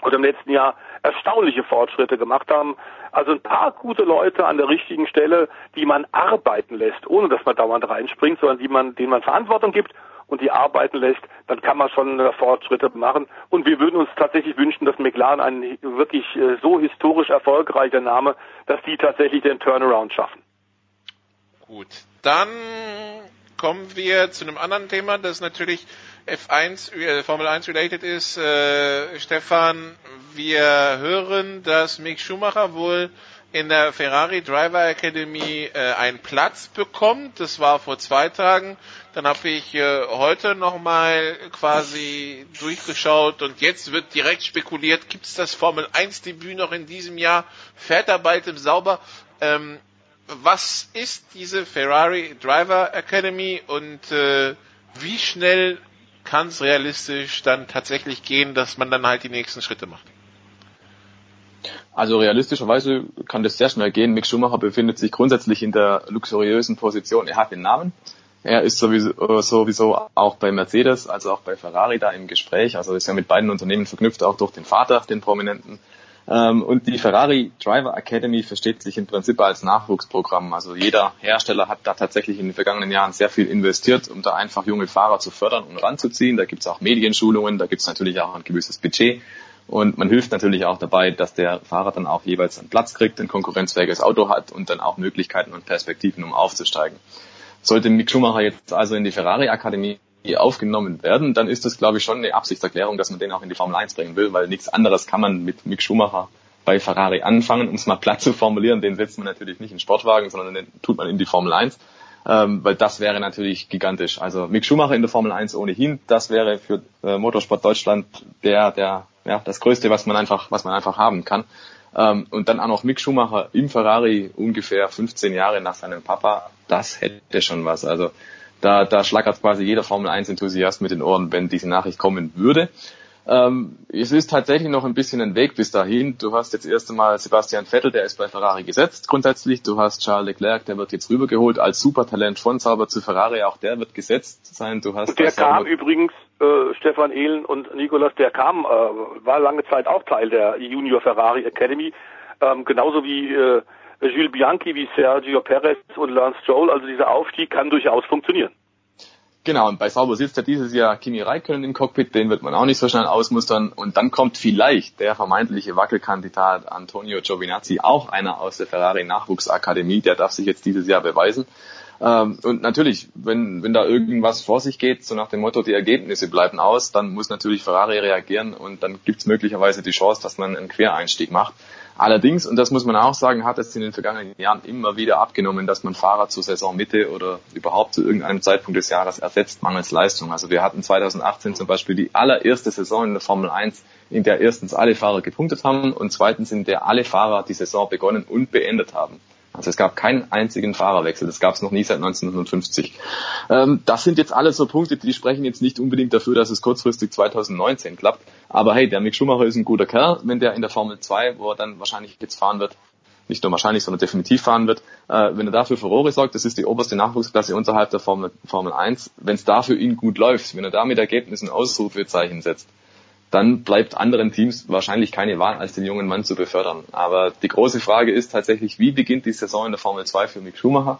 und im letzten Jahr erstaunliche Fortschritte gemacht haben. Also ein paar gute Leute an der richtigen Stelle, die man arbeiten lässt, ohne dass man dauernd reinspringt, sondern die man, denen man Verantwortung gibt und die arbeiten lässt, dann kann man schon Fortschritte machen. Und wir würden uns tatsächlich wünschen, dass McLaren ein wirklich äh, so historisch erfolgreicher Name, dass die tatsächlich den Turnaround schaffen. Gut, dann kommen wir zu einem anderen Thema, das natürlich F1, äh, Formel 1 related ist. Äh, Stefan, wir hören, dass Mick Schumacher wohl in der Ferrari Driver Academy äh, einen Platz bekommt. Das war vor zwei Tagen. Dann habe ich äh, heute nochmal quasi durchgeschaut und jetzt wird direkt spekuliert, gibt es das Formel 1 Debüt noch in diesem Jahr? Fährt er bald im Sauber? Ähm, was ist diese Ferrari Driver Academy und äh, wie schnell kann es realistisch dann tatsächlich gehen, dass man dann halt die nächsten Schritte macht? Also realistischerweise kann das sehr schnell gehen. Mick Schumacher befindet sich grundsätzlich in der luxuriösen Position. Er hat den Namen. Er ist sowieso, äh, sowieso auch bei Mercedes, also auch bei Ferrari da im Gespräch. Also ist ja mit beiden Unternehmen verknüpft, auch durch den Vater, den Prominenten. Ähm, und die Ferrari Driver Academy versteht sich im Prinzip als Nachwuchsprogramm. Also jeder Hersteller hat da tatsächlich in den vergangenen Jahren sehr viel investiert, um da einfach junge Fahrer zu fördern und ranzuziehen. Da gibt's auch Medienschulungen, da gibt's natürlich auch ein gewisses Budget. Und man hilft natürlich auch dabei, dass der Fahrer dann auch jeweils einen Platz kriegt, ein konkurrenzfähiges Auto hat und dann auch Möglichkeiten und Perspektiven, um aufzusteigen. Sollte Mick Schumacher jetzt also in die Ferrari Akademie aufgenommen werden, dann ist das, glaube ich, schon eine Absichtserklärung, dass man den auch in die Formel 1 bringen will, weil nichts anderes kann man mit Mick Schumacher bei Ferrari anfangen, um es mal platt zu formulieren. Den setzt man natürlich nicht in Sportwagen, sondern den tut man in die Formel 1, ähm, weil das wäre natürlich gigantisch. Also Mick Schumacher in der Formel 1 ohnehin, das wäre für äh, Motorsport Deutschland der, der, ja, das Größte, was man einfach, was man einfach haben kann. Ähm, und dann auch noch Mick Schumacher im Ferrari ungefähr 15 Jahre nach seinem Papa, das hätte schon was. Also da, da schlagert quasi jeder Formel 1 Enthusiast mit den Ohren, wenn diese Nachricht kommen würde. Ähm, es ist tatsächlich noch ein bisschen ein Weg bis dahin. Du hast jetzt erst einmal Sebastian Vettel, der ist bei Ferrari gesetzt grundsätzlich. Du hast Charles Leclerc, der wird jetzt rübergeholt als Supertalent von Sauber zu Ferrari. Auch der wird gesetzt sein. Du hast und der kam übrigens, äh, Stefan Ehlen und Nicolas, der kam, äh, war lange Zeit auch Teil der Junior Ferrari Academy. Ähm, genauso wie äh, Jules Bianchi, wie Sergio Perez und Lance Stroll. Also dieser Aufstieg kann durchaus funktionieren. Genau, und bei Sauber sitzt ja dieses Jahr Kimi Räikkönen im Cockpit, den wird man auch nicht so schnell ausmustern. Und dann kommt vielleicht der vermeintliche Wackelkandidat Antonio Giovinazzi, auch einer aus der Ferrari Nachwuchsakademie, der darf sich jetzt dieses Jahr beweisen. Ähm, und natürlich, wenn, wenn da irgendwas vor sich geht, so nach dem Motto, die Ergebnisse bleiben aus, dann muss natürlich Ferrari reagieren und dann gibt es möglicherweise die Chance, dass man einen Quereinstieg macht. Allerdings, und das muss man auch sagen, hat es in den vergangenen Jahren immer wieder abgenommen, dass man Fahrer zur Saisonmitte oder überhaupt zu irgendeinem Zeitpunkt des Jahres ersetzt, mangels Leistung. Also wir hatten 2018 zum Beispiel die allererste Saison in der Formel 1, in der erstens alle Fahrer gepunktet haben und zweitens in der alle Fahrer die Saison begonnen und beendet haben. Also es gab keinen einzigen Fahrerwechsel. Das gab es noch nie seit 1950. Ähm, das sind jetzt alles so Punkte, die sprechen jetzt nicht unbedingt dafür, dass es kurzfristig 2019 klappt. Aber hey, der Mick Schumacher ist ein guter Kerl. Wenn der in der Formel 2, wo er dann wahrscheinlich jetzt fahren wird, nicht nur wahrscheinlich, sondern definitiv fahren wird, äh, wenn er dafür Furore sorgt, das ist die oberste Nachwuchsklasse unterhalb der Formel, Formel 1, wenn es da für ihn gut läuft, wenn er da mit Ergebnissen Ausrufezeichen setzt, dann bleibt anderen Teams wahrscheinlich keine Wahl, als den jungen Mann zu befördern. Aber die große Frage ist tatsächlich, wie beginnt die Saison in der Formel 2 für Mick Schumacher?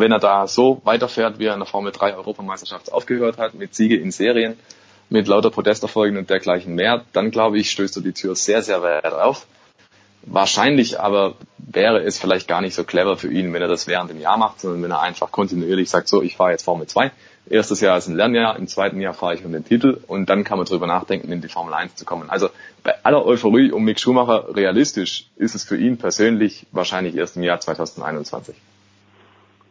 wenn er da so weiterfährt, wie er in der Formel 3 Europameisterschaft aufgehört hat, mit Siege in Serien, mit lauter Protesterfolgen und dergleichen mehr, dann glaube ich, stößt er die Tür sehr, sehr weit auf. Wahrscheinlich aber wäre es vielleicht gar nicht so clever für ihn, wenn er das während dem Jahr macht, sondern wenn er einfach kontinuierlich sagt, so, ich fahre jetzt Formel 2, Erstes Jahr ist ein Lernjahr, im zweiten Jahr fahre ich um den Titel und dann kann man drüber nachdenken, in die Formel 1 zu kommen. Also bei aller Euphorie um Mick Schumacher, realistisch ist es für ihn persönlich wahrscheinlich erst im Jahr 2021.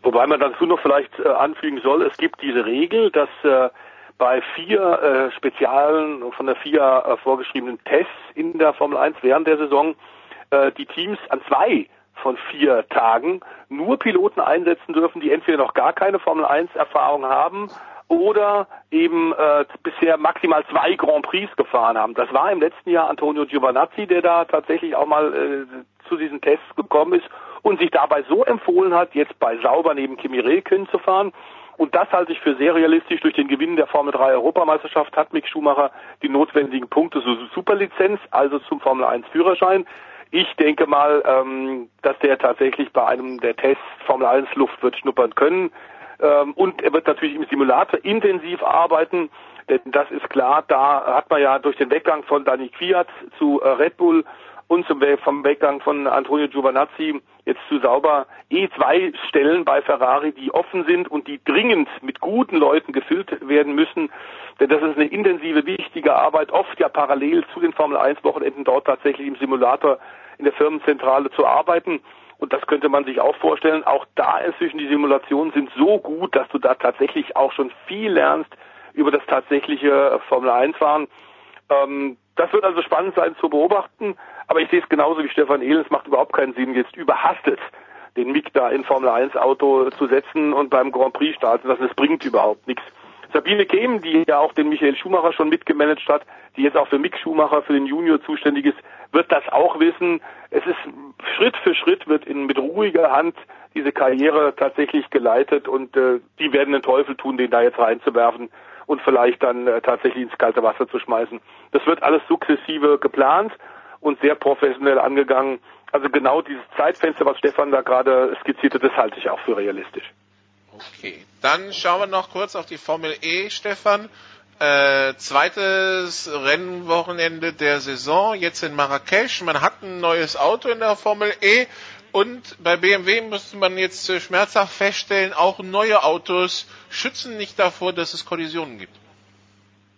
Wobei man dazu noch vielleicht äh, anfügen soll, es gibt diese Regel, dass äh, bei vier äh, spezialen, von der FIA äh, vorgeschriebenen Tests in der Formel 1 während der Saison äh, die Teams an zwei von vier Tagen nur Piloten einsetzen dürfen, die entweder noch gar keine Formel 1 Erfahrung haben oder eben äh, bisher maximal zwei Grand Prix gefahren haben. Das war im letzten Jahr Antonio Giovanazzi, der da tatsächlich auch mal äh, zu diesen Tests gekommen ist und sich dabei so empfohlen hat, jetzt bei Sauber neben Kimi Räikkönen zu fahren. Und das halte ich für sehr realistisch. Durch den Gewinn der Formel 3 Europameisterschaft hat Mick Schumacher die notwendigen Punkte zur Superlizenz, also zum Formel 1 Führerschein. Ich denke mal, ähm, dass der tatsächlich bei einem der Tests Formel 1 Luft wird schnuppern können. Ähm, und er wird natürlich im Simulator intensiv arbeiten, denn das ist klar, da hat man ja durch den Weggang von Dani Kwiat zu äh, Red Bull und zum, vom Weggang von Antonio Giovanazzi jetzt zu Sauber eh zwei Stellen bei Ferrari, die offen sind und die dringend mit guten Leuten gefüllt werden müssen. Denn das ist eine intensive, wichtige Arbeit, oft ja parallel zu den Formel 1 Wochenenden dort tatsächlich im Simulator in der Firmenzentrale zu arbeiten. Und das könnte man sich auch vorstellen. Auch da inzwischen die Simulationen sind so gut, dass du da tatsächlich auch schon viel lernst über das tatsächliche Formel 1 fahren. Ähm, das wird also spannend sein zu beobachten. Aber ich sehe es genauso wie Stefan Ehlen. Es macht überhaupt keinen Sinn, jetzt überhastet den Mick da in Formel 1 Auto zu setzen und beim Grand Prix starten lassen. Das bringt überhaupt nichts. Sabine Kehm, die ja auch den Michael Schumacher schon mitgemanagt hat, die jetzt auch für Mick Schumacher, für den Junior zuständig ist, wird das auch wissen. Es ist Schritt für Schritt wird in, mit ruhiger Hand diese Karriere tatsächlich geleitet und äh, die werden den Teufel tun, den da jetzt reinzuwerfen und vielleicht dann äh, tatsächlich ins kalte Wasser zu schmeißen. Das wird alles sukzessive geplant und sehr professionell angegangen. Also genau dieses Zeitfenster, was Stefan da gerade skizzierte, das halte ich auch für realistisch. Okay, dann schauen wir noch kurz auf die Formel E, Stefan. Äh, zweites Rennwochenende der Saison, jetzt in Marrakesch. Man hat ein neues Auto in der Formel E. Und bei BMW musste man jetzt äh, schmerzhaft feststellen, auch neue Autos schützen nicht davor, dass es Kollisionen gibt.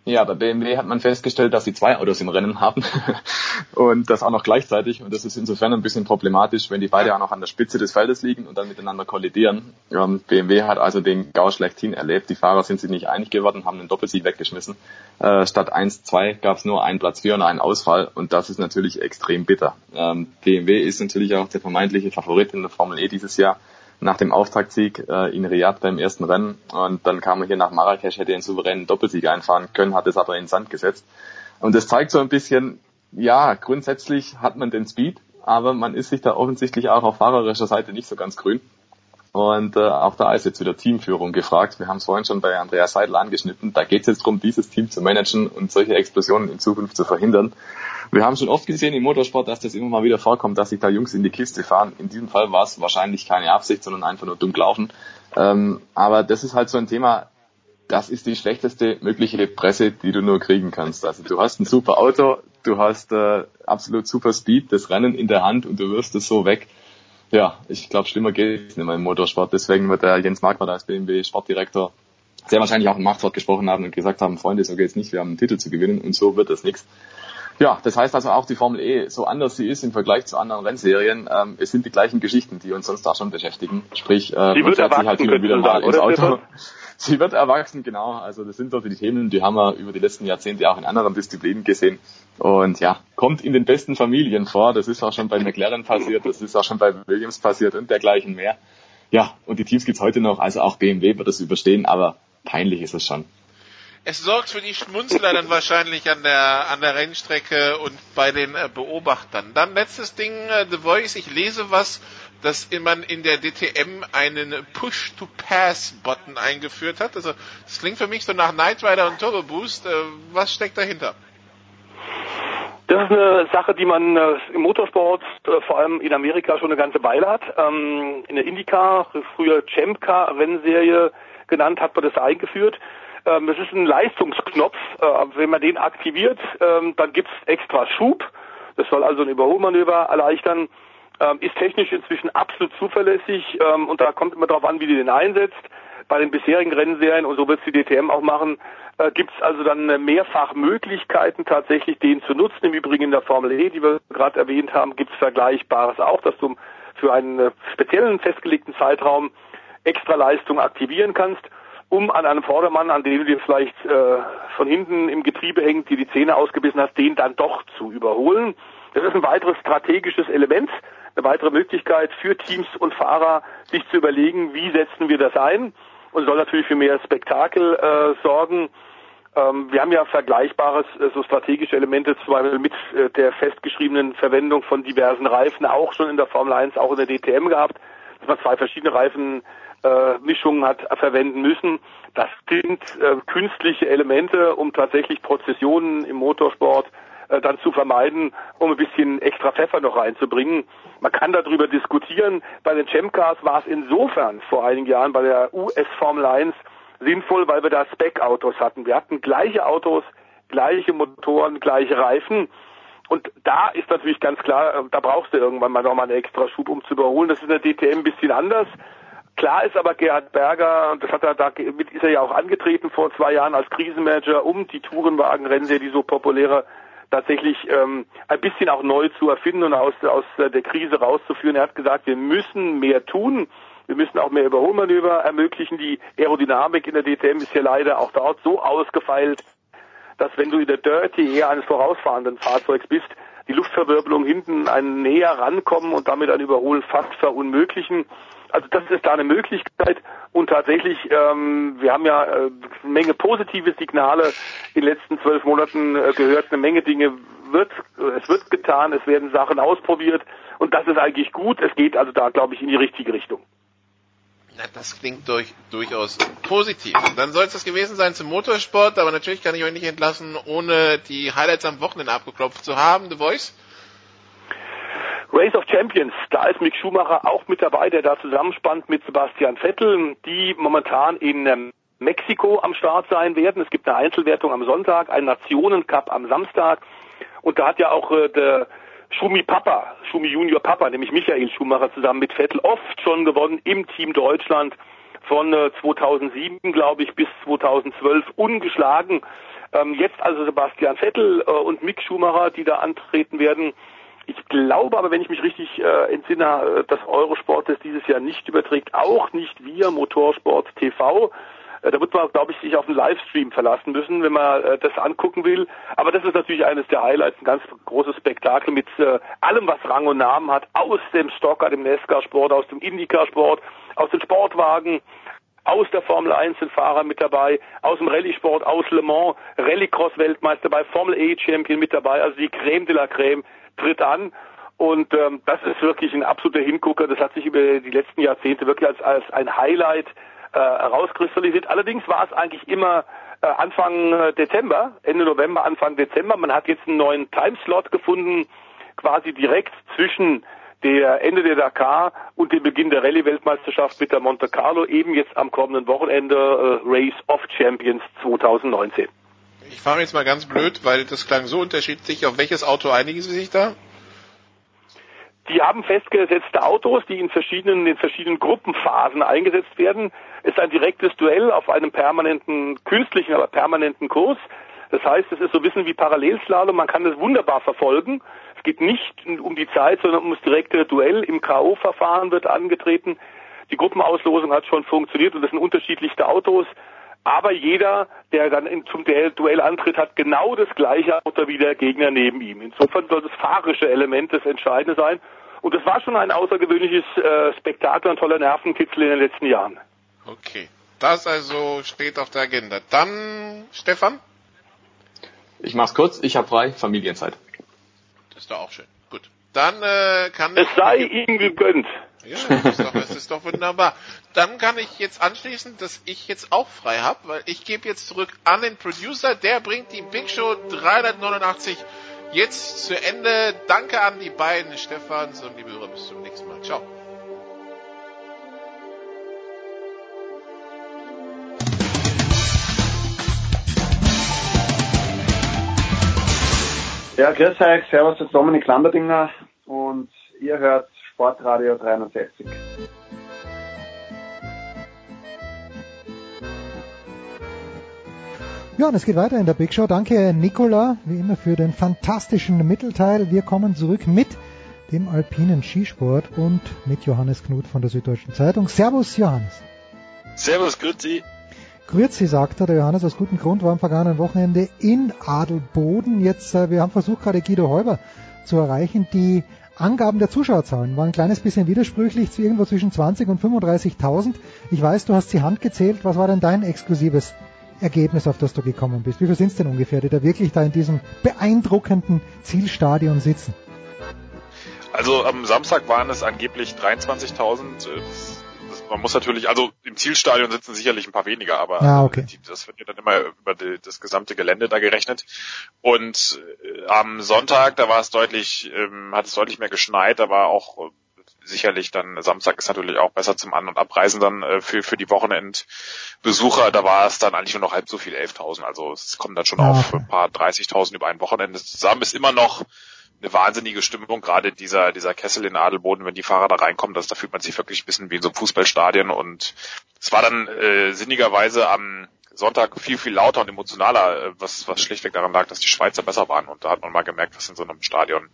Ja, bei BMW hat man festgestellt, dass sie zwei Autos im Rennen haben und das auch noch gleichzeitig. Und das ist insofern ein bisschen problematisch, wenn die beide auch noch an der Spitze des Feldes liegen und dann miteinander kollidieren. Ähm, BMW hat also den Gau schlechthin erlebt. Die Fahrer sind sich nicht einig geworden, haben den Doppelsieg weggeschmissen. Äh, statt 1-2 gab es nur einen Platz 4 und einen Ausfall und das ist natürlich extrem bitter. Ähm, BMW ist natürlich auch der vermeintliche Favorit in der Formel E dieses Jahr nach dem Auftaktsieg äh, in Riyadh beim ersten Rennen. Und dann kam er hier nach Marrakesch, hätte einen souveränen Doppelsieg einfahren können, hat es aber in den Sand gesetzt. Und das zeigt so ein bisschen, ja, grundsätzlich hat man den Speed, aber man ist sich da offensichtlich auch auf fahrerischer Seite nicht so ganz grün. Und äh, auch da ist jetzt wieder Teamführung gefragt. Wir haben es vorhin schon bei Andreas Seidel angeschnitten. Da geht es jetzt darum, dieses Team zu managen und solche Explosionen in Zukunft zu verhindern. Wir haben schon oft gesehen im Motorsport, dass das immer mal wieder vorkommt, dass sich da Jungs in die Kiste fahren. In diesem Fall war es wahrscheinlich keine Absicht, sondern einfach nur dumm laufen. Ähm, aber das ist halt so ein Thema, das ist die schlechteste mögliche Presse, die du nur kriegen kannst. Also du hast ein super Auto, du hast äh, absolut super Speed, das Rennen in der Hand und du wirst es so weg ja, ich glaube, schlimmer geht es nicht mehr im Motorsport. Deswegen wird der Jens Marquardt als BMW Sportdirektor sehr wahrscheinlich auch im Machtwort gesprochen haben und gesagt haben, Freunde, so geht's nicht, wir haben einen Titel zu gewinnen und so wird das nichts. Ja, das heißt also auch die Formel E, so anders sie ist im Vergleich zu anderen Rennserien, ähm, es sind die gleichen Geschichten, die uns sonst da schon beschäftigen. Sprich, äh, sie wird erwachsen, halt wieder mal ins Auto. Sie wird erwachsen, genau. Also das sind so die Themen, die haben wir über die letzten Jahrzehnte auch in anderen Disziplinen gesehen. Und ja, kommt in den besten Familien vor. Das ist auch schon bei McLaren passiert, das ist auch schon bei Williams passiert und dergleichen mehr. Ja, und die Teams gibt's heute noch, also auch BMW wird das überstehen, aber peinlich ist es schon. Es sorgt für die Schmunzler dann wahrscheinlich an der, an der Rennstrecke und bei den äh, Beobachtern. Dann letztes Ding, äh, The Voice. Ich lese was, dass man in der DTM einen Push-to-Pass-Button eingeführt hat. Also, das klingt für mich so nach Knight Rider und Turbo Boost. Äh, was steckt dahinter? Das ist eine Sache, die man im Motorsport vor allem in Amerika schon eine ganze Weile hat. Ähm, in der IndyCar, früher Champ Car Rennserie genannt, hat man das eingeführt. Ähm, es ist ein Leistungsknopf. Äh, wenn man den aktiviert, ähm, dann gibt's extra Schub. Das soll also ein Überholmanöver erleichtern. Ähm, ist technisch inzwischen absolut zuverlässig ähm, und da kommt immer darauf an, wie du den einsetzt. Bei den bisherigen Rennserien, und so wird die DTM auch machen, äh, gibt es also dann mehrfach Möglichkeiten, tatsächlich den zu nutzen. Im Übrigen in der Formel E, die wir gerade erwähnt haben, gibt es Vergleichbares auch, dass du für einen äh, speziellen festgelegten Zeitraum extra Leistung aktivieren kannst um an einem Vordermann, an dem du dir vielleicht äh, von hinten im Getriebe hängt, dir die Zähne ausgebissen hast, den dann doch zu überholen. Das ist ein weiteres strategisches Element, eine weitere Möglichkeit für Teams und Fahrer, sich zu überlegen, wie setzen wir das ein und soll natürlich für mehr Spektakel äh, sorgen. Ähm, wir haben ja vergleichbares, äh, so strategische Elemente, zum Beispiel mit äh, der festgeschriebenen Verwendung von diversen Reifen, auch schon in der Formel 1, auch in der DTM gehabt, dass man zwei verschiedene Reifen äh, Mischungen hat verwenden müssen. Das sind äh, künstliche Elemente, um tatsächlich Prozessionen im Motorsport äh, dann zu vermeiden, um ein bisschen extra Pfeffer noch reinzubringen. Man kann darüber diskutieren. Bei den Champ Cars war es insofern vor einigen Jahren bei der US Formel 1 sinnvoll, weil wir da Spec-Autos hatten. Wir hatten gleiche Autos, gleiche Motoren, gleiche Reifen. Und da ist natürlich ganz klar, äh, da brauchst du irgendwann mal nochmal einen extra Schub, um zu überholen. Das ist in der DTM ein bisschen anders. Klar ist aber Gerhard Berger, und das hat er da, mit ist er ja auch angetreten vor zwei Jahren als Krisenmanager, um die Tourenwagen-Rennserie, die so populäre, tatsächlich ähm, ein bisschen auch neu zu erfinden und aus, aus der Krise rauszuführen. Er hat gesagt, wir müssen mehr tun. Wir müssen auch mehr Überholmanöver ermöglichen. Die Aerodynamik in der DTM ist ja leider auch dort so ausgefeilt, dass wenn du in der Dirty eher eines vorausfahrenden Fahrzeugs bist, die Luftverwirbelung hinten ein näher rankommen und damit ein Überholen fast verunmöglichen. Also das ist da eine Möglichkeit und tatsächlich, ähm, wir haben ja äh, eine Menge positive Signale in den letzten zwölf Monaten äh, gehört, eine Menge Dinge wird, äh, es wird getan, es werden Sachen ausprobiert und das ist eigentlich gut. Es geht also da, glaube ich, in die richtige Richtung. Na, das klingt durch, durchaus positiv. Dann soll es das gewesen sein zum Motorsport, aber natürlich kann ich euch nicht entlassen, ohne die Highlights am Wochenende abgeklopft zu haben. The Voice? Race of Champions, da ist Mick Schumacher auch mit dabei, der da zusammenspannt mit Sebastian Vettel, die momentan in ähm, Mexiko am Start sein werden. Es gibt eine Einzelwertung am Sonntag, einen Nationencup am Samstag. Und da hat ja auch äh, der Schumi Papa, Schumi Junior Papa, nämlich Michael Schumacher zusammen mit Vettel oft schon gewonnen im Team Deutschland von äh, 2007, glaube ich, bis 2012 ungeschlagen. Ähm, jetzt also Sebastian Vettel äh, und Mick Schumacher, die da antreten werden. Ich glaube aber, wenn ich mich richtig äh, entsinne, äh, dass Eurosport das dieses Jahr nicht überträgt, auch nicht via Motorsport TV. Äh, da wird man, glaube ich, sich auf einen Livestream verlassen müssen, wenn man äh, das angucken will. Aber das ist natürlich eines der Highlights, ein ganz großes Spektakel mit äh, allem, was Rang und Namen hat, aus dem Stocker, dem NASCAR-Sport, aus dem IndyCar-Sport, aus den Sportwagen, aus der Formel 1 sind Fahrer mit dabei, aus dem Rallye-Sport, aus Le Mans, Rallycross-Weltmeister dabei, Formel E-Champion mit dabei, also die Creme de la Creme tritt an. Und ähm, das ist wirklich ein absoluter Hingucker. Das hat sich über die letzten Jahrzehnte wirklich als, als ein Highlight äh, herauskristallisiert. Allerdings war es eigentlich immer äh, Anfang äh, Dezember, Ende November, Anfang Dezember. Man hat jetzt einen neuen Timeslot gefunden, quasi direkt zwischen der Ende der Dakar und dem Beginn der Rallye-Weltmeisterschaft mit der Monte Carlo, eben jetzt am kommenden Wochenende äh, Race of Champions 2019. Ich frage jetzt mal ganz blöd, weil das klang so unterschiedlich. Auf welches Auto einigen Sie sich da? Die haben festgesetzte Autos, die in verschiedenen, in verschiedenen Gruppenphasen eingesetzt werden. Es ist ein direktes Duell auf einem permanenten, künstlichen, aber permanenten Kurs. Das heißt, es ist so ein bisschen wie Parallelslalom. Man kann es wunderbar verfolgen. Es geht nicht um die Zeit, sondern um das direkte Duell. Im K.O.-Verfahren wird angetreten. Die Gruppenauslosung hat schon funktioniert und es sind unterschiedlichste Autos. Aber jeder, der dann in, zum Duell antritt, hat genau das gleiche Auto wie der Gegner neben ihm. Insofern soll das fahrische Element das Entscheidende sein. Und das war schon ein außergewöhnliches äh, Spektakel und toller Nervenkitzel in den letzten Jahren. Okay. Das also steht auf der Agenda. Dann, Stefan? Ich mach's kurz, ich habe frei, Familienzeit. Das ist doch auch schön. Gut. Dann äh, kann Es sei ihm gegönnt. Ja, das ist, doch, das ist doch wunderbar. Dann kann ich jetzt anschließen, dass ich jetzt auch frei habe, weil ich gebe jetzt zurück an den Producer, der bringt die Big Show 389 jetzt zu Ende. Danke an die beiden Stefans und liebe Hörer, bis zum nächsten Mal. Ciao. Ja, grüß euch, servus, das ist Dominik Lamberdinger und ihr hört Sportradio 360. Ja, und es geht weiter in der Big Show. Danke, Nicola, wie immer für den fantastischen Mittelteil. Wir kommen zurück mit dem alpinen Skisport und mit Johannes Knut von der Süddeutschen Zeitung. Servus, Johannes. Servus, grüezi. Grüezi, sagt er, der Johannes, aus gutem Grund war am vergangenen Wochenende in Adelboden. Jetzt, äh, wir haben versucht, gerade Guido Häuber zu erreichen. Die Angaben der Zuschauerzahlen waren ein kleines bisschen widersprüchlich, irgendwo zwischen 20 und 35.000. Ich weiß, du hast sie handgezählt. Was war denn dein exklusives Ergebnis, auf das du gekommen bist? Wie viel sind es denn ungefähr, die da wirklich da in diesem beeindruckenden Zielstadion sitzen? Also am Samstag waren es angeblich 23.000. Man muss natürlich, also im Zielstadion sitzen sicherlich ein paar weniger, aber ja, okay. das wird ja dann immer über die, das gesamte Gelände da gerechnet. Und äh, am Sonntag, da war es deutlich, ähm, hat es deutlich mehr geschneit, da war auch sicherlich dann Samstag ist natürlich auch besser zum An- und Abreisen dann äh, für für die Wochenendbesucher. Da war es dann eigentlich nur noch halb so viel, 11.000. Also es kommt dann schon Ja, auf ein paar 30.000 über ein Wochenende zusammen. Ist immer noch eine wahnsinnige Stimmung, gerade dieser, dieser Kessel in Adelboden, wenn die Fahrer da reinkommen, das, da fühlt man sich wirklich ein bisschen wie in so einem Fußballstadion und es war dann äh, sinnigerweise am Sonntag viel, viel lauter und emotionaler, äh, was, was schlichtweg daran lag, dass die Schweizer besser waren und da hat man mal gemerkt, was in so einem Stadion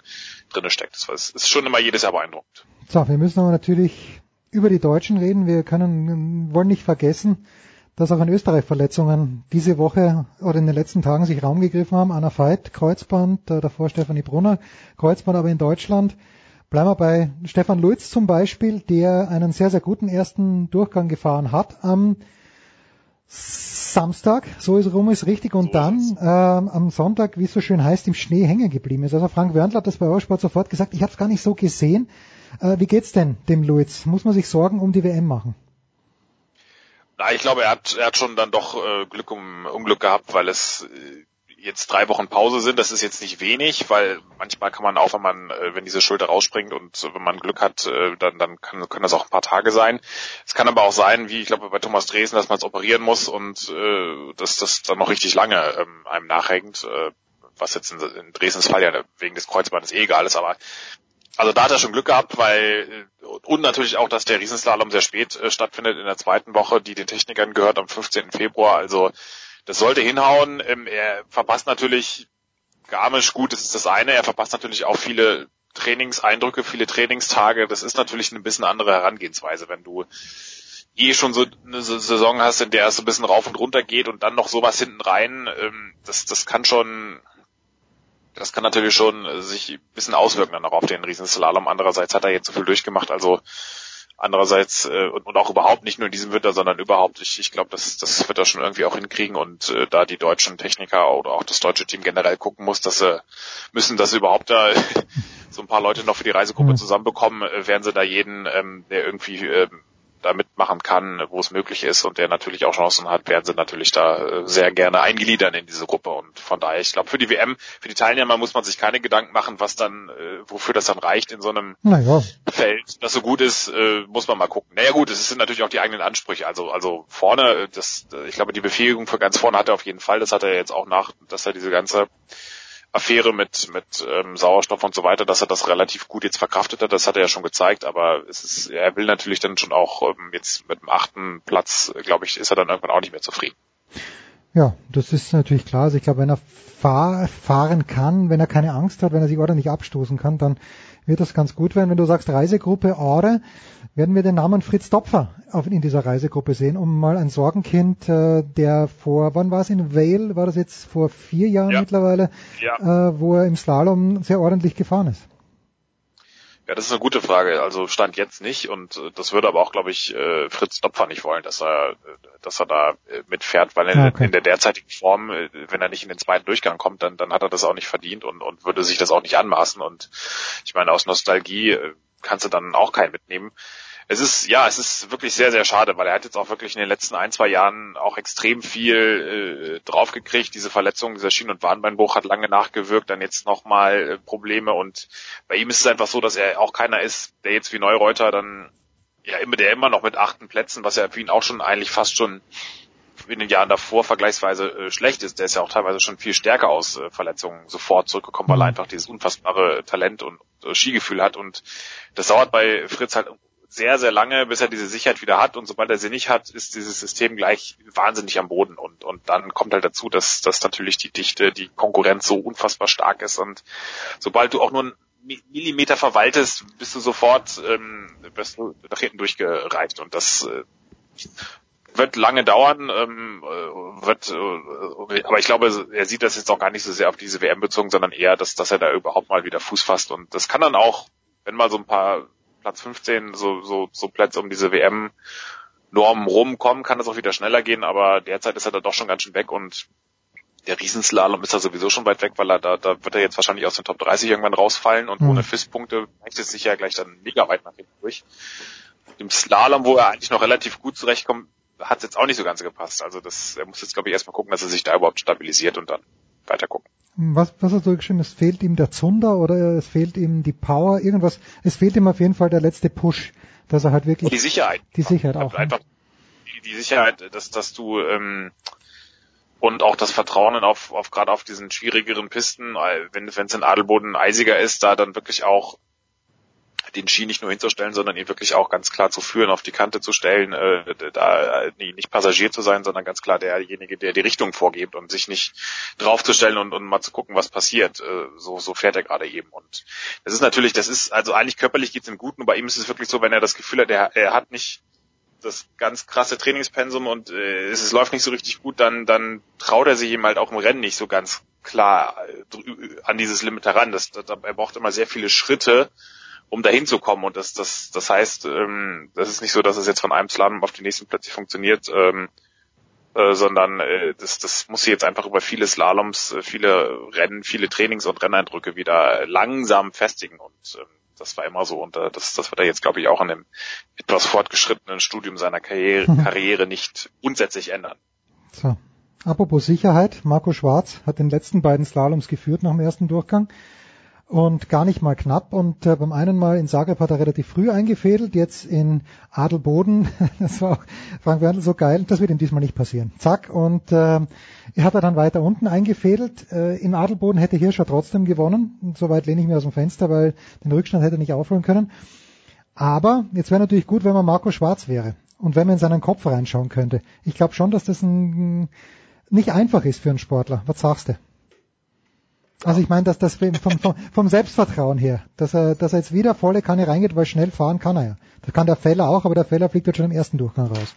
drinne steckt. Das war, es ist schon immer jedes Jahr beeindruckend. So, wir müssen aber natürlich über die Deutschen reden. Wir können, wollen nicht vergessen, dass auch in Österreich Verletzungen diese Woche oder in den letzten Tagen sich Raum gegriffen haben. Anna Veit, Kreuzband, äh, davor Stefanie Brunner, Kreuzband aber in Deutschland. Bleiben wir bei Stefan Lutz zum Beispiel, der einen sehr, sehr guten ersten Durchgang gefahren hat am Samstag, so ist rum ist richtig, und dann ähm, am Sonntag, wie es so schön heißt, im Schnee hängen geblieben ist. Also Frank Wörndl hat das bei Eurosport sofort gesagt, ich habe es gar nicht so gesehen. Äh, wie geht's denn dem Luiz? Muss man sich Sorgen um die WM machen? Na, ich glaube, er hat, er hat schon dann doch äh, Glück um Unglück gehabt, weil es äh, jetzt drei Wochen Pause sind. Das ist jetzt nicht wenig, weil manchmal kann man auch, wenn man, äh, wenn diese Schulter rausspringt und wenn man Glück hat, äh, dann, dann kann, können das auch ein paar Tage sein. Es kann aber auch sein, wie ich glaube bei Thomas Dresen, dass man es operieren muss und äh, dass das dann noch richtig lange ähm, einem nachhängt. Äh, was jetzt in, in Dresdens Fall ja wegen des Kreuzbandes eh egal ist, aber also da hat er schon Glück gehabt, weil und natürlich auch, dass der Riesenslalom sehr spät äh, stattfindet in der zweiten Woche, die den Technikern gehört am 15. Februar. Also das sollte hinhauen. Ähm, er verpasst natürlich Garmisch, gut, das ist das eine. Er verpasst natürlich auch viele Trainingseindrücke, viele Trainingstage. Das ist natürlich eine bisschen andere Herangehensweise, wenn du eh schon so eine Saison hast, in der es so ein bisschen rauf und runter geht und dann noch sowas hinten rein. Ähm, das, das kann schon das kann natürlich schon äh, sich ein bisschen auswirken dann auch auf den Riesenslalom. Andererseits hat er jetzt so viel durchgemacht, also andererseits äh, und, und auch überhaupt nicht nur in diesem Winter, sondern überhaupt. Ich, ich glaube, das, das wird er schon irgendwie auch hinkriegen und äh, da die deutschen Techniker oder auch das deutsche Team generell gucken muss, dass sie müssen, dass sie überhaupt da so ein paar Leute noch für die Reisegruppe zusammenbekommen, äh, werden sie da jeden, ähm, der irgendwie ähm, da mitmachen kann, wo es möglich ist und der natürlich auch Chancen hat, werden sie natürlich da äh, sehr gerne eingliedern in diese Gruppe. Und von daher, ich glaube, für die WM, für die Teilnehmer muss man sich keine Gedanken machen, was dann, äh, wofür das dann reicht in so einem naja. Feld, das so gut ist, äh, muss man mal gucken. Naja gut, es sind natürlich auch die eigenen Ansprüche. Also, also vorne, das, ich glaube, die Befähigung für ganz vorne hat er auf jeden Fall. Das hat er jetzt auch nach, dass er diese ganze Affäre mit, mit ähm, Sauerstoff und so weiter, dass er das relativ gut jetzt verkraftet hat, das hat er ja schon gezeigt, aber es ist, er will natürlich dann schon auch ähm, jetzt mit dem achten Platz, glaube ich, ist er dann irgendwann auch nicht mehr zufrieden. Ja, das ist natürlich klar. Also ich glaube, wenn er fahr, fahren kann, wenn er keine Angst hat, wenn er sich ordentlich abstoßen kann, dann wird das ganz gut werden. Wenn du sagst Reisegruppe Aure, werden wir den Namen Fritz Topfer in dieser Reisegruppe sehen, um mal ein Sorgenkind, äh, der vor, wann war es in Vale, war das jetzt vor vier Jahren ja. mittlerweile, ja. Äh, wo er im Slalom sehr ordentlich gefahren ist. Ja, das ist eine gute Frage. Also stand jetzt nicht und äh, das würde aber auch, glaube ich, Fritz Topfer nicht wollen, dass er, dass er da mitfährt, weil in, Ah, okay. in der derzeitigen Form, wenn er nicht in den zweiten Durchgang kommt, dann, dann hat er das auch nicht verdient und, und würde sich das auch nicht anmaßen. Und ich meine, aus Nostalgie kannst du dann auch keinen mitnehmen. Es ist, ja, es ist wirklich sehr, sehr schade, weil er hat jetzt auch wirklich in den letzten ein, zwei Jahren auch extrem viel äh, draufgekriegt. Diese Verletzung, dieser Schien- und Wadenbeinbruch hat lange nachgewirkt, dann jetzt nochmal äh, Probleme und bei ihm ist es einfach so, dass er auch keiner ist, der jetzt wie Neureuter dann, ja, immer, der immer noch mit achten Plätzen, was ja für ihn auch schon eigentlich fast schon in den Jahren davor vergleichsweise äh, schlecht ist. Der ist ja auch teilweise schon viel stärker aus äh, Verletzungen sofort zurückgekommen, weil er einfach dieses unfassbare Talent und äh, Skigefühl hat. Und das dauert bei Fritz halt sehr, sehr lange, bis er diese Sicherheit wieder hat. Und sobald er sie nicht hat, ist dieses System gleich wahnsinnig am Boden. Und, und dann kommt halt dazu, dass, dass natürlich die Dichte, die Konkurrenz so unfassbar stark ist. Und sobald du auch nur einen Millimeter verwaltest, bist du sofort ähm, bist du nach hinten durchgereicht. Und das äh, wird lange dauern, ähm, wird, äh, aber ich glaube, er sieht das jetzt auch gar nicht so sehr auf diese WM bezogen, sondern eher, dass, dass er da überhaupt mal wieder Fuß fasst. Und das kann dann auch, wenn mal so ein paar Platz 15, so, so, so Plätze um diese WM Normen rumkommen, kann das auch wieder schneller gehen, aber derzeit ist er da doch schon ganz schön weg und der Riesenslalom ist da sowieso schon weit weg, weil er da, da wird er jetzt wahrscheinlich aus den Top 30 irgendwann rausfallen und Mhm. ohne FIS-Punkte rechnet sich ja gleich dann mega weit nach hinten durch. Im Slalom, wo er eigentlich noch relativ gut zurechtkommt, hat es jetzt auch nicht so ganz gepasst. Also das, er muss jetzt glaube ich erstmal gucken, dass er sich da überhaupt stabilisiert und dann weiter gucken. Was, was hast du geschrieben? Es fehlt ihm der Zunder oder es fehlt ihm die Power, irgendwas. Es fehlt ihm auf jeden Fall der letzte Push, dass er halt wirklich Und die Sicherheit. die Sicherheit auch. ne? Einfach die, die Sicherheit, dass, dass du ähm, und auch das Vertrauen auf, auf gerade auf diesen schwierigeren Pisten, wenn wenn es in Adelboden eisiger ist, da dann wirklich auch den Ski nicht nur hinzustellen, sondern ihn wirklich auch ganz klar zu führen, auf die Kante zu stellen, äh, da äh, nicht Passagier zu sein, sondern ganz klar derjenige, der die Richtung vorgibt und sich nicht draufzustellen und, und mal zu gucken, was passiert. Äh, so, so fährt er gerade eben. Und das ist natürlich, das ist, also eigentlich körperlich geht's ihm gut, und bei ihm ist es wirklich so, wenn er das Gefühl hat, er, er hat nicht das ganz krasse Trainingspensum und äh, es, es läuft nicht so richtig gut, dann, dann traut er sich ihm halt auch im Rennen nicht so ganz klar äh, an dieses Limit heran. Das, das, er braucht immer sehr viele Schritte, um dahin zu kommen. Und das, das, das heißt, ähm, das ist nicht so, dass es jetzt von einem Slalom auf den nächsten plötzlich funktioniert, ähm, äh, sondern äh, das, das muss sich jetzt einfach über viele Slaloms, äh, viele Rennen, viele Trainings- und Renneindrücke wieder langsam festigen. Und ähm, das war immer so. Und äh, das, das wird er jetzt, glaube ich, auch in dem etwas fortgeschrittenen Studium seiner Karriere, Karriere nicht grundsätzlich ändern. So. Apropos Sicherheit, Marco Schwarz hat den letzten beiden Slaloms geführt nach dem ersten Durchgang. Und gar nicht mal knapp. Und äh, beim einen Mal in Zagreb hat er relativ früh eingefädelt, jetzt in Adelboden, das war auch Frank Werndl so geil, das wird ihm diesmal nicht passieren. Zack, und äh, er hat er dann weiter unten eingefädelt. Äh, in Adelboden hätte Hirscher trotzdem gewonnen. Soweit lehne ich mir aus dem Fenster, weil den Rückstand hätte er nicht aufholen können. Aber jetzt wäre natürlich gut, wenn man Marco Schwarz wäre und wenn man in seinen Kopf reinschauen könnte. Ich glaube schon, dass das ein, nicht einfach ist für einen Sportler. Was sagst du? Also ich meine, dass das vom, vom, vom Selbstvertrauen her, dass er, dass er jetzt wieder volle Kanne reingeht, weil schnell fahren kann er ja. Da kann der Feller auch, aber der Feller fliegt jetzt schon im ersten Durchgang raus.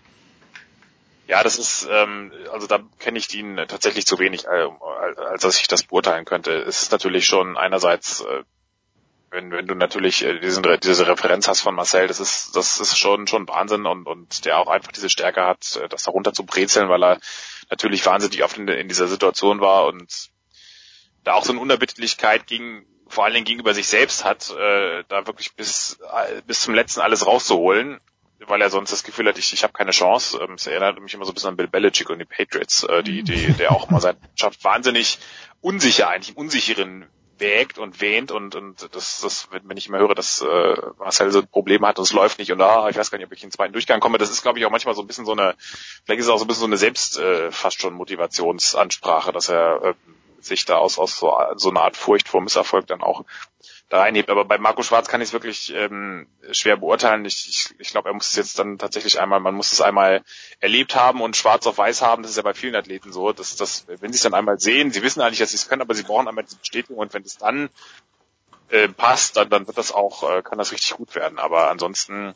Ja, das ist, ähm, also da kenne ich ihn tatsächlich zu wenig, äh, als dass ich das beurteilen könnte. Es ist natürlich schon einerseits, äh, wenn, wenn du natürlich äh, diesen, diese Referenz hast von Marcel, das ist, das ist schon, schon Wahnsinn und, und der auch einfach diese Stärke hat, äh, das darunter zu brezeln, weil er natürlich wahnsinnig oft in, in dieser Situation war und da auch so eine Unerbittlichkeit gegen, vor allen Dingen gegenüber sich selbst hat, äh, da wirklich bis, äh, bis zum letzten alles rauszuholen, weil er sonst das Gefühl hat, ich, ich habe keine Chance. Ähm, es erinnert mich immer so ein bisschen an Bill Belichick und die Patriots, äh, die, die, der auch mal seine Mannschaft wahnsinnig unsicher, eigentlich im unsicheren wägt und wähnt und, und das, das, wenn ich immer höre, dass äh, Marcel so Probleme hat und es läuft nicht und ah, ich weiß gar nicht, ob ich in den zweiten Durchgang komme, das ist, glaube ich, auch manchmal so ein bisschen so eine, vielleicht ist es auch so ein bisschen so eine selbst äh, fast schon Motivationsansprache, dass er äh, sich da aus, aus so, so einer Art Furcht vor Misserfolg dann auch da reinhebt. Aber bei Marco Schwarz kann ich es wirklich ähm, schwer beurteilen. Ich, ich, ich glaube, er muss es jetzt dann tatsächlich einmal, man muss es einmal erlebt haben und schwarz auf weiß haben. Das ist ja bei vielen Athleten so, dass das, wenn sie es dann einmal sehen, sie wissen eigentlich, dass sie es können, aber sie brauchen einmal diese Bestätigung und wenn es dann äh, passt, dann, dann wird das auch, äh, kann das richtig gut werden. Aber ansonsten,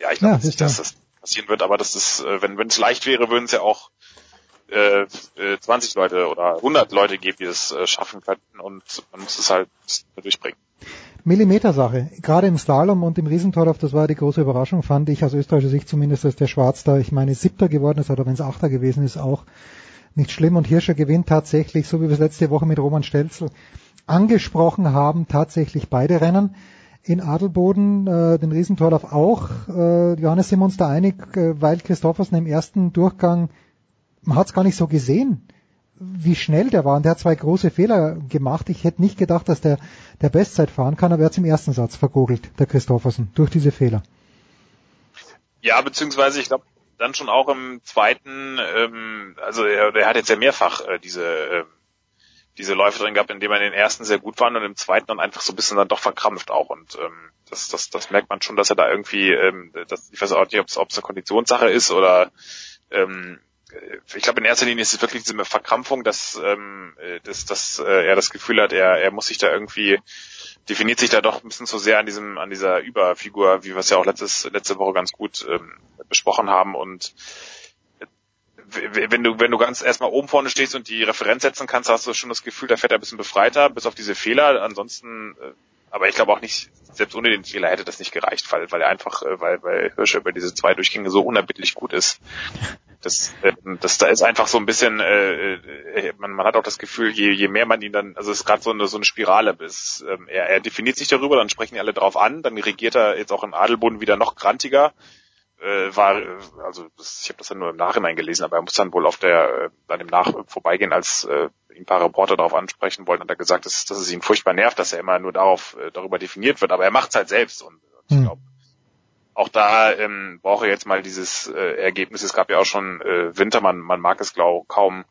ja, ich glaube ja, nicht, dass das passieren wird, aber das ist, äh, wenn wenn es leicht wäre, würden es ja auch äh, 20 äh, Leute oder 100 Leute gibt, die es äh, schaffen könnten und man muss es halt durchbringen. Millimetersache. Gerade im Slalom und im Riesentorlauf, das war die große Überraschung, fand ich aus österreichischer Sicht zumindest, dass der Schwarz da, ich meine, siebter geworden ist, oder wenn es achter gewesen ist, auch nicht schlimm. Und Hirscher gewinnt tatsächlich, so wie wir es letzte Woche mit Roman Stelzel angesprochen haben, tatsächlich beide Rennen. In Adelboden, äh, den Riesentorlauf auch. Äh, Johannes, uns da einig, äh, weil Christoffersen im ersten Durchgang man hat es gar nicht so gesehen, wie schnell der war. Und der hat zwei große Fehler gemacht. Ich hätte nicht gedacht, dass der, der Bestzeit fahren kann, aber er hat im ersten Satz vergogelt, der Christoffersen, durch diese Fehler. Ja, beziehungsweise ich glaube dann schon auch im zweiten, ähm, also er, er hat jetzt ja mehrfach äh, diese äh, diese Läufe drin gehabt, in denen er in den ersten sehr gut war und im zweiten dann einfach so ein bisschen dann doch verkrampft auch und ähm, das, das, das merkt man schon, dass er da irgendwie, ähm, das, ich weiß auch nicht, ob es eine Konditionssache ist oder ähm, ich glaube in erster Linie ist es wirklich diese Verkrampfung, dass, ähm, dass, dass äh, er das Gefühl hat, er, er muss sich da irgendwie definiert sich da doch ein bisschen zu sehr an diesem an dieser Überfigur, wie wir es ja auch letztes, letzte Woche ganz gut ähm, besprochen haben und wenn du wenn du ganz erstmal oben vorne stehst und die Referenz setzen kannst, hast du schon das Gefühl, da fährt er ein bisschen befreiter, bis auf diese Fehler. Ansonsten, äh, aber ich glaube auch nicht, selbst ohne den Fehler hätte das nicht gereicht, weil weil er einfach, äh, weil weil Hirscher über diese zwei Durchgänge so unerbittlich gut ist, das, äh, das da ist einfach so ein bisschen, äh, äh, man, man hat auch das Gefühl, je, je mehr man ihn dann, also es ist gerade so eine, so eine Spirale, bis, ähm, er, er definiert sich darüber, dann sprechen die alle drauf an, dann regiert er jetzt auch im Adelboden wieder noch grantiger, äh, war, also das, ich habe das dann nur im Nachhinein gelesen, aber er muss dann wohl auf der, äh, an dem Nach vorbeigehen, als äh, ihn ein paar Reporter darauf ansprechen wollten, hat er gesagt, dass, dass es ihn furchtbar nervt, dass er immer nur darauf äh, darüber definiert wird, aber er macht es halt selbst und, und ich hm. glaube, auch da ähm, brauche ich jetzt mal dieses äh, Ergebnis. Es gab ja auch schon äh, Winter, man, man mag es glaub, kaum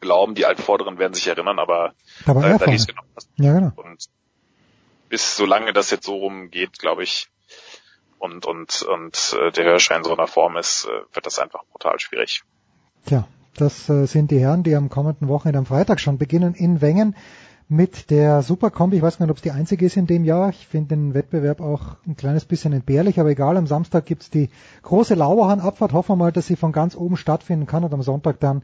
glauben, die Altvorderen werden sich erinnern, aber da, äh, da liest genau was. Ja, genau. Und bis solange das jetzt so rumgeht, glaube ich, und und und äh, der Hirscher in so einer Form ist, äh, wird das einfach brutal schwierig. Tja, das äh, sind die Herren, die am kommenden Wochenende am Freitag schon beginnen in Wengen mit der Superkombi. Ich weiß gar nicht, ob es die einzige ist in dem Jahr. Ich finde den Wettbewerb auch ein kleines bisschen entbehrlich, aber egal. Am Samstag gibt's die große Lauerhahn-Abfahrt. Hoffen wir mal, dass sie von ganz oben stattfinden kann und am Sonntag dann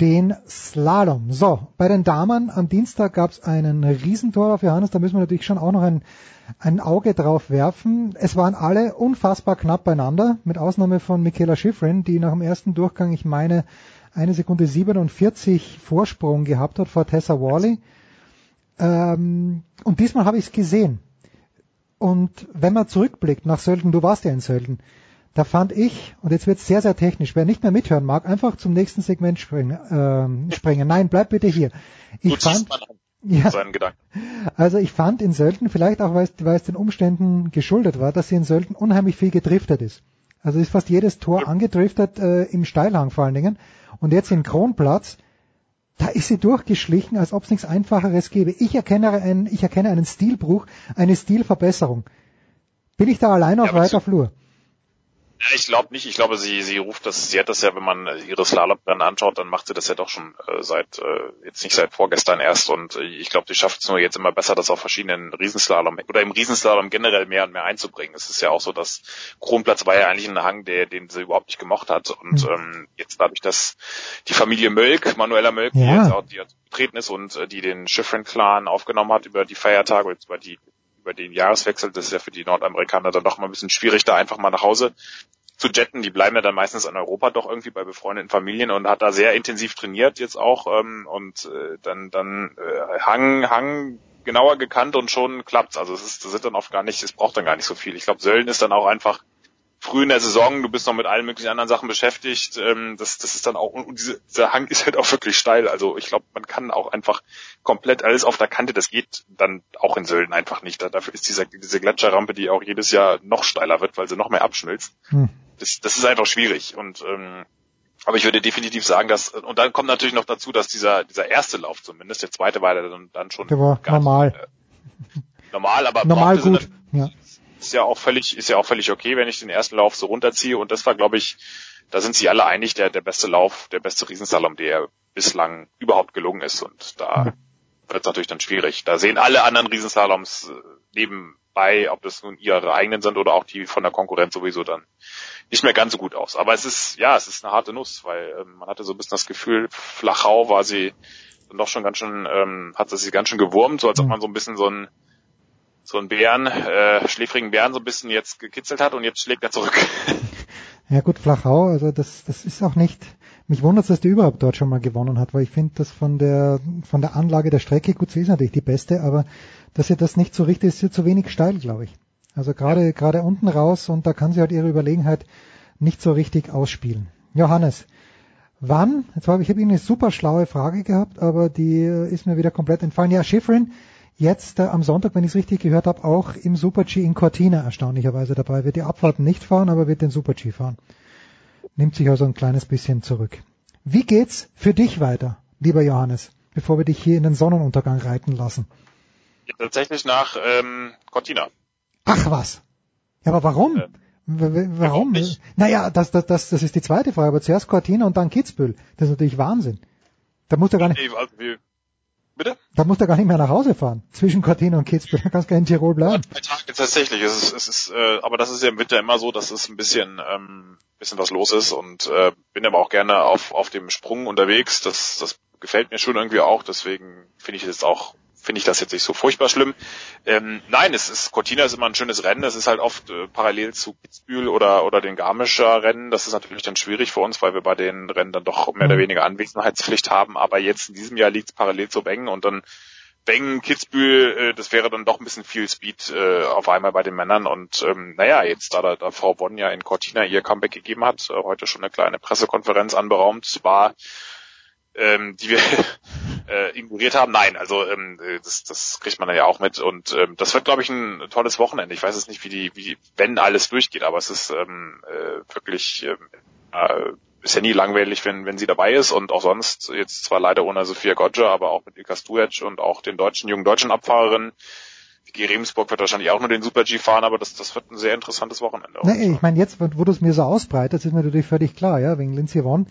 den Slalom. So, bei den Damen am Dienstag gab's einen Riesentor auf Johannes. Da müssen wir natürlich schon auch noch ein, ein Auge drauf werfen. Es waren alle unfassbar knapp beieinander, mit Ausnahme von Michaela Schifrin, die nach dem ersten Durchgang, ich meine, eine Sekunde 47 Vorsprung gehabt hat vor Tessa Worley. Ähm, und diesmal habe ich es gesehen. Und wenn man zurückblickt nach Sölden, du warst ja in Sölden, da fand ich, und jetzt wird es sehr, sehr technisch, wer nicht mehr mithören mag, einfach zum nächsten Segment springen. Ähm, springen. Nein, bleib bitte hier. Ich fand, Ja. seinen Gedanken. Also ich fand in Sölden, vielleicht auch weil es, weil es den Umständen geschuldet war, dass sie in Sölden unheimlich viel gedriftet ist. Also ist fast jedes Tor angedriftet, äh, im Steilhang vor allen Dingen. Und jetzt in Kronplatz, da ist sie durchgeschlichen, als ob es nichts Einfacheres gäbe. Ich erkenne, einen, ich erkenne einen Stilbruch, eine Stilverbesserung. Bin ich da allein auf aber weiter Flur? Ja, ich glaube nicht. Ich glaube, sie, sie ruft das, sie hat das ja, wenn man ihre Slalomrennen anschaut, dann macht sie das ja doch schon äh, seit, äh, jetzt nicht seit vorgestern erst. Und äh, ich glaube, sie schafft es nur jetzt immer besser, das auf verschiedenen Riesenslalom oder im Riesenslalom generell mehr und mehr einzubringen. Es ist ja auch so, dass Kronplatz war ja eigentlich ein Hang, der, den sie überhaupt nicht gemocht hat. Und Mhm. ähm, jetzt dadurch, dass die Familie Mölk, Manuela Mölk, die Ja. jetzt auch die getreten ist und äh, die den Schifrin-Clan aufgenommen hat über die Feiertage und über die über den Jahreswechsel, das ist ja für die Nordamerikaner dann doch mal ein bisschen schwierig, da einfach mal nach Hause zu jetten. Die bleiben ja dann meistens in Europa doch irgendwie bei befreundeten Familien und hat da sehr intensiv trainiert jetzt auch ähm, und äh, dann dann äh, Hang Hang genauer gekannt und schon klappt's. Also es ist das sind dann oft gar nicht, es braucht dann gar nicht so viel. Ich glaube, Sölden ist dann auch einfach früh in der Saison, du bist noch mit allen möglichen anderen Sachen beschäftigt. Ähm, das, das ist dann auch, und diese, dieser Hang ist halt auch wirklich steil. Also ich glaube, man kann auch einfach komplett alles auf der Kante, das geht dann auch in Sölden einfach nicht. Da- Dafür ist diese, diese Gletscherrampe, die auch jedes Jahr noch steiler wird, weil sie noch mehr abschmilzt. Hm. Das, das ist einfach schwierig. Und ähm, aber ich würde definitiv sagen, dass, und dann kommt natürlich noch dazu, dass dieser, dieser erste Lauf zumindest, der zweite war dann, dann schon Der war normal. normal, aber Normal gut. Ja. Ist ja auch völlig, ist ja auch völlig okay, wenn ich den ersten Lauf so runterziehe. Und das war, glaube ich, da sind sich alle einig, der, der beste Lauf, der beste Riesensalom, der bislang überhaupt gelungen ist. Und da wird es natürlich dann schwierig. Da sehen alle anderen Riesenslaloms äh, nebenbei, ob das nun ihre eigenen sind oder auch die von der Konkurrenz sowieso dann nicht mehr ganz so gut aus. Aber es ist, ja, es ist eine harte Nuss, weil ähm, man hatte so ein bisschen das Gefühl, Flachau war sie dann doch schon ganz schön, ähm, hat sie sich ganz schön gewurmt, so als ob man so ein bisschen so ein so einen Bären, äh, schläfrigen Bären so ein bisschen jetzt gekitzelt hat und jetzt schlägt er zurück. Ja gut, Flachau, also das, das ist auch nicht, mich wundert dass die überhaupt dort schon mal gewonnen hat, weil ich finde, das von der, von der Anlage der Strecke, gut, sie ist natürlich die beste, aber dass ihr das nicht so richtig ist, ist zu wenig steil, glaube ich. Also gerade, gerade unten raus und da kann sie halt ihre Überlegenheit nicht so richtig ausspielen. Johannes, wann, jetzt habe ich, ich habe eine super schlaue Frage gehabt, aber die äh, ist mir wieder komplett entfallen. Ja, Schifrin, jetzt äh, am Sonntag, wenn ich es richtig gehört habe, auch im Super-G in Cortina erstaunlicherweise dabei. Wird die Abfahrten nicht fahren, aber wird den Super-G fahren. Nimmt sich also ein kleines bisschen zurück. Wie geht's für dich weiter, lieber Johannes, bevor wir dich hier in den Sonnenuntergang reiten lassen? Ja, tatsächlich nach ähm, Cortina. Ach was. Ja, aber warum? W- w- Warum? Naja, das, das, das, das ist die zweite Frage, aber zuerst Cortina und dann Kitzbühel. Das ist natürlich Wahnsinn. Da musst du gar nicht, Nee, also wir- Bitte? da musst du gar nicht mehr nach Hause fahren. Zwischen Cortina und Kitzbühel, da kannst du in Tirol bleiben. Tage tatsächlich. Es ist, es ist, äh, aber das ist ja im Winter immer so, dass es ein bisschen, ähm, bisschen was los ist und äh, bin aber auch gerne auf, auf dem Sprung unterwegs. Das, das gefällt mir schon irgendwie auch. Deswegen finde ich es jetzt auch finde ich das jetzt nicht so furchtbar schlimm. Ähm, nein, es ist Cortina ist immer ein schönes Rennen. Es ist halt oft äh, parallel zu Kitzbühel oder oder den Garmischer Rennen. Das ist natürlich dann schwierig für uns, weil wir bei den Rennen dann doch mehr oder weniger Anwesenheitspflicht haben. Aber jetzt in diesem Jahr liegt es parallel zu Wengen und dann Wengen, Kitzbühel, äh, das wäre dann doch ein bisschen viel Speed äh, auf einmal bei den Männern. Und ähm, naja, jetzt da, da, da Frau Bonn ja in Cortina ihr Comeback gegeben hat, äh, heute schon eine kleine Pressekonferenz anberaumt war, ähm, die wir äh, ignoriert haben. Nein, also ähm, das, das kriegt man dann ja auch mit. Und ähm, das wird, glaube ich, ein tolles Wochenende. Ich weiß jetzt nicht, wie die, wie wenn alles durchgeht, aber es ist ähm, äh, wirklich ähm, äh, ist ja nie langweilig, wenn, wenn sie dabei ist und auch sonst, jetzt zwar leider ohne Sophia Goggia, aber auch mit Ilka Stuec und auch den deutschen, jungen deutschen Abfahrerinnen. Vicky Remsburg wird wahrscheinlich auch nur den Super G fahren, aber das, das wird ein sehr interessantes Wochenende. Nee, ich meine, jetzt, wo du es mir so ausbreitest, ist mir natürlich völlig klar, ja, wegen Lindsay Vonn,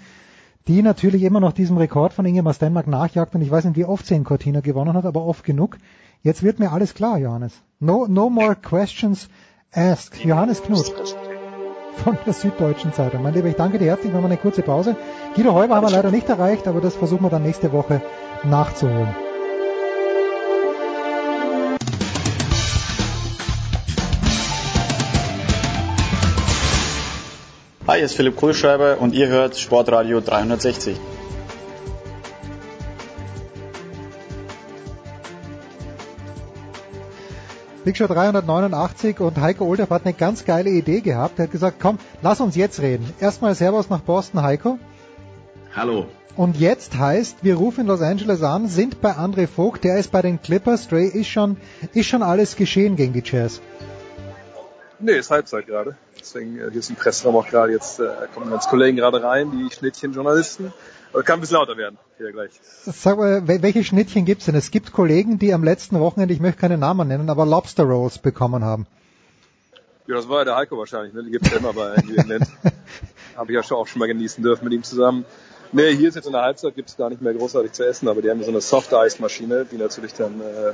die natürlich immer noch diesem Rekord von Ingemar Stenmark nachjagt und ich weiß nicht, wie oft sie in Cortina gewonnen hat, aber oft genug. Jetzt wird mir alles klar, Johannes. No, no more questions asked. Johannes Knut von der Süddeutschen Zeitung. Mein Lieber, ich danke dir herzlich. Wir haben eine kurze Pause. Guido Heuber haben wir leider nicht erreicht, aber das versuchen wir dann nächste Woche nachzuholen. Hi, hier ist Philipp Kohlschreiber und ihr hört Sportradio 360. Big Show 389 und Heiko Olderf hat eine ganz geile Idee gehabt. Er hat gesagt, komm, lass uns jetzt reden. Erstmal Servus nach Boston, Heiko. Hallo. Und jetzt heißt, wir rufen Los Angeles an, sind bei André Vogt, der ist bei den Clippers. Dre, ist schon, ist schon alles geschehen gegen die Jazz? Nee, ist Halbzeit gerade. Deswegen, äh, hier ist ein Pressraum auch gerade. Jetzt äh, kommen ganz Kollegen gerade rein, die Schnittchenjournalisten. Aber kann ein bisschen lauter werden, hier gleich. Sag mal, welche Schnittchen gibt's denn? Es gibt Kollegen, die am letzten Wochenende, ich möchte keine Namen nennen, aber Lobster Rolls bekommen haben. Ja, das war ja der Heiko wahrscheinlich, ne? Die gibt's ja immer bei England. Habe ich ja schon auch schon mal genießen dürfen mit ihm zusammen. Nee, hier ist jetzt in der Halbzeit gibt's gar nicht mehr großartig zu essen, aber die haben so eine Soft-Ice-Maschine, die natürlich dann äh,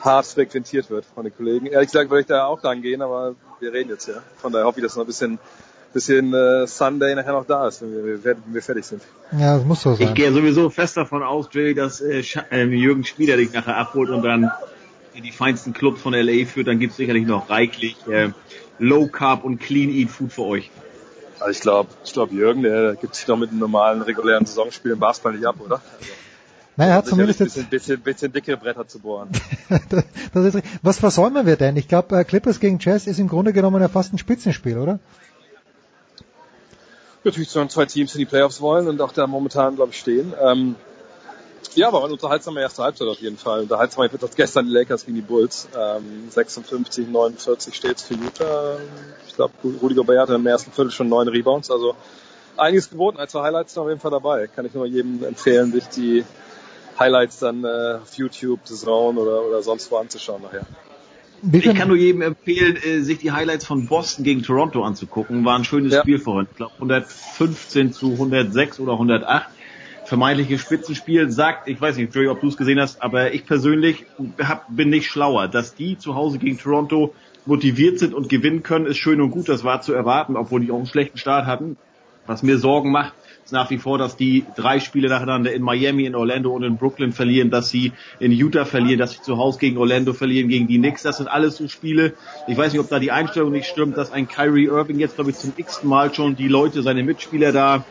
hart frequentiert wird von den Kollegen. Ehrlich gesagt würde ich da auch dran gehen, aber wir reden jetzt ja. Von daher hoffe ich, dass noch ein bisschen, bisschen äh, Sunday nachher noch da ist, wenn wir, wenn wir fertig sind. Ja, das muss so sein. Ich gehe sowieso fest davon aus, Jay, dass äh, äh, Jürgen Spieler dich nachher abholt und dann in die feinsten Clubs von LA führt. Dann gibt's sicherlich noch reichlich äh, Low Carb und Clean Eat Food für euch. Also ich glaube, ich glaube Jürgen, der gibt sich doch mit einem normalen regulären Saisonspiel im Basketball nicht ab, oder? Also, naja, hat zumindest jetzt ein bisschen, bisschen, bisschen dickere Bretter zu bohren. das ist, was versäumen wir denn? Ich glaube, Clippers gegen Jazz ist im Grunde genommen ja fast ein Spitzenspiel, oder? Natürlich sind zwei Teams in die Playoffs wollen und auch da momentan, glaube ich, stehen. Ähm, ja, aber eine unterhaltsame erste Halbzeit auf jeden Fall. Unterhaltsam wird das gestern die Lakers gegen die Bulls. Ähm, 56, 49 steht's für Utah. Ich glaube, Rudy Gobert hatte im ersten Viertel schon neun Rebounds. Also einiges geboten. Ein, zwei Highlights sind auf jeden Fall dabei. Kann ich nur jedem empfehlen, sich die Highlights dann äh, auf YouTube, The Zone oder, oder sonst wo anzuschauen nachher. Ich kann nur jedem empfehlen, äh, sich die Highlights von Boston gegen Toronto anzugucken. War ein schönes ja. Spiel vorhin. Ich glaube 115 zu 106 oder 108 vermeintliche Spitzenspiel sagt, ich weiß nicht, Joey, ob du es gesehen hast, aber ich persönlich hab, bin nicht schlauer. Dass die zu Hause gegen Toronto motiviert sind und gewinnen können, ist schön und gut, das war zu erwarten, obwohl die auch einen schlechten Start hatten. Was mir Sorgen macht, ist nach wie vor, dass die drei Spiele nacheinander in Miami, in Orlando und in Brooklyn verlieren, dass sie in Utah verlieren, dass sie zu Hause gegen Orlando verlieren, gegen die Knicks. Das sind alles so Spiele. Ich weiß nicht, ob da die Einstellung nicht stimmt, dass ein Kyrie Irving jetzt, glaube ich, zum x-ten Mal schon die Leute, seine Mitspieler da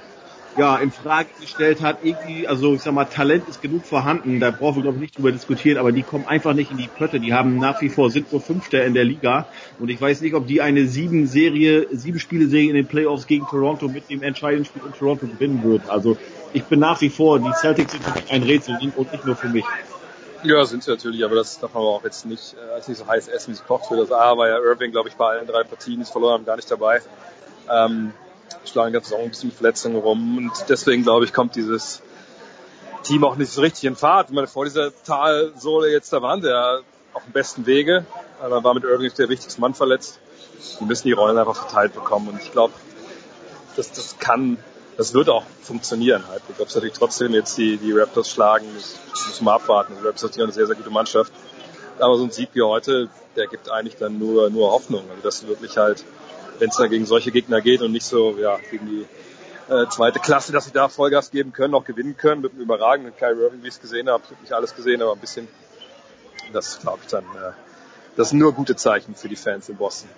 ja, in Frage gestellt hat. Irgendwie, also ich sag mal, Talent ist genug vorhanden, da brauchen wir glaube ich nicht drüber diskutieren, aber die kommen einfach nicht in die Pötte. Die haben nach wie vor, sind nur Fünfter in der Liga und ich weiß nicht, ob die eine sieben Serie, sieben Spiele Serie in den Playoffs gegen Toronto mit dem entscheidenden Spiel in Toronto gewinnen würden. Also ich bin nach wie vor, die Celtics sind wirklich ein Rätsel und nicht nur für mich. Ja, sind sie natürlich, aber das darf man auch jetzt nicht, äh, als nicht so heiß essen, wie es kocht für das A, war ja Irving, glaube ich, bei allen drei Partien, es verloren haben, gar nicht dabei. Ähm, schlagen ganze Saison ein bisschen Verletzungen rum und deswegen glaube ich kommt dieses Team auch nicht so richtig in Fahrt. Ich meine, vor dieser Talsohle jetzt, da waren sie ja auf dem besten Wege. Da war mit Irving der wichtigste Mann verletzt. Die müssen die Rollen einfach verteilt bekommen und ich glaube, das, das kann, das wird auch funktionieren halt. Ich glaube, es natürlich trotzdem jetzt die, die Raptors schlagen, das müssen wir abwarten. Die Raptors sind eine sehr, sehr gute Mannschaft. Aber so ein Sieg wie heute, der gibt eigentlich dann nur, nur Hoffnung. Also, dass du wirklich halt wenn es da gegen solche Gegner geht und nicht so ja, gegen die äh, zweite Klasse, dass sie da Vollgas geben können, auch gewinnen können mit einem überragenden Kyrie Irving, wie ich es gesehen habe. Ich habe nicht alles gesehen, aber ein bisschen. Das glaube ich dann. Äh, das sind nur gute Zeichen für die Fans in Boston.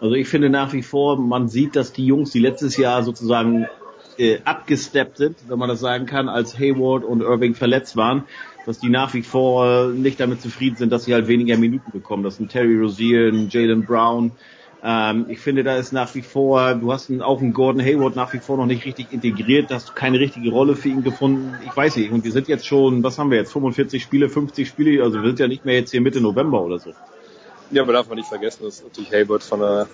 Also ich finde nach wie vor, man sieht, dass die Jungs, die letztes Jahr sozusagen äh, abgesteppt sind, wenn man das sagen kann, als Hayward und Irving verletzt waren, dass die nach wie vor nicht damit zufrieden sind, dass sie halt weniger Minuten bekommen. Das sind Terry Rozier, Jalen Brown, ähm, ich finde, da ist nach wie vor, du hast auch einen Gordon Hayward nach wie vor noch nicht richtig integriert, hast du keine richtige Rolle für ihn gefunden. Ich weiß nicht. Und wir sind jetzt schon, was haben wir jetzt, 45 Spiele, 50 Spiele, also wir sind ja nicht mehr jetzt hier Mitte November oder so. Ja, aber darf man nicht vergessen, dass natürlich Hayward von einer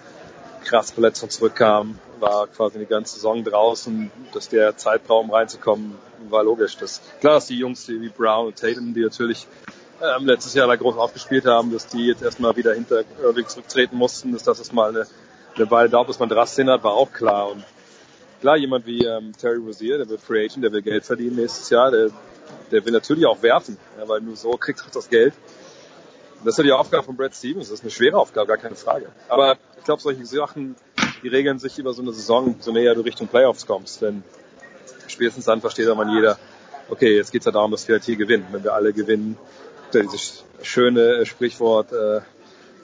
krass Verletzung zurückkam, war quasi die ganze Saison draußen, dass der Zeitraum reinzukommen war logisch. Das, klar, dass die Jungs wie Brown und Tatum, die natürlich ähm, letztes Jahr da groß aufgespielt haben, dass die jetzt erstmal wieder hinter Irving zurücktreten mussten, dass das erstmal eine, eine Weile dauert, bis man Drast hin hat, war auch klar. Und klar, jemand wie ähm, Terry Rozier, der wird Free Agent, der will Geld verdienen nächstes Jahr, der, der will natürlich auch werfen, ja, weil nur so kriegst du das Geld. das ist ja die Aufgabe von Brad Stevens, das ist eine schwere Aufgabe, gar keine Frage. Aber ich glaube, solche Sachen, die regeln sich über so eine Saison, so näher du Richtung Playoffs kommst, denn spätestens dann versteht dann jeder, okay, jetzt geht's ja darum, dass wir halt hier gewinnen. Wenn wir alle gewinnen, dieses schöne Sprichwort, äh,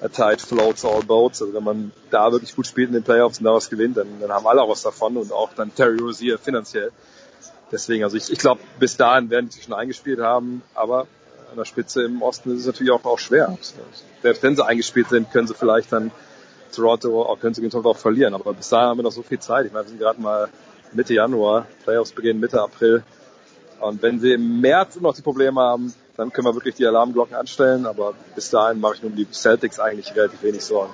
a tide floats all boats. Also wenn man da wirklich gut spielt in den Playoffs und da was gewinnt, dann, dann haben alle auch was davon und auch dann Terry Rozier finanziell. Deswegen, also ich, ich glaube, bis dahin werden die sich schon eingespielt haben, aber an der Spitze im Osten ist es natürlich auch, auch schwer. Selbst wenn sie eingespielt sind, können sie vielleicht dann Toronto, auch können sie gegen Toronto auch verlieren. Aber bis dahin haben wir noch so viel Zeit. Ich meine, wir sind gerade mal Mitte Januar. Playoffs beginnen Mitte April. Und wenn sie im März noch die Probleme haben, dann können wir wirklich die Alarmglocken anstellen. Aber bis dahin mache ich nur um die Celtics eigentlich relativ wenig Sorgen.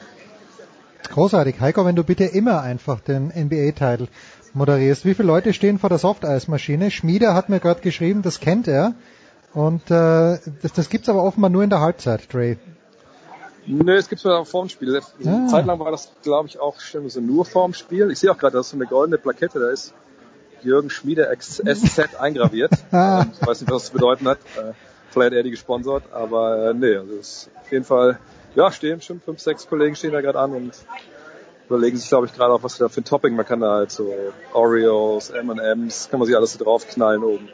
Großartig. Heiko, wenn du bitte immer einfach den NBA-Titel moderierst. Wie viele Leute stehen vor der Softeismaschine? Schmieder hat mir gerade geschrieben, das kennt er. Und äh, das, das gibt's aber offenbar nur in der Halbzeit, Dre. Nö, es gibt's auch vorm Spiel. Ah. Zeit lang war das, glaube ich, auch stimmt, so nur vorm Spiel. Ich sehe auch gerade, dass so eine goldene Plakette da ist. Jürgen Schmieder SZ eingraviert. Ah. ich weiß nicht, was das zu bedeuten hat. Äh, vielleicht hat er die gesponsert, aber äh, nee, also ist auf jeden Fall, ja, stehen schon fünf, sechs Kollegen stehen da gerade an und überlegen sich, glaube ich, gerade auch, was da für ein Topping man kann da halt so Oreos, M&M's, kann man sich alles so draufknallen oben.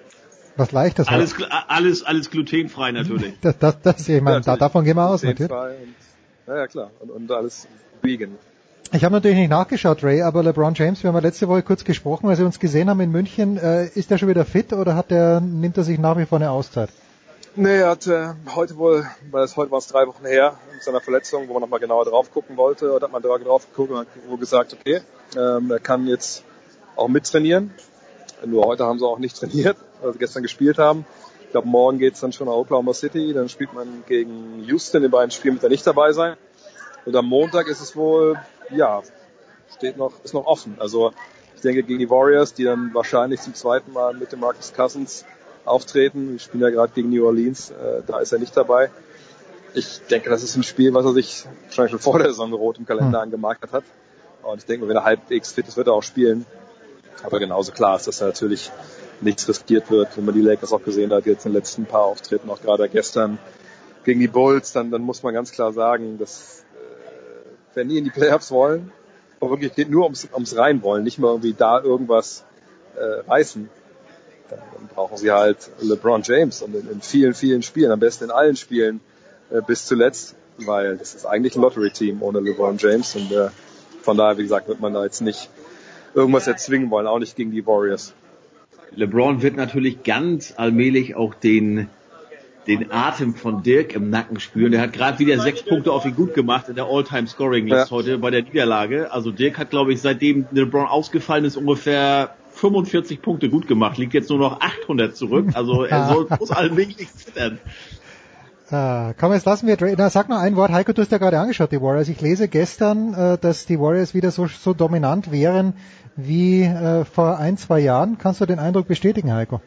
Was leichtes. Alles, alles, alles glutenfrei natürlich. das, das, das, ich meine, ja, da, davon gehen wir aus, natürlich. Und, ja, ja, klar. Und, und alles vegan. Ich habe natürlich nicht nachgeschaut, Ray, aber LeBron James, wir haben ja letzte Woche kurz gesprochen, als wir uns gesehen haben in München, äh, ist der schon wieder fit oder hat der, nimmt er sich nach wie vor eine Auszeit? Nee, er hat äh, heute wohl, weil es heute war es drei Wochen her, mit seiner Verletzung, wo man nochmal genauer drauf gucken wollte, oder hat man drauf geguckt und hat wohl gesagt, okay, ähm, er kann jetzt auch mittrainieren. Nur heute haben sie auch nicht trainiert, weil sie gestern gespielt haben. Ich glaube, morgen geht's dann schon nach Oklahoma City, dann spielt man gegen Houston, in beiden Spielen wird er nicht dabei sein. Und am Montag ist es wohl, ja, steht noch, ist noch offen. Also ich denke gegen die Warriors, die dann wahrscheinlich zum zweiten Mal mit dem Marcus Cousins auftreten. Wir spielen ja gerade gegen New Orleans, äh, da ist er nicht dabei. Ich denke, das ist ein Spiel, was er sich wahrscheinlich schon vor der Saison rot im Kalender hm. angemarkert hat. Und ich denke, wenn er halbwegs fit ist, wird er auch spielen. Aber genauso klar ist, dass er natürlich nichts riskiert wird. Wenn man die Lakers auch gesehen hat, jetzt in den letzten paar Auftritten, auch gerade gestern gegen die Bulls, dann, dann muss man ganz klar sagen, dass äh, wenn die in die Playoffs wollen, aber wirklich geht nur ums, ums Reinwollen, nicht mal irgendwie da irgendwas äh, reißen, dann, dann brauchen sie halt LeBron James und in, in vielen, vielen Spielen, am besten in allen Spielen äh, bis zuletzt, weil das ist eigentlich ein Lottery-Team ohne LeBron James und äh, von daher, wie gesagt, wird man da jetzt nicht irgendwas erzwingen wollen, auch nicht gegen die Warriors. LeBron wird natürlich ganz allmählich auch den den Atem von Dirk im Nacken spüren. Der hat gerade wieder sechs Punkte auf ihn gut gemacht in der All-Time-Scoring-List ja. heute bei der Niederlage. Also Dirk hat, glaube ich, seitdem LeBron ausgefallen ist, ungefähr 45 Punkte gut gemacht, liegt jetzt nur noch 800 zurück. Also er soll, muss allmählich zittern. Ah, komm, jetzt lassen wir, na, sag noch ein Wort. Heiko, du hast ja gerade angeschaut, die Warriors. Ich lese gestern, äh, dass die Warriors wieder so, so dominant wären wie äh, vor ein, zwei Jahren. Kannst du den Eindruck bestätigen, Heiko?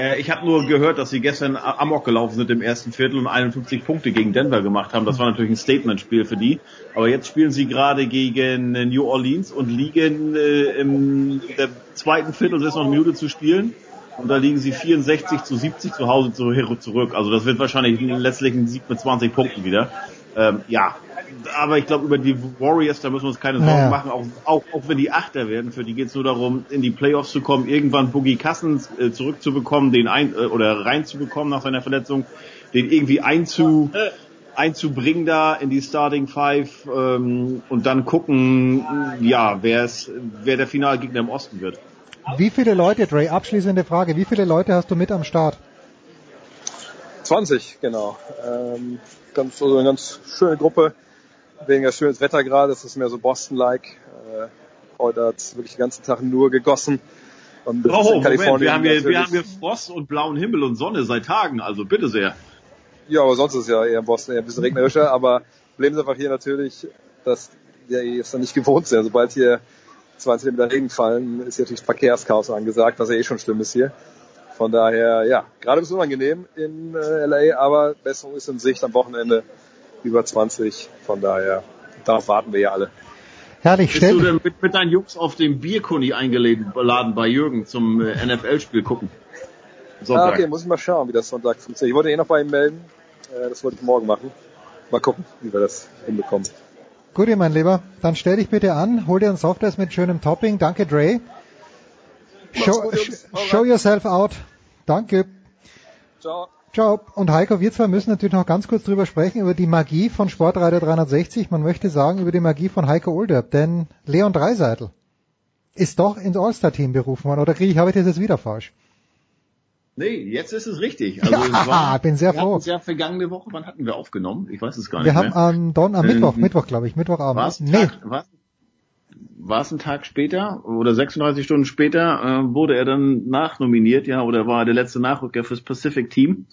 Äh, ich habe nur gehört, dass sie gestern Amok gelaufen sind im ersten Viertel und 51 Punkte gegen Denver gemacht haben. Das war natürlich ein Statement-Spiel für die. Aber jetzt spielen sie gerade gegen äh, New Orleans und liegen äh, im zweiten Viertel, es ist noch eine Minute zu spielen. Und da liegen sie 64 zu 70 zu Hause zurück. Also das wird wahrscheinlich letztlich ein Sieg mit 20 Punkten wieder. Ähm, ja, aber ich glaube, über die Warriors, da müssen wir uns keine Sorgen naja. machen, auch, auch, auch wenn die Achter werden. Für die geht es nur darum, in die Playoffs zu kommen, irgendwann Boogie Cousins äh, zurückzubekommen, den ein, äh, oder reinzubekommen nach seiner Verletzung, den irgendwie einzu, einzubringen da in die Starting Five ähm, und dann gucken, ja, wer es, wer der Finalgegner im Osten wird. Wie viele Leute, Dre, abschließende Frage, wie viele Leute hast du mit am Start? 20, genau. Ähm, ganz, also eine ganz schöne Gruppe weniger schönes Wetter gerade, es ist mehr so Boston-like. Äh, heute hat es wirklich den ganzen Tag nur gegossen. Und oh, in Moment, wir haben, hier, wir haben hier Frost und blauen Himmel und Sonne seit Tagen, also bitte sehr. Ja, aber sonst ist es ja eher in Boston eher ein bisschen regnerischer, aber Problem ist einfach hier natürlich, dass der es dann nicht gewohnt sind. Sobald hier 20 Zentimeter Regen fallen, ist hier natürlich Verkehrschaos angesagt, was ja eh schon schlimm ist hier. Von daher, ja, gerade ein bisschen unangenehm in äh, LA, aber Besserung ist in Sicht am Wochenende über 20. Von daher, darauf warten wir ja alle. Herrlich, Bist du denn mit, mit deinen Jungs auf dem Bierkuni eingeladen bei Jürgen zum äh, NFL-Spiel gucken? Sonntag. Ah, okay, muss ich mal schauen, wie das Sonntag funktioniert. Ich wollte eh noch bei ihm melden. Äh, das wollte ich morgen machen. Mal gucken, wie wir das hinbekommen. Gut, ihr mein Lieber, dann stell dich bitte an, hol dir ein Softeis mit schönem Topping. Danke, Dre. Show, gut, show yourself out. Danke. Ciao. Ciao. Und Heiko, wir zwei müssen natürlich noch ganz kurz drüber sprechen, über die Magie von Sportradio 360. Man möchte sagen, über die Magie von Heiko Olderb. Denn Leon Dreiseitel ist doch ins All-Star-Team berufen worden. Oder kriege ich, habe ich das jetzt wieder falsch? Nee, jetzt ist es richtig. Also ja, war, bin sehr froh. Ja vergangene Woche, wann hatten wir aufgenommen? Ich weiß es gar nicht Wir haben am, Don, am Mittwoch, ähm, Mittwoch glaube ich, Mittwochabend. Was? Nee. Tag? War es ein Tag später oder 36 Stunden später, äh, wurde er dann nachnominiert, ja, oder war der letzte Nachrücker fürs Pacific Team.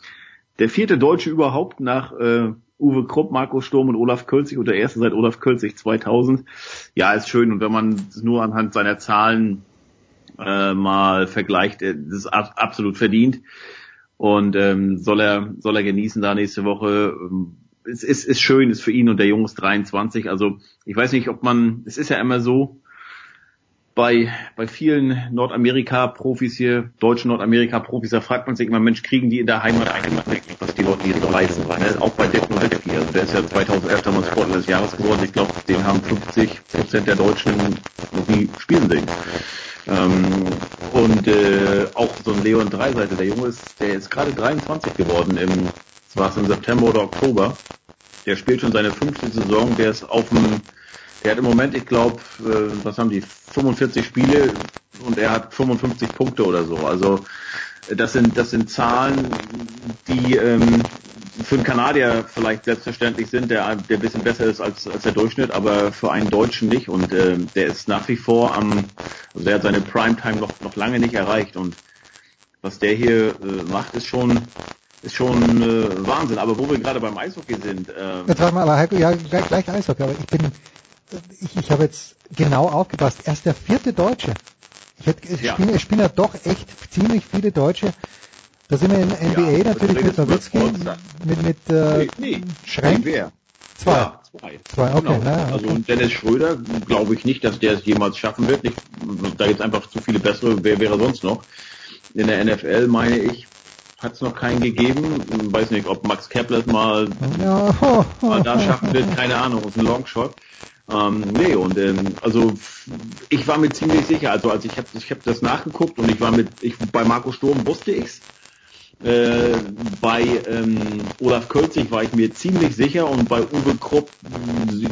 Der vierte Deutsche überhaupt nach äh, Uwe Krupp, Marco Sturm und Olaf Kölzig und der erste seit Olaf Kölzig 2000. Ja, ist schön und wenn man es nur anhand seiner Zahlen äh, mal vergleicht, äh, das ist absolut verdient und ähm, soll er soll er genießen da nächste Woche. Ähm, es ist, ist schön, ist für ihn und der Junge ist 23. Also ich weiß nicht, ob man, es ist ja immer so, bei, bei vielen Nordamerika-Profis hier, deutschen Nordamerika-Profis, da fragt man sich immer, Mensch, kriegen die in der Heimat eigentlich was die Leute hier so leisten? Ne? Auch bei Dirk Nowitzki, also der ist ja 2011 damals Sportler des Jahres geworden. Ich glaube, den haben 50 Prozent der Deutschen noch nie spielen sehen. Ähm, und äh, auch so ein Leon Dreiseite, der Junge ist, der ist gerade 23 geworden, im, war es im September oder Oktober. Der spielt schon seine fünfte Saison, der ist auf dem der hat im Moment, ich glaube, äh, was haben die, 45 Spiele und er hat 55 Punkte oder so. Also das sind das sind Zahlen, die ähm, für einen Kanadier vielleicht selbstverständlich sind, der der ein bisschen besser ist als als der Durchschnitt, aber für einen Deutschen nicht. Und äh, der ist nach wie vor am, also der hat seine Primetime noch noch lange nicht erreicht. Und was der hier äh, macht, ist schon ist schon äh, Wahnsinn. Aber wo wir gerade beim Eishockey sind. Äh, Jetzt warte mal, aber Heiko, ja gleich, gleich Eishockey, aber ich bin ich, ich habe jetzt genau aufgepasst. Er ist der vierte Deutsche. Ich, hätte, es, ja. spielen, es spielen ja doch echt ziemlich viele Deutsche. Da sind wir in NBA ja, natürlich mit Nowitzki, mit, mit äh, nee, nee, Schrenk. Wer? Zwei. Ja, zwei. Zwei, okay. Genau. Naja, also okay. Dennis Schröder glaube ich nicht, dass der es jemals schaffen wird. Nicht, da jetzt einfach zu viele bessere, wer wäre sonst noch? In der NFL meine ich, hat es noch keinen gegeben. Weiß nicht, ob Max Kepler mal, ja. mal da schaffen wird, keine Ahnung, ist ein Longshot. Ähm, nee, und ähm, also ich war mir ziemlich sicher, also als ich habe ich hab das nachgeguckt und ich war mit, ich bei Marco Sturm wusste ich's. Äh, bei ähm, Olaf Kölzig war ich mir ziemlich sicher und bei Uwe Krupp,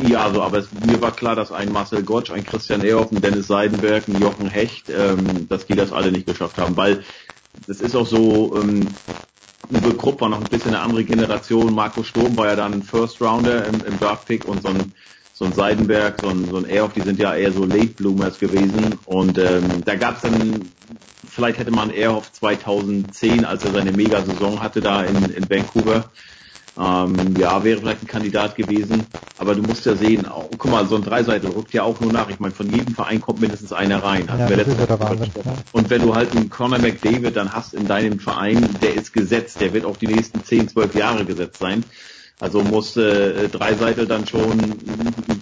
ja, so, aber es, mir war klar, dass ein Marcel Gottsch, ein Christian Ehrhoff, ein Dennis Seidenberg, ein Jochen Hecht, ähm, dass die das alle nicht geschafft haben, weil das ist auch so, ähm, Uwe Krupp war noch ein bisschen eine andere Generation, Marco Sturm war ja dann First Rounder im, im Draft Pick und so ein so ein Seidenberg, so ein, so ein Airhoff, die sind ja eher so Late Bloomers gewesen. Und ähm, da gab es dann, vielleicht hätte man Airhoff 2010, als er seine Mega-Saison hatte da in, in Vancouver, ähm, ja, wäre vielleicht ein Kandidat gewesen. Aber du musst ja sehen, auch, guck mal, so ein Dreiseitel rückt ja auch nur nach. Ich meine, von jedem Verein kommt mindestens einer rein. Ja, Wahnsinn, ja. Und wenn du halt einen Conor McDavid dann hast in deinem Verein, der ist gesetzt, der wird auch die nächsten 10, 12 Jahre gesetzt sein. Also muss äh, Dreiseitel dann schon,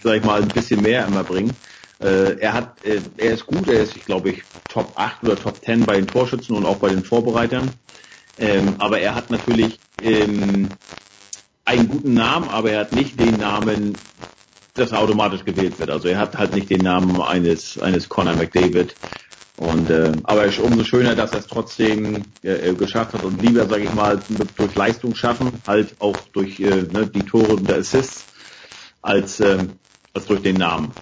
sag ich mal, ein bisschen mehr immer bringen. Äh, er hat, äh, er ist gut, er ist, ich glaube ich, Top 8 oder Top 10 bei den Torschützen und auch bei den Vorbereitern. Ähm, aber er hat natürlich ähm, einen guten Namen, aber er hat nicht den Namen, dass er automatisch gewählt wird. Also er hat halt nicht den Namen eines eines Conor McDavid und äh, aber es ist umso schöner, dass er es trotzdem äh, geschafft hat und lieber, sage ich mal, durch Leistung schaffen, halt auch durch äh, ne, die Tore und der Assists, als, äh, als durch den Namen.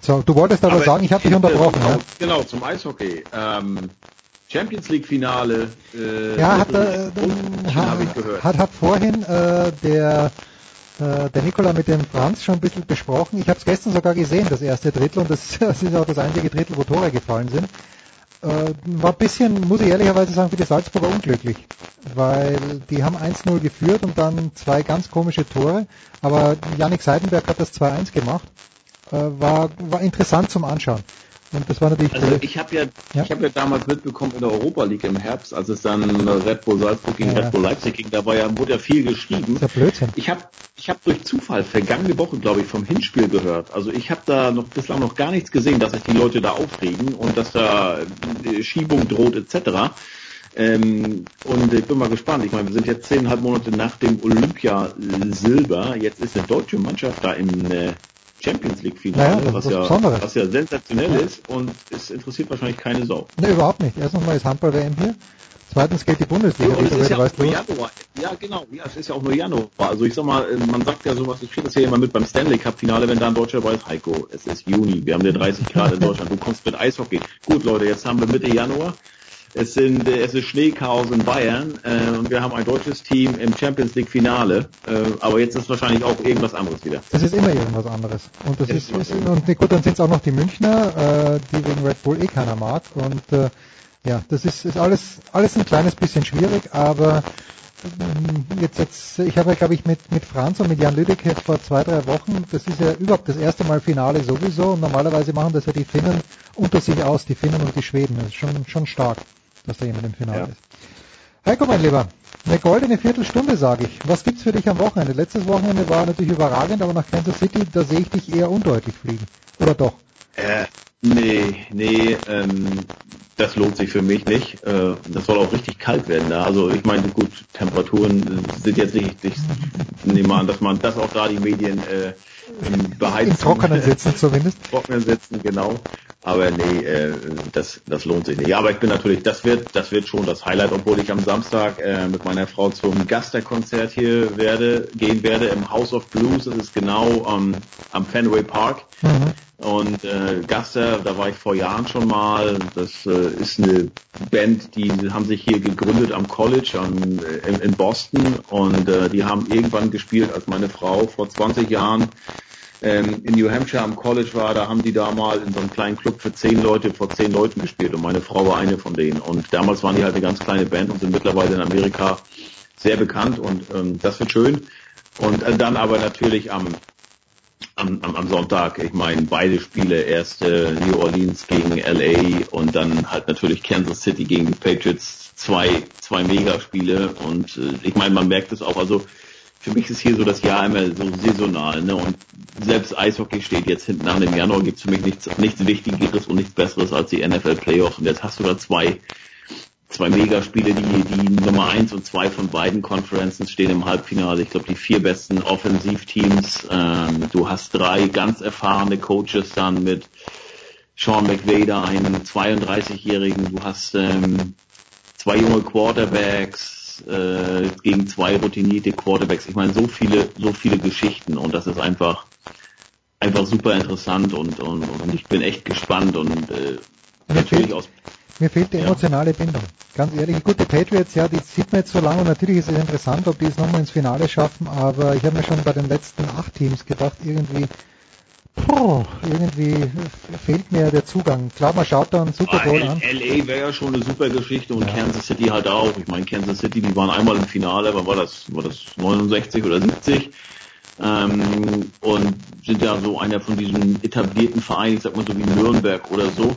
So, du wolltest aber, aber sagen, ich habe dich unterbrochen. Genau, ja? genau, zum Eishockey. Ähm, Champions League Finale. Äh, ja, hat, äh, hat, hat, hat vorhin äh, der äh, der Nikola mit dem Franz schon ein bisschen besprochen. Ich habe es gestern sogar gesehen, das erste Drittel, und das, das, ist auch das einzige Drittel, wo Tore gefallen sind. Äh, war ein bisschen, muss ich ehrlicherweise sagen, für die Salzburger unglücklich, weil die haben 1-0 geführt und dann zwei ganz komische Tore, aber Yannick Seidenberg hat das 2-1 gemacht. Äh, war, war interessant zum Anschauen. Und das war natürlich also ich habe ja, ja, ich habe ja damals mitbekommen in der Europa League im Herbst, als es dann Red Bull Salzburg gegen ja. Red Bull Leipzig ging, da war ja wurde ja viel geschrieben. Das ist ja Blödsinn. Ich habe ich habe durch Zufall vergangene Woche, glaube ich, vom Hinspiel gehört. Also ich habe da noch bislang noch gar nichts gesehen, dass sich die Leute da aufregen und dass da äh, Schiebung droht etc. Ähm, und ich bin mal gespannt. Ich meine, wir sind jetzt zehneinhalb Monate nach dem Olympia Silber. Jetzt ist eine deutsche Mannschaft da im äh, Champions League Finale, naja, was, ja, was ja sensationell ja. ist und es interessiert wahrscheinlich keine Sau. Ne, überhaupt nicht. Erstens mal ist Handball-WM hier. Zweitens geht die Bundesliga. Ja, ist ja auch nur Januar. Ja, genau. Ja, es ist ja auch nur Januar. Also ich sag mal, man sagt ja sowas, ich kriege das hier immer mit beim Stanley Cup Finale, wenn da ein Deutscher dabei ist. Heiko, es ist Juni, wir haben ja 30 Grad in Deutschland, du kommst mit Eishockey. Gut, Leute, jetzt haben wir Mitte Januar. Es sind äh, es ist Schneechaos in Bayern äh, und wir haben ein deutsches Team im Champions League Finale. Äh, aber jetzt ist wahrscheinlich auch irgendwas anderes wieder. Das ist immer irgendwas anderes. Und das ist, ist und gut, dann sind es auch noch die Münchner, äh, die wegen Red Bull eh keiner mag. Und äh, ja, das ist, ist alles alles ein kleines bisschen schwierig, aber ähm, jetzt, jetzt, ich habe ja, glaube ich, mit, mit Franz und mit Jan Lüdecke jetzt vor zwei, drei Wochen, das ist ja überhaupt das erste Mal Finale sowieso und normalerweise machen das ja die Finnen unter sich aus, die Finnen und die Schweden. Das ist schon, schon stark, dass da jemand im Finale Ja. ist. Heiko, mein Lieber, eine goldene Viertelstunde, sage ich. Was gibt's für dich am Wochenende? Letztes Wochenende war natürlich überragend, aber nach Kansas City, da sehe ich dich eher undeutlich fliegen. Oder doch? Äh, nee, nee, ähm, das lohnt sich für mich nicht. Äh, das soll auch richtig kalt werden da. Also ich meine, gut, Temperaturen sind jetzt nicht, ich nehme an, dass man, dass auch da die Medien äh, beheizt. Im Trockenen sitzen zumindest. Trocknen sitzen, genau. Aber nee, äh, das, das lohnt sich nicht. Ja, aber ich bin natürlich, das wird, das wird schon das Highlight, obwohl ich am Samstag äh, mit meiner Frau zum Gaster-Konzert hier werde, gehen werde im House of Blues. Das ist genau ähm, am Fenway Park. Und äh, Gaster, da war ich vor Jahren schon mal. Das äh, ist eine Band, die haben sich hier gegründet am College am, äh, in, in Boston und äh, die haben irgendwann gespielt, als meine Frau vor 20 Jahren ähm, in New Hampshire am College war, da haben die da mal in so einem kleinen Club für zehn Leute, vor zehn Leuten gespielt und meine Frau war eine von denen. Und damals waren die halt eine ganz kleine Band und sind mittlerweile in Amerika sehr bekannt und ähm, das wird schön. Und äh, dann aber natürlich am am, am, am Sonntag, ich meine, beide Spiele, erst äh, New Orleans gegen LA und dann halt natürlich Kansas City gegen die Patriots, zwei, zwei Megaspiele und äh, ich meine, man merkt es auch, also für mich ist hier so das Jahr immer so saisonal, ne? Und selbst Eishockey steht jetzt hinten an. Im Januar gibt es für mich nichts, nichts Wichtigeres und nichts Besseres als die NFL Playoffs. Und jetzt hast du da zwei, zwei Megaspiele, die, die Nummer eins und zwei von beiden Conferences stehen im Halbfinale. Ich glaube, die vier besten Offensivteams. Ähm, du hast drei ganz erfahrene Coaches dann mit Sean McVay da, einen 32-Jährigen. Du hast ähm, zwei junge Quarterbacks äh, gegen zwei routinierte Quarterbacks. Ich meine, so viele, so viele Geschichten und das ist einfach, einfach super interessant und, und, und ich bin echt gespannt und äh, natürlich aus Mir fehlt die emotionale Bindung. Ganz ehrlich, gut, die Patriots, ja, die sieht man jetzt so lange und natürlich ist es interessant, ob die es nochmal ins Finale schaffen, aber ich habe mir schon bei den letzten acht Teams gedacht, irgendwie, puh, irgendwie fehlt mir der Zugang. Klar, man schaut da einen Super Bowl an. LA wäre ja schon eine super Geschichte und Kansas City halt auch. Ich meine, Kansas City, die waren einmal im Finale, aber war das, war das 69 oder 70? Ähm, und sind ja so einer von diesen etablierten Vereinen, ich sag mal so wie Nürnberg oder so.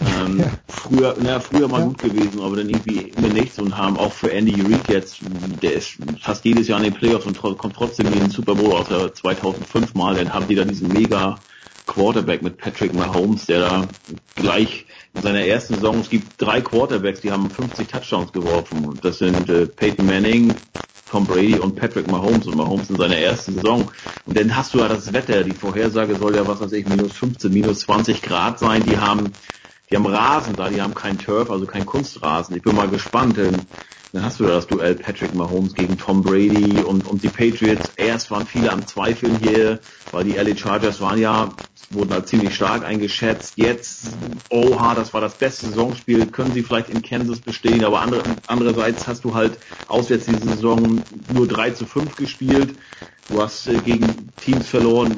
Ähm, Früher, na, früher mal gut gewesen, aber dann irgendwie immer nichts und haben auch für Andy Reid jetzt, der ist fast jedes Jahr in den Playoffs und kommt trotzdem in den Super Bowl außer 2005 mal, dann haben die da diesen mega Quarterback mit Patrick Mahomes, der da gleich in seiner ersten Saison, es gibt drei Quarterbacks, die haben 50 Touchdowns geworfen. Und das sind äh, Peyton Manning, Tom Brady und Patrick Mahomes und Mahomes in seiner ersten Saison. Und dann hast du ja das Wetter, die Vorhersage soll ja, was weiß ich, minus 15, minus 20 Grad sein. Die haben, die haben Rasen da, die haben kein Turf, also kein Kunstrasen. Ich bin mal gespannt. Denn dann hast du ja das Duell Patrick Mahomes gegen Tom Brady und, und die Patriots. Erst waren viele am Zweifeln hier, weil die LA Chargers waren ja, wurden halt ziemlich stark eingeschätzt. Jetzt, oha, das war das beste Saisonspiel, können sie vielleicht in Kansas bestehen, aber andere, andererseits hast du halt auswärts diese Saison nur 3 zu 5 gespielt. Du hast äh, gegen Teams verloren,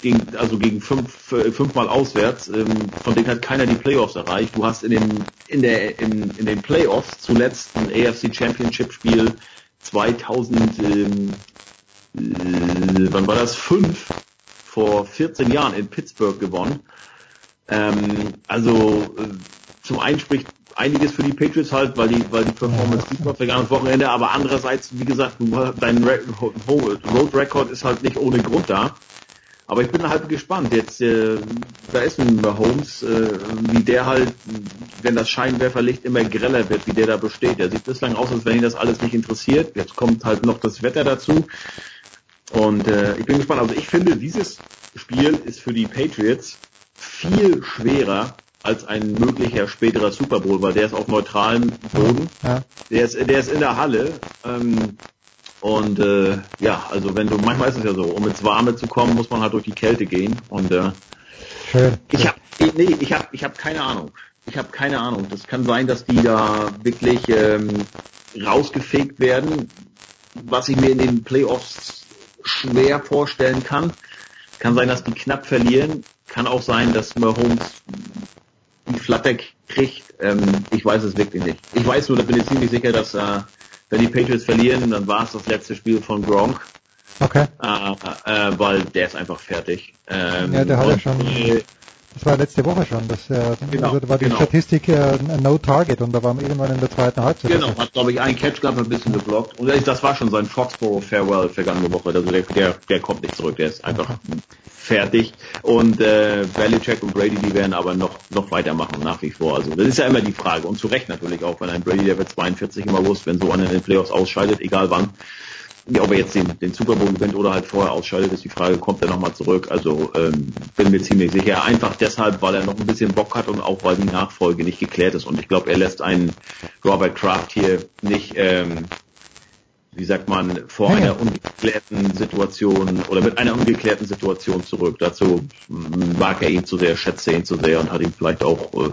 gegen, also gegen fünf, äh, fünfmal auswärts, ähm, von denen hat keiner die Playoffs erreicht. Du hast in dem, in der, in, in den Playoffs zuletzt ein AFC Championship Spiel 2000, ähm, äh, wann war das? Fünf vor 14 Jahren in Pittsburgh gewonnen. Ähm, also äh, zum einen spricht einiges für die Patriots halt, weil die, weil die Performance gut war vergangenes Wochenende, aber andererseits, wie gesagt, dein Road Record ist halt nicht ohne Grund da. Aber ich bin halt gespannt. Jetzt, äh, da ist ein Mahomes, äh, wie der halt, wenn das Scheinwerferlicht immer greller wird, wie der da besteht. Der sieht bislang aus, als wenn ihn das alles nicht interessiert. Jetzt kommt halt noch das Wetter dazu. Und äh, ich bin gespannt. Also ich finde, dieses Spiel ist für die Patriots viel schwerer als ein möglicher späterer Super Bowl, weil der ist auf neutralem Boden. Ja. Der ist, der ist in der Halle. Ähm, und äh, ja, also wenn du, manchmal ist es ja so, um ins Warme zu kommen, muss man halt durch die Kälte gehen. Und äh, Schön. ich habe nee, ich habe ich hab keine Ahnung. Ich habe keine Ahnung. Das kann sein, dass die da wirklich ähm, rausgefegt werden, was ich mir in den Playoffs schwer vorstellen kann. Kann sein, dass die knapp verlieren. Kann auch sein, dass Mahomes die Flatter kriegt. Ähm, ich weiß es wirklich nicht. Ich weiß nur, da bin ich ziemlich sicher, dass äh, wenn die Patriots verlieren, dann war es das letzte Spiel von Gronk. Okay. Äh, äh, weil der ist einfach fertig. Ähm, Ja, der hat ja schon- äh, Das war letzte Woche schon. Das, äh, Genau, also da war die genau. Statistik äh, No Target und da waren wir irgendwann in der zweiten Halbzeit. Genau, hat glaube ich einen Catch gehabt, ein bisschen geblockt. Und das war schon sein Foxborough Farewell vergangene Woche. Also der, der, der kommt nicht zurück, der ist einfach fertig. Und äh, Belichick und Brady, die werden aber noch noch weitermachen nach wie vor. Also das ist ja immer die Frage. Und zu Recht natürlich auch, wenn ein Brady, der wird 42 im August, wenn so einer in den Playoffs ausscheidet, egal wann. Ob er jetzt den, den Super Bowl gewinnt oder halt vorher ausscheidet, ist die Frage, kommt er nochmal zurück? Also ähm, bin mir ziemlich sicher. Einfach deshalb, weil er noch ein bisschen Bock hat und auch weil die Nachfolge nicht geklärt ist. Und ich glaube, er lässt einen Robert Kraft hier nicht, ähm, wie sagt man, vor einer ungeklärten Situation oder mit einer ungeklärten Situation zurück. Dazu mm, mag er ihn zu sehr, schätzt er ihn zu sehr und hat ihm vielleicht auch äh,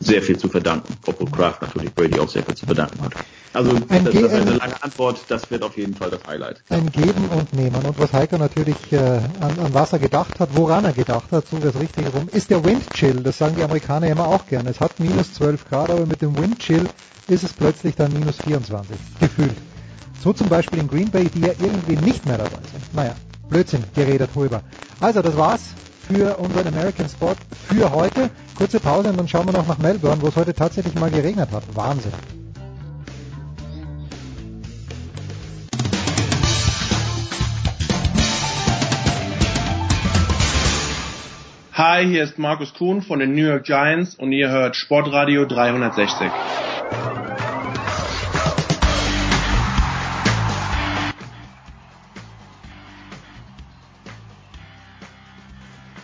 sehr viel zu verdanken, obwohl Kraft natürlich Brady auch sehr viel zu verdanken hat. Also Ein das, das ist eine ein- lange Antwort, das wird auf jeden Fall das Highlight. Ein Geben und Nehmen. Und was Heiko natürlich äh, an, an was er gedacht hat, woran er gedacht hat, so das Richtige rum, ist der Wind Chill. Das sagen die Amerikaner immer auch gerne. Es hat minus 12 Grad, aber mit dem Wind Chill ist es plötzlich dann minus 24. Gefühlt. So zum Beispiel in Green Bay, die ja irgendwie nicht mehr dabei sind. Naja, Blödsinn, geredet drüber. Also, das war's für unseren American Sport für heute. Kurze Pause und dann schauen wir noch nach Melbourne, wo es heute tatsächlich mal geregnet hat. Wahnsinn. Hi, hier ist Markus Kuhn von den New York Giants und ihr hört Sportradio 360.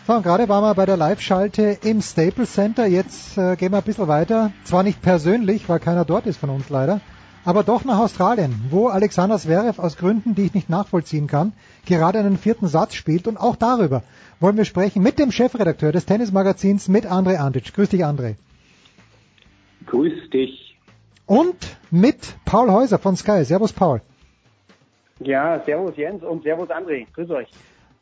So, und gerade waren wir bei der Live-Schalte im Staples Center. Jetzt äh, gehen wir ein bisschen weiter. Zwar nicht persönlich, weil keiner dort ist von uns leider, aber doch nach Australien, wo Alexander Zverev aus Gründen, die ich nicht nachvollziehen kann, gerade einen vierten Satz spielt. Und auch darüber wollen wir sprechen mit dem Chefredakteur des Tennismagazins, mit André Andic. Grüß dich, André. Grüß dich. Und mit Paul Häuser von Sky. Servus, Paul. Ja, servus Jens und servus André. Grüß euch.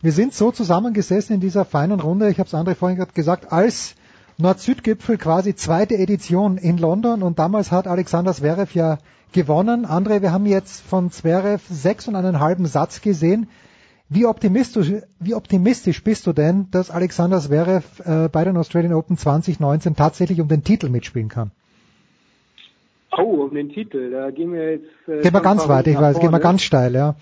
Wir sind so zusammengesessen in dieser feinen Runde, ich habe es André vorhin gerade gesagt, als Nord-Süd-Gipfel quasi zweite Edition in London und damals hat Alexander Zverev ja gewonnen. André, wir haben jetzt von Zverev sechs und einen halben Satz gesehen. Wie optimistisch, wie optimistisch bist du denn, dass Alexander Zverev äh, bei den Australian Open 2019 tatsächlich um den Titel mitspielen kann? Oh, um den Titel, da gehen wir jetzt. Äh, Gehen wir ganz weit, ich weiß, gehen wir vorne. ganz steil, ja.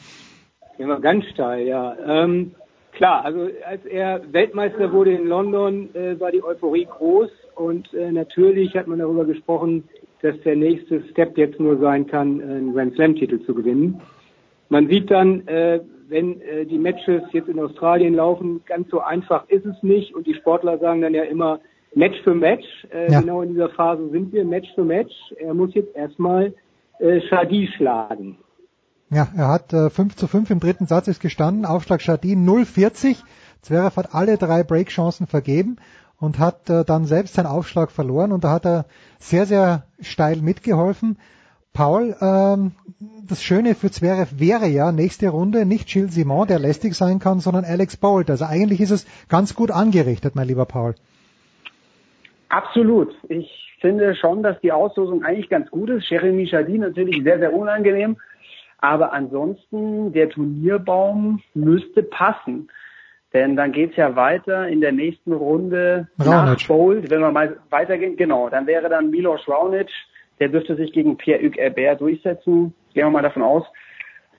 Gehen wir ganz steil, ja. Ähm, klar, also als er Weltmeister wurde in London, äh, war die Euphorie groß und äh, natürlich hat man darüber gesprochen, dass der nächste Step jetzt nur sein kann, einen Grand Slam-Titel zu gewinnen. Man sieht dann, äh, wenn äh, die Matches jetzt in Australien laufen, ganz so einfach ist es nicht und die Sportler sagen dann ja immer Match für Match. Äh, Ja. Genau in dieser Phase sind wir Match für Match. Er muss jetzt erstmal äh, Shadi schlagen. Ja, er hat äh, 5 zu 5 im dritten Satz ist gestanden, Aufschlag Schadi 0,40. Zverev hat alle drei Breakchancen vergeben und hat äh, dann selbst seinen Aufschlag verloren und da hat er sehr, sehr steil mitgeholfen. Paul, ähm, das Schöne für Zverev wäre ja nächste Runde nicht Gilles Simon, der lästig sein kann, sondern Alex Bolt. Also eigentlich ist es ganz gut angerichtet, mein lieber Paul. Absolut. Ich finde schon, dass die Auslosung eigentlich ganz gut ist. Jeremy Chadi natürlich sehr, sehr unangenehm. Aber ansonsten, der Turnierbaum müsste passen. Denn dann geht's ja weiter in der nächsten Runde Raonic. nach Bold. Wenn wir mal weitergehen, genau, dann wäre dann Milos Raonic. Der dürfte sich gegen Pierre-Hugues Herbert durchsetzen. Gehen wir mal davon aus.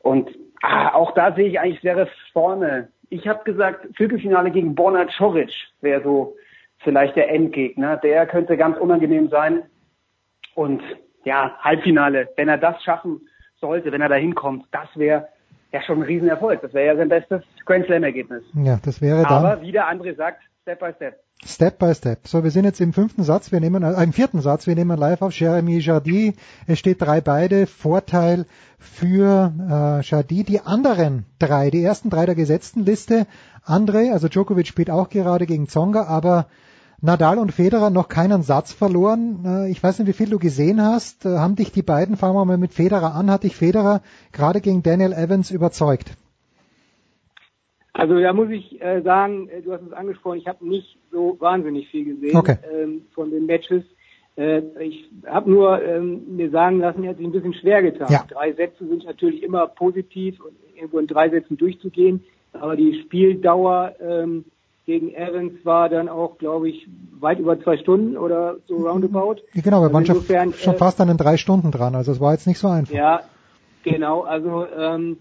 Und ah, auch da sehe ich eigentlich, wäre vorne. Ich habe gesagt, Viertelfinale gegen Borna Coric wäre so vielleicht der Endgegner. Der könnte ganz unangenehm sein. Und ja, Halbfinale, wenn er das schaffen sollte, wenn er da hinkommt, das wäre ja schon ein Riesenerfolg. Das wäre ja sein bestes Grand Slam-Ergebnis. Ja, das wäre dann Aber wie der andere sagt, Step by Step. Step by Step. So, wir sind jetzt im fünften Satz, wir nehmen, äh, im vierten Satz, wir nehmen live auf Jeremy Jardy. Es steht drei beide, Vorteil für äh, Jardy. Die anderen drei, die ersten drei der gesetzten Liste, André, also Djokovic spielt auch gerade gegen Zonga, aber Nadal und Federer noch keinen Satz verloren. Äh, ich weiß nicht, wie viel du gesehen hast. Äh, haben dich die beiden, fangen wir mal mit Federer an, hat dich Federer gerade gegen Daniel Evans überzeugt? Also da muss ich äh, sagen, du hast es angesprochen, ich habe nicht so wahnsinnig viel gesehen okay. ähm, von den Matches. Äh, ich habe nur ähm, mir sagen lassen, er hat sich ein bisschen schwer getan. Ja. Drei Sätze sind natürlich immer positiv und irgendwo in drei Sätzen durchzugehen, aber die Spieldauer ähm, gegen Evans war dann auch, glaube ich, weit über zwei Stunden oder so roundabout. Genau, wir Also waren schon, insofern, schon äh, fast an den drei Stunden dran, also es war jetzt nicht so einfach. Ja, genau. Also ähm,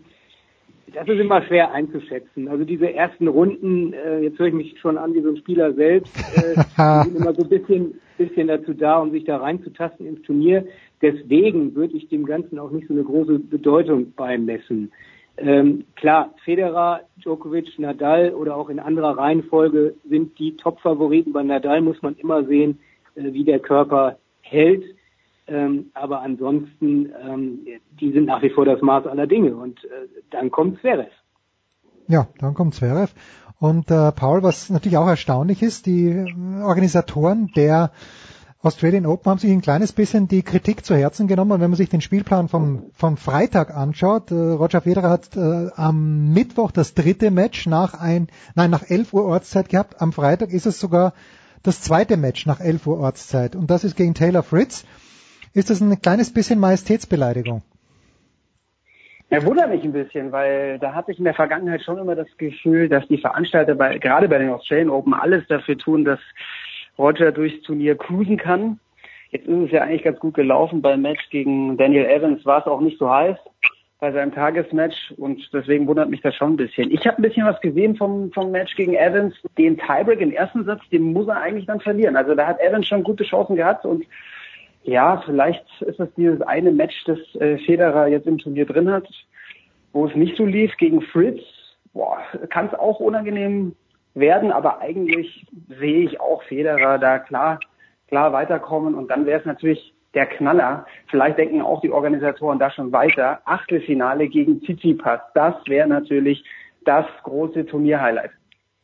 das ist immer schwer einzuschätzen. Also diese ersten Runden, äh, jetzt höre ich mich schon an wie so ein Spieler selbst, äh, sind immer so ein bisschen, bisschen dazu da, um sich da reinzutasten ins Turnier. Deswegen würde ich dem Ganzen auch nicht so eine große Bedeutung beimessen. Ähm, klar, Federer, Djokovic, Nadal oder auch in anderer Reihenfolge sind die Top-Favoriten. Bei Nadal muss man immer sehen, äh, wie der Körper hält. Ähm, aber ansonsten, ähm, die sind nach wie vor das Maß aller Dinge. Und äh, dann kommt Zverev. Ja, dann kommt Zverev. Und äh, Paul, was natürlich auch erstaunlich ist, die äh, Organisatoren der Australian Open haben sich ein kleines bisschen die Kritik zu Herzen genommen. Und wenn man sich den Spielplan vom, vom Freitag anschaut, äh, Roger Federer hat äh, am Mittwoch das dritte Match nach ein, nein, nach 11 Uhr Ortszeit gehabt. Am Freitag ist es sogar das zweite Match nach 11 Uhr Ortszeit. Und das ist gegen Taylor Fritz. Ist das ein kleines bisschen Majestätsbeleidigung? Er wundert mich ein bisschen, weil da hatte ich in der Vergangenheit schon immer das Gefühl, dass die Veranstalter bei, gerade bei den Australian Open alles dafür tun, dass Roger durchs Turnier cruisen kann. Jetzt ist es ja eigentlich ganz gut gelaufen. Beim Match gegen Daniel Evans war es auch nicht so heiß bei seinem Tagesmatch und deswegen wundert mich das schon ein bisschen. Ich habe ein bisschen was gesehen vom, vom Match gegen Evans. Den Tiebreak im ersten Satz, den muss er eigentlich dann verlieren. Also da hat Evans schon gute Chancen gehabt und ja, vielleicht ist das dieses eine Match, das äh, Federer jetzt im Turnier drin hat, wo es nicht so lief. Gegen Fritz, boah, kann es auch unangenehm werden, aber eigentlich sehe ich auch Federer da klar, klar weiterkommen und dann wäre es natürlich der Knaller. Vielleicht denken auch die Organisatoren da schon weiter. Achtelfinale gegen Tsitsipas, das wäre natürlich das große Turnierhighlight.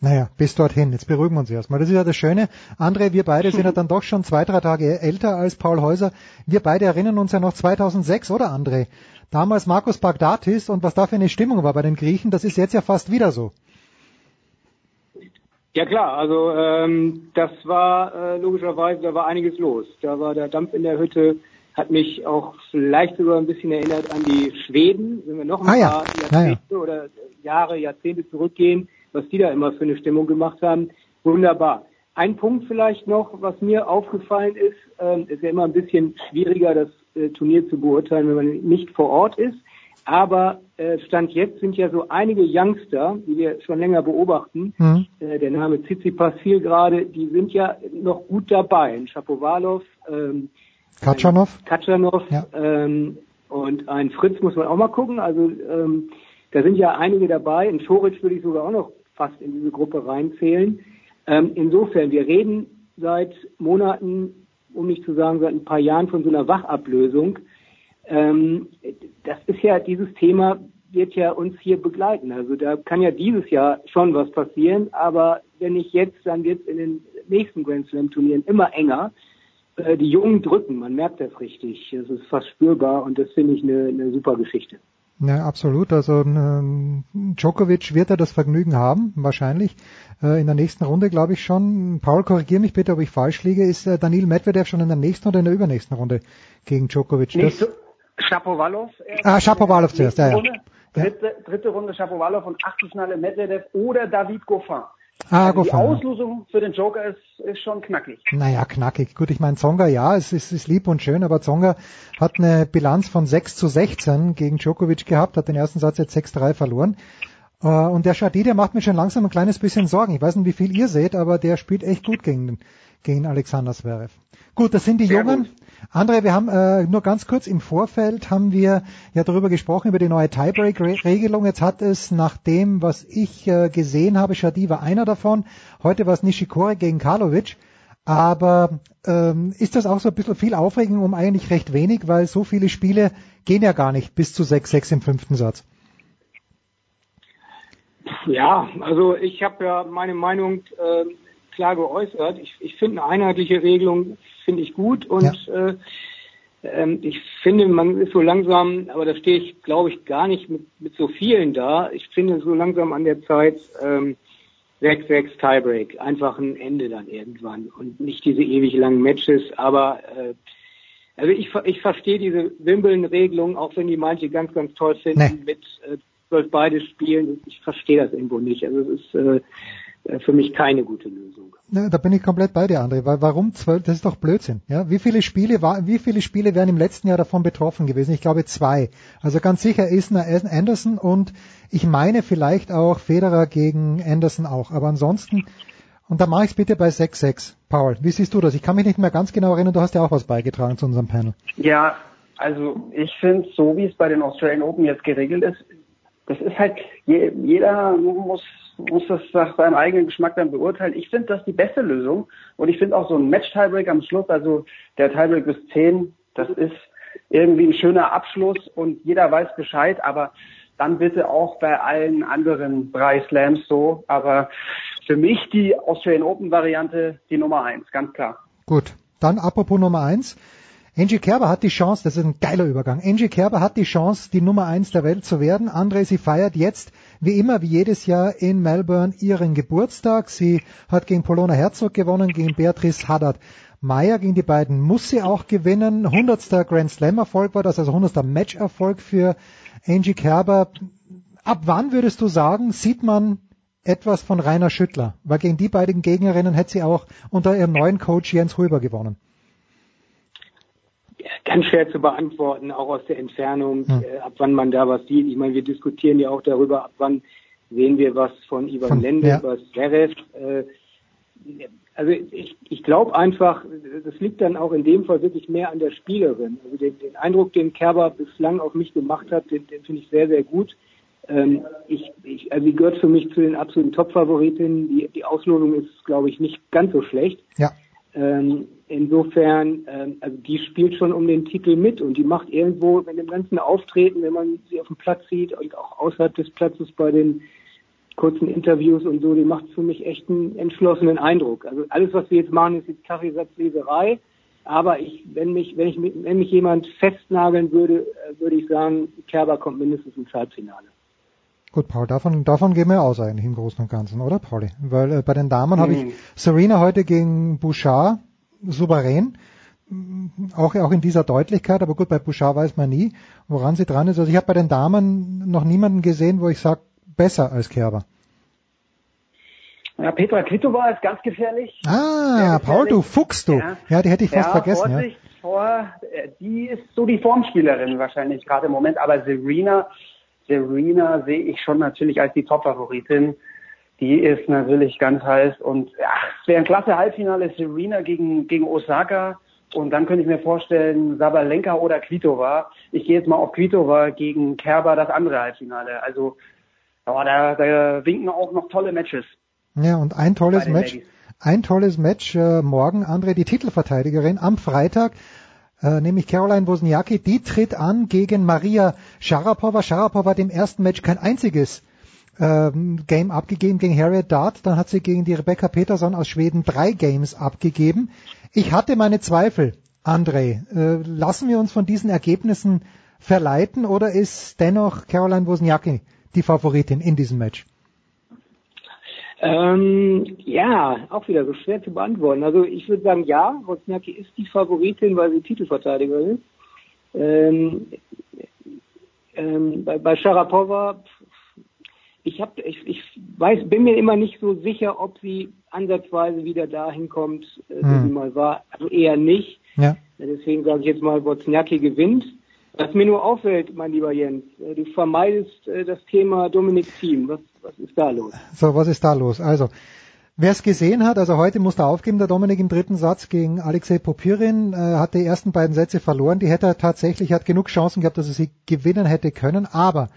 Naja, bis dorthin. Jetzt beruhigen wir uns erstmal. Das ist ja das Schöne. André, wir beide sind ja dann doch schon zwei, drei Tage älter als Paul Häuser. Wir beide erinnern uns ja noch 2006, oder André? Damals Markus Bagdatis und was da für eine Stimmung war bei den Griechen, das ist jetzt ja fast wieder so. Ja klar, also ähm, das war äh, logischerweise, da war einiges los. Da war der Dampf in der Hütte, hat mich auch vielleicht sogar ein bisschen erinnert an die Schweden, wenn wir noch ein Ah, ja. paar Ja, Jahrzehnte oder Jahre, Jahrzehnte zurückgehen, was die da immer für eine Stimmung gemacht haben. Wunderbar. Ein Punkt vielleicht noch, was mir aufgefallen ist, ähm, ist ja immer ein bisschen schwieriger, das äh, Turnier zu beurteilen, wenn man nicht vor Ort ist. Aber äh, Stand jetzt sind ja so einige Youngster, die wir schon länger beobachten. Mhm. Äh, der Name Tsitsipas fiel gerade, die sind ja noch gut dabei. Ein Shapovalov, ähm, Katschanov? Katschanov Ja. ähm, und ein Fritz muss man auch mal gucken. Also ähm, da sind ja einige dabei. Ein Schoric würde ich sogar auch noch fast in diese Gruppe reinzählen. Ähm, insofern, wir reden seit Monaten, um nicht zu sagen seit ein paar Jahren von so einer Wachablösung. Ähm, das ist ja dieses Thema wird ja uns hier begleiten. Also da kann ja dieses Jahr schon was passieren, aber wenn nicht jetzt, dann wird es in den nächsten Grand Slam Turnieren immer enger. Äh, die Jungen drücken, man merkt das richtig. Es ist fast spürbar und das finde ich eine, eine super Geschichte. Ja, absolut. Also ähm, Djokovic wird er das Vergnügen haben, wahrscheinlich. Äh, in der nächsten Runde glaube ich schon. Paul, korrigier mich bitte, ob ich falsch liege. Ist äh, Daniil Medvedev schon in der nächsten oder in der übernächsten Runde gegen Djokovic? Nächste. Erst Ah, Shapovalov in zuerst, ja, ja. Dritte, dritte Runde Shapovalov und Achtelfinale Medvedev oder David Goffin. Ah, also die Goffin, ja. Auslosung für den Joker ist, ist schon knackig. Naja, knackig. Gut, ich meine, Zonga, ja, es ist, ist lieb und schön, aber Zonga hat eine Bilanz von 6 zu 16 gegen Djokovic gehabt, hat den ersten Satz jetzt 6-3 verloren. Äh, Und der Shadi, der macht mir schon langsam ein kleines bisschen Sorgen. Ich weiß nicht, wie viel ihr seht, aber der spielt echt gut gegen, gegen Alexander Zverev. Gut, das sind die Jungen. André, wir haben äh, nur ganz kurz im Vorfeld haben wir ja darüber gesprochen, über die neue Tiebreak-Regelung. Jetzt hat es nach dem, was ich äh, gesehen habe, Shadi war einer davon. Heute war es Nishikori gegen Karlovic. Aber ähm, ist das auch so ein bisschen viel Aufregung um eigentlich recht wenig, weil so viele Spiele gehen ja gar nicht bis zu 6-6 im fünften Satz. Ja, also ich habe ja meine Meinung äh, klar geäußert. Ich, ich finde eine einheitliche Regelung finde ich gut und ja. äh, ähm, ich finde, man ist so langsam, aber da stehe ich, glaube ich, gar nicht mit, mit so vielen da. Ich finde so langsam an der Zeit ähm, 6-6 Tiebreak, einfach ein Ende dann irgendwann und nicht diese ewig langen Matches, aber äh, also ich, ich verstehe diese Wimbledon-Regelung, auch wenn die manche ganz, ganz toll finden, nee. mit äh, zwölf beide spielen. Ich verstehe das irgendwo nicht. Also es ist äh, äh, für mich keine gute Lösung. Ja, da bin ich komplett bei dir, André. Weil warum zwölf? Das ist doch Blödsinn. Ja, wie viele Spiele war, wie viele Spiele wären im letzten Jahr davon betroffen gewesen? Ich glaube zwei. Also ganz sicher Isner Anderson und ich meine vielleicht auch Federer gegen Anderson auch. Aber ansonsten und da mache ich es bitte bei 6-6. Paul, wie siehst du das? Ich kann mich nicht mehr ganz genau erinnern, du hast ja auch was beigetragen zu unserem Panel. Ja, also ich finde, so wie es bei den Australian Open jetzt geregelt ist, das ist halt, jeder muss muss das nach seinem eigenen Geschmack dann beurteilen. Ich finde das die beste Lösung und ich finde auch so ein Match-Tiebreak am Schluss, also der Tiebreak bis 10, das ist irgendwie ein schöner Abschluss und jeder weiß Bescheid, aber dann bitte auch bei allen anderen drei Slams so. Aber für mich die Australian Open Variante die Nummer eins, ganz klar. Gut, dann apropos Nummer eins. Angie Kerber hat die Chance, das ist ein geiler Übergang. Angie Kerber hat die Chance, die Nummer eins der Welt zu werden. André, sie feiert jetzt wie immer, wie jedes Jahr in Melbourne ihren Geburtstag. Sie hat gegen Polona Herzog gewonnen, gegen Beatrice Haddad. Meyer gegen die beiden muss sie auch gewinnen. 100. Grand Slam Erfolg war das, also 100. Match Erfolg für Angie Kerber. Ab wann würdest du sagen, sieht man etwas von Rainer Schüttler? Weil gegen die beiden Gegnerinnen hätte sie auch unter ihrem neuen Coach Jens Huber gewonnen ganz schwer zu beantworten, auch aus der Entfernung, hm. äh, ab wann man da was sieht. Ich meine, wir diskutieren ja auch darüber, ab wann sehen wir was von Ivan von, Lendl, ja. was Zverev. Äh, also ich, ich glaube einfach, das liegt dann auch in dem Fall wirklich mehr an der Spielerin. Also den, den Eindruck, den Kerber bislang auf mich gemacht hat, den, den finde ich sehr, sehr gut. Ähm, ich, ich, also sie gehört für mich zu den absoluten Top-Favoritinnen. Die, die Auslosung ist, glaube ich, nicht ganz so schlecht. Ja. Ähm, insofern, ähm, also die spielt schon um den Titel mit und die macht irgendwo in dem ganzen Auftreten, wenn man sie auf dem Platz sieht und auch außerhalb des Platzes bei den kurzen Interviews und so, die macht für mich echt einen entschlossenen Eindruck. Also alles, was wir jetzt machen, ist jetzt Kaffeesatzleserei. Aber ich, wenn mich, wenn ich, wenn mich jemand festnageln würde, äh, würde ich sagen, Kerber kommt mindestens ins Halbfinale. Gut, Paul, davon, davon gehen wir aus eigentlich im Großen und Ganzen, oder Pauli? Weil äh, bei den Damen mhm. habe ich Serena heute gegen Bouchard souverän, auch, auch in dieser Deutlichkeit, aber gut, bei Bouchard weiß man nie, woran sie dran ist. Also ich habe bei den Damen noch niemanden gesehen, wo ich sage, besser als Kerber. Ja, Petra Kvitova ist ganz gefährlich. Ah, gefährlich. Paul, du Fuchs, du. Ja, ja die hätte ich fast ja, vergessen. Vorsicht ja. vor, äh, die ist so die Formspielerin wahrscheinlich gerade im Moment, aber Serena Serena sehe ich schon natürlich als die Top-Favoritin. Die ist natürlich ganz heiß und ja, es wäre ein klasse Halbfinale Serena gegen, gegen Osaka. Und dann könnte ich mir vorstellen, Sabalenka oder Kvitova. Ich gehe jetzt mal auf Kvitova gegen Kerber, das andere Halbfinale. Also oh, da, da winken auch noch tolle Matches. Ja, und ein tolles Match. Ladies. Ein tolles Match äh, morgen, André, die Titelverteidigerin am Freitag äh, nämlich Caroline Wozniacki, die tritt an gegen Maria Sharapova. Sharapova hat im ersten Match kein einziges ähm, Game abgegeben gegen Harriet Dart. Dann hat sie gegen die Rebecca Peterson aus Schweden drei Games abgegeben. Ich hatte meine Zweifel, André. Äh, lassen wir uns von diesen Ergebnissen verleiten oder ist dennoch Caroline Wozniacki die Favoritin in diesem Match? Ähm, ja, auch wieder so schwer zu beantworten. Also ich würde sagen, ja, Wozniacki ist die Favoritin, weil sie Titelverteidigerin ist. Ähm, ähm, bei, bei Sharapova, ich habe, ich, ich weiß, bin mir immer nicht so sicher, ob sie ansatzweise wieder dahin kommt, äh, hm. wo sie mal war. Also eher nicht. Ja. Deswegen sage ich jetzt mal, Wozniacki gewinnt. Was mir nur auffällt, mein lieber Jens, äh, du vermeidest äh, das Thema Dominik Thiem. Was, was ist da los? So, was ist da los? Also, wer es gesehen hat, also heute musste aufgeben, der Dominik im dritten Satz gegen Alexei Popirin, äh, hat die ersten beiden Sätze verloren. Die hätte er tatsächlich, hat genug Chancen gehabt, dass er sie gewinnen hätte können. Aber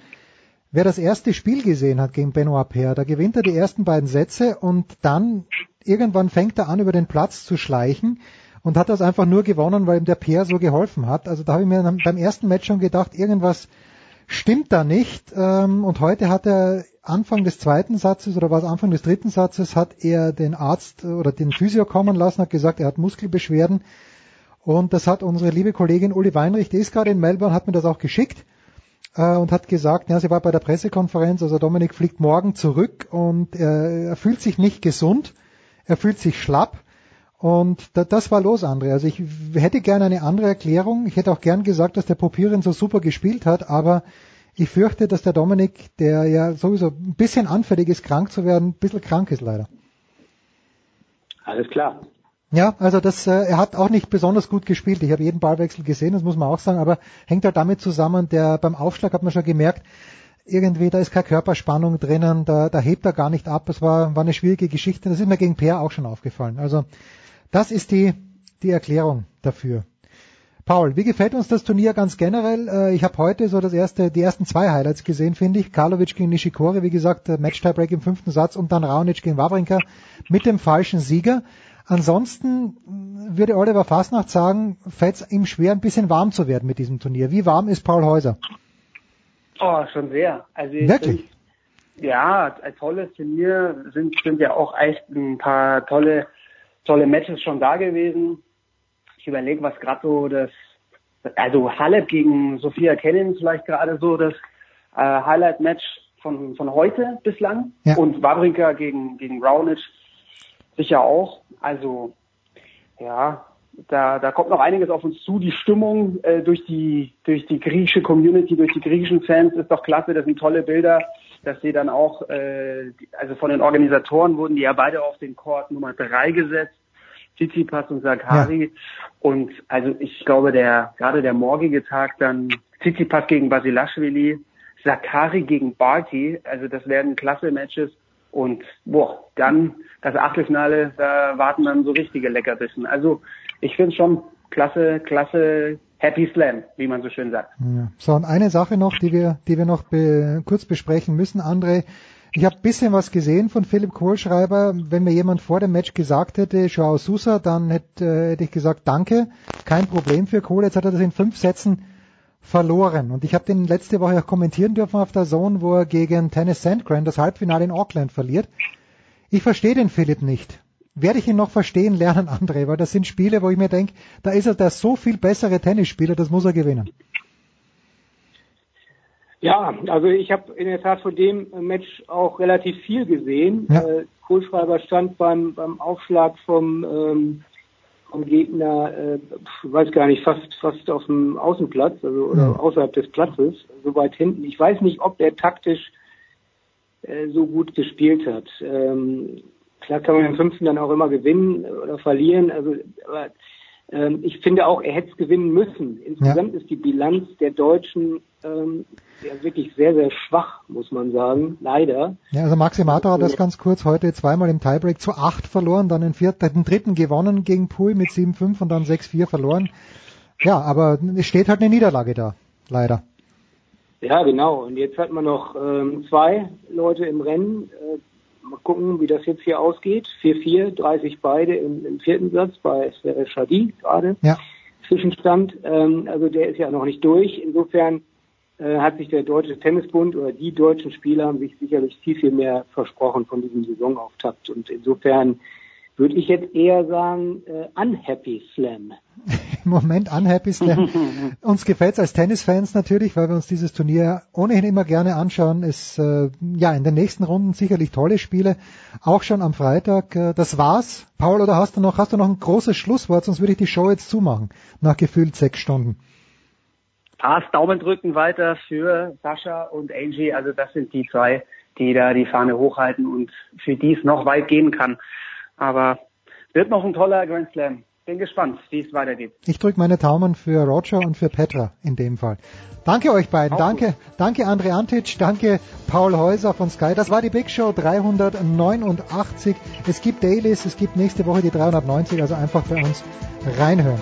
wer das erste Spiel gesehen hat gegen Benoit Paire, da gewinnt er die ersten beiden Sätze und dann irgendwann fängt er an, über den Platz zu schleichen und hat das einfach nur gewonnen, weil ihm der Peer so geholfen hat. Also da habe ich mir beim ersten Match schon gedacht, irgendwas stimmt da nicht. Ähm, und heute hat er Anfang des zweiten Satzes oder war es Anfang des dritten Satzes, hat er den Arzt oder den Physio kommen lassen, hat gesagt, er hat Muskelbeschwerden. Und das hat unsere liebe Kollegin Uli Weinrich, die ist gerade in Melbourne, hat mir das auch geschickt äh, und hat gesagt, ja, sie war bei der Pressekonferenz, also Dominik fliegt morgen zurück und er, er fühlt sich nicht gesund, er fühlt sich schlapp. Und da, das war los, André. Also ich hätte gerne eine andere Erklärung. Ich hätte auch gern gesagt, dass der Popirin so super gespielt hat, aber ich fürchte, dass der Dominik, der ja sowieso ein bisschen anfällig ist, krank zu werden, ein bisschen krank ist leider. Alles klar. Ja, also das, äh, er hat auch nicht besonders gut gespielt. Ich habe jeden Ballwechsel gesehen, das muss man auch sagen, aber hängt halt damit zusammen, der beim Aufschlag hat man schon gemerkt, irgendwie, da ist keine Körperspannung drinnen, da, da hebt er gar nicht ab. Es war, war eine schwierige Geschichte. Das ist mir gegen Peer auch schon aufgefallen. Also das ist die, die Erklärung dafür. Paul, wie gefällt uns das Turnier ganz generell? Äh, ich habe heute so das erste, die ersten zwei Highlights gesehen, finde ich. Karlovic gegen Nishikori, wie gesagt, Match-Tiebreak im fünften Satz und dann Raonic gegen Wawrinka mit dem falschen Sieger. Ansonsten würde Oliver Fasnacht sagen, fällt es ihm schwer, ein bisschen warm zu werden mit diesem Turnier. Wie warm ist Paul Häuser? Oh, schon sehr. Also Wirklich? Find, ja, ein tolles Turnier sind, sind ja auch echt ein paar tolle, tolle Matches schon da gewesen. Ich überlege, was gerade so das, also Halep gegen Sophia Kenin vielleicht gerade so das äh, Highlight-Match von, von heute bislang. Ja. Und Wawrinka gegen, gegen Raonic sicher auch. Also ja, da, da kommt noch einiges auf uns zu. Die Stimmung äh, durch die durch die griechische Community, durch die griechischen Fans ist doch klasse. Das sind tolle Bilder, dass sie dann auch, äh, also von den Organisatoren wurden die ja beide auf den Court Nummer drei gesetzt. Tsitsipas und Sakari. Ja. Und also ich glaube, der gerade der morgige Tag dann Tsitsipas gegen Basilashvili, Sakari gegen Barty, also das werden klasse Matches. Und boah, dann das Achtelfinale, da warten dann so richtige Leckerbissen. Also ich finde schon klasse, klasse Happy Slam, wie man so schön sagt. Ja. So, und eine Sache noch, die wir, die wir noch be kurz besprechen müssen, André. Ich habe bisschen was gesehen von Philipp Kohlschreiber. Wenn mir jemand vor dem Match gesagt hätte, Joao Sousa, dann hätte, äh, hätte ich gesagt, danke, kein Problem für Kohl. Jetzt hat er das in fünf Sätzen verloren. Und ich habe den letzte Woche auch kommentieren dürfen auf der Zone, wo er gegen Tennis Sandgren das Halbfinale in Auckland verliert. Ich verstehe den Philipp nicht. Werde ich ihn noch verstehen lernen, André, weil das sind Spiele, wo ich mir denke, da ist er der so viel bessere Tennisspieler, das muss er gewinnen. Ja, also ich habe in der Tat von dem Match auch relativ viel gesehen. Ja. Äh, Kohlschreiber stand beim, beim Aufschlag vom ähm, vom Gegner, äh, weiß gar nicht, fast fast auf dem Außenplatz, also oder mhm. außerhalb des Platzes, so weit hinten. Ich weiß nicht, ob er taktisch äh, so gut gespielt hat. Ähm, klar kann man im fünften dann auch immer gewinnen oder verlieren. Also, aber ähm, ich finde auch, er hätte es gewinnen müssen. Insgesamt ja. ist die Bilanz der Deutschen ähm, ja wirklich sehr, sehr schwach, muss man sagen. Leider. Ja, also Maxi Mato hat das ganz kurz heute zweimal im Tiebreak zu acht verloren, dann den vierten, den dritten gewonnen gegen Pool mit 7-5 und dann 6-4 verloren. Ja, aber es steht halt eine Niederlage da. Leider. Ja, genau. Und jetzt hat man noch ähm, zwei Leute im Rennen. Äh, mal gucken, wie das jetzt hier ausgeht. 4-4, 30 beide im, im vierten Satz bei Sverre Schadi gerade. Ja. Zwischenstand. Ähm, also der ist ja noch nicht durch. Insofern äh, hat sich der Deutsche Tennisbund oder die deutschen Spieler haben sich sicherlich viel, viel mehr versprochen von diesem Saisonauftakt. Und insofern würde ich jetzt eher sagen, äh, Unhappy Slam. Im Moment Unhappy Slam. uns gefällt es als Tennisfans natürlich, weil wir uns dieses Turnier ohnehin immer gerne anschauen. Es äh, ja in den nächsten Runden sicherlich tolle Spiele, auch schon am Freitag. Äh, das war's. Paul, oder hast du noch hast du noch ein großes Schlusswort? Sonst würde ich die Show jetzt zumachen nach gefühlt sechs Stunden. Pass Daumen drücken weiter für Sascha und Angie. Also das sind die zwei, die da die Fahne hochhalten und für die es noch weit gehen kann. Aber wird noch ein toller Grand Slam. Bin gespannt, wie es weitergeht. Ich drücke meine Daumen für Roger und für Petra in dem Fall. Danke euch beiden. Auch danke, gut. danke Andre Antic, danke Paul Häuser von Sky. Das war die Big Show 389. Es gibt Dailies, es gibt nächste Woche die 390, also einfach bei uns reinhören.